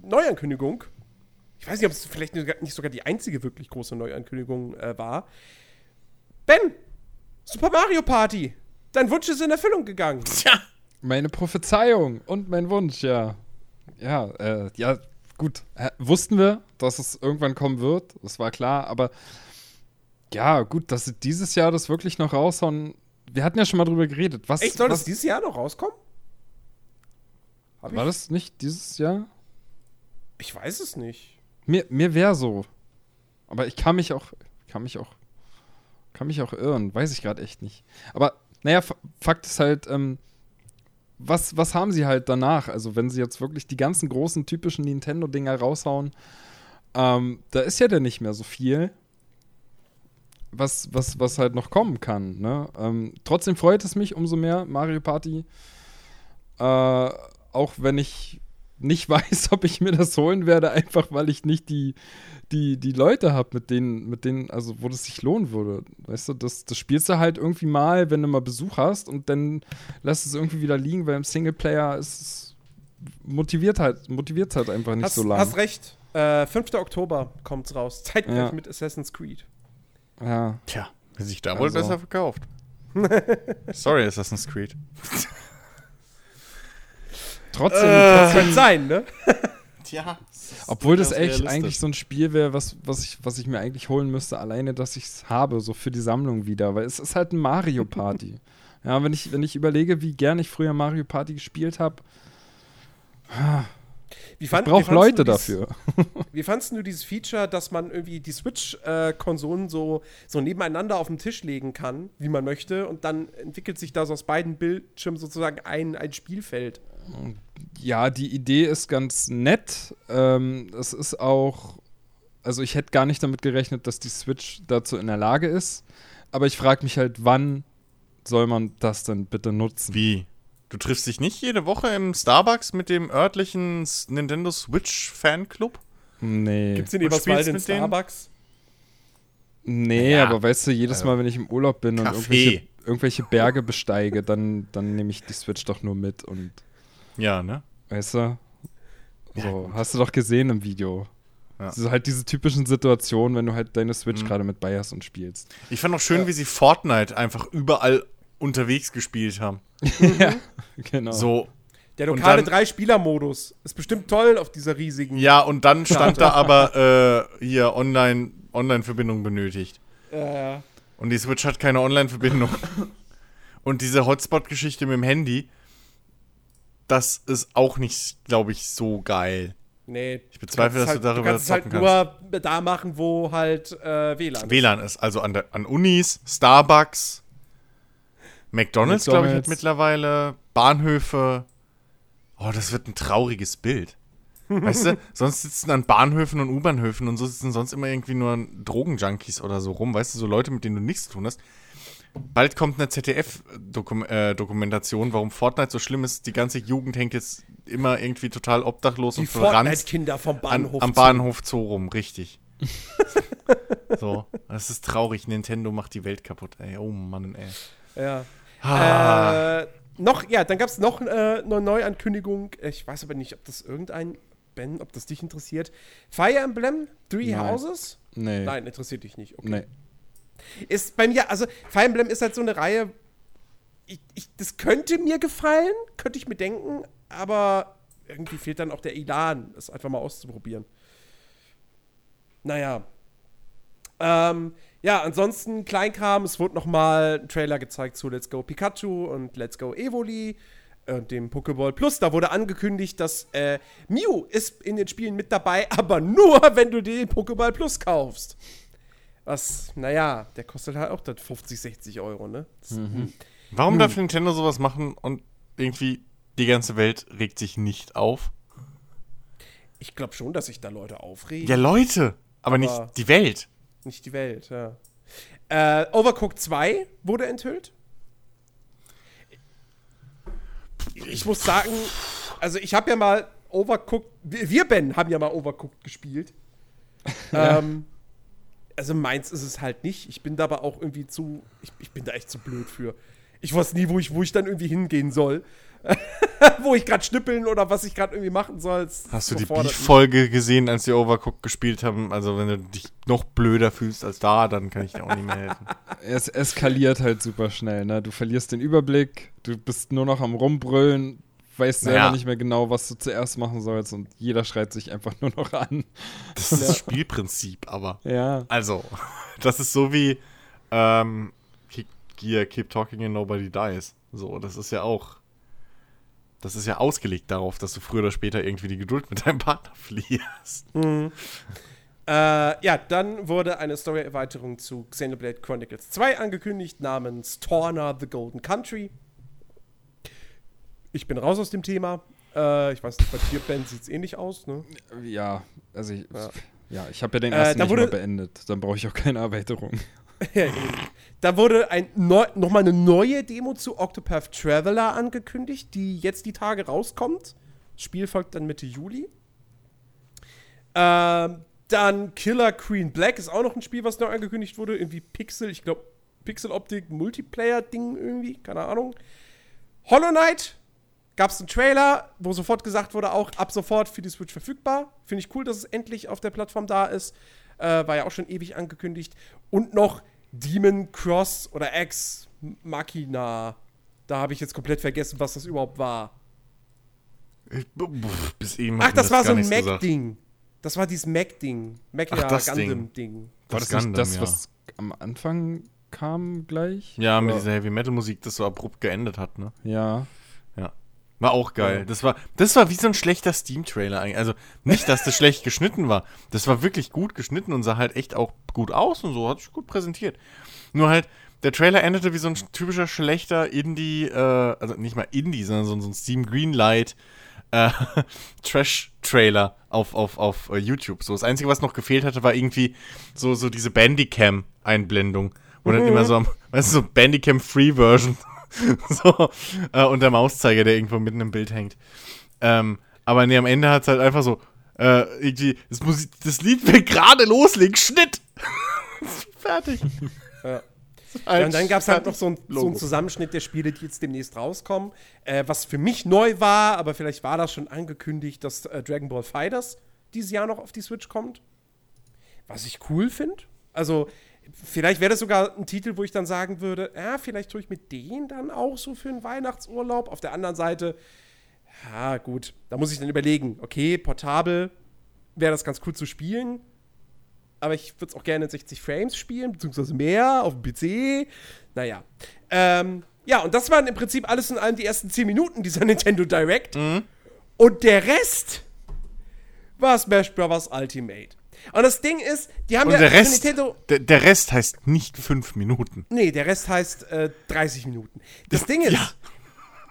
Neuankündigung. Ich weiß nicht, ob es vielleicht nicht sogar die einzige wirklich große Neuankündigung äh, war. Ben, Super Mario Party. Dein Wunsch ist in Erfüllung gegangen. [LAUGHS] Tja. Meine Prophezeiung und mein Wunsch, ja. Ja, äh, ja, gut, wussten wir, dass es irgendwann kommen wird, das war klar, aber ja, gut, dass sie dieses Jahr das wirklich noch raushauen. Wir hatten ja schon mal drüber geredet. Was, Echt, soll was, das dieses Jahr noch rauskommen? Hab war ich? das nicht dieses Jahr? Ich weiß es nicht. Mir, mir wäre so. Aber ich kann mich auch, kann mich auch, kann mich auch irren. Weiß ich gerade echt nicht. Aber naja, Fakt ist halt, ähm, was, was haben sie halt danach? Also, wenn sie jetzt wirklich die ganzen großen typischen Nintendo-Dinger raushauen, ähm, da ist ja dann nicht mehr so viel, was, was, was halt noch kommen kann. Ne? Ähm, trotzdem freut es mich umso mehr, Mario Party. Äh, auch wenn ich nicht [LAUGHS] weiß, ob ich mir das holen werde, einfach weil ich nicht die, die, die Leute habe, mit denen, mit denen, also wo das sich lohnen würde. Weißt du, das, das spielst du halt irgendwie mal, wenn du mal Besuch hast und dann lässt es irgendwie wieder liegen, weil im Singleplayer ist es motiviert halt, motiviert halt einfach nicht hast, so lange. Hast recht. Äh, 5. Oktober kommt's raus. Zeitgleich ja. mit Assassin's Creed. Ja. Tja, wer sich da also. wohl besser verkauft. [LAUGHS] Sorry, Assassin's Creed. [LAUGHS] trotzdem, äh, trotzdem sein, ne? [LAUGHS] Tja. Obwohl das echt eigentlich so ein Spiel wäre, was, was, ich, was ich mir eigentlich holen müsste, alleine, dass ich es habe, so für die Sammlung wieder. Weil es ist halt ein Mario Party. [LAUGHS] ja, wenn ich, wenn ich überlege, wie gern ich früher Mario Party gespielt habe. ich brauche Leute dafür. [LAUGHS] wie fandest du dieses Feature, dass man irgendwie die Switch-Konsolen so, so nebeneinander auf den Tisch legen kann, wie man möchte, und dann entwickelt sich da so aus beiden Bildschirmen sozusagen ein, ein Spielfeld? Ja, die Idee ist ganz nett. Ähm, es ist auch, also ich hätte gar nicht damit gerechnet, dass die Switch dazu in der Lage ist. Aber ich frage mich halt, wann soll man das denn bitte nutzen? Wie? Du triffst dich nicht jede Woche im Starbucks mit dem örtlichen Nintendo Switch Fanclub? Nee. Gibt's den Eberswald in Starbucks? Nee, ja. aber weißt du, jedes also Mal, wenn ich im Urlaub bin Kaffee. und irgendwelche, irgendwelche Berge besteige, dann, dann nehme ich die Switch doch nur mit und ja, ne? Weißt du? So, ja, hast du doch gesehen im Video. Ja. So halt diese typischen Situationen, wenn du halt deine Switch mhm. gerade mit bei und spielst. Ich fand auch schön, ja. wie sie Fortnite einfach überall unterwegs gespielt haben. [LAUGHS] ja, genau. So. Der lokale Drei-Spieler-Modus ist bestimmt toll auf dieser riesigen. Ja, und dann stand da aber [LAUGHS] äh, hier online, Online-Verbindung benötigt. Ja, ja. Und die Switch hat keine Online-Verbindung. [LAUGHS] und diese Hotspot-Geschichte mit dem Handy, das ist auch nicht, glaube ich, so geil. Nee. Ich bezweifle, dass halt, du darüber du kannst es halt nur da machen, wo halt äh, WLAN ist. WLAN ist, also an, der, an Unis, Starbucks, McDonalds, McDonalds. glaube ich, hat mittlerweile, Bahnhöfe. Oh, das wird ein trauriges Bild. Weißt du, [LAUGHS] sonst sitzen an Bahnhöfen und U-Bahnhöfen und so sitzen sonst immer irgendwie nur Drogenjunkies oder so rum, weißt du, so Leute, mit denen du nichts zu tun hast. Bald kommt eine ZDF-Dokumentation, äh, warum Fortnite so schlimm ist. Die ganze Jugend hängt jetzt immer irgendwie total obdachlos die und verrannt. Kinder vom Bahnhof an, am Bahnhof Zoo rum, richtig. [LAUGHS] so, das ist traurig. Nintendo macht die Welt kaputt, ey. Oh Mann, ey. Ja. Ah. Äh, noch, ja, dann gab es noch äh, eine Neuankündigung. Ich weiß aber nicht, ob das irgendein, Ben, ob das dich interessiert. Fire Emblem, Three Nein. Houses? Nee. Nein, interessiert dich nicht. Okay. Nee. Ist bei mir, also Fire Emblem ist halt so eine Reihe, ich, ich, das könnte mir gefallen, könnte ich mir denken, aber irgendwie fehlt dann auch der Elan, es einfach mal auszuprobieren. Naja. Ähm, ja, ansonsten Kleinkram, es wurde noch mal ein Trailer gezeigt zu Let's Go Pikachu und Let's Go Evoli und dem Pokéball Plus. Da wurde angekündigt, dass äh, Mew ist in den Spielen mit dabei, [LAUGHS] aber nur, wenn du den Pokéball Plus kaufst. Was, naja, der kostet halt auch 50, 60 Euro, ne? Mhm. Warum Nun. darf Nintendo sowas machen und irgendwie die ganze Welt regt sich nicht auf? Ich glaube schon, dass sich da Leute aufregen. Ja, Leute, aber, aber, nicht die Welt. Nicht die Welt, ja. Äh, Overcooked 2 wurde enthüllt. Ich muss sagen, also ich habe ja mal Overcooked, wir Ben haben ja mal Overcooked gespielt. [LAUGHS] Ja. Ähm, also meins ist es halt nicht. Ich bin da aber auch irgendwie zu, ich, ich bin da echt zu blöd für. Ich weiß nie, wo ich, wo ich dann irgendwie hingehen soll. [LAUGHS] wo ich gerade schnippeln oder was ich gerade irgendwie machen soll. Hast du die Beef-Folge gesehen, als die Overcooked gespielt haben? Also, wenn du dich noch blöder fühlst als da, dann kann ich dir auch nicht mehr helfen. [LAUGHS] Es eskaliert halt super schnell, ne? Du verlierst den Überblick, du bist nur noch am Rumbrüllen, weißt selber ja. nicht mehr genau, was du zuerst machen sollst und jeder schreit sich einfach nur noch an. Das ist das Spielprinzip, aber. Ja. Also, [LAUGHS] das ist so wie ähm, keep, keep talking and nobody dies. So, das ist ja auch. Das ist ja ausgelegt darauf, dass du früher oder später irgendwie die Geduld mit deinem Partner [LAUGHS] verlierst. Mhm. Äh, ja, dann wurde eine Story-Erweiterung zu Xenoblade Chronicles 2 angekündigt namens Torna the Golden Country ich bin raus aus dem Thema. Äh, ich weiß nicht, bei Tierband sieht es ähnlich aus, ne? Ja, also ich, ja. ja ich habe ja den äh, ersten äh, nicht wurde, mal beendet. Dann brauche ich auch keine Erweiterung. [LAUGHS] da wurde ein neu, nochmal eine neue Demo zu Octopath Traveler angekündigt, die jetzt die Tage rauskommt. Das Spiel folgt dann Mitte Juli. Ähm, dann Killer Queen Black ist auch noch ein Spiel, was neu angekündigt wurde. Irgendwie Pixel, ich glaube, Pixel-Optik, Multiplayer-Ding irgendwie, keine Ahnung. Hollow Knight gab es einen Trailer, wo sofort gesagt wurde, auch ab sofort für die Switch verfügbar. Finde ich cool, dass es endlich auf der Plattform da ist. Äh, war ja auch schon ewig angekündigt. Und noch Demon Cross oder X Machina. Da habe ich jetzt komplett vergessen, was das überhaupt war. Ich, bis eben Ach, das, das war so ein Mac-Ding. Das war dieses Mac-Ding. Machina Gundam-Ding. War das, das Gundam, das, ja. was am Anfang kam gleich? Ja, mit dieser Heavy-Metal-Musik, das so abrupt geendet hat, ne? Ja. War auch geil. Das, war, das war wie so ein schlechter Steam-Trailer eigentlich. Also nicht, dass das schlecht geschnitten war. Das war wirklich gut geschnitten und sah halt echt auch gut aus und so. Hat sich gut präsentiert. Nur halt, der Trailer endete wie so ein typischer schlechter Indie, äh, also nicht mal Indie, sondern so, so ein Steam Greenlight äh, [LAUGHS] Trash-Trailer auf, auf, auf uh, YouTube. So, das Einzige, was noch gefehlt hatte, war irgendwie so, so diese Bandicam-Einblendung. Wo mhm. dann immer so am, weißt du, so Bandicam-Free-Version [LAUGHS] so, äh, und der Mauszeiger, der irgendwo mitten im Bild hängt. Ähm, aber nee, am Ende hat es halt einfach so, äh, irgendwie, das, Musik, das Lied will gerade loslegen, Schnitt! [LAUGHS] Fertig. Ja. Halt ja, und dann gab es halt noch so, ein, so einen Zusammenschnitt der Spiele, die jetzt demnächst rauskommen. Äh, was für mich neu war, aber vielleicht war das schon angekündigt, dass äh, Dragon Ball Fighters dieses Jahr noch auf die Switch kommt. Was ich cool finde. Also, vielleicht wäre das sogar ein Titel, wo ich dann sagen würde, ja, vielleicht tue ich mit denen dann auch so für einen Weihnachtsurlaub. Auf der anderen Seite, ja, gut, da muss ich dann überlegen, okay, portabel wäre das ganz cool zu spielen, aber ich würde es auch gerne in 60 Frames spielen, beziehungsweise mehr auf dem PC. Naja. Ähm, ja, und das waren im Prinzip alles in allem die ersten 10 Minuten dieser [LAUGHS] Nintendo Direct. Mhm. Und der Rest war Smash Bros. Ultimate. Und das Ding ist, die haben und ja der Rest, Nintendo. Der, der, Rest heißt nicht fünf Minuten. Nee, der Rest heißt äh, 30 Minuten. Das Ding ist, ja.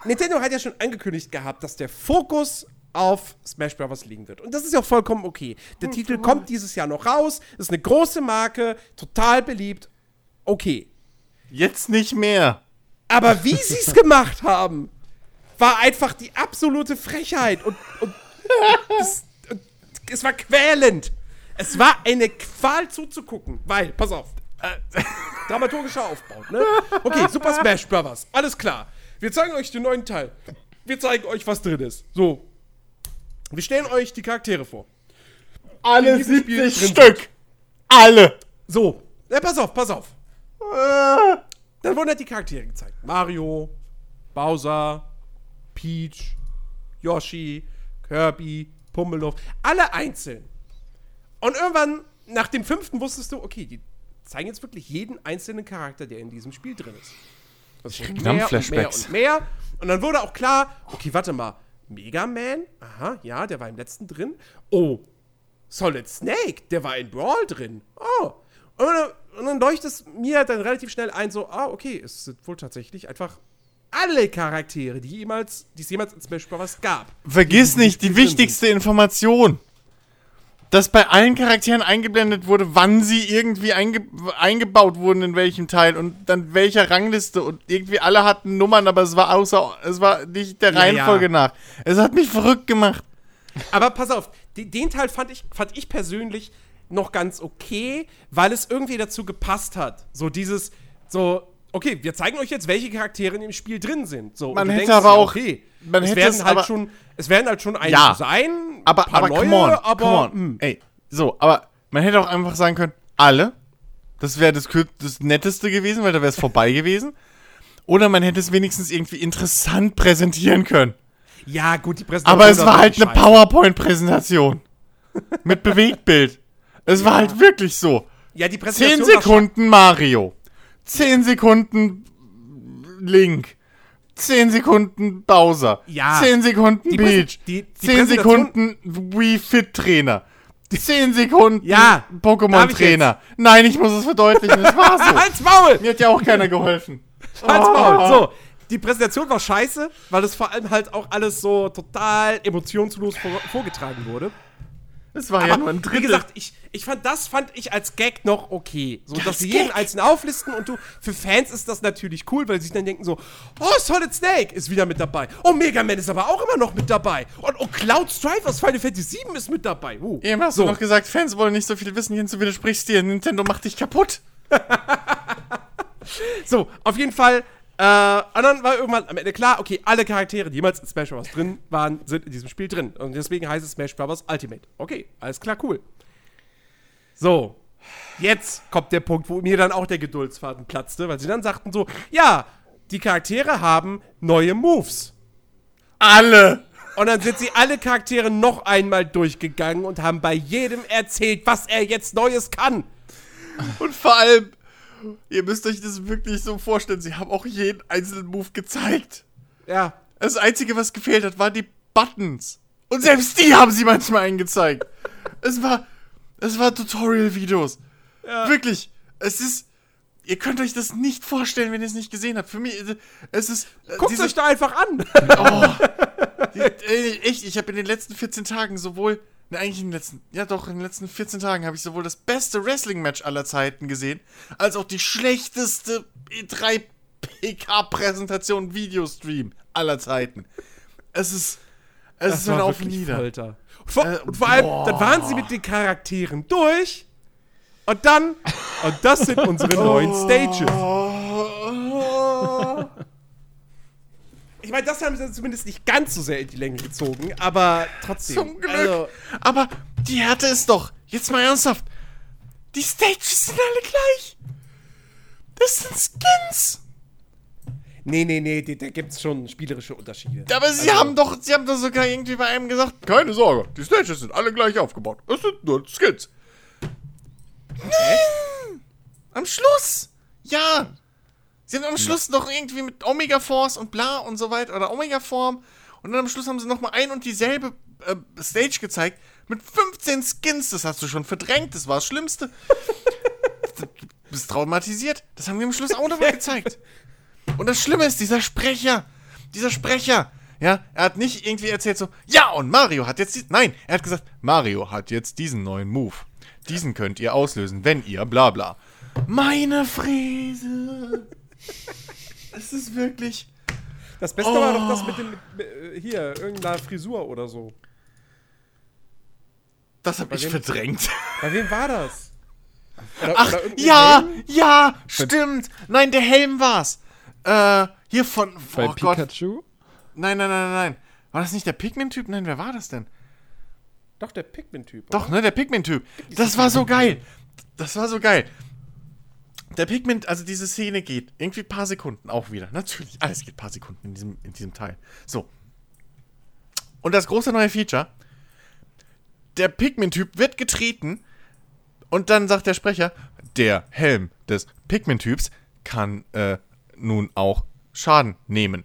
Nintendo hat ja schon angekündigt gehabt, dass der Fokus auf Smash Bros. liegen wird. Und das ist ja auch vollkommen okay. Der Titel cool. kommt dieses Jahr noch raus, ist eine große Marke, total beliebt. Okay. Jetzt nicht mehr. Aber wie [LAUGHS] sie es gemacht haben, war einfach die absolute Frechheit. Und, und, [LAUGHS] es, und es war quälend. Es war eine Qual zuzugucken, weil, pass auf, äh, dramaturgischer Aufbau, ne? Okay, Super Smash Bros. Alles klar. Wir zeigen euch den neuen Teil. Wir zeigen euch, was drin ist. So. Wir stellen euch die Charaktere vor. Alle 70 Stück. Alle. So. Ja, pass auf, pass auf. Äh. Dann wurden halt die Charaktere gezeigt. Mario, Bowser, Peach, Yoshi, Kirby, Pummeluff. Alle einzeln. Und irgendwann, nach dem fünften, wusstest du, okay, die zeigen jetzt wirklich jeden einzelnen Charakter, der in diesem Spiel drin ist. Das ich mehr und mehr und mehr. Und dann wurde auch klar, okay, warte mal, Mega Man? Aha, ja, der war im letzten drin. Oh, Solid Snake, der war in Brawl drin. Oh. Und, und dann leuchtet es mir dann relativ schnell ein, so, ah, okay, es sind wohl tatsächlich einfach alle Charaktere, die jemals, die es jemals in Smash Bros. gab. Vergiss die nicht die wichtigste sind. Information dass bei allen Charakteren eingeblendet wurde, wann sie irgendwie einge eingebaut wurden, in welchem Teil und dann welcher Rangliste und irgendwie alle hatten Nummern, aber es war außer, es war nicht der Reihenfolge ja, ja. nach. Es hat mich verrückt gemacht. Aber pass auf, den Teil fand ich, fand ich persönlich noch ganz okay, weil es irgendwie dazu gepasst hat. So dieses, so, okay, wir zeigen euch jetzt, welche Charaktere in dem Spiel drin sind. So, man hätte aber auch, okay, man es hätte werden halt schon, es werden halt schon einige ja, sein, aber, paar aber neue, come on, aber come on. Hm. ey, so, aber man hätte auch einfach sagen können, alle. Das wäre das, das Netteste gewesen, weil da wäre es vorbei [LAUGHS] gewesen. Oder man hätte es wenigstens irgendwie interessant präsentieren können. Ja, gut, die Präsentation. Aber es war halt eine PowerPoint-Präsentation. mit Bewegtbild. Es ja. war halt wirklich so. Ja, die Präsentation. 10 Sekunden Mario. 10 Sekunden Link. 10 Sekunden Bowser. Ja. 10 Sekunden die Peach. Die, die 10 Sekunden Wii Fit Trainer. 10 Sekunden ja, Pokémon Trainer. Nein, ich muss es verdeutlichen. Es war so. Halt's Maul! Mir hat ja auch keiner geholfen. Halt's Maul. Oh. So. die Präsentation war scheiße, weil das vor allem halt auch alles so total emotionslos vor, vorgetragen wurde. Es war Aber, ja nur ein Drittel. Wie gesagt, ich, ich fand, das fand ich als Gag noch okay. So, dass sie jeden einzeln auflisten und du, für Fans ist das natürlich cool, weil sie sich dann denken so, oh, Solid Snake ist wieder mit dabei. Oh, Mega Man ist aber auch immer noch mit dabei. Und oh, Cloud Strife aus Final Fantasy 7 ist mit dabei. Uh. Eben hast so. du noch gesagt, Fans wollen nicht so viel wissen, hierzu widersprichst dir. Nintendo macht dich kaputt. [LAUGHS] so, auf jeden Fall äh, und dann war irgendwann am Ende klar, okay, alle Charaktere, die jemals in Smash Bros. drin waren, sind in diesem Spiel drin. Und deswegen heißt es Smash Bros. Ultimate. Okay, alles klar, cool. So, jetzt kommt der Punkt, wo mir dann auch der Geduldsfaden platzte, weil sie dann sagten so, ja, die Charaktere haben neue Moves. Alle! Und dann sind sie alle Charaktere noch einmal durchgegangen und haben bei jedem erzählt, was er jetzt Neues kann. Und vor allem, Ihr müsst euch das wirklich so vorstellen. Sie haben auch jeden einzelnen Move gezeigt. Ja. Das Einzige, was gefehlt hat, waren die Buttons. Und selbst die haben sie manchmal eingezeigt. es war, es war Tutorial-Videos. Ja. Wirklich. Es ist, ihr könnt euch das nicht vorstellen, wenn ihr es nicht gesehen habt. Für mich, es ist. Äh, Guckt euch da einfach an. oh, die, echt, ich habe in den letzten 14 Tagen sowohl Ne, eigentlich in den letzten, ja doch, in den letzten 14 Tagen habe ich sowohl das beste Wrestling-Match aller Zeiten gesehen, als auch die schlechteste E3 PK-Präsentation Videostream aller Zeiten. Es ist, es das ist ein Auf und Nieder. Folter. Vor, äh, und vor allem, dann waren sie mit den Charakteren durch und dann, und das sind unsere neuen Stages. Ich meine, das haben sie zumindest nicht ganz so sehr in die Länge gezogen, aber trotzdem. Zum Glück. Also, aber die Härte ist doch, jetzt mal ernsthaft, die Stages sind alle gleich. Das sind Skins. Nee, nee, nee, da gibt es schon spielerische Unterschiede. Aber sie also, haben doch, sie haben doch sogar irgendwie bei einem gesagt, keine Sorge, die Stages sind alle gleich aufgebaut. Es sind nur Skins. Nein! Am Schluss! Ja! Sie haben am Schluss noch irgendwie mit Omega Force und bla und so weiter oder Omega Form und dann am Schluss haben sie nochmal ein und dieselbe äh, Stage gezeigt mit 15 Skins. Das hast du schon verdrängt, das war das Schlimmste. du [LAUGHS] bist traumatisiert. Das haben wir am Schluss auch nochmal [LAUGHS] gezeigt. Und das Schlimme ist, dieser Sprecher, dieser Sprecher, ja, er hat nicht irgendwie erzählt so, ja, und Mario hat jetzt, nein, er hat gesagt, Mario hat jetzt diesen neuen Move. Diesen könnt ihr auslösen, wenn ihr bla bla. Meine Fräse. Es ist wirklich. Das Beste oh. war doch das mit dem. Mit, äh, hier, irgendeiner Frisur oder so. Das hab bei ich wem, verdrängt. Bei wem war das? Oder, Ach, oder ja, Helm? ja, stimmt. Nein, der Helm war's. Äh, hier von. Bei oh Pikachu? Gott. Nein, nein, nein, nein. War das nicht der Pikmin-Typ? Nein, wer war das denn? Doch, der Pikmin-Typ. Doch, ne, der Pikmin-Typ. Das war so geil. Das war so geil. Der Pigment, also diese Szene geht irgendwie ein paar Sekunden auch wieder. Natürlich, alles geht ein paar Sekunden in diesem, in diesem Teil. So. Und das große neue Feature: Der Pigment-Typ wird getreten und dann sagt der Sprecher, der Helm des Pigment-Typs kann äh, nun auch Schaden nehmen.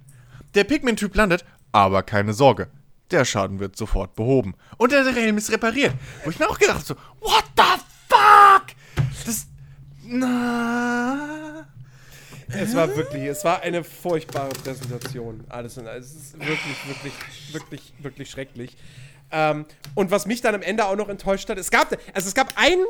Der Pigment-Typ landet, aber keine Sorge. Der Schaden wird sofort behoben. Und der Helm ist repariert. Wo ich mir auch gedacht habe, so, what the fuck? Na. Es war wirklich, es war eine furchtbare Präsentation. Alles in. Es ist wirklich, wirklich, wirklich, wirklich schrecklich. Ähm, und was mich dann am Ende auch noch enttäuscht hat, es gab, also es gab einen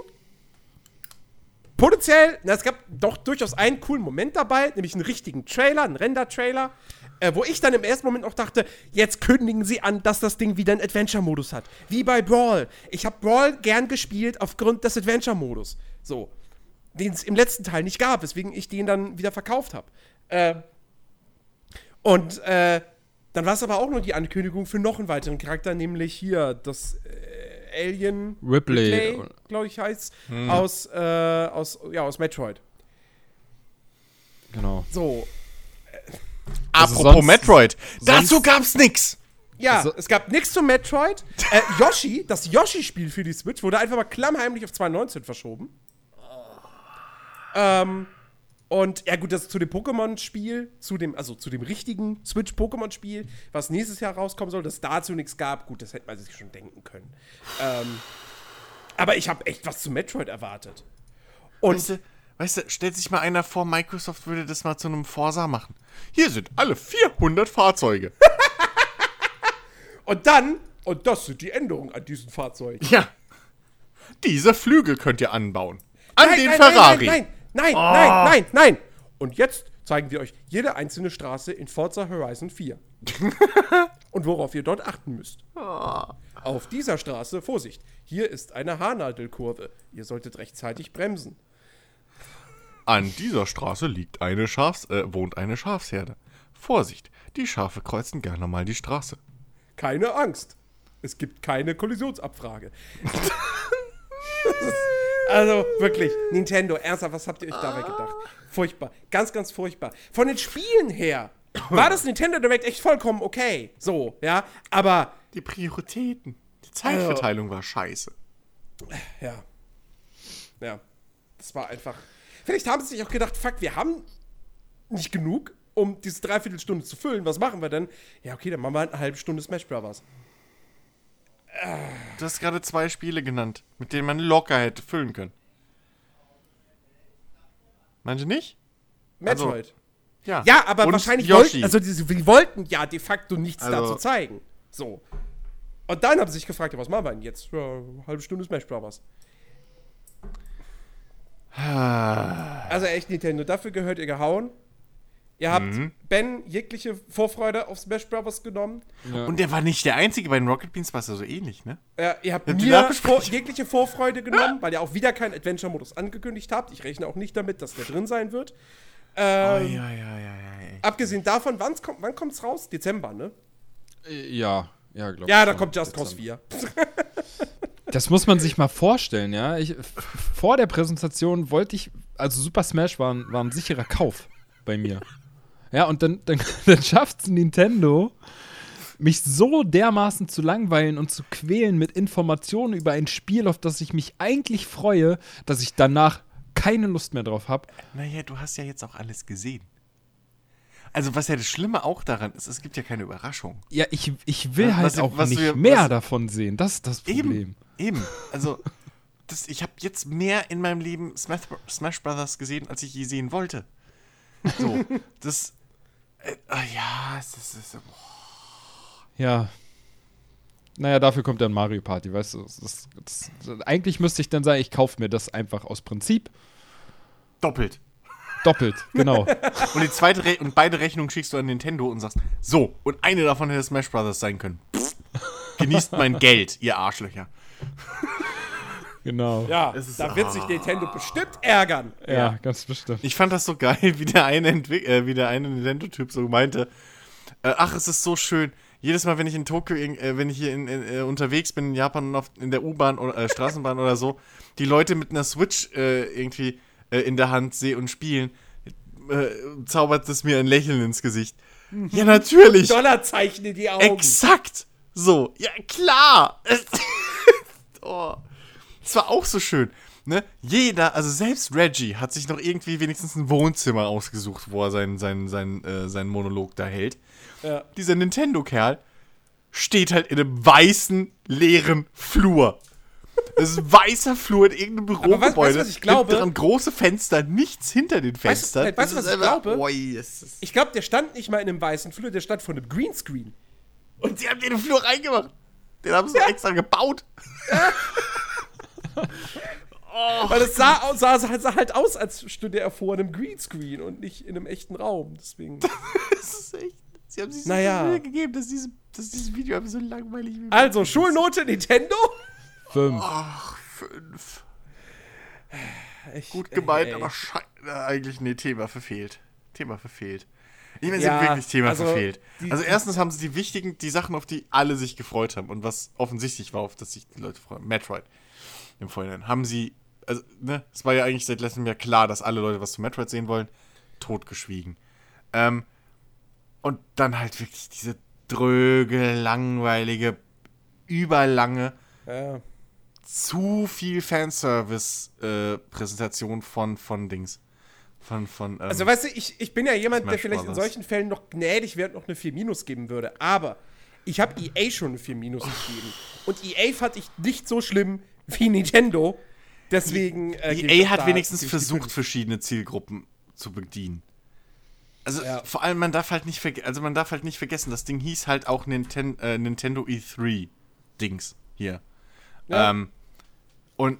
potenziell, na, es gab doch durchaus einen coolen Moment dabei, nämlich einen richtigen Trailer, einen Render-Trailer, äh, wo ich dann im ersten Moment auch dachte, jetzt kündigen sie an, dass das Ding wieder einen Adventure-Modus hat. Wie bei Brawl. Ich habe Brawl gern gespielt aufgrund des Adventure-Modus. So den es im letzten Teil nicht gab, weswegen ich den dann wieder verkauft habe. Äh, und äh, dann war es aber auch noch die Ankündigung für noch einen weiteren Charakter, nämlich hier das äh, Alien Ripley, Ripley glaube ich heißt, hm. aus, äh, aus, ja, aus Metroid. Genau. So. Also Apropos sonst, Metroid, dazu gab's nix. Ja, also, es gab nichts zu Metroid. Äh, Yoshi, das Yoshi-Spiel für die Switch wurde einfach mal klammheimlich auf 2019 verschoben. Ähm, und ja, gut, das zu dem Pokémon-Spiel, zu dem, also zu dem richtigen Switch-Pokémon-Spiel, was nächstes Jahr rauskommen soll, dass dazu nichts gab, gut, das hätte man sich schon denken können. Ähm, aber ich habe echt was zu Metroid erwartet. Und weißt du, Weißt du, stellt sich mal einer vor, Microsoft würde das mal zu einem Forsa machen. Hier sind alle 400 Fahrzeuge. [LAUGHS] und dann, und das sind die Änderungen an diesen Fahrzeugen. Ja. Diese Flügel könnt ihr anbauen. An nein, den nein, Ferrari. Nein, nein, nein, nein, oh. nein, nein, nein. Und jetzt zeigen wir euch jede einzelne Straße in Forza Horizon 4. [LAUGHS] und worauf ihr dort achten müsst. Oh. Auf dieser Straße, Vorsicht, hier ist eine Haarnadelkurve. Ihr solltet rechtzeitig bremsen. An dieser Straße liegt eine Schafs äh, wohnt eine Schafsherde. Vorsicht, die Schafe kreuzen gerne mal die Straße. Keine Angst. Es gibt keine Kollisionsabfrage. [LAUGHS] [LAUGHS] also wirklich, Nintendo, ernsthaft, was habt ihr euch dabei gedacht? Furchtbar, ganz, ganz furchtbar. Von den Spielen her war das Nintendo Direct echt vollkommen okay. So, ja, aber. Die Prioritäten, die Zeitverteilung also, war scheiße. Ja. Ja. Das war einfach Vielleicht haben sie sich auch gedacht, fuck, wir haben nicht genug, um diese Dreiviertelstunde zu füllen. Was machen wir denn? Ja, okay, dann machen wir halt eine halbe Stunde Smash Bros. Du hast gerade zwei Spiele genannt, mit denen man locker hätte füllen können. Manche nicht? Metroid. Also, ja. ja, aber Und wahrscheinlich wollten, also die, die, wollten ja de facto nichts also, dazu zeigen. So. Und dann haben sie sich gefragt, ja, was machen wir denn jetzt? Ja, eine halbe Stunde Smash Bros. Also echt Nintendo, dafür gehört ihr gehauen. Ihr habt mhm. Ben jegliche Vorfreude auf Smash Bros. genommen. Ja. Und der war nicht der Einzige, bei den Rocket Beans war es ja so ähnlich, ne? Ja, ihr habt mir vor, jegliche Vorfreude genommen, weil ihr auch wieder keinen Adventure-Modus angekündigt habt. Ich rechne auch nicht damit, dass der drin sein wird. Ähm, oh, ja, ja, ja, abgesehen davon, kommt, wann kommt's raus? Dezember, ne? Ja, ja, glaube ich. Ja, da kommt Just Cause 4. Das muss man sich mal vorstellen, ja. Ich, vor der Präsentation wollte ich, also Super Smash war, ein, war ein sicherer Kauf bei mir. Ja, und dann, dann, [LAUGHS] dann schafft es Nintendo, mich so dermaßen zu langweilen und zu quälen mit Informationen über ein Spiel, auf das ich mich eigentlich freue, dass ich danach keine Lust mehr drauf habe. Naja, du hast ja jetzt auch alles gesehen. Also, was ja das Schlimme auch daran ist, es gibt ja keine Überraschung. Ja, ich, ich will halt was, auch was nicht wir, mehr davon sehen. Das ist das Problem. Eben, eben. Also, das, ich habe jetzt mehr in meinem Leben Smash, Smash Brothers gesehen, als ich je sehen wollte. So, [LAUGHS] das. Äh, ja, es ist. ist ja. Naja, dafür kommt dann Mario Party, weißt du? Das, das, eigentlich müsste ich dann sagen, ich kaufe mir das einfach aus Prinzip. Doppelt. Doppelt, genau. [LAUGHS] und die zweite Re und beide Rechnungen schickst du an Nintendo und sagst, so, und eine davon hätte Smash Brothers sein können. Pff, genießt mein Geld, ihr Arschlöcher. Genau. Ja, da wird sich Nintendo bestimmt ärgern. Ja, ja, ganz bestimmt. Ich fand das so geil, [LAUGHS] wie der eine, äh, wie der eine Nintendo-Typ so meinte, äh, ach, es ist so schön. Jedes Mal, wenn ich in Tokio, äh, wenn ich hier in, in, äh, unterwegs bin in Japan und auf, in der U-Bahn oder äh, Straßenbahn oder so, die Leute mit einer Switch äh, irgendwie äh, in der Hand sehe und spielen, äh, zaubert es mir ein Lächeln ins Gesicht. Mhm. Ja, natürlich. Dollarzeichen in die Augen. Exakt. So, ja klar. [LAUGHS] oh. Das war auch so schön. Ne? Jeder, also selbst Reggie hat sich noch irgendwie wenigstens ein Wohnzimmer ausgesucht, wo er seinen, seinen, seinen, äh, seinen Monolog da hält. Ja. Dieser Nintendo-Kerl steht halt in einem weißen, leeren Flur. Das ist ein weißer Flur in irgendeinem Bürogebäude. Weißt, was ich glaube? Daran große Fenster, nichts hinter den Fenstern. Weißt, weißt du, was ich glaube? Oh, yes. Ich glaube, der stand nicht mal in einem weißen Flur, der stand vor einem Greenscreen. Und sie haben den Flur reingemacht. Den haben sie ja. extra gebaut. Ja. [LAUGHS] oh, [LAUGHS] Weil es sah, sah, sah, halt aus, als stünde er vor einem Greenscreen und nicht in einem echten Raum. Deswegen. [LAUGHS] das ist echt. Sie haben sich so naja. Mühe gegeben, dass, diese, dass dieses Video einfach so langweilig wird. Also, Schulnote Nintendo? Fünf. Ach, fünf. Ich, Gut gemeint, ey, ey. aber scheiße. Eigentlich, nee, Thema verfehlt. Thema verfehlt. Ich meine, sie ja, haben wirklich Thema also, verfehlt. Also erstens haben sie die wichtigen, die Sachen, auf die alle sich gefreut haben und was offensichtlich war, auf das sich die Leute freuen. Metroid im Vorhinein. Haben sie, also, ne, es war ja eigentlich seit letztem Jahr klar, dass alle Leute was zu Metroid sehen wollen. Totgeschwiegen. Ähm, und dann halt wirklich diese dröge, langweilige, überlange, ja. zu viel Fanservice-Präsentation äh, von, von Dings. Von, von, ähm, also, weißt du, ich, ich bin ja jemand, Smash der vielleicht Brothers. in solchen Fällen noch gnädig wäre und noch eine 4 Minus geben würde. Aber ich habe EA schon eine 4 Minus gegeben. Und EA fand ich nicht so schlimm wie Nintendo. Deswegen. Äh, EA hat wenigstens versucht, verschiedene Zielgruppen zu bedienen. Also ja. vor allem, man darf halt nicht also man darf halt nicht vergessen, das Ding hieß halt auch Ninten äh, Nintendo E3 Dings hier. Ja. Ähm, und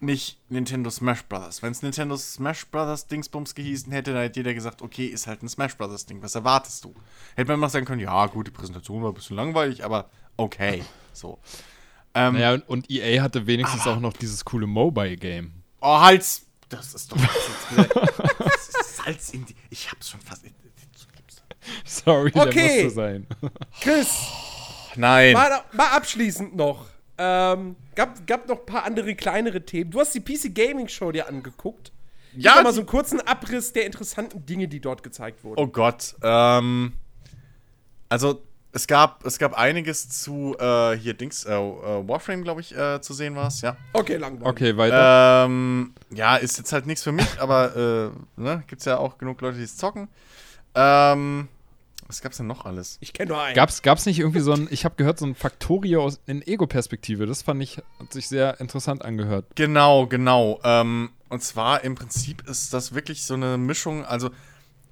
nicht Nintendo Smash Brothers. Wenn es Nintendo Smash Brothers Dingsbums gehießen hätte, dann hätte jeder gesagt, okay, ist halt ein Smash Brothers Ding. Was erwartest du? Hätte man noch sagen können, ja, gut, die Präsentation war ein bisschen langweilig, aber okay. So. Ähm, naja, und EA hatte wenigstens aber, auch noch dieses coole Mobile-Game. Oh, Hals! Das ist doch [LAUGHS] Salz in die. Ich hab's schon fast. [LAUGHS] Sorry, okay. der musste sein. [LAUGHS] Chris! Nein. Mal, mal abschließend noch. Ähm, gab, gab noch ein paar andere kleinere Themen. Du hast die PC Gaming Show dir angeguckt. Ja. Gib mal so einen kurzen Abriss der interessanten Dinge, die dort gezeigt wurden. Oh Gott. Ähm, also, es gab, es gab einiges zu äh, hier Dings, äh, äh Warframe, glaube ich, äh, zu sehen war es, ja. Okay, langweilig. Okay, weiter. Ähm, ja, ist jetzt halt nichts für mich, aber äh, ne, gibt's ja auch genug Leute, die es zocken. Ähm, was gab's denn noch alles? Ich kenne nur einen. Gab's, gab's nicht irgendwie so ein, ich habe gehört, so ein Factorio aus, in Ego-Perspektive. Das fand ich, hat sich sehr interessant angehört. Genau, genau. Ähm, und zwar im Prinzip ist das wirklich so eine Mischung, also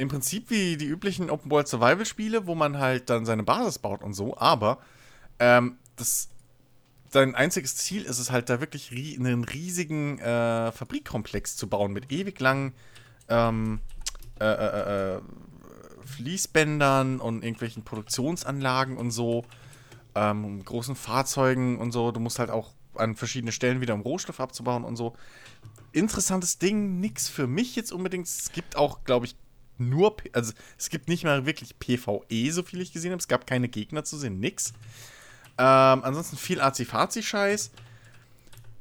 im Prinzip wie die üblichen Open World Survival Spiele, wo man halt dann seine Basis baut und so, aber ähm, das sein einziges Ziel ist es halt da wirklich ri einen riesigen äh, Fabrikkomplex zu bauen mit ewig langen ähm, äh, äh, äh Fließbändern und irgendwelchen Produktionsanlagen und so, ähm, großen Fahrzeugen und so. Du musst halt auch an verschiedene Stellen wieder um Rohstoff abzubauen und so. Interessantes Ding, nix für mich jetzt unbedingt. Es gibt auch, glaube ich, nur, also es gibt nicht mal wirklich PvE, so viel ich gesehen habe. Es gab keine Gegner zu sehen, nix. Ähm, ansonsten viel Azi-Fazi-Scheiß.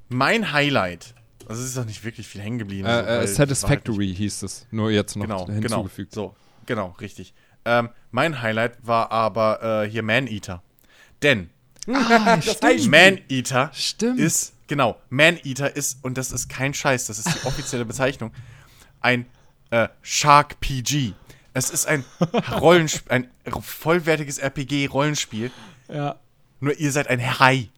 Mein Highlight, also es ist doch nicht wirklich viel hängen geblieben. Äh, äh, Satisfactory halt hieß es, nur jetzt noch genau, genau. hinzugefügt. Genau, so. Genau, richtig. Ähm, mein Highlight war aber äh, hier Man-Eater. Denn ah, [LAUGHS] Man-Eater ist, genau, Man-Eater ist, und das ist kein Scheiß, das ist die offizielle Bezeichnung, ein äh, Shark PG. Es ist ein [LAUGHS] Rollenspiel, ein vollwertiges RPG-Rollenspiel. Ja. Nur ihr seid ein Hai.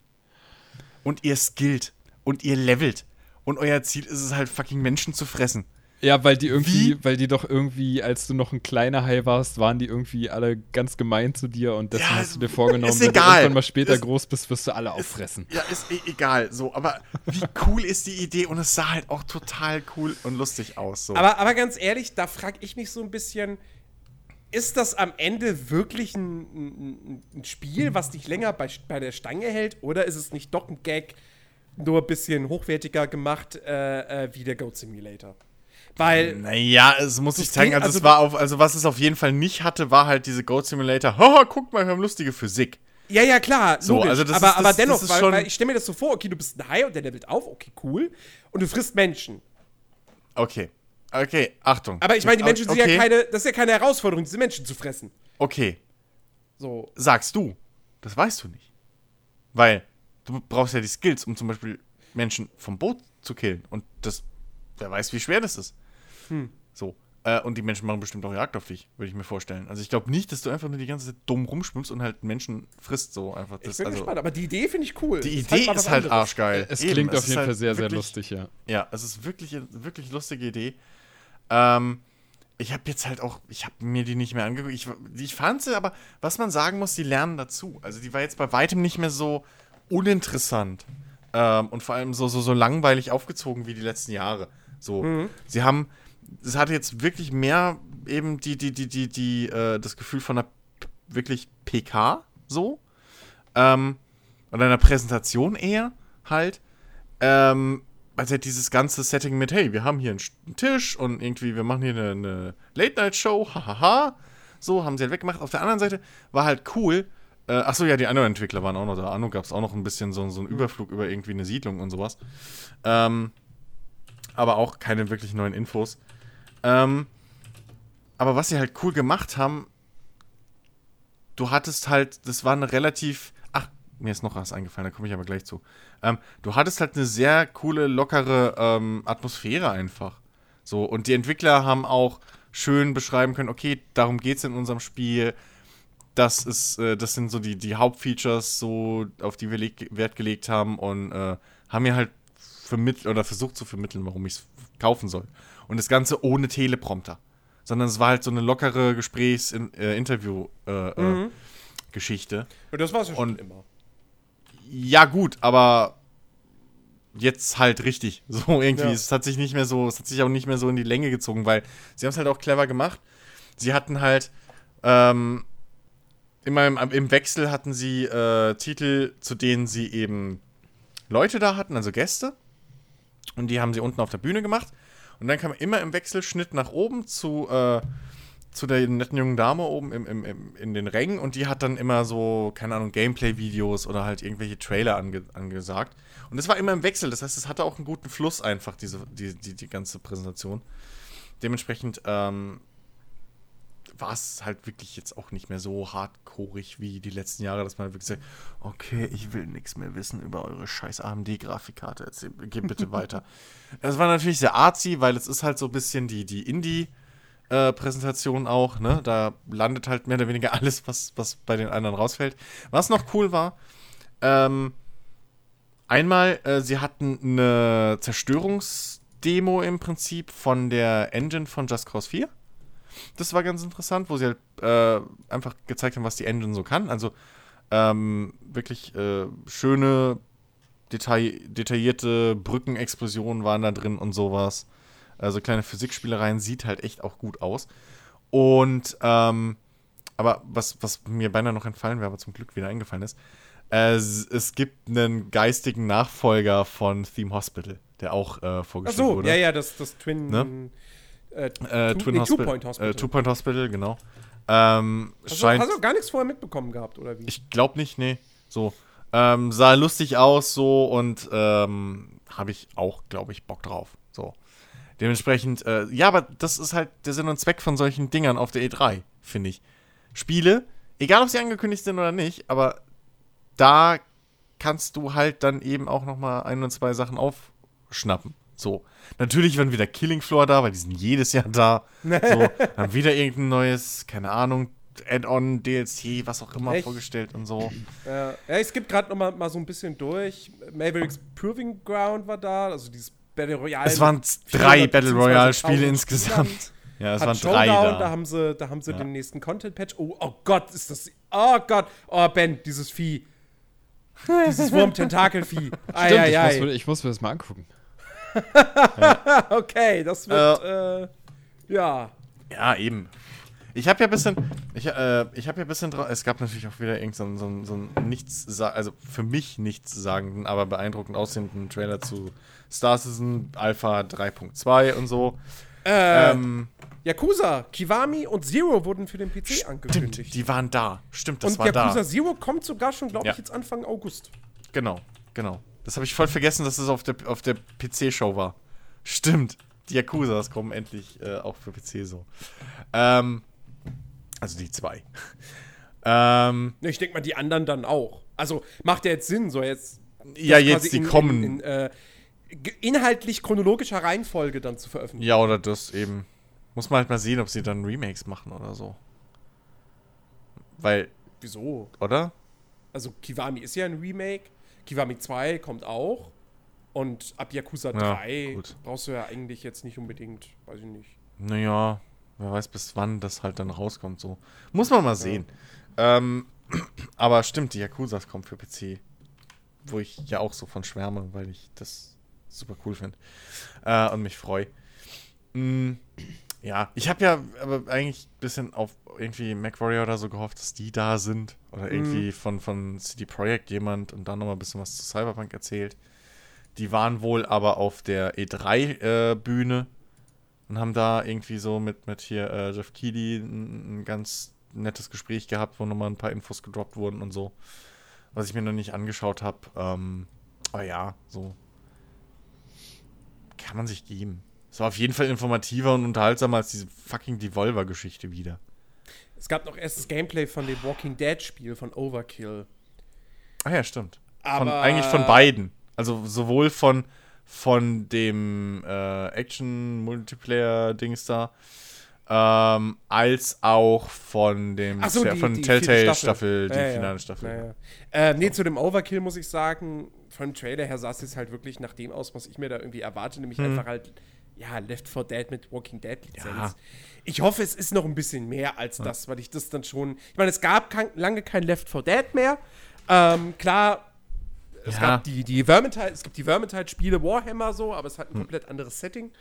Und ihr skillt. Und ihr levelt. Und euer Ziel ist es halt, fucking Menschen zu fressen. Ja, weil die irgendwie, Wie? weil die doch irgendwie, als du noch ein kleiner Hai warst, waren die irgendwie alle ganz gemein zu dir und deswegen ja, hast du dir vorgenommen, wenn egal. du irgendwann mal später ist, groß bist, wirst du alle auffressen. ja, ist e egal, so, aber wie cool ist die Idee und es sah halt auch total cool und lustig aus. So. Aber, aber ganz ehrlich, da frage ich mich so ein bisschen, ist das am Ende wirklich ein, ein, ein Spiel, was dich länger bei, bei der Stange hält oder ist es nicht doch ein Gag, nur ein bisschen hochwertiger gemacht äh, äh, wie der Goat Simulator? Weil. Naja, es muss ich zeigen, also, also, es war auf, also was es auf jeden Fall nicht hatte, war halt diese Goat Simulator. Haha, guck mal, wir haben lustige Physik. Ja, ja, klar. So, logisch. also das aber, ist, das, aber dennoch, weil, weil, ich stelle mir das so vor, okay, du bist ein Hai und der levelt auf, okay, cool. Und du frisst Menschen. Okay. Okay, Achtung. Aber ich meine, die Menschen okay. sind ja keine, das ist ja keine Herausforderung, diese Menschen zu fressen. Okay. So. Sagst du. Das weißt du nicht. Weil du brauchst ja die Skills, um zum Beispiel Menschen vom Boot zu killen. Und das, wer weiß, wie schwer das ist. Hm. So. Äh, und die Menschen machen bestimmt auch Jagd auf dich, würde ich mir vorstellen. Also ich glaube nicht, dass du einfach nur die ganze Zeit dumm rumschwimmst und halt Menschen frisst so einfach. Das, ich bin also, gespannt, aber die Idee finde ich cool. Die ist Idee halt ist halt arschgeil. Es Eben, klingt es auf jeden halt Fall sehr, wirklich, sehr lustig, ja. Ja, es ist wirklich eine wirklich lustige Idee. Ähm, ich habe jetzt halt auch, ich habe mir die nicht mehr angeguckt. Ich, ich fand sie, aber was man sagen muss, die lernen dazu. Also die war jetzt bei weitem nicht mehr so uninteressant ähm, und vor allem so, so, so langweilig aufgezogen wie die letzten Jahre. So, mhm. sie haben es hatte jetzt wirklich mehr eben die, die, die, die, die, äh, das Gefühl von einer wirklich PK so. Ähm, oder einer Präsentation eher halt. Ähm, also halt dieses ganze Setting mit, hey, wir haben hier einen Tisch und irgendwie, wir machen hier eine, eine Late-Night-Show, hahaha. So, haben sie halt weggemacht. Auf der anderen Seite war halt cool. Äh, achso, ja, die anderen Entwickler waren auch noch da. Anno gab es auch noch ein bisschen so, so einen Überflug über irgendwie eine Siedlung und sowas. Ähm, aber auch keine wirklich neuen Infos. Ähm, aber was sie halt cool gemacht haben, du hattest halt, das war eine relativ, ach, mir ist noch was eingefallen, da komme ich aber gleich zu. Ähm, du hattest halt eine sehr coole, lockere ähm, Atmosphäre einfach. So, und die Entwickler haben auch schön beschreiben können, okay, darum geht es in unserem Spiel. Das ist, äh, das sind so die, die Hauptfeatures, so, auf die wir Wert gelegt haben und äh, haben mir halt vermittelt oder versucht zu vermitteln, warum ich es kaufen soll. Und das Ganze ohne Teleprompter. Sondern es war halt so eine lockere Gesprächs-Interview-Geschichte. Äh, äh, mhm. Ja, das war es ja schon immer. Ja, gut, aber jetzt halt richtig. [LAUGHS] So irgendwie. Ja. Es hat sich nicht mehr so, es hat sich auch nicht mehr so in die Länge gezogen, weil sie haben es halt auch clever gemacht. Sie hatten halt, ähm, immer im, im Wechsel hatten sie äh, Titel, zu denen sie eben Leute da hatten, also Gäste. Und die haben sie unten auf der Bühne gemacht. Und dann kam immer im Wechselschnitt nach oben zu, äh, zu der netten jungen Dame oben im, im, im, in den Rängen. Und die hat dann immer so, keine Ahnung, Gameplay-Videos oder halt irgendwelche Trailer ange, angesagt. Und das war immer im Wechsel. Das heißt, es hatte auch einen guten Fluss einfach, diese, die, die, die ganze Präsentation. Dementsprechend ähm, war es halt wirklich jetzt auch nicht mehr so hardcoreig wie die letzten Jahre, dass man wirklich sagt, okay, ich will nichts mehr wissen über eure scheiß AMD-Grafikkarte, geh bitte [LAUGHS] weiter. Es war natürlich sehr artsy, weil es ist halt so ein bisschen die, die Indie-Präsentation auch, ne? Da landet halt mehr oder weniger [LAUGHS] alles, was, was bei den anderen rausfällt. Was noch cool war, ähm, einmal, äh, sie hatten eine Zerstörungsdemo im Prinzip von der Engine von Just Cause 4 das war ganz interessant, wo sie halt äh, einfach gezeigt haben, was die Engine so kann. Also ähm, wirklich äh, schöne, detail detaillierte Brückenexplosionen waren da drin und sowas. Also kleine Physikspielereien sieht halt echt auch gut aus. Und ähm, aber was, was mir beinahe noch entfallen wäre, aber zum Glück wieder eingefallen ist, es, es gibt einen geistigen Nachfolger von Theme Hospital, der auch äh, vorgestellt Ach so, wurde. ja, ja, das, das Twin. Ne? Äh, äh, Twin nee, Hospital. Two Point Hospital. Äh, Two Point Hospital, genau. Ähm, hast, scheint, du, hast du gar nichts vorher mitbekommen gehabt, oder wie? Ich glaube nicht, nee. So. Ähm, sah lustig aus, so und ähm, habe ich auch, glaube ich, Bock drauf. So. Dementsprechend, äh, ja, aber das ist halt der Sinn und Zweck von solchen Dingern auf der E3, finde ich. Spiele, egal ob sie angekündigt sind oder nicht, aber da kannst du halt dann eben auch noch mal ein und zwei Sachen aufschnappen. So. Natürlich waren wieder Killing Floor da, weil die sind jedes Jahr da. [LAUGHS] so, dann wieder irgendein neues, keine Ahnung, Add-on, DLC, was auch immer Echt? vorgestellt und so. Ja, ja ich skippe gerade noch mal, mal so ein bisschen durch. Mavericks Proving Ground war da, also dieses Battle Royale. Es waren drei Battle Royale-Spiele insgesamt. Ja, es Hat waren Showdown, drei da. Da haben sie, da haben sie ja. den nächsten Content-Patch. Oh, oh Gott, ist das. Oh Gott. Oh, Ben, dieses Vieh. [LAUGHS] dieses Wurm-Tentakel-Vieh. Stimmt, ich, muss, ich muss mir das mal angucken. [LAUGHS] okay, das wird, äh, ja. Ja, eben. Ich habe ja ein bisschen, ich, äh, ich habe ja ein bisschen drauf, es gab natürlich auch wieder irgendeinen so, so, so ein nichts, also für mich nichts sagenden, aber beeindruckend aussehenden Trailer zu Star Citizen Alpha 3.2 und so. Äh, ähm, Yakuza, Kiwami und Zero wurden für den PC stimmt, angekündigt. Die waren da. Stimmt, das und war Yakuza da. Und Yakuza Zero kommt sogar schon, glaube ja. ich, jetzt Anfang August. Genau, genau. Das habe ich voll vergessen, dass es das auf der, auf der PC-Show war. Stimmt. Die Yakuzas kommen endlich äh, auch für PC so. Ähm, also die zwei. [LAUGHS] ähm, ich denke mal, die anderen dann auch. Also macht ja jetzt Sinn, so jetzt. Ja, jetzt die in, kommen. In, in, äh, inhaltlich chronologischer Reihenfolge dann zu veröffentlichen. Ja, oder das eben. Muss man halt mal sehen, ob sie dann Remakes machen oder so. Weil. Wieso? Oder? Also Kiwami ist ja ein Remake. Kiwami 2 kommt auch. Und ab Yakuza 3 ja, brauchst du ja eigentlich jetzt nicht unbedingt, weiß ich nicht. Naja, wer weiß, bis wann das halt dann rauskommt. So. Muss man mal sehen. Ja. Ähm, [CLEARS THROAT] aber stimmt, die Yakuzas kommen für PC. Wo ich ja auch so von schwärme, weil ich das super cool finde. Äh, und mich freue. Mm, ja, ich habe ja aber eigentlich ein bisschen auf irgendwie MacWarrior oder so gehofft, dass die da sind. Oder irgendwie mhm. von, von CD Projekt jemand und dann nochmal ein bisschen was zu Cyberpunk erzählt. Die waren wohl aber auf der E3-Bühne äh, und haben da irgendwie so mit, mit hier äh, Jeff Keighley ein, ein, ganz nettes Gespräch gehabt, wo nochmal ein paar Infos gedroppt wurden und so. Was ich mir noch nicht angeschaut habe. Ähm, aber ja, so. Kann man sich geben. Es war auf jeden Fall informativer und unterhaltsamer als diese fucking Devolver-Geschichte wieder. Es gab noch erstes Gameplay von dem Walking Dead-Spiel von Overkill. Ah ja, stimmt. Aber von, eigentlich von beiden. Also sowohl von, von dem äh, Action-Multiplayer-Dings da, ähm, als auch von dem so, die, von die Telltale Staffel, Staffel, die ja, finale Staffel. Ja, ja. Äh, nee, zu dem Overkill muss ich sagen, von Trailer her sah es jetzt halt wirklich nach dem aus, was ich mir da irgendwie erwarte, nämlich hm. einfach halt, ja, Left 4 Dead mit Walking Dead Lizenz. Ja. Ich hoffe, es ist noch ein bisschen mehr als ja. das, weil ich das dann schon. Ich meine, es gab kein, lange kein Left 4 Dead mehr. Ähm, klar, es ja. gab die, die Vermintide, es gibt die Vermintide-Spiele Warhammer so, aber es hat ein hm. komplett anderes Setting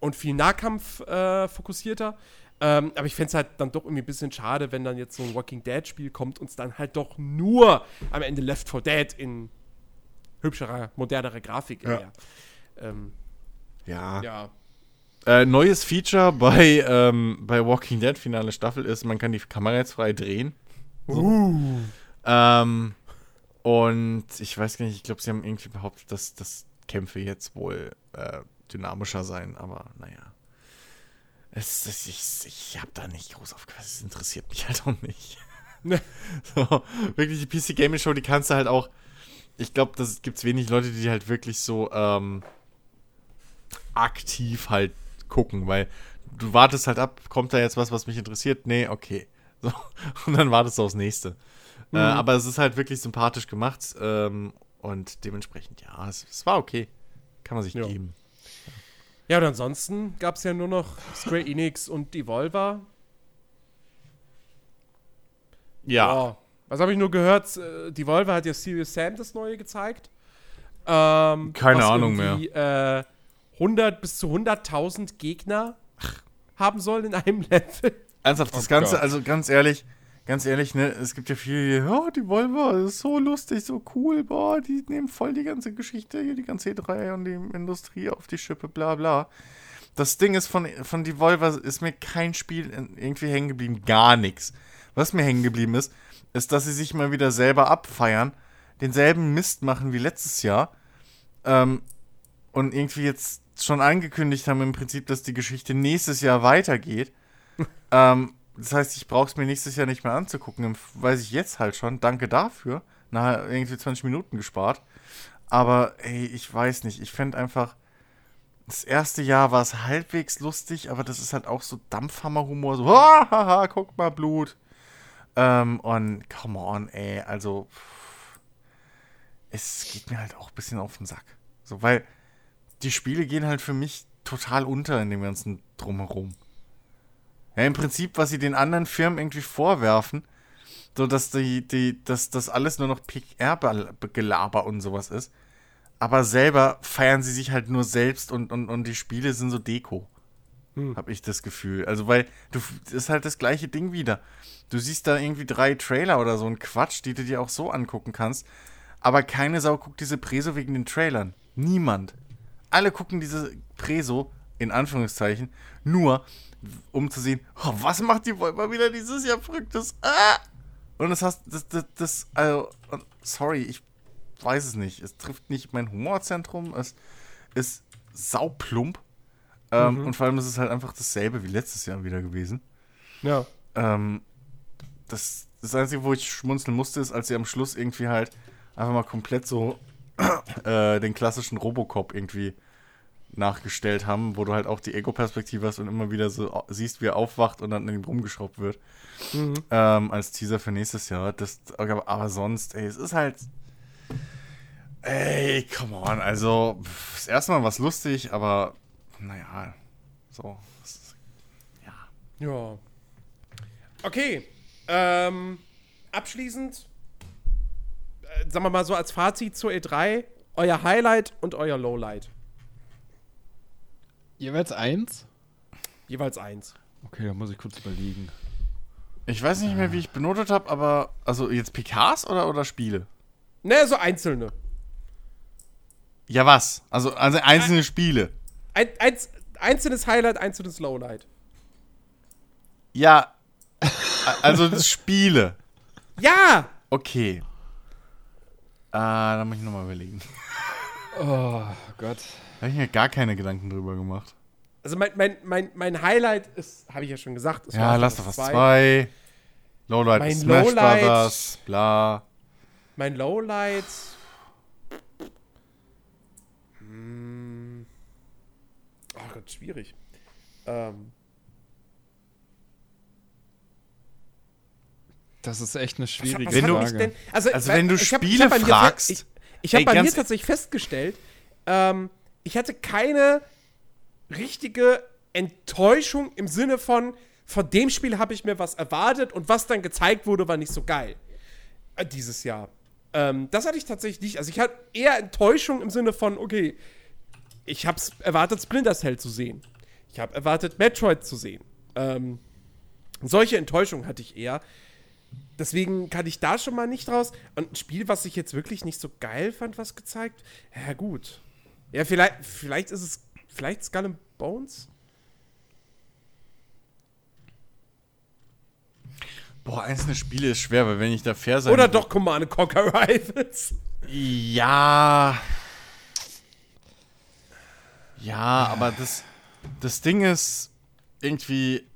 und viel Nahkampf äh, fokussierter. Ähm, aber ich fände es halt dann doch irgendwie ein bisschen schade, wenn dann jetzt so ein Walking Dead-Spiel kommt und es dann halt doch nur am Ende Left 4 Dead in hübscherer, modernerer Grafik. Ja. Ähm, ja. ja. Äh, neues Feature bei, ähm, bei Walking Dead finale Staffel ist, man kann die Kamera jetzt frei drehen. So. Uh. Ähm, und ich weiß gar nicht, ich glaube, sie haben irgendwie behauptet, dass, dass Kämpfe jetzt wohl äh, dynamischer sein, aber naja. Es, es, ich ich habe da nicht groß aufgepasst. Es interessiert mich halt auch nicht. [LAUGHS] so, wirklich, die PC Gaming Show, die kannst du halt auch. Ich glaube, das gibt es wenig Leute, die halt wirklich so ähm, aktiv halt gucken, weil du wartest halt ab, kommt da jetzt was, was mich interessiert? Nee, okay. [LAUGHS] So, und dann wartest du aufs nächste. Äh, mhm. Äh, aber es ist halt wirklich sympathisch gemacht ähm, und dementsprechend, ja, es, es, war okay. Kann man sich ja. geben. Ja, und ansonsten gab es ja nur noch Square Enix und Devolver. Ja. Oh, was habe ich nur gehört? Äh, Devolver hat ja Serious Sam das neue gezeigt. Ähm, Keine Ahnung mehr. Äh, 100 bis zu 100.000 Gegner haben sollen in einem [LAUGHS] Level. Ernsthaft, das oh Ganze, Gott. also ganz ehrlich, ganz ehrlich, ne, es gibt ja viele, oh, die Volvo ist so lustig, so cool, boah, die nehmen voll die ganze Geschichte hier, die ganze E3 und die Industrie auf die Schippe, bla bla. Das Ding ist, von, von Devolver ist mir kein Spiel irgendwie hängen geblieben, gar nichts. Was mir hängen geblieben ist, ist, dass sie sich mal wieder selber abfeiern, denselben Mist machen wie letztes Jahr ähm, und irgendwie jetzt schon angekündigt haben im Prinzip, dass die Geschichte nächstes Jahr weitergeht. [LAUGHS] ähm, das heißt, ich brauche es mir nächstes Jahr nicht mehr anzugucken. Weiß ich jetzt halt schon. Danke dafür. Nachher irgendwie 20 Minuten gespart. Aber ey, ich weiß nicht. Ich fände einfach, das erste Jahr war es halbwegs lustig, aber das ist halt auch so Dampfhammerhumor. So, [LAUGHS] haha, guck mal, Blut. Ähm, und come on, ey. Also, pff, es geht mir halt auch ein bisschen auf den Sack. So, weil die Spiele gehen halt für mich total unter in dem ganzen Drumherum. Ja, im Prinzip, was sie den anderen Firmen irgendwie vorwerfen, so dass die, die, dass das alles nur noch PR-Gelaber und sowas ist. Aber selber feiern sie sich halt nur selbst und, und, und die Spiele sind so Deko. Hm. Hab ich das Gefühl. Also, weil du, das ist halt das gleiche Ding wieder. Du siehst da irgendwie drei Trailer oder so ein Quatsch, die du dir auch so angucken kannst. Aber keine Sau guckt diese Preso wegen den Trailern. Niemand. Alle gucken diese Preso, in Anführungszeichen, nur, um zu sehen, oh, was macht die Wolper wieder dieses Jahr Verrücktes? Ah! Und das heißt, das, das, das, also, sorry, ich weiß es nicht. Es trifft nicht mein Humorzentrum. Es ist sauplump. Ähm, mhm. Und vor allem ist es halt einfach dasselbe wie letztes Jahr wieder gewesen. Ja. Ähm, das, das Einzige, wo ich schmunzeln musste, ist, als sie am Schluss irgendwie halt einfach mal komplett so äh, den klassischen Robocop irgendwie nachgestellt haben, wo du halt auch die Ego-Perspektive hast und immer wieder so siehst, wie er aufwacht und dann in ihm rumgeschraubt wird. Mhm. Ähm, als Teaser für nächstes Jahr. Das, aber, aber sonst, ey, es ist halt. Ey, come on. Also, das erste Mal war es lustig, aber naja, so. ja. Ja. Okay. Ähm, abschließend, äh, sagen wir mal so als Fazit zur E3, euer Highlight und euer Lowlight. Jeweils eins? Jeweils eins. Okay, da muss ich kurz überlegen. Ich weiß nicht mehr, wie ich benotet habe, aber also jetzt PKs oder, oder Spiele? Ne, so einzelne. Ja, was? Also, also einzelne ein, Spiele. Ein, ein, einzelnes Highlight, einzelnes Lowlight. Ja. [LAUGHS] also das Spiele. Ja! Okay. Ah, da muss ich nochmal überlegen. Oh Gott. Da habe ich mir gar keine Gedanken drüber gemacht. Also mein, mein, mein, mein Highlight ist, habe ich ja schon gesagt, ja, Last of Us 2. Lowlight mein Smash Lowlight, Brothers, bla. Mein Lowlight. Hm. Oh Gott, schwierig. Ähm. Das ist echt eine schwierige was, was Frage. Also, also wenn du Spiele hab, ich fragst. Ich, Ich habe bei mir tatsächlich festgestellt, ähm, ich hatte keine richtige Enttäuschung im Sinne von, von dem Spiel habe ich mir was erwartet und was dann gezeigt wurde, war nicht so geil. Äh, dieses Jahr. Ähm, das hatte ich tatsächlich nicht. Also ich hatte eher Enttäuschung im Sinne von, okay, ich habe erwartet, Splinter Cell zu sehen. Ich habe erwartet, Metroid zu sehen. Ähm, solche Enttäuschung hatte ich eher. Deswegen kann ich da schon mal nicht raus. Und ein Spiel, was ich jetzt wirklich nicht so geil fand, was gezeigt, ja gut. Ja, vielleicht, vielleicht ist es, vielleicht Skull and Bones? Boah, einzelne Spiele ist schwer, weil wenn ich da fair sein Oder doch Command Conquer [LAUGHS] Rivals. Ja. Ja, aber das, das Ding ist irgendwie,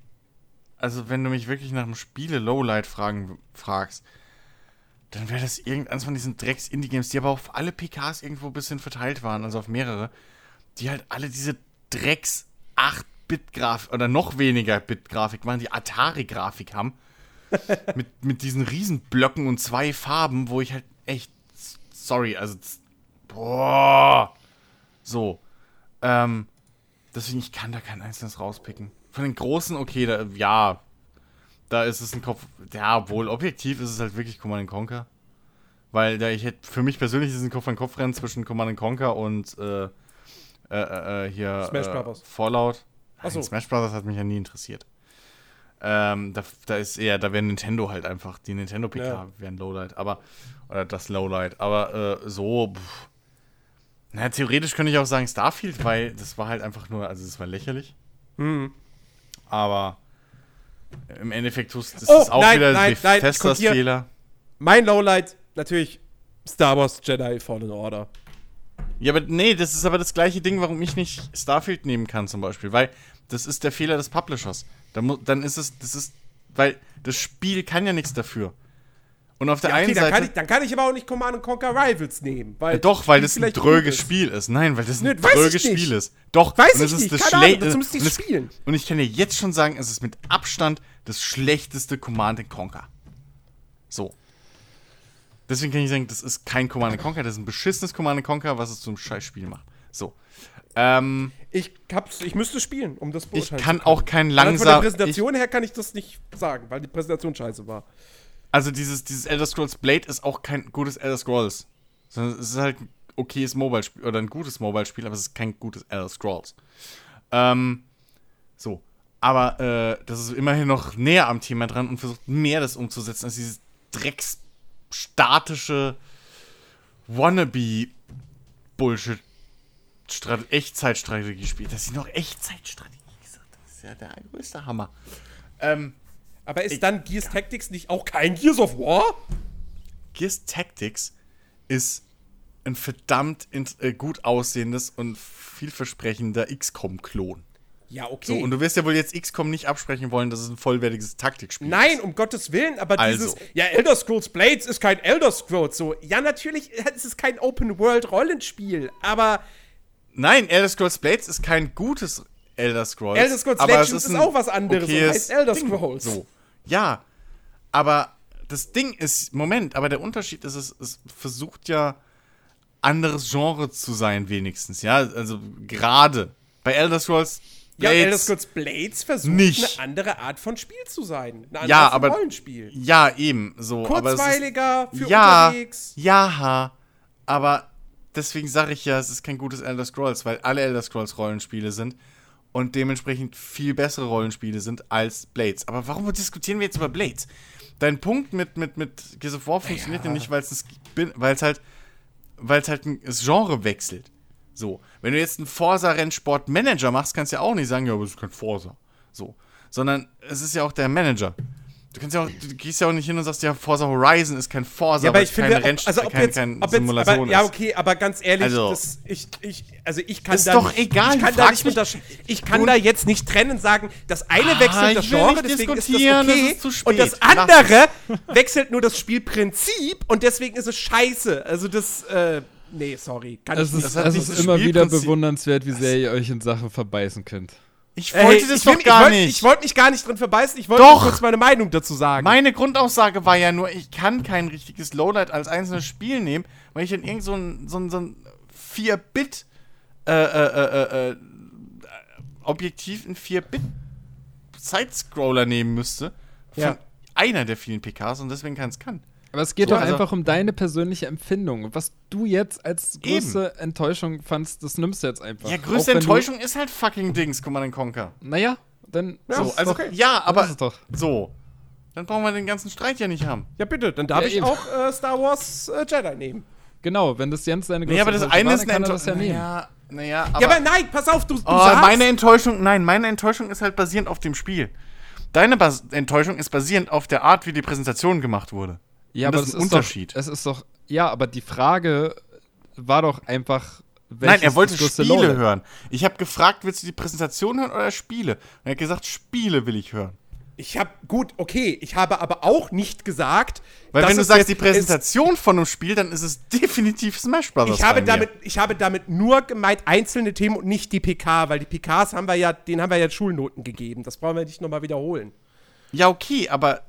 also wenn du mich wirklich nach einem Spiele Lowlight fragen, fragst, dann wäre das irgendeins von diesen Drecks-Indie-Games, die aber auf alle PKs irgendwo ein bisschen verteilt waren, also auf mehrere, die halt alle diese Drecks 8-Bit-Grafik oder noch weniger Bit-Grafik machen, die Atari-Grafik haben [LAUGHS] mit, mit diesen Riesenblöcken und zwei Farben, wo ich halt echt, sorry, also, boah, so. Ähm, deswegen, ich kann da kein einzelnes rauspicken. Von den großen, okay, da, ja, da ist es ein Kopf, ja, wohl objektiv ist es halt wirklich Command Conquer. Weil da ich hätte, für mich persönlich ist es ein Kopf-an-Kopf-Rennen zwischen Command Conquer und, äh, äh, äh, äh hier, Smash Brothers. Fallout. Achso. Smash Brothers hat mich ja nie interessiert. Ähm, da, da ist eher, da wäre Nintendo halt einfach, die Nintendo PK ja. wäre ein Lowlight, aber, oder das Lowlight, aber äh, so, pff. na, theoretisch könnte ich auch sagen Starfield, weil das war halt einfach nur, also das war lächerlich. Mhm. Aber im Endeffekt das oh, ist auch nein, wieder nein, Bethesdas Fehler. Mein Lowlight, natürlich Star Wars Jedi Fallen Order. Ja, aber nee, das ist aber das gleiche Ding, warum ich nicht Starfield nehmen kann zum Beispiel, weil das ist der Fehler des Publishers. Dann, dann ist es, das ist, weil das Spiel kann ja nichts dafür. Und auf der ja, okay, einen Seite. Dann kann, ich, dann kann ich aber auch nicht Command Conquer Rivals nehmen. Weil ja, doch, weil das ein dröges Spiel ist. Nein, weil das ein Nö, dröges Spiel ist. Doch, weiß und ich ist nicht. das schlechteste. Und, und ich kann dir jetzt schon sagen, es ist mit Abstand das schlechteste Command Conquer. So. Deswegen kann ich sagen, das ist kein Command Conquer, das ist ein beschissenes Command Conquer, was es zum Scheißspiel macht. So. Ähm, ich, hab's, ich müsste spielen, um das beurteilen Ich kann auch kein langsam. Von der Präsentation ich, her kann ich das nicht sagen, weil die Präsentation scheiße war. Also dieses, dieses Elder Scrolls Blade ist auch kein gutes Elder Scrolls. Sondern es ist halt ein okayes Mobile-Spiel oder ein gutes Mobile-Spiel, aber es ist kein gutes Elder Scrolls. Ähm, so. Aber äh, das ist immerhin noch näher am Thema dran und versucht mehr das umzusetzen als dieses drecksstatische Wannabe-Bullshit Echtzeitstrategie spielt, dass sie noch Echtzeitstrategie gesagt Das ist ja der größte Hammer. Ähm, aber ist ich, dann Gears Tactics nicht auch kein Gears of War? Gears Tactics ist ein verdammt äh, gut aussehendes und vielversprechender XCOM-Klon. Ja, okay. So, und du wirst ja wohl jetzt XCOM nicht absprechen wollen, dass es ein vollwertiges Taktikspiel Nein, ist. Nein, um Gottes Willen, aber also. dieses, ja, Elder Scrolls Blades ist kein Elder Scrolls, so. Ja, natürlich ist es kein Open-World-Rollenspiel, aber Nein, Elder Scrolls Blades ist kein gutes Elder Scrolls. Elder Scrolls aber Legends ist, ist, auch was anderes und heißt Elder Scrolls. So. Ja, aber das Ding ist, Moment, aber der Unterschied ist, es, es versucht ja anderes Genre zu sein, wenigstens, ja. Also gerade bei Elder Scrolls Blades. Ja, Elder Scrolls Blades versucht nicht. eine andere Art von Spiel zu sein. Eine andere ja, Art von aber, Rollenspiel. Ja, eben. So, Kurzweiliger, ist, für ja, unterwegs. Ja, aber deswegen sage ich ja, es ist kein gutes Elder Scrolls, weil alle Elder Scrolls Rollenspiele sind und dementsprechend viel bessere Rollenspiele sind als Blades. Aber warum diskutieren wir jetzt über Blades? Dein Punkt mit, mit, mit Gears of War funktioniert ja, ja nicht, weil es halt, weil es halt ein Genre wechselt. So, wenn du jetzt einen Forza-Rennsport-Manager machst, kannst du ja auch nicht sagen, ja, aber es ist kein Forza. So, sondern es ist ja auch der Manager. Du kannst ja auch, du gehst ja auch nicht hin und sagst, ja, Forza Horizon ist kein Forza, ja, aber ich finde, keine also ob kein, jetzt, kein ob jetzt, aber, Ja, okay, aber ganz ehrlich, also, das, ich, ich, also ich kann ist da doch nicht, egal, ich kann, da, nicht ich kann da jetzt nicht trennen und sagen, das eine ah, wechselt das Genre, deswegen ist das okay, das ist und das andere [LAUGHS] wechselt nur das Spielprinzip und deswegen ist es scheiße. Also das, äh, nee, sorry. Kann es ist, es ist immer wieder bewundernswert, wie sehr ihr euch in Sachen verbeißen könnt. Ich wollte das ich doch gar ich wollt, nicht. Ich wollte mich gar nicht drin verbeißen. Ich wollte kurz meine Meinung dazu sagen. Meine Grundaussage war ja nur, ich kann kein richtiges Lowlight als einzelnes Spiel nehmen, weil ich dann irgend so ein, so ein, so ein 4-Bit äh, äh, äh, äh, Objektiv in 4-Bit Sidescroller nehmen müsste. Von ja. einer der vielen PKs und deswegen kann es kann. Aber es geht so, doch also einfach um deine persönliche Empfindung. Was du jetzt als größte eben. Enttäuschung fandst, das nimmst du jetzt einfach. Ja, größte Enttäuschung ist halt fucking Dings, Command Conquer. Naja, dann. Ja, so, also, okay. ja aber. So. Dann brauchen wir den ganzen Streit ja nicht haben. Ja, bitte, dann darf ja, ich eben. auch äh, Star Wars äh, Jedi nehmen. Genau, wenn das Jens seine größte naja, aber das eine ist eine Enttäuschung. Ja naja, naja, aber, ja, aber nein, pass auf, du, du oh, sagst. Meine Enttäuschung, nein, meine Enttäuschung ist halt basierend auf dem Spiel. Deine Bas Enttäuschung ist basierend auf der Art, wie die Präsentation gemacht wurde. Ja, aber das ist ein Unterschied. Doch, es ist doch, ja, aber die Frage war doch einfach. Nein, er wollte Spiele Lowlight? hören. Ich habe gefragt, willst du die Präsentation hören oder Spiele? Und er hat gesagt, Spiele will ich hören. Ich habe gut, okay, ich habe aber auch nicht gesagt, weil wenn du sagst die Präsentation von einem Spiel, dann ist es definitiv Smash Bros. Ich habe damit, ich habe damit nur gemeint einzelne Themen und nicht die PK, weil die PKs haben wir ja, denen haben wir ja Schulnoten gegeben. Das brauchen wir nicht nochmal wiederholen. Ja, okay, aber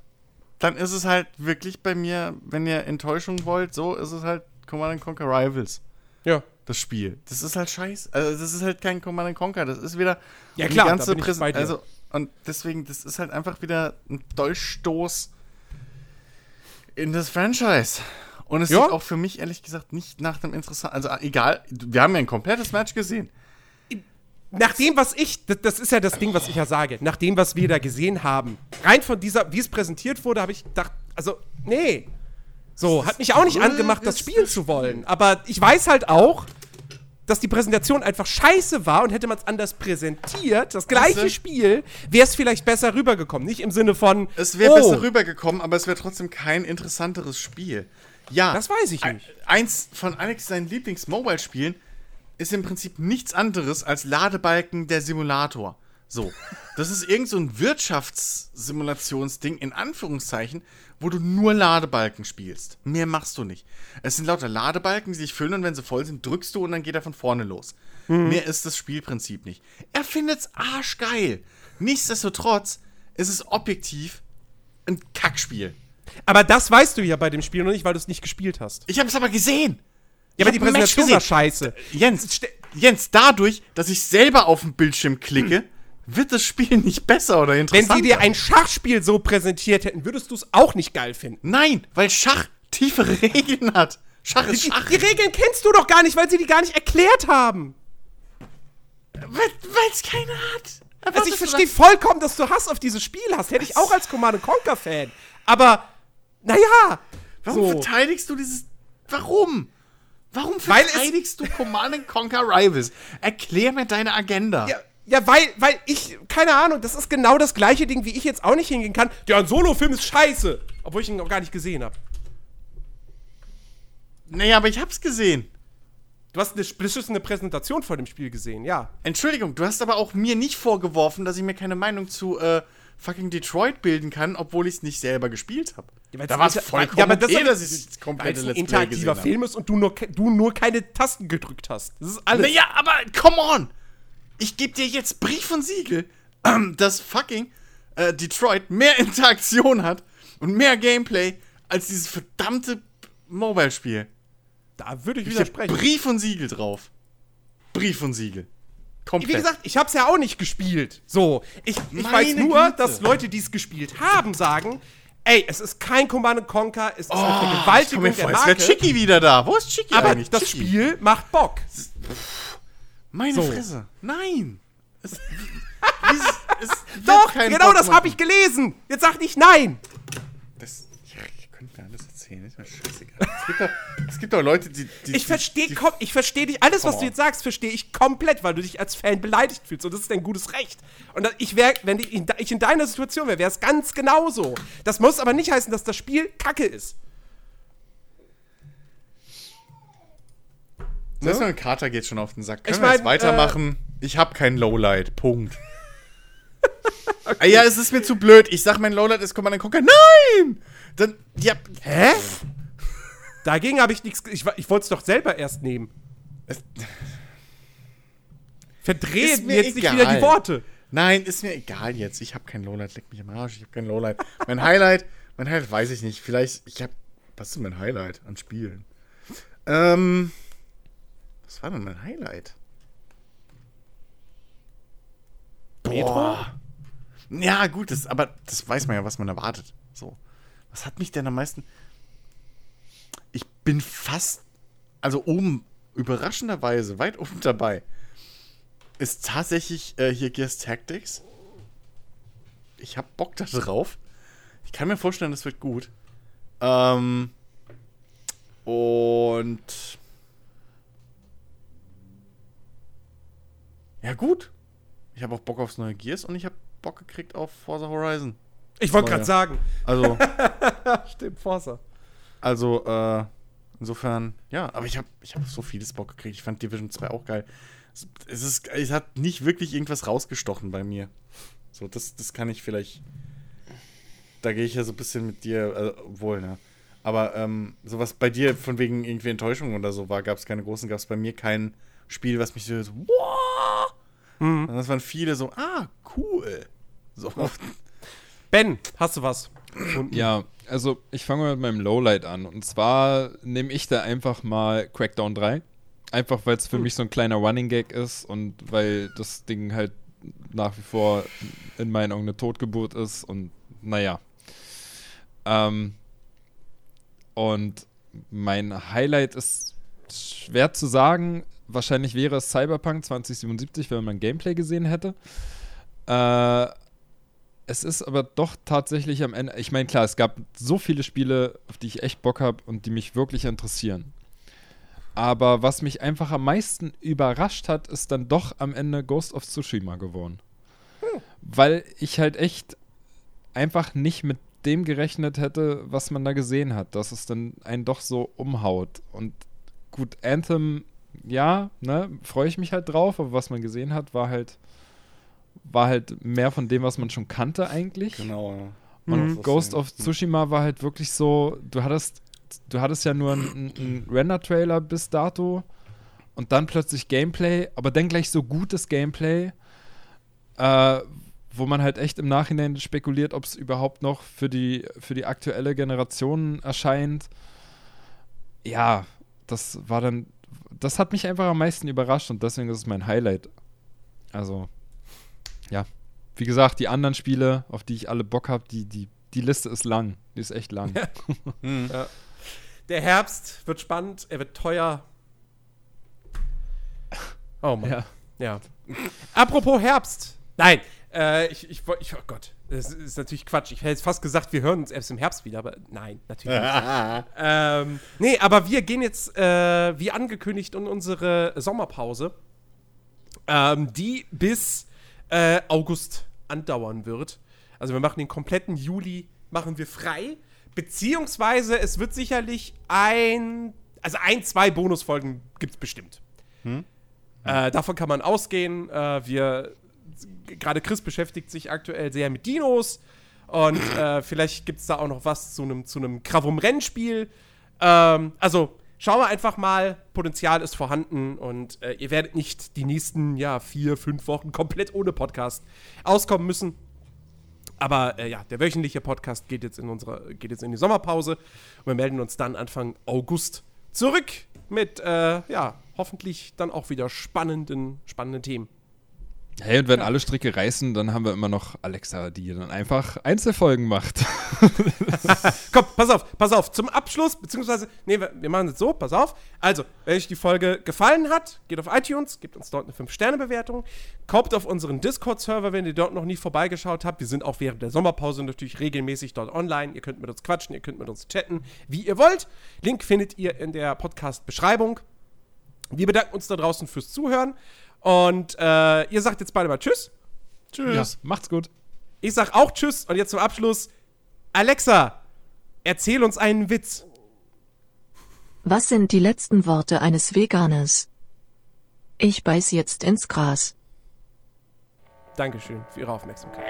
dann ist es halt wirklich bei mir, wenn ihr Enttäuschung wollt, so ist es halt Command Conquer Rivals. Ja. Das Spiel. Das ist halt scheiße. Also, das ist halt kein Command Conquer. Das ist wieder ja, klar, die ganze Präsentation. Also, und deswegen, das ist halt einfach wieder ein Dolchstoß in das Franchise. Und es ja. sieht auch für mich ehrlich gesagt nicht nach dem interessanten. Also, egal, wir haben ja ein komplettes Match gesehen nach dem, was ich, das, das, ist ja das Ding, was ich ja sage, nach dem, was wir da gesehen haben, rein von dieser, wie es präsentiert wurde, habe ich gedacht, also, nee. So, hat mich auch nicht angemacht, das spielen zu wollen. Aber ich weiß halt auch, dass die Präsentation einfach scheiße war und hätte man es anders präsentiert, das gleiche also, Spiel, wäre es vielleicht besser rübergekommen. Nicht im Sinne von. Es wäre oh, besser rübergekommen, aber es wäre trotzdem kein interessanteres Spiel. Ja. Das weiß ich nicht. Eins von Alex seinen Lieblings-Mobile-Spielen ist im Prinzip nichts anderes als Ladebalken der Simulator. So. Das ist irgend so ein Wirtschaftssimulationsding in Anführungszeichen, wo du nur Ladebalken spielst. Mehr machst du nicht. Es sind lauter Ladebalken, die sich füllen und wenn sie voll sind, drückst du und dann geht er von vorne los. Mhm. Mehr ist das Spielprinzip nicht. Er findet's arschgeil. Nichtsdestotrotz ist es objektiv ein Kackspiel. Aber das weißt du ja bei dem Spiel noch nicht, weil du es nicht gespielt hast. Ich habe es aber gesehen. Ja, aber die Präsentation war scheiße. Jens, Jens, dadurch, dass ich selber auf den Bildschirm klicke, hm. wird das Spiel nicht besser oder interessanter. Wenn sie dir ein Schachspiel so präsentiert hätten, würdest du es auch nicht geil finden. Nein, weil Schach tiefere Regeln hat. Schach ist die, Schach. Die Regeln kennst du doch gar nicht, weil sie die gar nicht erklärt haben. Weil es keiner hat. Also ich verstehe vollkommen, dass du Hass auf dieses Spiel hast. Hätte ich auch als Command Conquer Fan. Aber naja. Warum so. verteidigst du dieses? Warum? Warum verteidigst du Command Conquer Rivals? Erklär mir deine Agenda. Ja, ja, weil, weil ich, keine Ahnung, das ist genau das gleiche Ding, wie ich jetzt auch nicht hingehen kann. Ja, ein Solo-Film ist scheiße. Obwohl ich ihn noch gar nicht gesehen habe. Naja, aber ich hab's gesehen. Du hast eine beschissene Präsentation vor dem Spiel gesehen, ja. Entschuldigung, du hast aber auch mir nicht vorgeworfen, dass ich mir keine Meinung zu äh, fucking Detroit bilden kann, obwohl ich es nicht selber gespielt habe. Ja, da war es vollkommen ja, aber das eh, dass ich es komplett ein interaktiver Film ist und du nur, du nur keine Tasten gedrückt hast. Das ist alles. Naja, aber come on! Ich gebe dir jetzt Brief und Siegel, [CLEARS THROAT] dass fucking äh, Detroit mehr [LAUGHS] Interaktion hat und mehr Gameplay als dieses verdammte Mobile-Spiel. Da würde ich, ich widersprechen. Brief und Siegel drauf. Brief und Siegel. Komplett. Wie gesagt, ich habe es ja auch nicht gespielt. So, ich, ich weiß nur, Güte. dass Leute, die es gespielt haben, sagen, ey, es ist kein Command Conquer, es ist oh, eine Vergewaltigung ich der Marke. Wäre Chicky wieder da. Wo ist Chicky Aber eigentlich? das Chicky. Spiel macht Bock. Meine so. Fresse. Nein. Es, [LAUGHS] es, es Doch, genau Bock das habe ich gelesen. Jetzt sag nicht nein. Das, könnte mir alles erzählen. Ist mir scheißegal. Es gibt doch, es gibt doch Leute, die. die ich verstehe ich versteh dich. Alles, was du jetzt sagst, verstehe ich komplett, weil du dich als Fan beleidigt fühlst. Und das ist dein gutes Recht. Und ich wäre, wenn ich in deiner Situation wäre, wäre es ganz genauso. Das muss aber nicht heißen, dass das Spiel kacke ist. Selbst mein Kater geht schon auf den Sack. Können ich wir mein, jetzt weitermachen? Äh, ich habe kein Lowlight. Punkt. [LAUGHS] okay. ah, ja, es ist mir zu blöd. Ich sag, mein Lowlight ist Command Conquer. Nein! Dann, ja. Hä? Dagegen habe ich nichts. Ich, ich wollte es doch selber erst nehmen. Verdreht mir jetzt egal. nicht wieder die Worte. Nein, ist mir egal jetzt. Ich habe kein Lowlight, leck mich am Arsch. Ich habe kein Lowlight. Mein Highlight, mein Highlight weiß ich nicht. Vielleicht, ich habe, was ist mein Highlight an Spielen? Ähm, was war denn mein Highlight? Metro? Ja, gut, das, aber das weiß man ja, was man erwartet. So. Was hat mich denn am meisten. Ich bin fast, also oben, überraschenderweise, weit oben dabei ist tatsächlich äh, hier Gears Tactics. Ich hab Bock da drauf. Ich kann mir vorstellen, das wird gut. Ähm, und ja gut. Ich habe auch Bock aufs neue Gears und ich habe Bock gekriegt auf Forza Horizon. Ich wollte gerade sagen. Also [LAUGHS] stimmt Forza. Also äh, insofern ja, aber ich habe ich habe so vieles Bock gekriegt. Ich fand Division 2 auch geil es, ist, es hat nicht wirklich irgendwas rausgestochen bei mir. So, das, das kann ich vielleicht. Da gehe ich ja so ein bisschen mit dir, äh, wohl, ne? Aber ähm, sowas bei dir von wegen irgendwie Enttäuschung oder so war, gab es keine großen, gab es bei mir kein Spiel, was mich so, so wow! Mhm. Das waren viele so, ah, cool. So. Ben, hast du was? Ja, also ich fange mal mit meinem Lowlight an. Und zwar nehme ich da einfach mal Crackdown 3. Einfach weil es für hm. mich so ein kleiner Running Gag ist und weil das Ding halt nach wie vor in meinen Augen eine Totgeburt ist und naja. Ähm, und mein Highlight ist schwer zu sagen. Wahrscheinlich wäre es Cyberpunk 2077, wenn man Gameplay gesehen hätte. Äh, es ist aber doch tatsächlich am Ende. Ich meine, klar, es gab so viele Spiele, auf die ich echt Bock habe und die mich wirklich interessieren. Aber was mich einfach am meisten überrascht hat, ist dann doch am Ende Ghost of Tsushima geworden. Hm. Weil ich halt echt einfach nicht mit dem gerechnet hätte, was man da gesehen hat, dass es dann einen doch so umhaut. Und gut, Anthem, ja, ne, freue ich mich halt drauf, aber was man gesehen hat, war halt war halt mehr von dem, was man schon kannte eigentlich. Genau, ja. Und mhm. Ghost of Tsushima war halt wirklich so, du hattest du hattest ja nur einen, einen Render-Trailer bis dato und dann plötzlich Gameplay, aber dann gleich so gutes Gameplay, äh, wo man halt echt im Nachhinein spekuliert, ob es überhaupt noch für die, für die aktuelle Generation erscheint. Ja, das war dann, das hat mich einfach am meisten überrascht und deswegen ist es mein Highlight. Also, ja. Wie gesagt, die anderen Spiele, auf die ich alle Bock habe, die, die, die Liste ist lang. Die ist echt lang. [LAUGHS] hm. ja. Der Herbst wird spannend, er wird teuer. Oh Mann. Ja. ja. Apropos Herbst. Nein, äh, ich, ich, ich, oh Gott, das ist natürlich Quatsch. Ich hätte jetzt fast gesagt, wir hören uns erst im Herbst wieder, aber nein, natürlich nicht. [LAUGHS] ähm, nee, aber wir gehen jetzt, äh, wie angekündigt, in unsere Sommerpause, ähm, die bis äh, August andauern wird. Also wir machen den kompletten Juli, machen wir frei. Beziehungsweise es wird sicherlich ein, also ein, zwei Bonusfolgen gibt es bestimmt. Hm? Äh, davon kann man ausgehen. Äh, wir, gerade Chris beschäftigt sich aktuell sehr mit Dinos und äh, [CLEARS THROAT] vielleicht gibt es da auch noch was zu einem zu Kravum-Rennspiel. Ähm, also schauen wir einfach mal, Potenzial ist vorhanden und äh, ihr werdet nicht die nächsten ja, vier, fünf Wochen komplett ohne Podcast auskommen müssen. Aber äh, ja, der wöchentliche Podcast geht jetzt in unsere, geht jetzt in die Sommerpause und wir melden uns dann Anfang August zurück mit äh, ja, hoffentlich dann auch wieder spannenden, spannenden Themen. Hey, und wenn ja. alle Stricke reißen, dann haben wir immer noch Alexa, die dann einfach Einzelfolgen macht. [LAUGHS] Komm, pass auf, pass auf. Zum Abschluss, beziehungsweise, nee, wir, machen es so, pass auf. Also, wenn euch die Folge gefallen hat, geht auf iTunes, gebt uns dort eine 5-Sterne-Bewertung, kommt auf unseren Discord-Server, wenn ihr dort noch nie vorbeigeschaut habt. Wir sind auch während der Sommerpause natürlich regelmäßig dort online. Ihr könnt mit uns quatschen, ihr könnt mit uns chatten, wie ihr wollt. Link findet ihr in der Podcast-Beschreibung. Wir bedanken uns da draußen fürs Zuhören und äh, ihr sagt jetzt beide mal Tschüss. Tschüss. Ja, macht's gut. Ich sag auch Tschüss und jetzt zum Abschluss. Alexa, erzähl uns einen Witz. Was sind die letzten Worte eines Veganers? Ich beiß jetzt ins Gras. Dankeschön für Ihre Aufmerksamkeit.